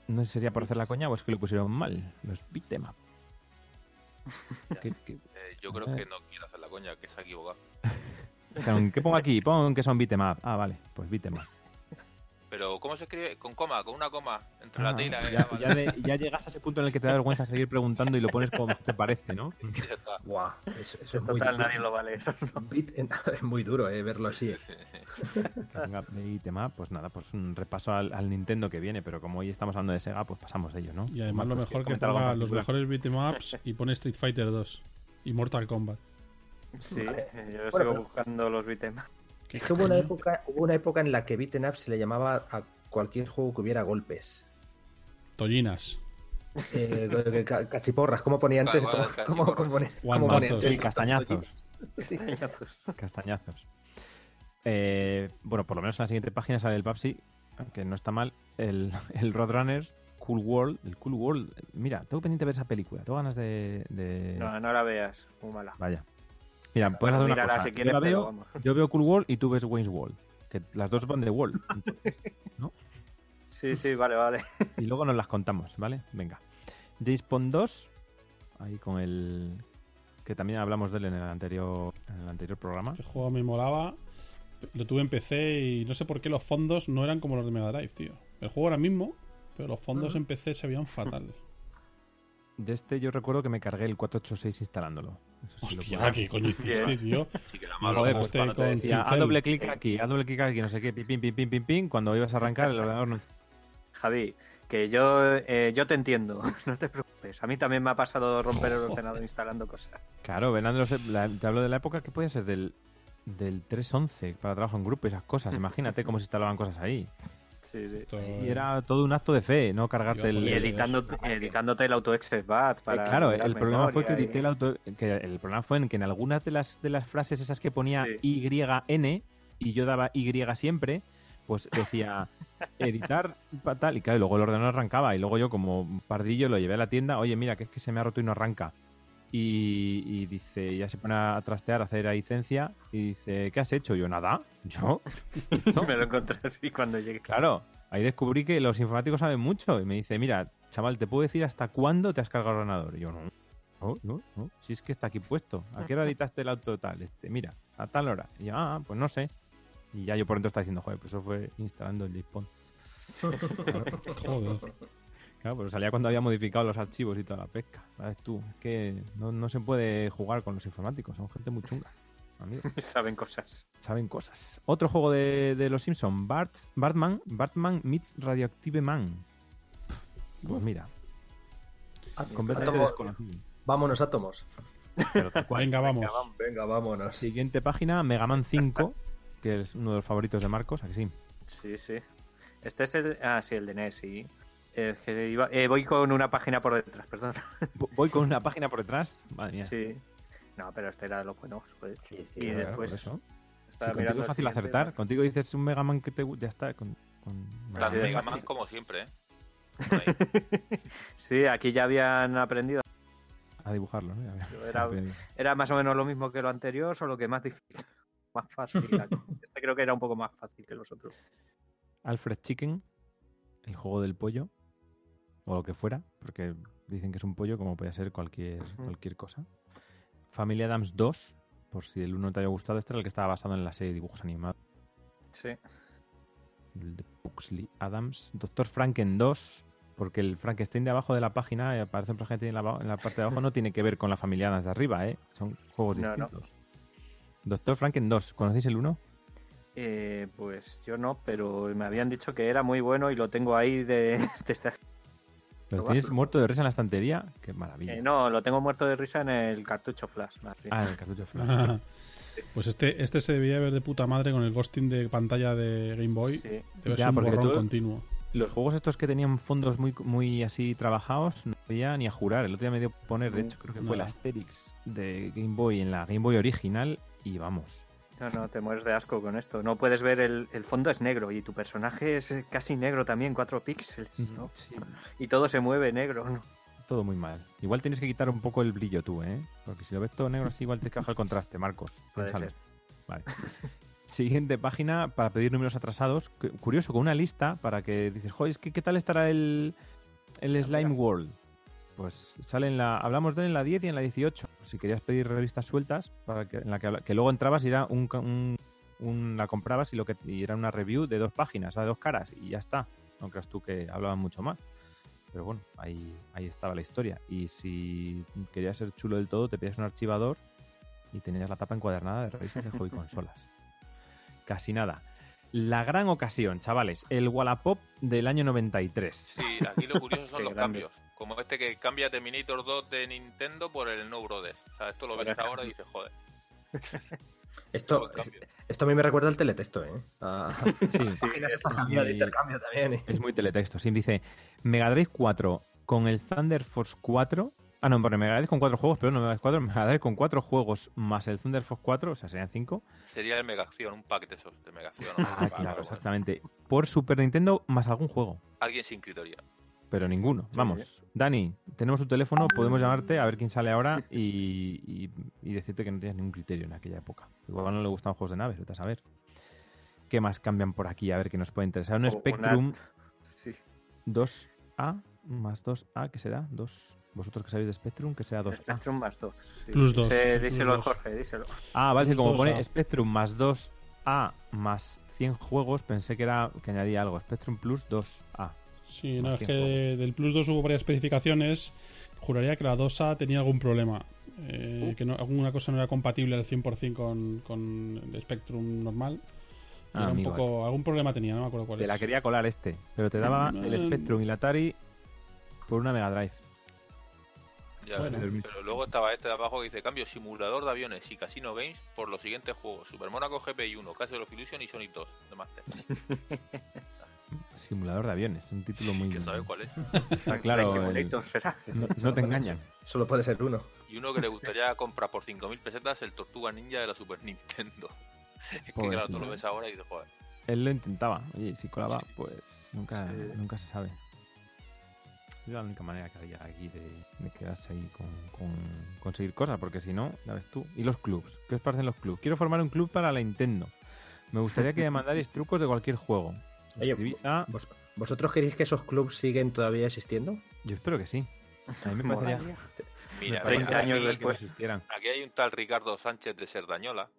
Speaker 1: No sé si sería por hacer la coña o es que lo pusieron mal. Los beat em up. ¿Qué- qué-
Speaker 2: Eh, yo creo que no quiero hacer la coña, que se ha equivocado.
Speaker 1: ¿Qué pongo aquí? Pon que son beat em up. Ah, vale, pues beat em up.
Speaker 2: Pero, ¿cómo se escribe? ¿Con coma? ¿Con una coma? Entre
Speaker 1: Ah,
Speaker 2: la T y la E.
Speaker 1: ya,
Speaker 2: Ah, vale.
Speaker 1: ya de- ya llegas a ese punto en el que te da vergüenza seguir preguntando y lo pones como te parece, ¿no?
Speaker 3: Guau, eso, eso es muy
Speaker 4: Total,
Speaker 3: duro.
Speaker 4: nadie lo vale.
Speaker 3: Es muy duro eh, verlo así.
Speaker 1: Venga, beat em up, pues nada, pues un repaso al, al Nintendo que viene, pero como hoy estamos hablando de Sega, pues pasamos de ello, ¿no?
Speaker 5: Y además lo mejor que
Speaker 1: ¿quieres comentar algo en
Speaker 5: ponga los mejores beat'em ups y pone Street Fighter 2 y Mortal Kombat.
Speaker 4: Sí,
Speaker 3: Vale.
Speaker 4: yo
Speaker 3: Bueno,
Speaker 4: sigo
Speaker 3: pero-
Speaker 4: buscando los beat'em.
Speaker 3: Es que hubo una época, hubo una época en la que beaten up se le llamaba a cualquier juego que hubiera golpes.
Speaker 5: Tollinas.
Speaker 3: Eh, ca- cachiporras, ¿cómo ponía antes? ¿Cómo, cómo- cómo ponía- cómo
Speaker 5: Guantazos.
Speaker 3: ponía antes?
Speaker 1: Sí, castañazos.
Speaker 3: Sí.
Speaker 1: Castañazos. Eh, bueno, por lo menos en la siguiente página sale el Papsi, que no está mal. El, el Roadrunner, Cool World. El Cool World. Mira, tengo pendiente ver esa película. Tengo ganas de. de-
Speaker 4: No, no la veas, muy mala.
Speaker 1: Vaya. Mira, puedes hacer una cosa.
Speaker 4: si
Speaker 1: Yo
Speaker 4: quieres,
Speaker 1: la
Speaker 4: pero
Speaker 1: veo, yo veo Cool World y tú ves Wayne's World. Que las dos van de World. Entonces,
Speaker 4: Sí, sí, vale, vale.
Speaker 1: y luego nos las contamos, ¿vale? Venga. James Bond 2. Ahí con el. Que también hablamos de él en el anterior, en el anterior programa.
Speaker 5: Este juego me molaba. Lo tuve en PC y no sé por qué los fondos no eran como los de Mega Drive, tío. El juego era el mismo, pero los fondos en PC se veían fatal.
Speaker 1: De este yo recuerdo que me cargué el 486 instalándolo. Eso sí
Speaker 5: Hostia,
Speaker 1: lo
Speaker 5: ¿qué coño hiciste, tío?
Speaker 1: Joder, pues cuando te decía, doble clic aquí, a doble clic aquí, no sé qué, pim, pim, pim, pim, pim, pim, cuando ibas a arrancar el ordenador no...
Speaker 4: Javi, que yo, eh, yo te entiendo, no te preocupes. A mí también me ha pasado romper el ordenador instalando cosas.
Speaker 1: Claro, Venando, te hablo de la época que puede ser del, del 3.11 para trabajo en grupo y esas cosas. Imagínate cómo se instalaban cosas ahí.
Speaker 4: Sí, sí.
Speaker 5: Esto-
Speaker 1: Y era todo un acto de fe, no cargarte el...
Speaker 4: Y editando, editándote el AutoExec BAT
Speaker 1: Eh,
Speaker 4: para.
Speaker 1: claro, el problema fue que edité el auto, que el problema fue en que en algunas de las de las frases esas que ponía
Speaker 4: Sí.
Speaker 1: YN y yo daba Y siempre, pues decía editar tal y claro, y luego el ordenador arrancaba y luego yo como pardillo lo llevé a la tienda, oye mira que es que se me ha roto y no arranca. Y, y dice, ya se pone a trastear, a hacer a licencia y dice, ¿qué has hecho? Yo, nada, yo. ¿No?
Speaker 4: Me lo encontré así cuando llegué.
Speaker 1: Claro, ahí descubrí que los informáticos saben mucho. Y me dice, mira, chaval, ¿te puedo decir hasta cuándo te has cargado el ordenador? Y yo, no, no, no, no. Si es que está aquí puesto. ¿A qué hora editaste el auto tal? Este, mira, a tal hora. Y yo, ah, pues no sé. Y ya yo por dentro estaba diciendo, joder, pues eso fue instalando el JPON.
Speaker 5: Joder.
Speaker 1: Claro, pero salía cuando había modificado los archivos y toda la pesca. ¿Sabes tú? Es que no, no se puede jugar con los informáticos. Son gente muy chunga. Amigo.
Speaker 4: Saben cosas.
Speaker 1: Saben cosas. Otro juego de, de los Simpsons, Bart, Bartman, Bartman meets Radioactive Man. Pues mira, completamente
Speaker 3: Átomos.
Speaker 1: desconocido.
Speaker 3: Vámonos, átomos.
Speaker 1: Pero.
Speaker 5: Venga, vamos.
Speaker 3: Venga, vámonos.
Speaker 1: Siguiente página, Mega Man 5, que es uno de los favoritos de Marcos, ¿a que sí?
Speaker 4: Sí, sí. Este es el. Ah, sí, el de NES, sí. Eh, que iba- eh, voy con una página por detrás, perdón.
Speaker 1: Vo- Voy con una página por detrás. Madre mía.
Speaker 4: Sí. No, pero este era de los buenos. joder.
Speaker 3: Sí, sí,
Speaker 4: y
Speaker 1: Claro,
Speaker 4: después.
Speaker 1: eso.
Speaker 4: estaba
Speaker 1: Si contigo
Speaker 4: mirando
Speaker 1: es fácil acertar. Contigo dices un Mega Man que te ya está. Con, con-
Speaker 2: Tan
Speaker 4: Sí,
Speaker 2: Mega
Speaker 4: sí.
Speaker 2: Man como siempre, ¿eh?
Speaker 4: Sí, aquí ya habían aprendido.
Speaker 1: A dibujarlo, ¿no? Ya-
Speaker 4: era- Era más o menos lo mismo que lo anterior, solo que más difícil. Más fácil. Este creo que era un poco más fácil que los otros.
Speaker 1: Alfred Chicken, el juego del pollo, o lo que fuera, porque dicen que es un pollo como puede ser cualquier, cualquier cosa. Familia Adams 2, por si el uno te haya gustado, este era el que estaba basado en la serie de dibujos animados
Speaker 4: Sí.
Speaker 1: el de Pugsley Adams. Doctor Franken 2, porque el Frankenstein de abajo de la página, eh, aparece un Frankenstein en la, en la parte de abajo, no tiene que ver con la familia Adams de arriba, ¿eh? Son juegos
Speaker 4: No, no.
Speaker 1: distintos. Doctor Franken 2, ¿conocéis el 1?
Speaker 4: Eh, pues yo no, pero me habían dicho que era muy bueno y lo tengo ahí de, desde hace-
Speaker 1: ¿Lo tienes muerto de risa en la estantería? Qué maravilla.
Speaker 4: Eh, no, lo tengo muerto de risa en el cartucho flash. Más bien.
Speaker 1: Ah, en el cartucho Flash.
Speaker 5: Pues este, este se debía ver de puta madre con el ghosting de pantalla de Game Boy.
Speaker 4: Sí.
Speaker 5: Debe
Speaker 1: Ya,
Speaker 5: ser un
Speaker 1: porque
Speaker 5: borrón
Speaker 1: tú-
Speaker 5: continuo.
Speaker 1: Los juegos estos que tenían fondos muy, muy así trabajados, no podía ni a jurar. El otro día me dio poner, de hecho, creo que fue el. Asterix de Game Boy en la Game Boy original y vamos.
Speaker 4: No, no, te mueres de asco con esto. No puedes ver el, el fondo es negro y tu personaje es casi negro también, cuatro píxeles, ¿no?
Speaker 1: Sí.
Speaker 4: Y todo se mueve negro, ¿no?
Speaker 1: todo muy mal. Igual tienes que quitar un poco el brillo tú, ¿eh? Porque si lo ves todo negro así, igual tienes que bajar el contraste, Marcos. Piénsalo. Vale. Siguiente página para pedir números atrasados. Cu- Curioso, con una lista para que dices, joder, es que ¿qué tal estará el, el Slime World? Pues sale en la. Hablamos de él en la 10 y en la 18. Si querías pedir revistas sueltas, para que, en la que, luego entrabas y era un, un- un- la comprabas y lo que y era una review de dos páginas, de dos caras, y ya está. No creas tú que hablaban mucho más. Pero bueno, ahí, ahí estaba la historia. Y si querías ser chulo del todo, te pedías un archivador y tenías la tapa encuadernada de revistas de hobby consolas. Casi nada. La gran ocasión, chavales, el Wallapop del año 93.
Speaker 2: Sí, aquí lo curioso son los
Speaker 4: grande.
Speaker 2: cambios. Como este que cambia Terminator 2 de Nintendo por el No Brothers. O sea, esto lo ves ahora y dices, joder.
Speaker 3: Esto, esto a mí me recuerda al teletexto, ¿eh? A
Speaker 1: Sí,
Speaker 3: estas cambiadas de intercambio también. ¿eh?
Speaker 1: es muy teletexto. Sí, dice Mega Drive 4 con el Thunder Force 4. Ah, no, bueno, Mega Drive con cuatro juegos, pero no Mega Drive 4. Mega Drive con cuatro juegos más el Thunder Force 4, o sea, serían cinco.
Speaker 2: Sería el Mega Acción, un pack de esos de Mega Acción.
Speaker 1: Ah, claro, exactamente. Por Super Nintendo más algún juego.
Speaker 2: Alguien sin criterio.
Speaker 1: Pero ninguno. Vamos. Dani, tenemos tu teléfono, podemos llamarte a ver quién sale ahora y, y- y decirte que no tienes ningún criterio en aquella época. Igual no le gustan juegos de naves, vete a saber. ¿Qué más cambian por aquí? A ver qué nos puede interesar. Un
Speaker 4: O una-
Speaker 1: Spectrum
Speaker 4: Sí.
Speaker 1: 2A más 2A, ¿qué será? Dos. Vosotros que sabéis de Spectrum, que sea 2A.
Speaker 4: Spectrum más 2.
Speaker 5: Plus dos,
Speaker 4: Díselo,
Speaker 5: plus
Speaker 4: díselo
Speaker 5: dos.
Speaker 4: Jorge, díselo.
Speaker 1: Ah, vale, sí, como
Speaker 5: 2A.
Speaker 1: pone Spectrum más 2A más 100 juegos, pensé que era que añadía algo. Spectrum Plus 2A.
Speaker 5: Sí, no, es que del Plus 2 hubo varias especificaciones. Juraría que la 2A tenía algún problema. eh,
Speaker 1: Uh.
Speaker 5: Que no, alguna cosa no era compatible al 100% con, con el Spectrum normal.
Speaker 1: Ah,
Speaker 5: era un
Speaker 1: amigo,
Speaker 5: poco, algún problema tenía, no me acuerdo cuál
Speaker 1: Te
Speaker 5: es.
Speaker 1: la quería colar este, pero te daba el. Spectrum y la Atari por una Mega Drive.
Speaker 2: Ya,
Speaker 5: Bueno.
Speaker 2: pero luego estaba este de abajo que dice cambio simulador de aviones y casino games por los siguientes juegos: Super Monaco GPI 1, Castle of Illusion y Sonic 2 de Master.
Speaker 1: Simulador de aviones, un título muy.
Speaker 2: ¿Quién sabe cuál es?
Speaker 1: Está claro. El-
Speaker 4: Simulator será.
Speaker 1: no, no te engañan.
Speaker 3: Solo puede ser uno.
Speaker 2: Y uno que le gustaría comprar por 5.000 pesetas el Tortuga Ninja de la Super Nintendo. Es que claro, tú lo ves ahora y dices, joder.
Speaker 1: Él lo intentaba. Oye, si colaba,
Speaker 2: Sí.
Speaker 1: pues nunca,
Speaker 4: Sí.
Speaker 1: nunca se sabe. Es la única manera que había aquí de, de quedarse ahí con, con conseguir cosas, porque si no, ya ves tú. ¿Y los clubs? ¿Qué os parecen los clubs? Quiero formar un club para la Nintendo. Me gustaría que me mandarais trucos de cualquier juego.
Speaker 3: Oye,
Speaker 1: Escribid a-
Speaker 3: ¿Vos- ¿Vosotros queréis que esos clubs siguen todavía existiendo?
Speaker 1: Yo espero que sí. A mí me parecería,
Speaker 4: Molaría.
Speaker 2: Mira,
Speaker 1: me
Speaker 4: 30
Speaker 1: parecería
Speaker 4: años
Speaker 1: que
Speaker 4: después.
Speaker 1: existieran.
Speaker 2: aquí hay un tal Ricardo Sánchez de Serdañola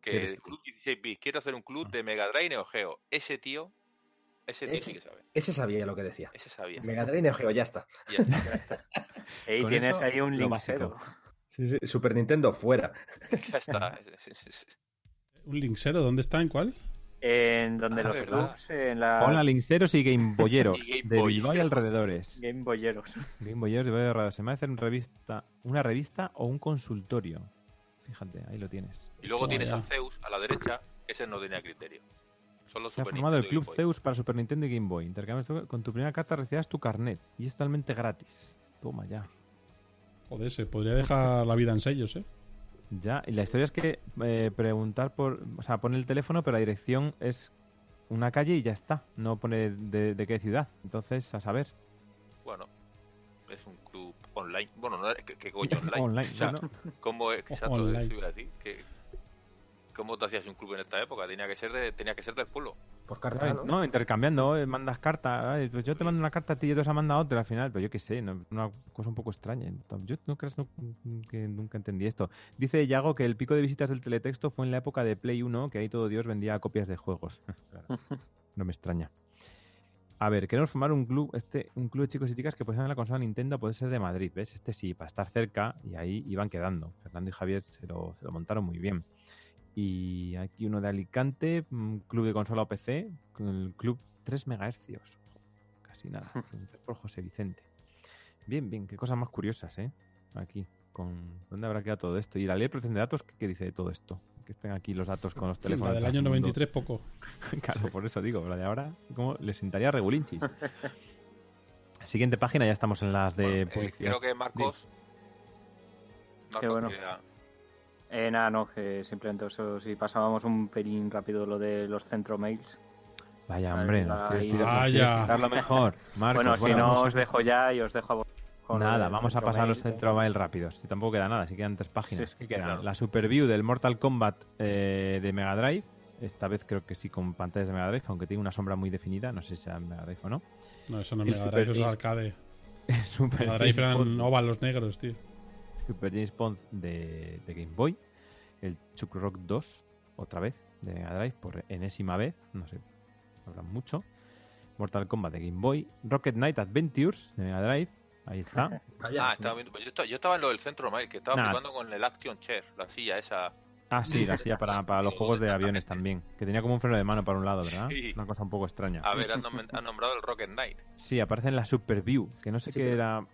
Speaker 1: ¿Qué
Speaker 2: que el? Club 16 bits quiere hacer un club de Mega Drive y Neo Geo. Ese tío, ese tío
Speaker 3: Ese-
Speaker 2: sí que sabe.
Speaker 3: Ese sabía lo que decía.
Speaker 2: Ese sabía.
Speaker 3: Mega Drive y Neo Geo, ya está.
Speaker 2: Y ya está.
Speaker 4: Tienes
Speaker 1: eso,
Speaker 4: ahí un link cero.
Speaker 3: Sí, sí, Super Nintendo fuera.
Speaker 2: Ya está.
Speaker 5: ¿Un Linksero? ¿Dónde está? ¿En cuál?
Speaker 4: En donde
Speaker 2: Ah,
Speaker 4: los clubs, en la
Speaker 1: Hola, Linkseros y Game Boyeros
Speaker 2: Y Game
Speaker 1: de
Speaker 2: Boy.
Speaker 1: Bilbao y alrededores.
Speaker 4: Game Boyeros.
Speaker 1: Game Boyeros de Bilbao y alrededores. Se me hace una revista, una revista o un consultorio. Fíjate, ahí lo tienes.
Speaker 2: Y luego tienes
Speaker 5: ya.
Speaker 2: a Zeus a la derecha, ese no tenía criterio. Solo
Speaker 1: Se ha
Speaker 2: Super
Speaker 1: formado el Club. Zeus para Super Nintendo y Game Boy. Intercambias tu- con tu primera carta recibirás tu carnet. Y es totalmente gratis. Toma ya.
Speaker 5: Joder, se podría dejar la vida en sellos, ¿eh?
Speaker 1: Ya, y la historia es que eh, preguntar por. O sea, pone el teléfono, pero la dirección es una calle y ya está. No pone de, de qué ciudad. Entonces, a saber.
Speaker 2: Bueno, es un club online. Bueno, no, ¿qué, qué coño online?
Speaker 1: Online,
Speaker 2: O sea,
Speaker 1: bueno.
Speaker 2: ¿cómo, es- exacto,
Speaker 5: Online.
Speaker 2: eso iba a decir, que- ¿Cómo te hacías un club en esta época? Tenía que ser, de, tenía que ser del pueblo.
Speaker 3: Por carta, ¿no?
Speaker 1: No, intercambiando, eh, mandas carta. pues yo te mando una carta a ti y otros han mandado otra al final, pero yo qué sé, no- una cosa un poco extraña. Yo no creas no- que nunca entendí esto. Dice Yago que el pico de visitas del teletexto fue en la época de Play 1, que ahí todo Dios vendía copias de juegos. Claro, no me extraña. A ver, queremos formar un club, este, un club de chicos y chicas que poseen la consola Nintendo, puede ser de Madrid, ¿ves? Este sí, para estar cerca, y ahí iban quedando. Fernando y Javier se lo, se lo montaron muy bien. Y aquí uno de Alicante, mm, club de consola o PC, con el club 3 MHz. Casi nada. por José Vicente. Bien, bien, qué cosas más curiosas, ¿eh? Aquí, con ¿dónde habrá quedado todo esto? Y la ley de protección de datos, ¿qué, qué dice de todo esto? Que estén aquí los datos con los teléfonos.
Speaker 5: La del
Speaker 1: de
Speaker 5: año
Speaker 1: todo el mundo.
Speaker 5: 93 poco.
Speaker 1: claro, por eso digo, la de ahora, ¿cómo le sentaría regulinchis? Siguiente página, ya estamos en las de
Speaker 2: Bueno, eh, creo que Marcos. Marcos
Speaker 4: Qué bueno. Eh, nada, no, que simplemente eso, si pasábamos un pelín rápido lo de los centro mails.
Speaker 1: Vaya, hombre, nos quieres tirar- nos quieres
Speaker 5: Vaya.
Speaker 1: mejor. Marcos,
Speaker 4: bueno, si
Speaker 1: bueno,
Speaker 4: no
Speaker 1: a-
Speaker 4: os dejo ya y os dejo a vos
Speaker 1: Nada,
Speaker 4: el
Speaker 1: vamos a pasar los. Centro Mail rápidos. Si tampoco queda nada, si quedan tres páginas.
Speaker 4: Sí,
Speaker 1: ¿Qué
Speaker 2: claro.
Speaker 1: La Superview del Mortal Kombat eh, de Mega Drive. Esta vez creo que sí con pantallas de Mega Drive, aunque tiene una sombra muy definida. No sé si sea Mega Drive o no.
Speaker 5: No, eso no es Mega
Speaker 1: Super
Speaker 5: Drive, eso es arcade.
Speaker 1: Super
Speaker 5: Mega Drive eran óvalos negros, tío.
Speaker 1: Super James Bond de, de Game Boy. El Chuck Rock 2, otra vez, de Mega Drive, por enésima vez. No sé, hablan mucho. Mortal Kombat de Game Boy. Rocket Knight Adventures de Mega Drive. Ahí está.
Speaker 3: Vaya,
Speaker 2: Ah, estaba viendo. Yo estaba, yo estaba en lo del centro mail, que estaba
Speaker 1: Nah.
Speaker 2: flipando con el Action Chair, la silla esa.
Speaker 1: Ah, sí, la silla para, para los juegos de aviones también. Que tenía como un freno de mano para un lado, ¿verdad?
Speaker 2: Sí.
Speaker 1: Una cosa un poco extraña.
Speaker 2: A ver, han, nom- han nombrado el Rocket Knight.
Speaker 1: Sí, aparece en la Superview, que no sé
Speaker 3: Sí,
Speaker 1: qué
Speaker 3: pero-
Speaker 1: era.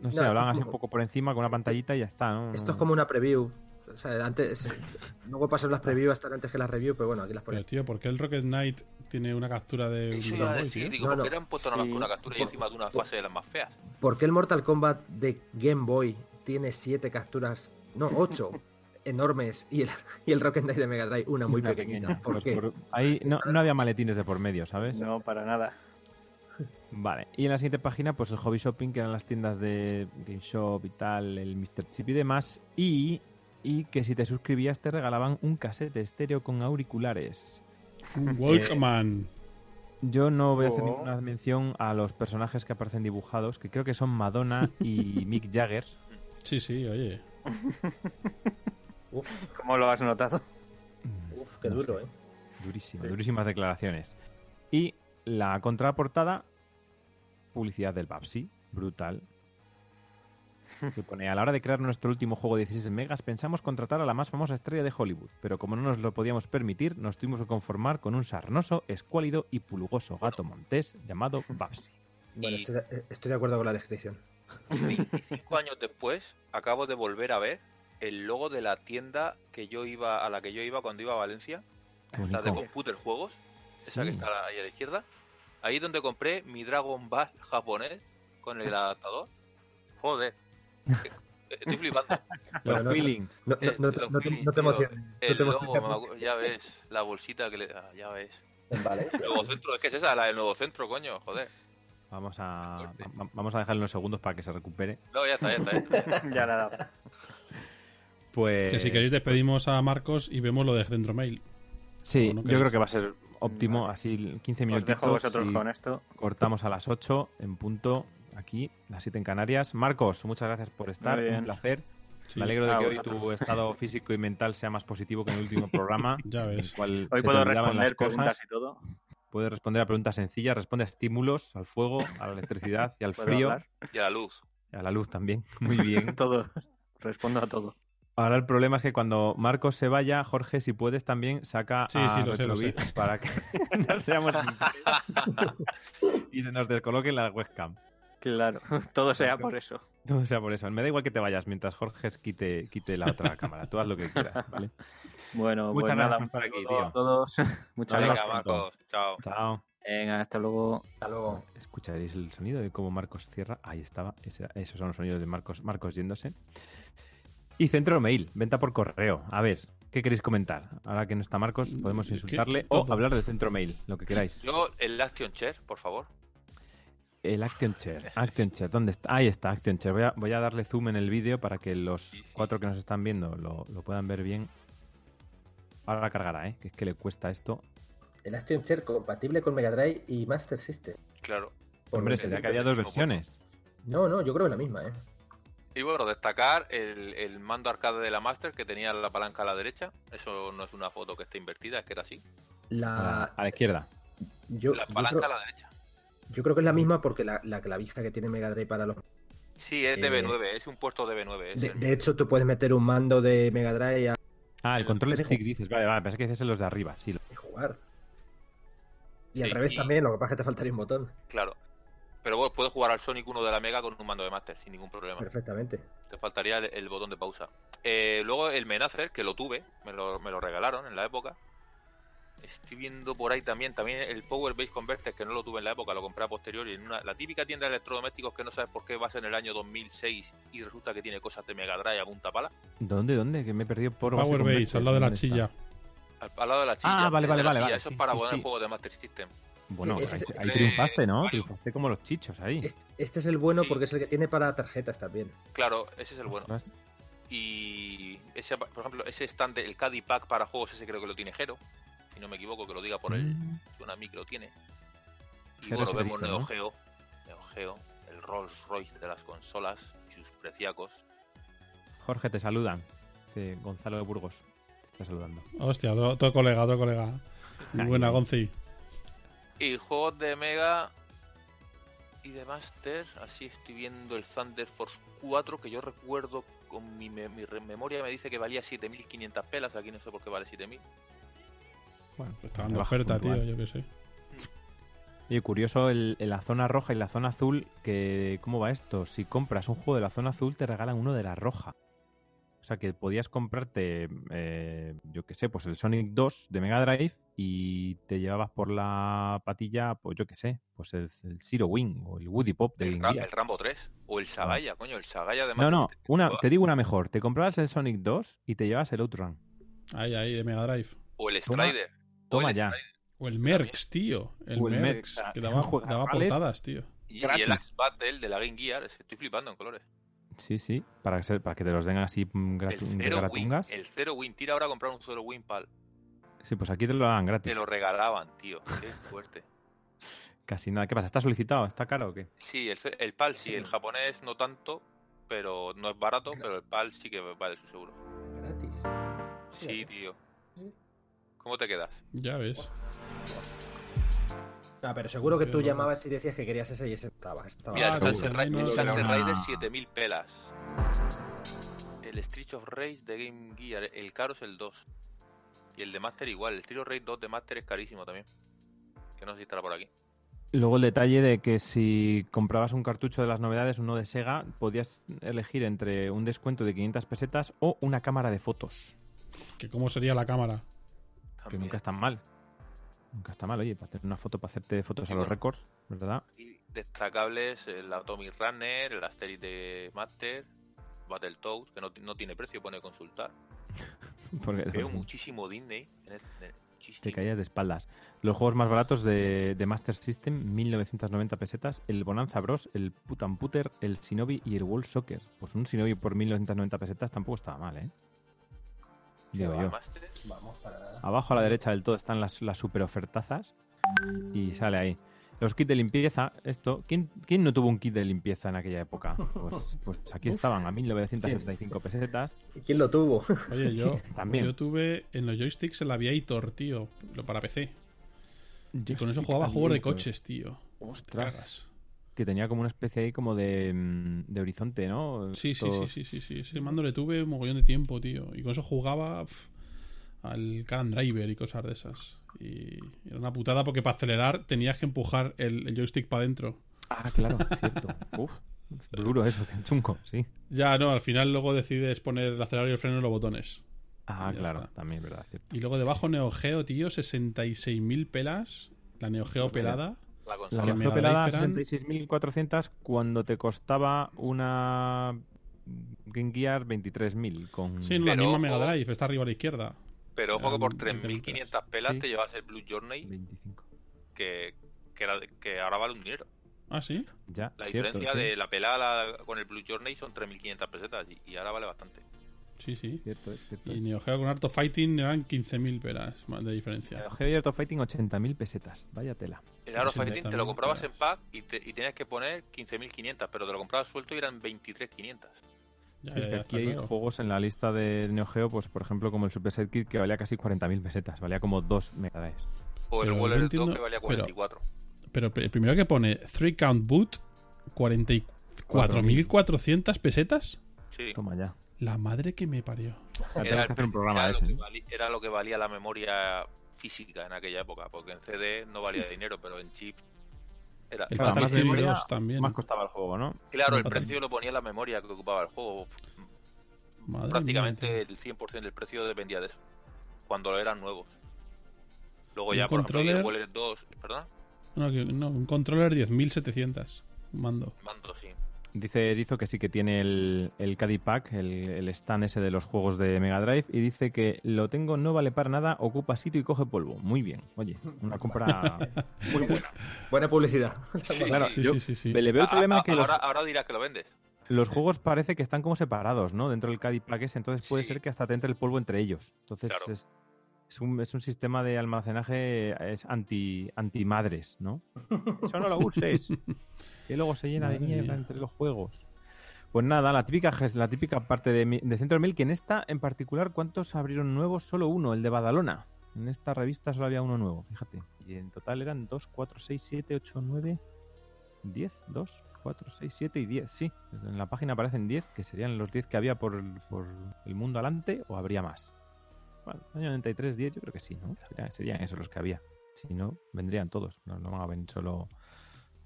Speaker 1: No sé,
Speaker 3: No,
Speaker 1: hablaban así un poco por encima con una pantallita y ya está, ¿no?
Speaker 3: Esto es como una preview. O sea, antes. Luego pasan las previews hasta antes que las review, pero bueno, aquí las
Speaker 5: Pero,
Speaker 3: ponemos.
Speaker 5: tío, ¿por qué el Rocket Knight tiene una captura de un
Speaker 2: Eso iba a decir, digo,
Speaker 3: No,
Speaker 2: ¿por
Speaker 3: no.
Speaker 2: qué han puesto una,
Speaker 4: Sí.
Speaker 2: una captura y encima de una fase de las más feas?
Speaker 3: ¿Por qué el Mortal Kombat de Game Boy tiene siete capturas? No, ocho. enormes y el, y el Rocket Knight de Mega Drive una muy
Speaker 1: Una
Speaker 3: pequeñita.
Speaker 1: pequeña.
Speaker 3: ¿Por qué?
Speaker 1: por- ahí no, no había maletines de por medio, ¿sabes?
Speaker 4: No, para nada.
Speaker 1: Vale. Y en la siguiente página, pues el Hobby Shopping, que eran las tiendas de Game Shop y tal, el Mr. Chip y demás. Y, y que si te suscribías te regalaban un casete estéreo con auriculares.
Speaker 5: Un Walkman.
Speaker 1: Yo no voy a hacer
Speaker 4: Oh.
Speaker 1: ninguna mención a los personajes que aparecen dibujados, que creo que son Madonna y Mick Jagger.
Speaker 5: Sí, sí, oye.
Speaker 4: ¿Cómo lo has notado?
Speaker 3: Uf, qué
Speaker 1: No
Speaker 3: duro,
Speaker 1: sé.
Speaker 3: ¿eh?
Speaker 1: Durísimo,
Speaker 4: Sí.
Speaker 1: durísimas declaraciones. Y la contraportada, publicidad del Babsi, brutal. Que pone, a la hora de crear nuestro último juego de 16 megas, pensamos contratar a la más famosa estrella de Hollywood, pero como no nos lo podíamos permitir, nos tuvimos que conformar con un sarnoso, escuálido y pulgoso gato montés llamado Babsi.
Speaker 3: Bueno,
Speaker 2: Y-
Speaker 3: estoy de, estoy de acuerdo con la descripción.
Speaker 2: Cinco años después, acabo de volver a ver el logo de la tienda que yo iba a la que yo iba cuando iba a Valencia, la de. Computer Juegos, esa que
Speaker 1: Sí.
Speaker 2: está ahí a la izquierda. Ahí es donde compré mi Dragon Ball japonés con el adaptador. Joder. Estoy flipando.
Speaker 1: Los feelings.
Speaker 3: No, no,
Speaker 2: Eh,
Speaker 3: no te-
Speaker 2: los
Speaker 3: no te,
Speaker 2: feelings,
Speaker 3: no te
Speaker 2: tío.
Speaker 3: emociones. no te
Speaker 2: logo, ya ves, la bolsita que le... ah, ya ves.
Speaker 3: Vale.
Speaker 2: El nuevo centro, es que es esa, la del nuevo centro, coño, joder.
Speaker 1: Vamos a, vamos a dejarle unos segundos para que se recupere.
Speaker 2: No, ya está, ya está. ya está.
Speaker 4: ya nada.
Speaker 1: Pues...
Speaker 5: Que si queréis despedimos a Marcos y vemos lo de Centro Mail.
Speaker 1: Sí,
Speaker 5: ¿O no
Speaker 1: yo creo que va a ser óptimo,
Speaker 4: Vale.
Speaker 1: así 15
Speaker 4: Os
Speaker 1: minutos.
Speaker 4: dejo vosotros con esto.
Speaker 1: Cortamos a las 8 en punto, aquí, las 7 en Canarias. Marcos, muchas gracias por estar, un placer.
Speaker 5: Sí.
Speaker 1: Me alegro de que hoy tu estado físico y mental sea más positivo que en el último programa.
Speaker 5: Ya ves.
Speaker 4: Hoy puedo responder preguntas y todo.
Speaker 1: Puedes responder a preguntas sencillas, responde a estímulos, al fuego, a la electricidad y al frío,
Speaker 4: hablar.
Speaker 2: Y a la luz.
Speaker 1: y a la luz también. Muy bien.
Speaker 4: Todo. Respondo a todo.
Speaker 1: Ahora el problema es que cuando Marcos se vaya, Jorge, si puedes también saca
Speaker 5: Sí,
Speaker 1: a
Speaker 5: sí, lo sé, lo sé.
Speaker 1: Retrobits para que no seamos sinceros y se nos descoloque la webcam.
Speaker 4: Claro, todo sea por eso.
Speaker 1: Todo sea por eso. Me da igual que te vayas mientras Jorge quite, quite la otra cámara. Tú haz lo que quieras, ¿vale?
Speaker 4: Bueno,
Speaker 1: Muchas
Speaker 4: pues
Speaker 1: gracias
Speaker 4: nada,
Speaker 1: por aquí, tío.
Speaker 4: a todos. Muchas
Speaker 1: Venga,
Speaker 4: gracias.
Speaker 2: Marcos, chao.
Speaker 1: Chao.
Speaker 4: Venga, hasta luego.
Speaker 3: Hasta luego.
Speaker 1: Escucharéis el sonido de cómo Marcos cierra. Ahí estaba. Ese- esos son los sonidos de Marcos, Marcos yéndose. Y Centro Mail, venta por correo. A ver, ¿qué queréis comentar? Ahora que no está Marcos, podemos
Speaker 5: ¿Qué-
Speaker 1: insultarle o hablar del Centro Mail, lo que queráis.
Speaker 2: Yo, el Action Chair, por favor.
Speaker 1: El Action Chair. Action Chair, ¿dónde está? Ahí está, Action Chair. Voy a, voy a darle zoom en el vídeo para que los
Speaker 2: Sí, sí,
Speaker 1: cuatro
Speaker 2: sí.
Speaker 1: que nos están viendo lo, lo puedan ver bien. Ahora la cargará, ¿eh? Que es que le cuesta esto.
Speaker 3: El Action Chair compatible con Mega Drive y Master System.
Speaker 2: Claro.
Speaker 3: Por
Speaker 1: Hombre,
Speaker 3: vi.
Speaker 1: que había dos versiones.
Speaker 3: No, no, yo creo que la misma, ¿eh?
Speaker 2: Y bueno, destacar el, el mando arcade de la Master que tenía la palanca a la derecha. Eso no es una foto que esté invertida, es que era así.
Speaker 1: A la, a la izquierda.
Speaker 3: yo,
Speaker 2: la
Speaker 3: yo
Speaker 2: palanca
Speaker 3: creo,
Speaker 2: a la derecha.
Speaker 3: yo creo que es la misma porque la, la clavija que tiene Mega Drive para los...
Speaker 2: Sí, es
Speaker 3: Eh,
Speaker 2: DB9, es un puerto DB9. Es
Speaker 3: De,
Speaker 2: el-
Speaker 3: de hecho, tú puedes meter un mando de Mega Drive a
Speaker 1: Ah, el control
Speaker 3: Dejo.
Speaker 1: stick dices. Vale, vale, pensé que dices en los de arriba. Sí, lo-
Speaker 3: y jugar. Y al revés
Speaker 2: y-
Speaker 3: también, lo que pasa es que te faltaría un botón.
Speaker 2: Claro. Pero bueno, puedes jugar al Sonic 1 de la Mega con un mando de Master sin ningún problema.
Speaker 3: Perfectamente.
Speaker 2: Te faltaría el, el botón de pausa. Eh, luego el Menacer, que lo tuve, me lo, me lo regalaron en la época. Estoy viendo por ahí también, también el Power Base Converter, que no lo tuve en la época, lo compré a posteriori en una, la típica tienda de electrodomésticos que no sabes por qué vas en el año 2006 y resulta que tiene cosas de Mega Drive a punta pala.
Speaker 1: ¿Dónde, dónde? Que me he perdido por
Speaker 5: Power
Speaker 1: base
Speaker 5: al lado de la chilla.
Speaker 2: Al, al lado de la chilla.
Speaker 1: Ah, vale, vale, vale,
Speaker 2: Eso
Speaker 1: sí,
Speaker 2: es para
Speaker 1: sí,
Speaker 2: poner
Speaker 1: sí.
Speaker 2: juegos de Master System.
Speaker 1: Bueno,
Speaker 3: Sí, ese
Speaker 1: ahí, triunfaste, ¿no? Triunfaste como los chichos ahí.
Speaker 3: Este, este es el bueno
Speaker 2: Sí.
Speaker 3: porque es el que tiene para tarjetas también.
Speaker 2: Claro, ese es el bueno. Y ese, por ejemplo, ese stand, el Caddy Pack para juegos, ese creo que lo tiene Jero. Si no me equivoco, que lo diga por él.
Speaker 1: Mm.
Speaker 2: Suena a mí que lo tiene. Y
Speaker 1: Jero
Speaker 2: bueno, vemos Neo
Speaker 1: ¿no?
Speaker 2: Geo, Neo Geo, el Rolls Royce de las consolas y sus preciacos.
Speaker 1: Jorge, te saludan. Dice Gonzalo de Burgos. Te está saludando.
Speaker 5: Hostia, otro, otro colega, otro colega. Muy buena. Gonzi.
Speaker 2: Y juegos de Mega y de Master, así estoy viendo el Thunder Force 4, que yo recuerdo con mi, me- mi re- memoria me dice que valía 7.500 pelas, aquí no sé por qué vale 7.000.
Speaker 5: Bueno, pues estaban de
Speaker 1: Bajo
Speaker 5: oferta, tío, yo qué sé.
Speaker 1: Y curioso, el, en la zona roja y la zona azul, que ¿cómo va esto? Si compras un juego de la zona azul, te regalan uno de la roja. O sea que podías comprarte, eh, yo qué sé, pues el Sonic 2 de Mega Drive y te llevabas por la patilla, pues yo qué sé, pues el, el Zero Wing o el Woody Pop de
Speaker 2: El, el Rambo 3 o el Sagaya, coño, el Sagaya de
Speaker 1: No, no,
Speaker 2: System.
Speaker 1: una, te digo una mejor. Te comprabas el Sonic 2 y te llevas el Outrun.
Speaker 5: Ahí, ahí, de Mega Drive.
Speaker 2: O el Strider.
Speaker 1: toma
Speaker 2: el
Speaker 1: ya.
Speaker 2: Strider.
Speaker 5: O el Merx, tío. El
Speaker 1: O el
Speaker 5: Merx,
Speaker 1: Merx,
Speaker 5: que daba, daba portadas, tío.
Speaker 2: Y, y el Axe Battle de la Game Gear, estoy flipando en colores.
Speaker 1: Sí, sí, para que, se- para que te los den así mm,
Speaker 2: El
Speaker 1: gratu- de
Speaker 2: Zero Win,
Speaker 1: gratungas.
Speaker 2: el Zero Win, tira ahora a comprar un Zero Win Pal.
Speaker 1: Sí, pues aquí te lo dan gratis.
Speaker 2: Te lo regalaban, tío. Qué fuerte.
Speaker 1: Casi nada. ¿Qué pasa? ¿Está solicitado? ¿Está caro o qué?
Speaker 2: Sí, el, el PAL sí, el japonés no tanto, pero no es barato, pero el PAL sí que vale sus euros.
Speaker 3: Gratis.
Speaker 2: Sí, tío.
Speaker 3: Sí.
Speaker 2: ¿Cómo te quedas?
Speaker 5: Ya ves.
Speaker 3: Ah, pero seguro que tú llamabas y decías que querías ese y ese estaba. estaba
Speaker 2: Mira, el. Sunset,
Speaker 5: seguro.
Speaker 2: Ri-
Speaker 5: No,
Speaker 2: el
Speaker 5: no,
Speaker 2: Sunset
Speaker 1: no.
Speaker 2: Rider 7000 pelas. El Street of Rage de Game Gear, el caro es el 2. Y el de Master igual, el Street of Rage 2 de Master es carísimo también. Que no sé si estará por aquí.
Speaker 1: Luego el detalle de que si comprabas un cartucho de las novedades, uno de Sega, podías elegir entre un descuento de 500 pesetas o una cámara de fotos,
Speaker 5: Que cómo sería la cámara.
Speaker 1: que
Speaker 2: También.
Speaker 1: nunca está mal. Nunca está mal, oye, para tener una foto para hacerte fotos
Speaker 2: Sí,
Speaker 1: a los
Speaker 2: bueno.
Speaker 1: récords, ¿verdad?
Speaker 2: Y destacables el Atomic Runner, el Asterix de Master, Battletoads, que no, no tiene precio, pone consultar.
Speaker 1: Porque
Speaker 2: Veo muchísimo Disney. En en- muchísimo.
Speaker 1: te caías de espaldas. Los juegos más baratos de, de Master System, 1990 pesetas, el Bonanza Bros, el Putan Puter, el Shinobi y el World Soccer. Pues un Shinobi por 1990 pesetas tampoco estaba mal, ¿eh? Digo yo.
Speaker 3: Vamos, para.
Speaker 1: Abajo a la derecha del todo están las, las super ofertazas y sale ahí. Los kits de limpieza, esto, ¿quién, quién no tuvo un kit de limpieza en aquella época? Pues, pues aquí estaban, a 1975 pesetas.
Speaker 3: ¿Y quién lo tuvo?
Speaker 5: Oye, yo,
Speaker 1: También.
Speaker 5: yo tuve en los joysticks el Aviator, tío. Lo para PC. Y con eso jugaba juegos de coches, tío.
Speaker 1: Ostras. Que tenía como una especie ahí como de, mm, de horizonte, ¿no?
Speaker 5: Sí, sí, sí, sí, sí, sí. Ese mando le tuve un mogollón de tiempo, tío. Y con eso jugaba pf, al Caran Driver y cosas de esas. Y era una putada porque para acelerar tenías que empujar el, el joystick para adentro.
Speaker 1: Ah, claro, cierto. Uf, es duro eso, qué chungo, sí.
Speaker 5: Ya, no, al final luego decides poner el acelerador y el freno en los botones.
Speaker 1: Ah, claro,
Speaker 5: está.
Speaker 1: también, verdad, cierto.
Speaker 5: Y luego debajo Neo Geo, tío, 66.000 pelas. La Neo Geo pelada.
Speaker 2: La
Speaker 1: La
Speaker 2: consola.
Speaker 5: que
Speaker 1: Neo
Speaker 5: Mega
Speaker 1: Geo pelada
Speaker 5: Drive eran-
Speaker 1: 66.400 cuando te costaba una Game Gear 23.000 con...
Speaker 5: Sí, no, la
Speaker 2: Pero
Speaker 5: misma Mega Drive, está arriba a la izquierda.
Speaker 2: Pero ojo que por
Speaker 5: Eran
Speaker 2: 3.500 pelas
Speaker 1: Sí.
Speaker 2: te llevas el Blue Journey,
Speaker 1: 25.
Speaker 2: que, que, era- que ahora vale un dinero.
Speaker 5: Ah, sí.
Speaker 1: Ya,
Speaker 2: La
Speaker 1: cierto,
Speaker 2: diferencia
Speaker 1: sí,
Speaker 2: de la pelada con el Blue Journey son 3.500 pesetas y, y ahora vale bastante.
Speaker 5: Sí, sí.
Speaker 1: Cierto, es, cierto
Speaker 5: Y
Speaker 1: es.
Speaker 5: Neo Geo con Art of Fighting eran 15.000 pelas más de diferencia.
Speaker 1: Neo Geo y Art of Fighting 80.000 pesetas, vaya tela.
Speaker 2: El Aro
Speaker 5: Sí,
Speaker 2: Fighting te lo comprabas
Speaker 5: pero-
Speaker 2: en pack y, te, y tenías que poner 15.500, pero te lo comprabas suelto y eran 23.500.
Speaker 5: Ya,
Speaker 1: es
Speaker 5: ya,
Speaker 1: que
Speaker 5: ya,
Speaker 1: aquí hay
Speaker 5: claro.
Speaker 1: juegos en la lista de Neo Geo, pues por ejemplo como el Super Set Kit que valía casi 40.000 pesetas, valía como 2 megadrives.
Speaker 2: O el
Speaker 5: Pero
Speaker 2: Waller 2
Speaker 5: entiendo-
Speaker 2: que valía
Speaker 5: pero-
Speaker 2: 44.
Speaker 5: Pero el primero que pone 3 Count Boot, 44.400 pesetas.
Speaker 2: Sí.
Speaker 1: Toma ya.
Speaker 5: La madre que me parió.
Speaker 2: Era,
Speaker 1: que hacer un programa de
Speaker 2: era
Speaker 1: ese.
Speaker 2: lo que
Speaker 1: ¿eh?
Speaker 2: vali- era lo que valía la memoria física en aquella época, porque en CD no valía dinero, pero en chip era.
Speaker 5: El
Speaker 1: Claro,
Speaker 5: Fatal
Speaker 1: más memoria,
Speaker 5: 2 también.
Speaker 1: Más costaba el juego, ¿no?
Speaker 2: Claro, el precio lo ponía la memoria que ocupaba el juego.
Speaker 5: Madre mía,
Speaker 2: Prácticamente
Speaker 5: tío.
Speaker 2: el 100% del precio dependía de eso, cuando eran nuevos. Luego ya, por ejemplo,
Speaker 5: controller-
Speaker 2: el Waller 2, ¿perdón?
Speaker 5: No, no, un controller 10.700. Un mando.
Speaker 2: Mando, sí.
Speaker 1: Dice Edizo que sí que tiene el, el Caddy Pack, el, el stand ese de los juegos de Mega Drive, y dice que lo tengo, no vale para nada, ocupa sitio y coge polvo. Muy bien, oye, una compra muy buena.
Speaker 3: Buena publicidad.
Speaker 1: Claro,
Speaker 5: Sí,
Speaker 1: yo
Speaker 5: sí, sí, sí.
Speaker 1: le veo el
Speaker 2: Ah,
Speaker 1: problema
Speaker 2: ah,
Speaker 1: que los,
Speaker 2: ahora, ahora dirás que lo vendes.
Speaker 1: los juegos parece que están como separados, ¿no? Dentro del Caddy Pack ese, entonces puede
Speaker 2: Sí.
Speaker 1: ser que hasta te entre el polvo entre ellos. Entonces
Speaker 2: Claro.
Speaker 1: es, es un, es un sistema de almacenaje es anti, anti madres, ¿no? Eso no lo uses. que luego se llena de
Speaker 5: Madre
Speaker 1: mierda
Speaker 5: mía.
Speaker 1: entre los juegos. Pues nada, la típica, la típica parte de, de Centro Mil, que en esta en particular, ¿cuántos abrieron nuevos? Solo uno, el de Badalona. En esta revista solo había uno nuevo, fíjate. Y en total eran 2, 4, 6, 7, 8, 9, 10, 2, 4, 6, 7 y 10, sí. En la página aparecen 10, que serían los 10 que había por el, por el mundo adelante, o habría más. Bueno, año 93, 10, yo creo que sí, ¿no? Serían, serían esos los que había. Si no, vendrían todos. No, no van a venir solo,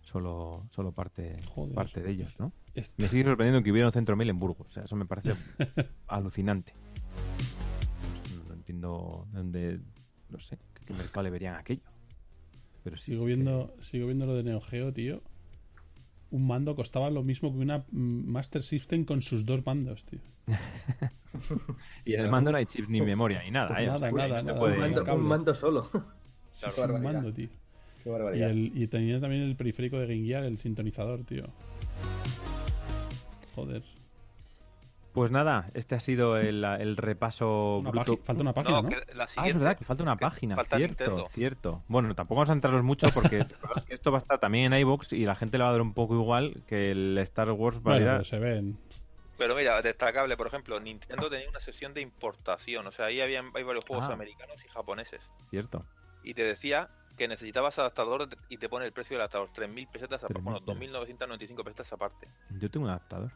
Speaker 1: solo, solo parte,
Speaker 5: Joder.
Speaker 1: parte de ellos, ¿no? Me sigue sorprendiendo que hubiera un centro mail en Burgos. O sea, eso me parece alucinante. No, no entiendo de dónde, no sé, qué, qué mercado le verían aquello. Pero sí,
Speaker 5: Sigo
Speaker 1: sí que-
Speaker 5: viendo, sigo viendo lo de Neo Geo, tío. Un mando costaba lo mismo que una mm, Master System con sus dos mandos, tío.
Speaker 1: Y en el mando no hay chips ni memoria ni nada. ¿eh? O sea,
Speaker 5: Nada, nada,
Speaker 1: no
Speaker 5: nada.
Speaker 1: puede-
Speaker 3: un, mando, un mando solo.
Speaker 5: Es un mando, tío.
Speaker 3: Qué
Speaker 5: Y,
Speaker 3: barbaridad.
Speaker 5: el, y tenía también el periférico de Game Gear, el sintonizador, tío. Joder.
Speaker 1: Pues nada, este ha sido el, el repaso
Speaker 5: Una
Speaker 1: bruto.
Speaker 5: página- falta una página, ¿no?
Speaker 2: que la
Speaker 1: Ah, es verdad que falta una
Speaker 2: que
Speaker 1: página,
Speaker 2: falta
Speaker 1: cierto,
Speaker 2: Nintendo.
Speaker 1: cierto. Bueno, tampoco vamos a entrarnos mucho porque que esto va a estar también en iVoox y la gente le va a dar un poco igual que el Star Wars
Speaker 5: Bueno,
Speaker 1: Valera.
Speaker 5: pero se ven.
Speaker 2: Pero mira, destacable, por ejemplo, Nintendo tenía una sección de importación. O sea, ahí había, hay varios juegos
Speaker 1: Ah.
Speaker 2: americanos y japoneses.
Speaker 1: Cierto.
Speaker 2: Y te decía que necesitabas adaptador y te pone el precio del adaptador. 3.000 pesetas, aparte.
Speaker 1: 3.000
Speaker 2: bueno,
Speaker 1: pesetas.
Speaker 2: 2.995 pesetas aparte.
Speaker 1: Yo tengo un adaptador.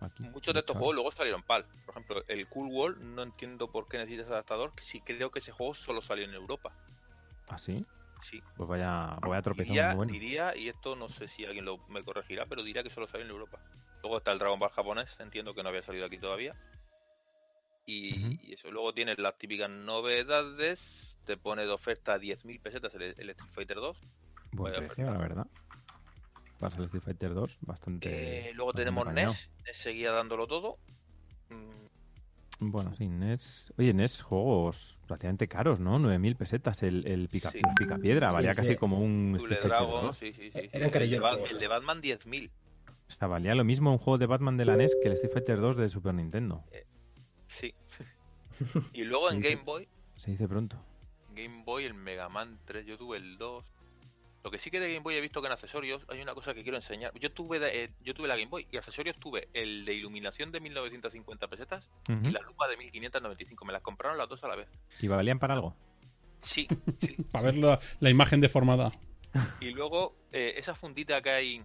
Speaker 1: Aquí.
Speaker 2: Muchos de estos juegos luego salieron PAL. Por ejemplo, el Cool World, no entiendo por qué necesitas adaptador. Si creo que ese juego solo salió en Europa.
Speaker 1: ¿Ah, sí?
Speaker 2: Sí.
Speaker 1: Pues vaya, vaya tropezón
Speaker 2: Diría,
Speaker 1: muy bueno.
Speaker 2: diría, y esto no sé si alguien lo, me corregirá, pero diría que solo salió en Europa. Luego está el Dragon Ball japonés, entiendo que no había salido aquí todavía. Y,
Speaker 1: Ujú.
Speaker 2: y eso, luego tienes las típicas novedades, te pone de oferta 10.000 pesetas el, el Street Fighter 2.
Speaker 1: Buen precio, la verdad. Para el Street Fighter 2, bastante.
Speaker 2: Eh, luego
Speaker 1: bastante
Speaker 2: tenemos
Speaker 1: apañado.
Speaker 2: NES, NES seguía dándolo todo. Mm,
Speaker 1: Bueno, sí, NES. Oye, NES, juegos relativamente caros, ¿no? 9.000 pesetas el, el, pica,
Speaker 2: Sí.
Speaker 1: el picapiedra.
Speaker 3: Sí,
Speaker 1: valía
Speaker 3: sí.
Speaker 1: casi como un Street Fighter
Speaker 2: Dragon,
Speaker 1: 2.
Speaker 2: sí, sí, sí.
Speaker 3: Eh,
Speaker 2: sí.
Speaker 3: eran
Speaker 2: El, de
Speaker 3: carillos
Speaker 2: Bat-
Speaker 3: todos.
Speaker 2: el de Batman 10.000.
Speaker 1: O sea, valía lo mismo un juego de Batman de la NES que el Street Fighter 2 de Super Nintendo.
Speaker 2: Sí. y luego en. Game Boy,
Speaker 1: Se dice pronto.
Speaker 2: Game Boy, el Mega Man 3, yo tuve el 2. Lo que sí que de Game Boy he visto que en accesorios hay una cosa que quiero enseñar. Yo tuve de- eh, yo tuve la Game Boy y accesorios tuve el de iluminación de 1950 pesetas
Speaker 1: Ujú.
Speaker 2: y la lupa de 1595. Me las compraron las dos a la vez.
Speaker 1: ¿Y valían para algo?
Speaker 2: Sí, sí.
Speaker 5: Para ver la, la imagen deformada.
Speaker 2: Y luego eh, esa fundita que hay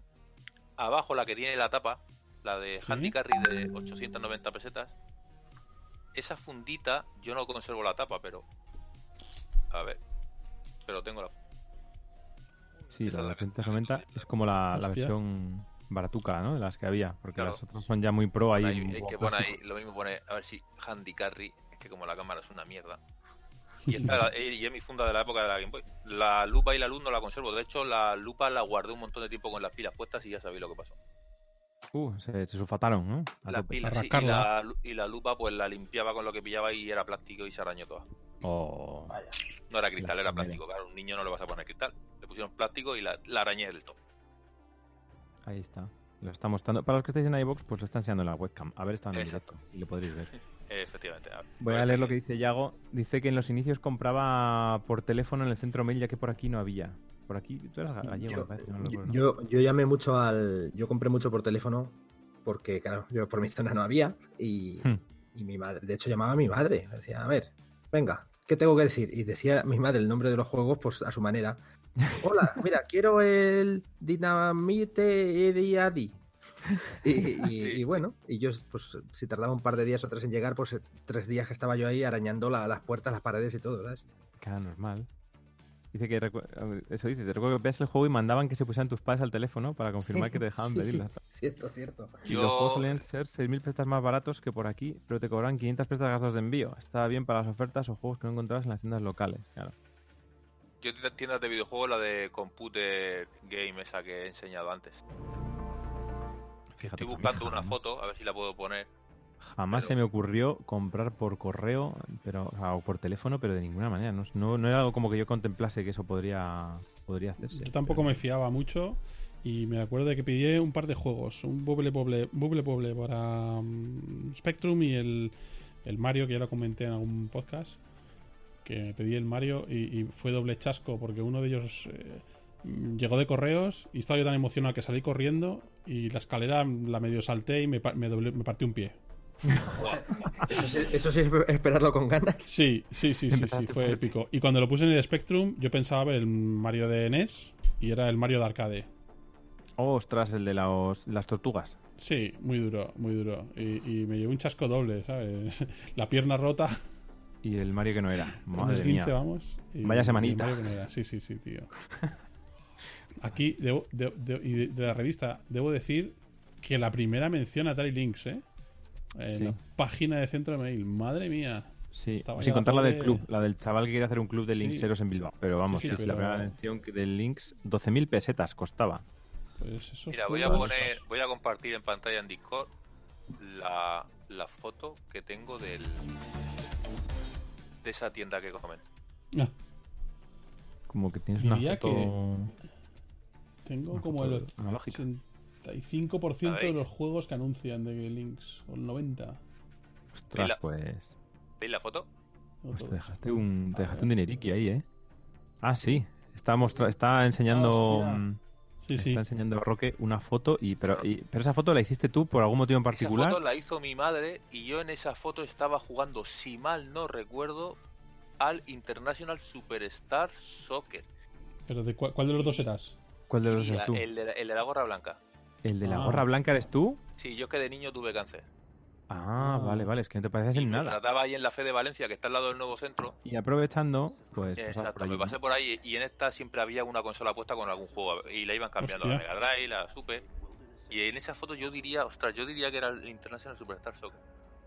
Speaker 2: abajo, la que tiene la tapa, la de
Speaker 5: Sí.
Speaker 2: Handy Carry de 890 pesetas. Esa fundita, yo no conservo la tapa, pero. A ver. Pero tengo la.
Speaker 1: Sí,
Speaker 2: Esa
Speaker 1: la
Speaker 2: la
Speaker 1: 290 es como la, la versión baratuca, ¿no? De las que había. Porque
Speaker 2: Claro.
Speaker 1: las otras son ya muy pro ahí.
Speaker 2: Es que pone ahí, lo mismo pone, a ver si Handy Carry, es que como la cámara es una mierda. Y, esta la- eh, y es mi funda de la época de la Game Boy. La lupa y la luz no la conservo. De hecho, la lupa la guardé un montón de tiempo con las pilas puestas y ya sabéis lo que pasó.
Speaker 1: Uh, se, se sulfataron, ¿no? A
Speaker 2: Las
Speaker 1: tope.
Speaker 2: pilas sí, y, la, lu- y la lupa pues la limpiaba con lo que pillaba y era plástico y se arañó toda.
Speaker 1: Oh.
Speaker 2: No era cristal,
Speaker 1: La
Speaker 2: era plástico. Claro, un niño no le vas a poner cristal. Le pusieron plástico y la, la arañé del todo.
Speaker 1: Ahí está. Lo está mostrando. Para los que estáis en iVoox, pues lo está enseñando en la webcam. A ver, está en el
Speaker 2: Exacto.
Speaker 1: directo y lo podréis ver.
Speaker 2: Efectivamente. a ver.
Speaker 1: Voy a leer lo que dice Yago. Dice que en los inicios compraba por teléfono en el centro mail, ya que por aquí no había. Por aquí, tú eras gallego,
Speaker 3: Yo,
Speaker 1: me parece. no lo
Speaker 3: yo,
Speaker 1: recuerdo.
Speaker 3: yo- yo llamé mucho al. Yo compré mucho por teléfono porque, claro, yo por mi zona no había y,
Speaker 1: Hmm.
Speaker 3: y mi madre, de hecho, llamaba a mi madre. Decía, a ver, venga, ¿qué tengo que decir? Y decía mi madre el nombre de los juegos, pues a su manera. Hola, mira, quiero el Dinamite Ediadi. Y, y- y bueno, y yo, pues si tardaba un par de días o tres en llegar, pues tres días que estaba yo ahí arañando la- las puertas, las paredes y todo, ¿sabes?
Speaker 1: Claro, normal. Dice que recu- eso dice, te recuerdo que veas el juego y mandaban que se pusieran tus padres al teléfono para confirmar que te dejaban
Speaker 3: Sí,
Speaker 1: pedirlas.
Speaker 3: Cierto, cierto.
Speaker 1: Y
Speaker 2: Yo-
Speaker 1: los juegos solían ser 6.000 pesetas más baratos que por aquí, pero te cobran 500 pesetas gastos de envío. Estaba bien para las ofertas o juegos que no encontrabas en las tiendas locales. Claro.
Speaker 2: Yo tengo tiendas de videojuegos, la de Computer Game, esa que he enseñado antes.
Speaker 1: Fíjate.
Speaker 2: Estoy buscando una foto, a ver si la puedo poner.
Speaker 1: Jamás
Speaker 2: pero-
Speaker 1: se me ocurrió comprar por correo pero, o, sea, o por teléfono, pero de ninguna manera. No, no, no era algo como que yo contemplase que eso podría, podría hacerse.
Speaker 5: Yo tampoco
Speaker 1: pero-
Speaker 5: me fiaba mucho y me acuerdo de que pedí un par de juegos, un Bubble Bobble, Bubble Bobble para mm, Spectrum y el, el Mario, que ya lo comenté en algún podcast, que me pedí el Mario y, y fue doble chasco porque uno de ellos eh, llegó de correos y estaba yo tan emocionado que salí corriendo y la escalera la medio salté y me, me partí un pie.
Speaker 3: Eso sí, eso sí es esperarlo con ganas.
Speaker 5: Sí, sí, sí, sí, sí, fue épico. Y cuando lo puse en el Spectrum, yo pensaba ver el Mario de NES y era el Mario de arcade.
Speaker 1: Ostras, el de los- las tortugas.
Speaker 5: Sí, muy duro, muy duro. Y, y me llevé un chasco doble, ¿sabes? La pierna rota,
Speaker 1: Y el Mario que no era. Madre mía.
Speaker 5: vamos. y-
Speaker 1: Vaya
Speaker 5: y el
Speaker 1: semanita.
Speaker 5: Mario que no era. Sí, sí, sí, tío. Aquí, debo, de, de- y de, de la revista, debo decir que la primera mención a Atari Lynx, ¿eh? En
Speaker 1: Sí.
Speaker 5: la página de Centro Mail. Madre mía.
Speaker 1: Sí, sin contar la del club, la del chaval que quiere hacer un club de
Speaker 5: Sí.
Speaker 1: Linkseros en Bilbao. Pero vamos,
Speaker 5: Sí, pero-
Speaker 1: la primera mención que del Links, 12.000 pesetas costaba.
Speaker 5: Pues
Speaker 2: Mira, voy a poner, voy a compartir en pantalla en Discord la, la foto que tengo del de esa tienda que comento.
Speaker 5: Ah,
Speaker 1: Como que tienes una foto...
Speaker 5: tengo
Speaker 1: una
Speaker 5: como
Speaker 1: foto
Speaker 5: el
Speaker 1: analógica.
Speaker 5: 85% de los juegos que anuncian de Lynx, o el 90%.
Speaker 1: Ostras,
Speaker 2: la-
Speaker 1: pues...
Speaker 2: ¿Veis la foto?
Speaker 1: Pues te dejaste un, te
Speaker 5: A
Speaker 1: dejaste un dineriqui ahí, ¿eh? Ah, sí. Está, mostra está enseñando...
Speaker 5: Ah,
Speaker 1: mm,
Speaker 5: Sí, sí.
Speaker 1: Está enseñando Roque una foto y pero, y- pero esa foto la hiciste tú por algún motivo en particular.
Speaker 2: Esa foto la hizo mi madre y yo en esa foto estaba jugando, si mal no recuerdo, al International Superstar Soccer.
Speaker 5: Pero de ¿cuál de los dos eras?
Speaker 1: ¿Cuál de los eres
Speaker 2: la-
Speaker 1: tú?
Speaker 2: el, de, el de la gorra blanca.
Speaker 1: ¿El de la
Speaker 5: Ah.
Speaker 1: gorra blanca eres tú?
Speaker 2: Sí, yo que de niño tuve cáncer.
Speaker 1: Ah,
Speaker 5: Ah.
Speaker 1: vale, vale, es que no te pareces
Speaker 2: Y
Speaker 1: en
Speaker 2: me
Speaker 1: nada.
Speaker 2: trataba ahí en la fe de Valencia, que está al lado del nuevo centro.
Speaker 1: Y aprovechando, pues
Speaker 2: Exacto, me
Speaker 1: ¿no?
Speaker 2: pasé por ahí y en esta siempre había una consola puesta con algún juego y la iban cambiando
Speaker 5: Hostia.
Speaker 2: la Mega Drive, la Super. Y en esa foto yo diría, ostras, yo diría que era el International Superstar Soccer.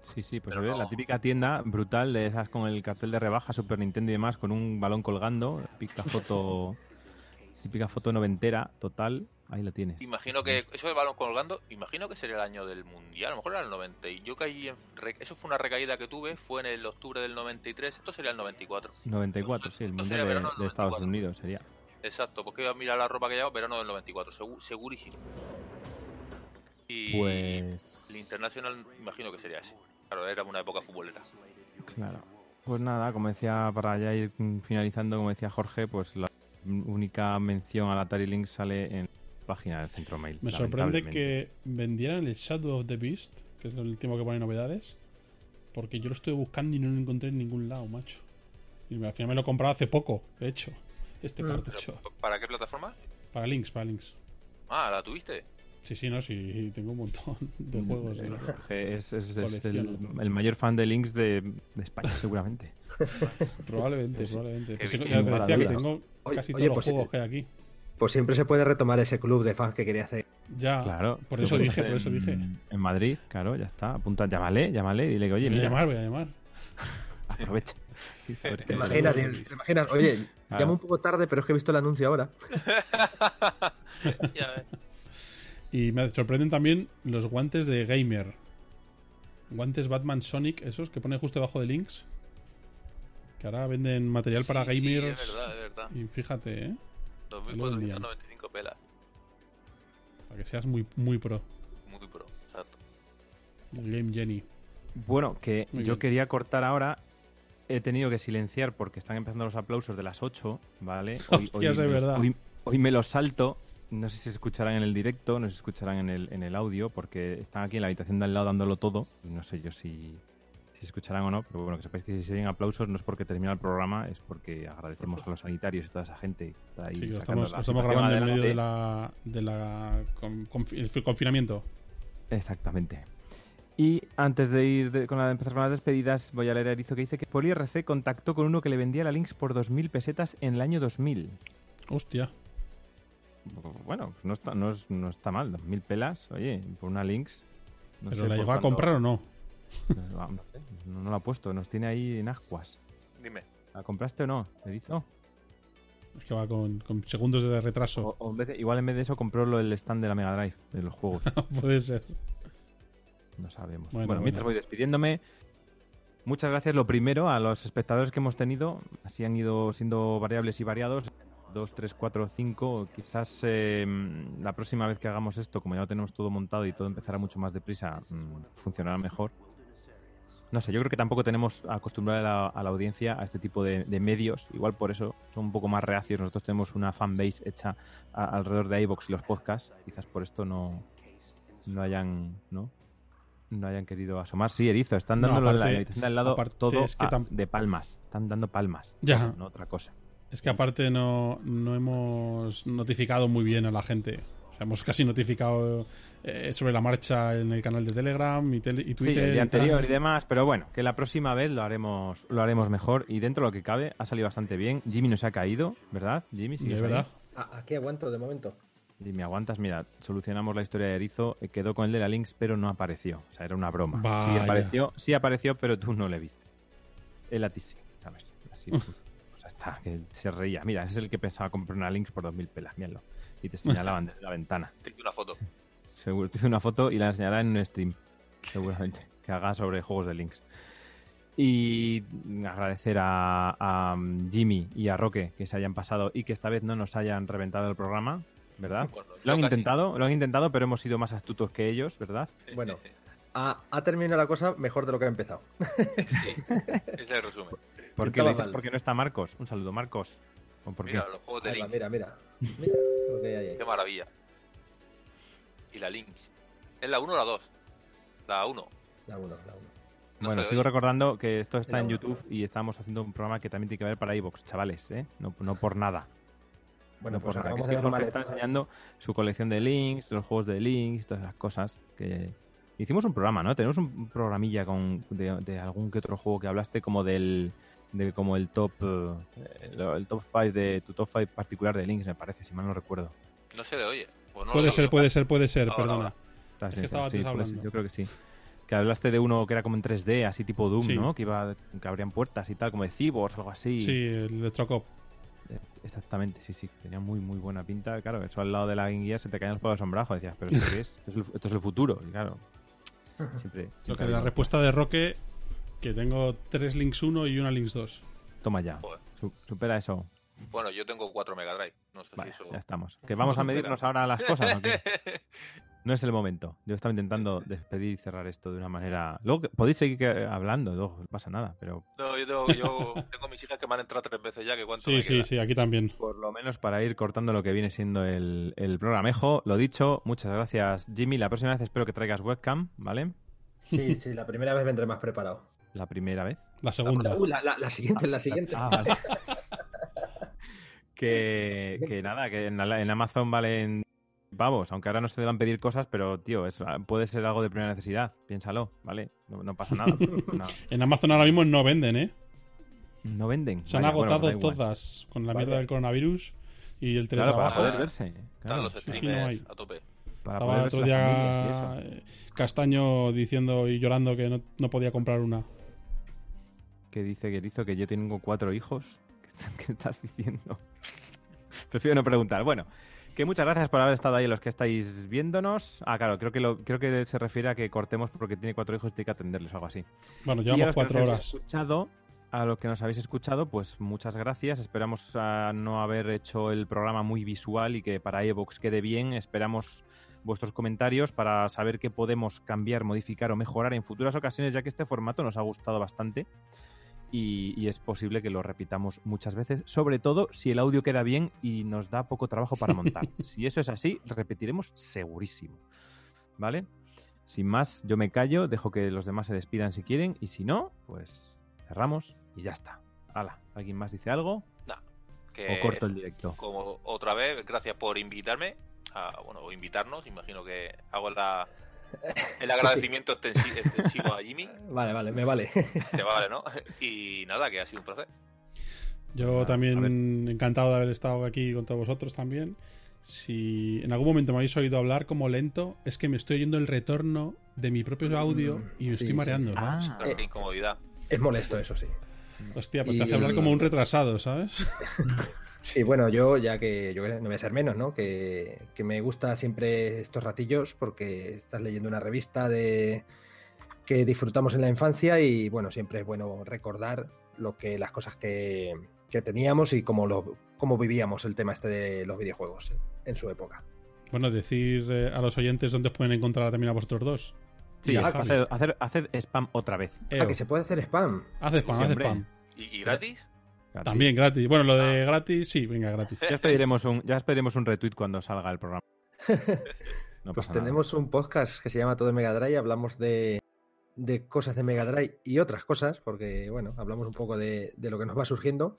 Speaker 1: Sí, sí, pues
Speaker 2: no.
Speaker 1: la típica tienda brutal de esas con el cartel de rebaja Super Nintendo y demás, con un balón colgando, típica foto, típica foto noventera, total, ahí la tienes.
Speaker 2: Imagino que eso del balón colgando, imagino que sería el año del mundial, a lo mejor era el 90. Y yo caí en. Eso fue una recaída que tuve, fue en el octubre del 93, esto sería el 94.
Speaker 1: 94, sí, el mundial de, de Estados
Speaker 2: 94.
Speaker 1: Unidos sería.
Speaker 2: Exacto, porque iba a mirar la ropa que llevaba verano del 94, segu- segurísimo. Y
Speaker 1: Pues
Speaker 2: el International, imagino que sería ese. Claro, era una época futbolera.
Speaker 1: Claro. Pues nada, como decía, para ya ir finalizando, como decía Jorge, pues la única mención al Atari Lynx sale en página del Centro Mail.
Speaker 5: Me sorprende que vendieran el Shadow of the Beast, que es el último que pone novedades, porque yo lo estuve buscando y no lo encontré en ningún lado, macho. Y al final me lo he comprado hace poco, de hecho, este
Speaker 3: Mm.
Speaker 5: cartucho.
Speaker 2: ¿Para qué plataforma?
Speaker 5: Para Links, para Links.
Speaker 2: Ah, ¿la tuviste?
Speaker 5: Sí, sí, no, sí, tengo un montón de juegos.
Speaker 1: Eh, es, es- es el, mayor fan de Lynx de, de España, seguramente.
Speaker 5: Probablemente, probablemente. Pues ya te decía que tengo
Speaker 3: Oye,
Speaker 5: casi
Speaker 3: oye,
Speaker 5: todos
Speaker 3: pues,
Speaker 5: los juegos
Speaker 3: eh,
Speaker 5: que hay aquí.
Speaker 3: Pues siempre se puede retomar ese club de fans que quería hacer.
Speaker 5: Ya,
Speaker 1: Claro.
Speaker 5: por eso dije,
Speaker 1: hacer
Speaker 5: por eso dije.
Speaker 1: En, Madrid, claro, ya está. Apunta, llámale, llámale y dile que, oye,
Speaker 5: voy a llamar, voy a llamar.
Speaker 1: aprovecha.
Speaker 3: ¿Te imaginas? ¿Te imaginas? Oye,
Speaker 1: Claro.
Speaker 3: llamo un poco tarde, pero es que he visto el anuncio ahora.
Speaker 2: Ya ves.
Speaker 5: Y me sorprenden también los guantes de Gamer. Guantes Batman Sonic, esos que ponen justo debajo de Links. Que ahora venden material para
Speaker 2: Sí, sí,
Speaker 5: gamers.
Speaker 2: es verdad, es verdad.
Speaker 5: y fíjate, ¿eh?
Speaker 2: 2.495 pelas.
Speaker 5: Para que seas muy, muy pro.
Speaker 2: Muy pro, exacto.
Speaker 5: Game Jenny.
Speaker 1: Bueno, que
Speaker 5: Muy
Speaker 1: yo
Speaker 5: bien.
Speaker 1: quería cortar ahora. He tenido que silenciar porque están empezando los aplausos de las 8, ¿vale?
Speaker 5: Hostias, de
Speaker 1: me los-
Speaker 5: verdad.
Speaker 1: Hoy, hoy me los salto. No sé si se escucharán en el directo, no sé si se escucharán en el, en el audio, porque están aquí en la habitación de al lado dándolo todo. No sé yo si, si se escucharán o no, pero bueno, que sepáis que si se oyen aplausos no es porque termina el programa, es porque agradecemos a los sanitarios y toda esa gente que está ahí
Speaker 5: Sí, lo estamos,
Speaker 1: la
Speaker 5: estamos grabando en medio de la, de la con- confi- el confinamiento.
Speaker 1: Exactamente. Y antes de ir de- con la, empezar con las despedidas, voy a leer a Erizo que dice que Poli RC contactó con uno que le vendía la Lynx por 2.000 pesetas en el año 2000.
Speaker 5: Hostia.
Speaker 1: Bueno, pues no está, no, es- no está mal, 2.000 pelas, oye, por una Lynx. no
Speaker 5: ¿Pero
Speaker 1: sé
Speaker 5: la llegó a comprar o no?
Speaker 1: No, no sé, no- no la ha puesto, nos tiene ahí en ascuas.
Speaker 2: Dime.
Speaker 1: ¿La compraste o no, Erizo?
Speaker 5: Es que va con, con segundos de retraso.
Speaker 1: O, o en vez de- igual en vez de eso compró lo el stand de la Mega Drive, de los juegos.
Speaker 5: Puede ser.
Speaker 1: No sabemos.
Speaker 5: Bueno,
Speaker 1: Bueno, mientras
Speaker 5: bueno.
Speaker 1: voy despidiéndome, muchas gracias lo primero a los espectadores que hemos tenido. Así han ido siendo variables y variados. 2, 3, 4, 5. Quizás eh, la próxima vez que hagamos esto, como ya lo tenemos todo montado y todo empezará mucho más deprisa, mm, funcionará mejor. No sé, yo creo que tampoco tenemos acostumbrado a la, a la audiencia a este tipo de, de medios. Igual por eso son un poco más reacios. Nosotros tenemos una fanbase hecha a- alrededor de iVoox y los podcasts. Quizás por esto no, no hayan, ¿no? No hayan querido asomar. Sí, Erizo, están
Speaker 5: No,
Speaker 1: dando de la
Speaker 5: aparte-
Speaker 1: habitación de al lado todo
Speaker 5: es que
Speaker 1: a-
Speaker 5: tam-
Speaker 1: de palmas. Están dando palmas.
Speaker 5: Ya.
Speaker 1: No otra cosa.
Speaker 5: Es que aparte no, no hemos notificado muy bien a la gente. O sea, hemos casi notificado eh, sobre la marcha en el canal de Telegram y, tele- y
Speaker 1: Sí,
Speaker 5: Twitter.
Speaker 1: el día
Speaker 5: y tal.
Speaker 1: anterior y demás, pero bueno, que la próxima vez lo haremos, lo haremos mejor y dentro de lo que cabe ha salido bastante bien. Jimmy no se ha caído, ¿verdad? Jimmy, ¿sigues
Speaker 5: De
Speaker 1: ahí?
Speaker 5: verdad.
Speaker 3: Ah, Aquí aguanto de momento.
Speaker 1: Jimmy, aguantas. Mira, solucionamos la historia de Erizo. eh, Quedó con el de la Lynx, pero no apareció. O sea, era una broma. Sí apareció, sí apareció, pero tú no le viste. Él a ti sí, ¿sabes? Así, pues, pues está, que se reía. Mira, ese es el que pensaba comprar una Lynx por 2.000 pelas, míralo. Y te señalaban desde la ventana.
Speaker 2: Te hice una foto.
Speaker 1: Seguro, te hice una foto y la enseñará en un stream, seguramente, que haga sobre juegos de Lynx. Y agradecer a, a Jimmy y a Roque que se hayan pasado y que esta vez no nos hayan reventado el programa, ¿verdad? Lo han intentado, lo han intentado, pero hemos sido más astutos que ellos, ¿verdad?
Speaker 3: Bueno, ha, ha terminado la cosa mejor de lo que ha empezado.
Speaker 2: Sí, ese es el resumen.
Speaker 1: ¿Por qué lo dices? Porque no está Marcos. Un saludo, Marcos.
Speaker 2: Mira, los juegos de
Speaker 3: Ahí va,
Speaker 2: Link.
Speaker 3: mira, mira. Mira lo que hay ahí.
Speaker 2: Qué maravilla. Y la Lynx. ¿Es la 1 o la 2? La 1.
Speaker 3: La uno, la uno.
Speaker 2: No
Speaker 1: bueno,
Speaker 2: se
Speaker 1: sigo recordando que esto está
Speaker 3: Era
Speaker 1: en. YouTube y estamos haciendo un programa que también tiene que ver para iVoox, chavales, ¿eh? No, no por nada.
Speaker 3: Bueno,
Speaker 1: No
Speaker 3: pues
Speaker 1: por nada. Es que Jorge está enseñando su colección de links, los juegos de links, todas esas cosas. que Hicimos un programa, ¿no? Tenemos un programilla con de, de algún que otro juego que hablaste como del de como el top eh, el top 5 de tu top 5 particular de links, me parece, si mal no recuerdo.
Speaker 2: No se le oye. Pues no
Speaker 5: puede ser, puede ser, puede ser,
Speaker 2: Ahora,
Speaker 5: perdona.
Speaker 2: ahora.
Speaker 1: Está,
Speaker 5: Es que estaba
Speaker 1: sí, puede ser, yo creo que sí. Que hablaste de uno que era como en 3D, así tipo Doom,
Speaker 5: Sí.
Speaker 1: ¿no? Que iba que abrían puertas y tal, como de Cyborgs o algo así.
Speaker 5: Sí, el Electrocop.
Speaker 1: Eh, Exactamente, sí, sí. Tenía muy, muy buena pinta. Claro, eso al lado de la Gear se te caían los pelos de sombrajo. Decías, ¿pero esto qué es? Esto es el, esto es el futuro. Y claro, siempre.
Speaker 5: Lo que la respuesta de Roque, que tengo tres Links 1 y una Links 2.
Speaker 1: Toma ya. Su- supera eso.
Speaker 2: Bueno, yo tengo 4 Mega Drive. No sé
Speaker 1: Vale,
Speaker 2: si eso.
Speaker 1: ya estamos. ¿Que vamos a medirnos ahora las cosas o qué? No es el momento. Yo estaba intentando despedir y cerrar esto de una manera. Luego podéis seguir hablando, no pasa nada, pero
Speaker 2: No, yo tengo, yo tengo mis hijas que me han entrado tres veces ya. que cuánto
Speaker 5: Sí,
Speaker 2: me
Speaker 5: sí,
Speaker 2: queda?
Speaker 5: sí, aquí también.
Speaker 1: por lo menos para ir cortando lo que viene siendo el, el programejo. Lo dicho, muchas gracias, Jimmy. La próxima vez espero que traigas webcam, ¿vale?
Speaker 3: Sí, sí, la primera vez vendré más preparado.
Speaker 1: La primera vez.
Speaker 5: La segunda.
Speaker 3: La, la- la siguiente, la siguiente.
Speaker 1: Ah, vale. que, que nada, que en, Amazon valen pavos, aunque ahora no se deban pedir cosas, pero tío, puede ser algo de primera necesidad. Piénsalo, ¿vale? No, no pasa nada. No,
Speaker 5: En Amazon ahora mismo no venden, ¿eh?
Speaker 1: no venden.
Speaker 5: Se han
Speaker 1: Vaya, bueno,
Speaker 5: agotado
Speaker 1: igual.
Speaker 5: todas con la mierda del coronavirus y el
Speaker 1: Claro, para
Speaker 5: teletrabajo.
Speaker 1: poder verse. Claro,
Speaker 2: los
Speaker 5: sí, sí,
Speaker 2: streamers
Speaker 5: no hay.
Speaker 2: a tope.
Speaker 1: para
Speaker 5: Estaba el otro día Castaño diciendo y llorando que no, no podía comprar una.
Speaker 1: Que dice que hizo que yo tengo cuatro hijos. ¿Qué, estás- diciendo? Prefiero no preguntar. Bueno, que muchas gracias por haber estado ahí los que estáis viéndonos. Ah, claro, creo que lo, creo que se refiere a que cortemos porque tiene cuatro hijos y tiene que atenderles o algo así.
Speaker 5: Bueno,
Speaker 1: Y a
Speaker 5: llevamos
Speaker 1: los que
Speaker 5: cuatro
Speaker 1: nos habéis
Speaker 5: horas.
Speaker 1: Escuchado, a los que nos habéis escuchado, pues muchas gracias. Esperamos ah, no haber hecho el programa muy visual y que para Evox quede bien. Esperamos vuestros comentarios para saber qué podemos cambiar, modificar o mejorar en futuras ocasiones, ya que este formato nos ha gustado bastante y, y es posible que lo repitamos muchas veces, sobre todo si el audio queda bien y nos da poco trabajo para montar. si eso es así, repetiremos segurísimo. ¿Vale? Sin más, yo me callo, dejo que los demás se despidan si quieren y si no, pues cerramos y ya está. Hala, ¿alguien más dice algo?
Speaker 2: Que,
Speaker 1: O corto el directo.
Speaker 2: Como otra vez, gracias por invitarme. A, bueno, o invitarnos. Imagino que hago la, el agradecimiento extensi- extensivo a Jimmy.
Speaker 3: Vale, vale, me vale.
Speaker 2: Te vale, ¿no? Y nada, que ha sido un placer.
Speaker 5: Yo también encantado de haber estado aquí con todos vosotros también. Si en algún momento me habéis oído hablar como lento, es que me estoy oyendo el retorno de mi propio audio y me
Speaker 3: sí,
Speaker 5: estoy mareando.
Speaker 3: sí.
Speaker 5: ¿sabes?
Speaker 1: Ah,
Speaker 2: qué incomodidad.
Speaker 3: Es molesto, eso sí.
Speaker 5: Hostia, pues
Speaker 3: Y-
Speaker 5: te hace hablar como un retrasado, ¿sabes?
Speaker 3: Sí, bueno, yo ya que yo no voy a ser menos, ¿no? Que, que me gusta siempre estos ratillos porque estás leyendo una revista de que disfrutamos en la infancia y bueno, siempre es bueno recordar lo que las cosas que, que teníamos y cómo lo cómo vivíamos el tema este de los videojuegos en su época.
Speaker 5: Bueno, decir eh, a los oyentes dónde os pueden encontrar también a vosotros dos.
Speaker 1: Sí,
Speaker 5: Y a
Speaker 1: hacer,
Speaker 5: Javi.
Speaker 1: hacer, hacer spam otra vez.
Speaker 3: Ah, que se puede hacer spam.
Speaker 5: Haz spam,
Speaker 1: Sí,
Speaker 5: haz spam.
Speaker 2: ¿Y, y gratis?
Speaker 5: También gratis. Bueno, lo
Speaker 1: Ah.
Speaker 5: de gratis, sí, venga, gratis.
Speaker 1: Ya os pediremos un, ya os pediremos un retweet cuando salga el programa. No
Speaker 3: Pues
Speaker 1: nada.
Speaker 3: tenemos un podcast que se llama Todo Mega Drive, hablamos de, de cosas de Mega Drive y otras cosas, porque bueno, hablamos un poco de, de lo que nos va surgiendo.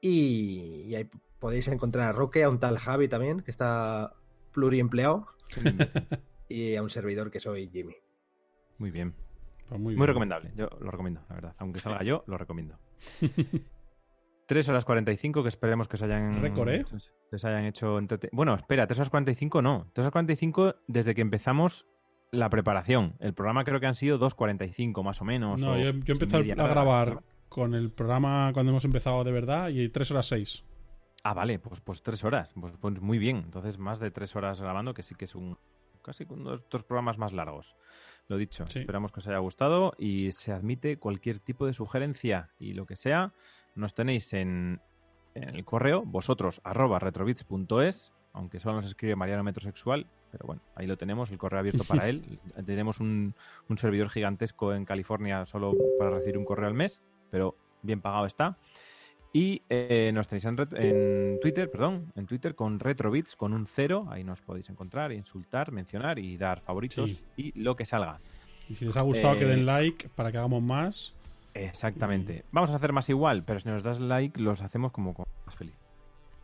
Speaker 3: Y, y ahí podéis encontrar a Roque, a un tal Javi también, que está pluriempleado, y a un servidor que soy Jimmy.
Speaker 1: Muy bien.
Speaker 5: Pues muy,
Speaker 1: Muy
Speaker 5: bien.
Speaker 1: recomendable. Yo lo recomiendo, la verdad. Aunque salga yo, lo recomiendo. 3 horas 45 que esperemos que os hayan...
Speaker 5: Récord, ¿eh?
Speaker 1: que os hayan hecho... entrete- Bueno, espera, 3 horas 45 no. 3 horas 45 desde que empezamos la preparación. El programa creo que han sido 2.45 más o menos.
Speaker 5: No,
Speaker 1: o
Speaker 5: yo, yo empecé
Speaker 1: media
Speaker 5: a grabar con el programa cuando hemos empezado de verdad y 3 horas 6.
Speaker 1: Ah, vale, pues, pues tres horas. Pues, pues muy bien. Entonces, más de tres horas grabando, que sí que es un casi uno de estos programas más largos. Lo dicho,
Speaker 5: Sí.
Speaker 1: esperamos que os haya gustado y se admite cualquier tipo de sugerencia y lo que sea. Nos tenéis en, en el correo, vosotros, arroba retrobits.es, aunque solo nos escribe Mariano Metrosexual, pero bueno, ahí lo tenemos, el correo abierto para él. Tenemos un, un servidor gigantesco en California solo para recibir un correo al mes, pero bien pagado está. Y eh, nos tenéis en, Twitter, perdón, en Twitter con Retrobits con un cero. Ahí nos podéis encontrar, insultar, mencionar y dar favoritos
Speaker 5: Sí.
Speaker 1: y lo que salga.
Speaker 5: Y si les ha gustado,
Speaker 1: Eh,
Speaker 5: que den like para que hagamos más.
Speaker 1: Exactamente. Vamos a hacer más igual, pero si nos das like, los hacemos como más feliz.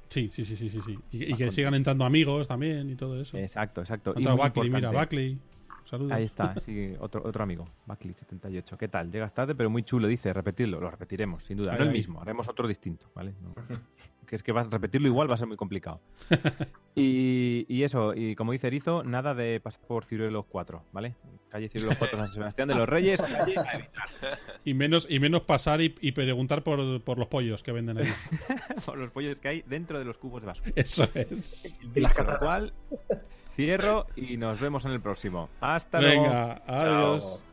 Speaker 5: Sí, sí, sí, sí, sí. sí. Y, que sigan entrando amigos también y todo eso.
Speaker 1: Exacto, exacto. Y
Speaker 5: Buckley, mira, Buckley. Saludos.
Speaker 1: Ahí está, sí, otro, otro amigo, Buckley78. ¿Qué tal? Llegas tarde, pero muy chulo, dice, repetirlo. Lo repetiremos, sin duda.
Speaker 5: Ahí,
Speaker 1: no el
Speaker 5: ahí.
Speaker 1: mismo, haremos otro distinto, ¿vale? No- que es que vas, repetirlo igual va a ser muy complicado. y, y eso, y como dice Erizo, nada de pasar por Ciruelos 4, ¿vale? Calle Ciruelos 4 San Sebastián de los Reyes, calle a evitar.
Speaker 5: Y menos, y menos pasar y, y preguntar por, por los pollos que venden ahí.
Speaker 1: por los pollos que hay dentro de los cubos de basura.
Speaker 5: Eso es.
Speaker 3: Y catatas.
Speaker 1: cual, cierro y nos vemos en el próximo. Hasta luego.
Speaker 5: Venga, adiós.
Speaker 2: Chao.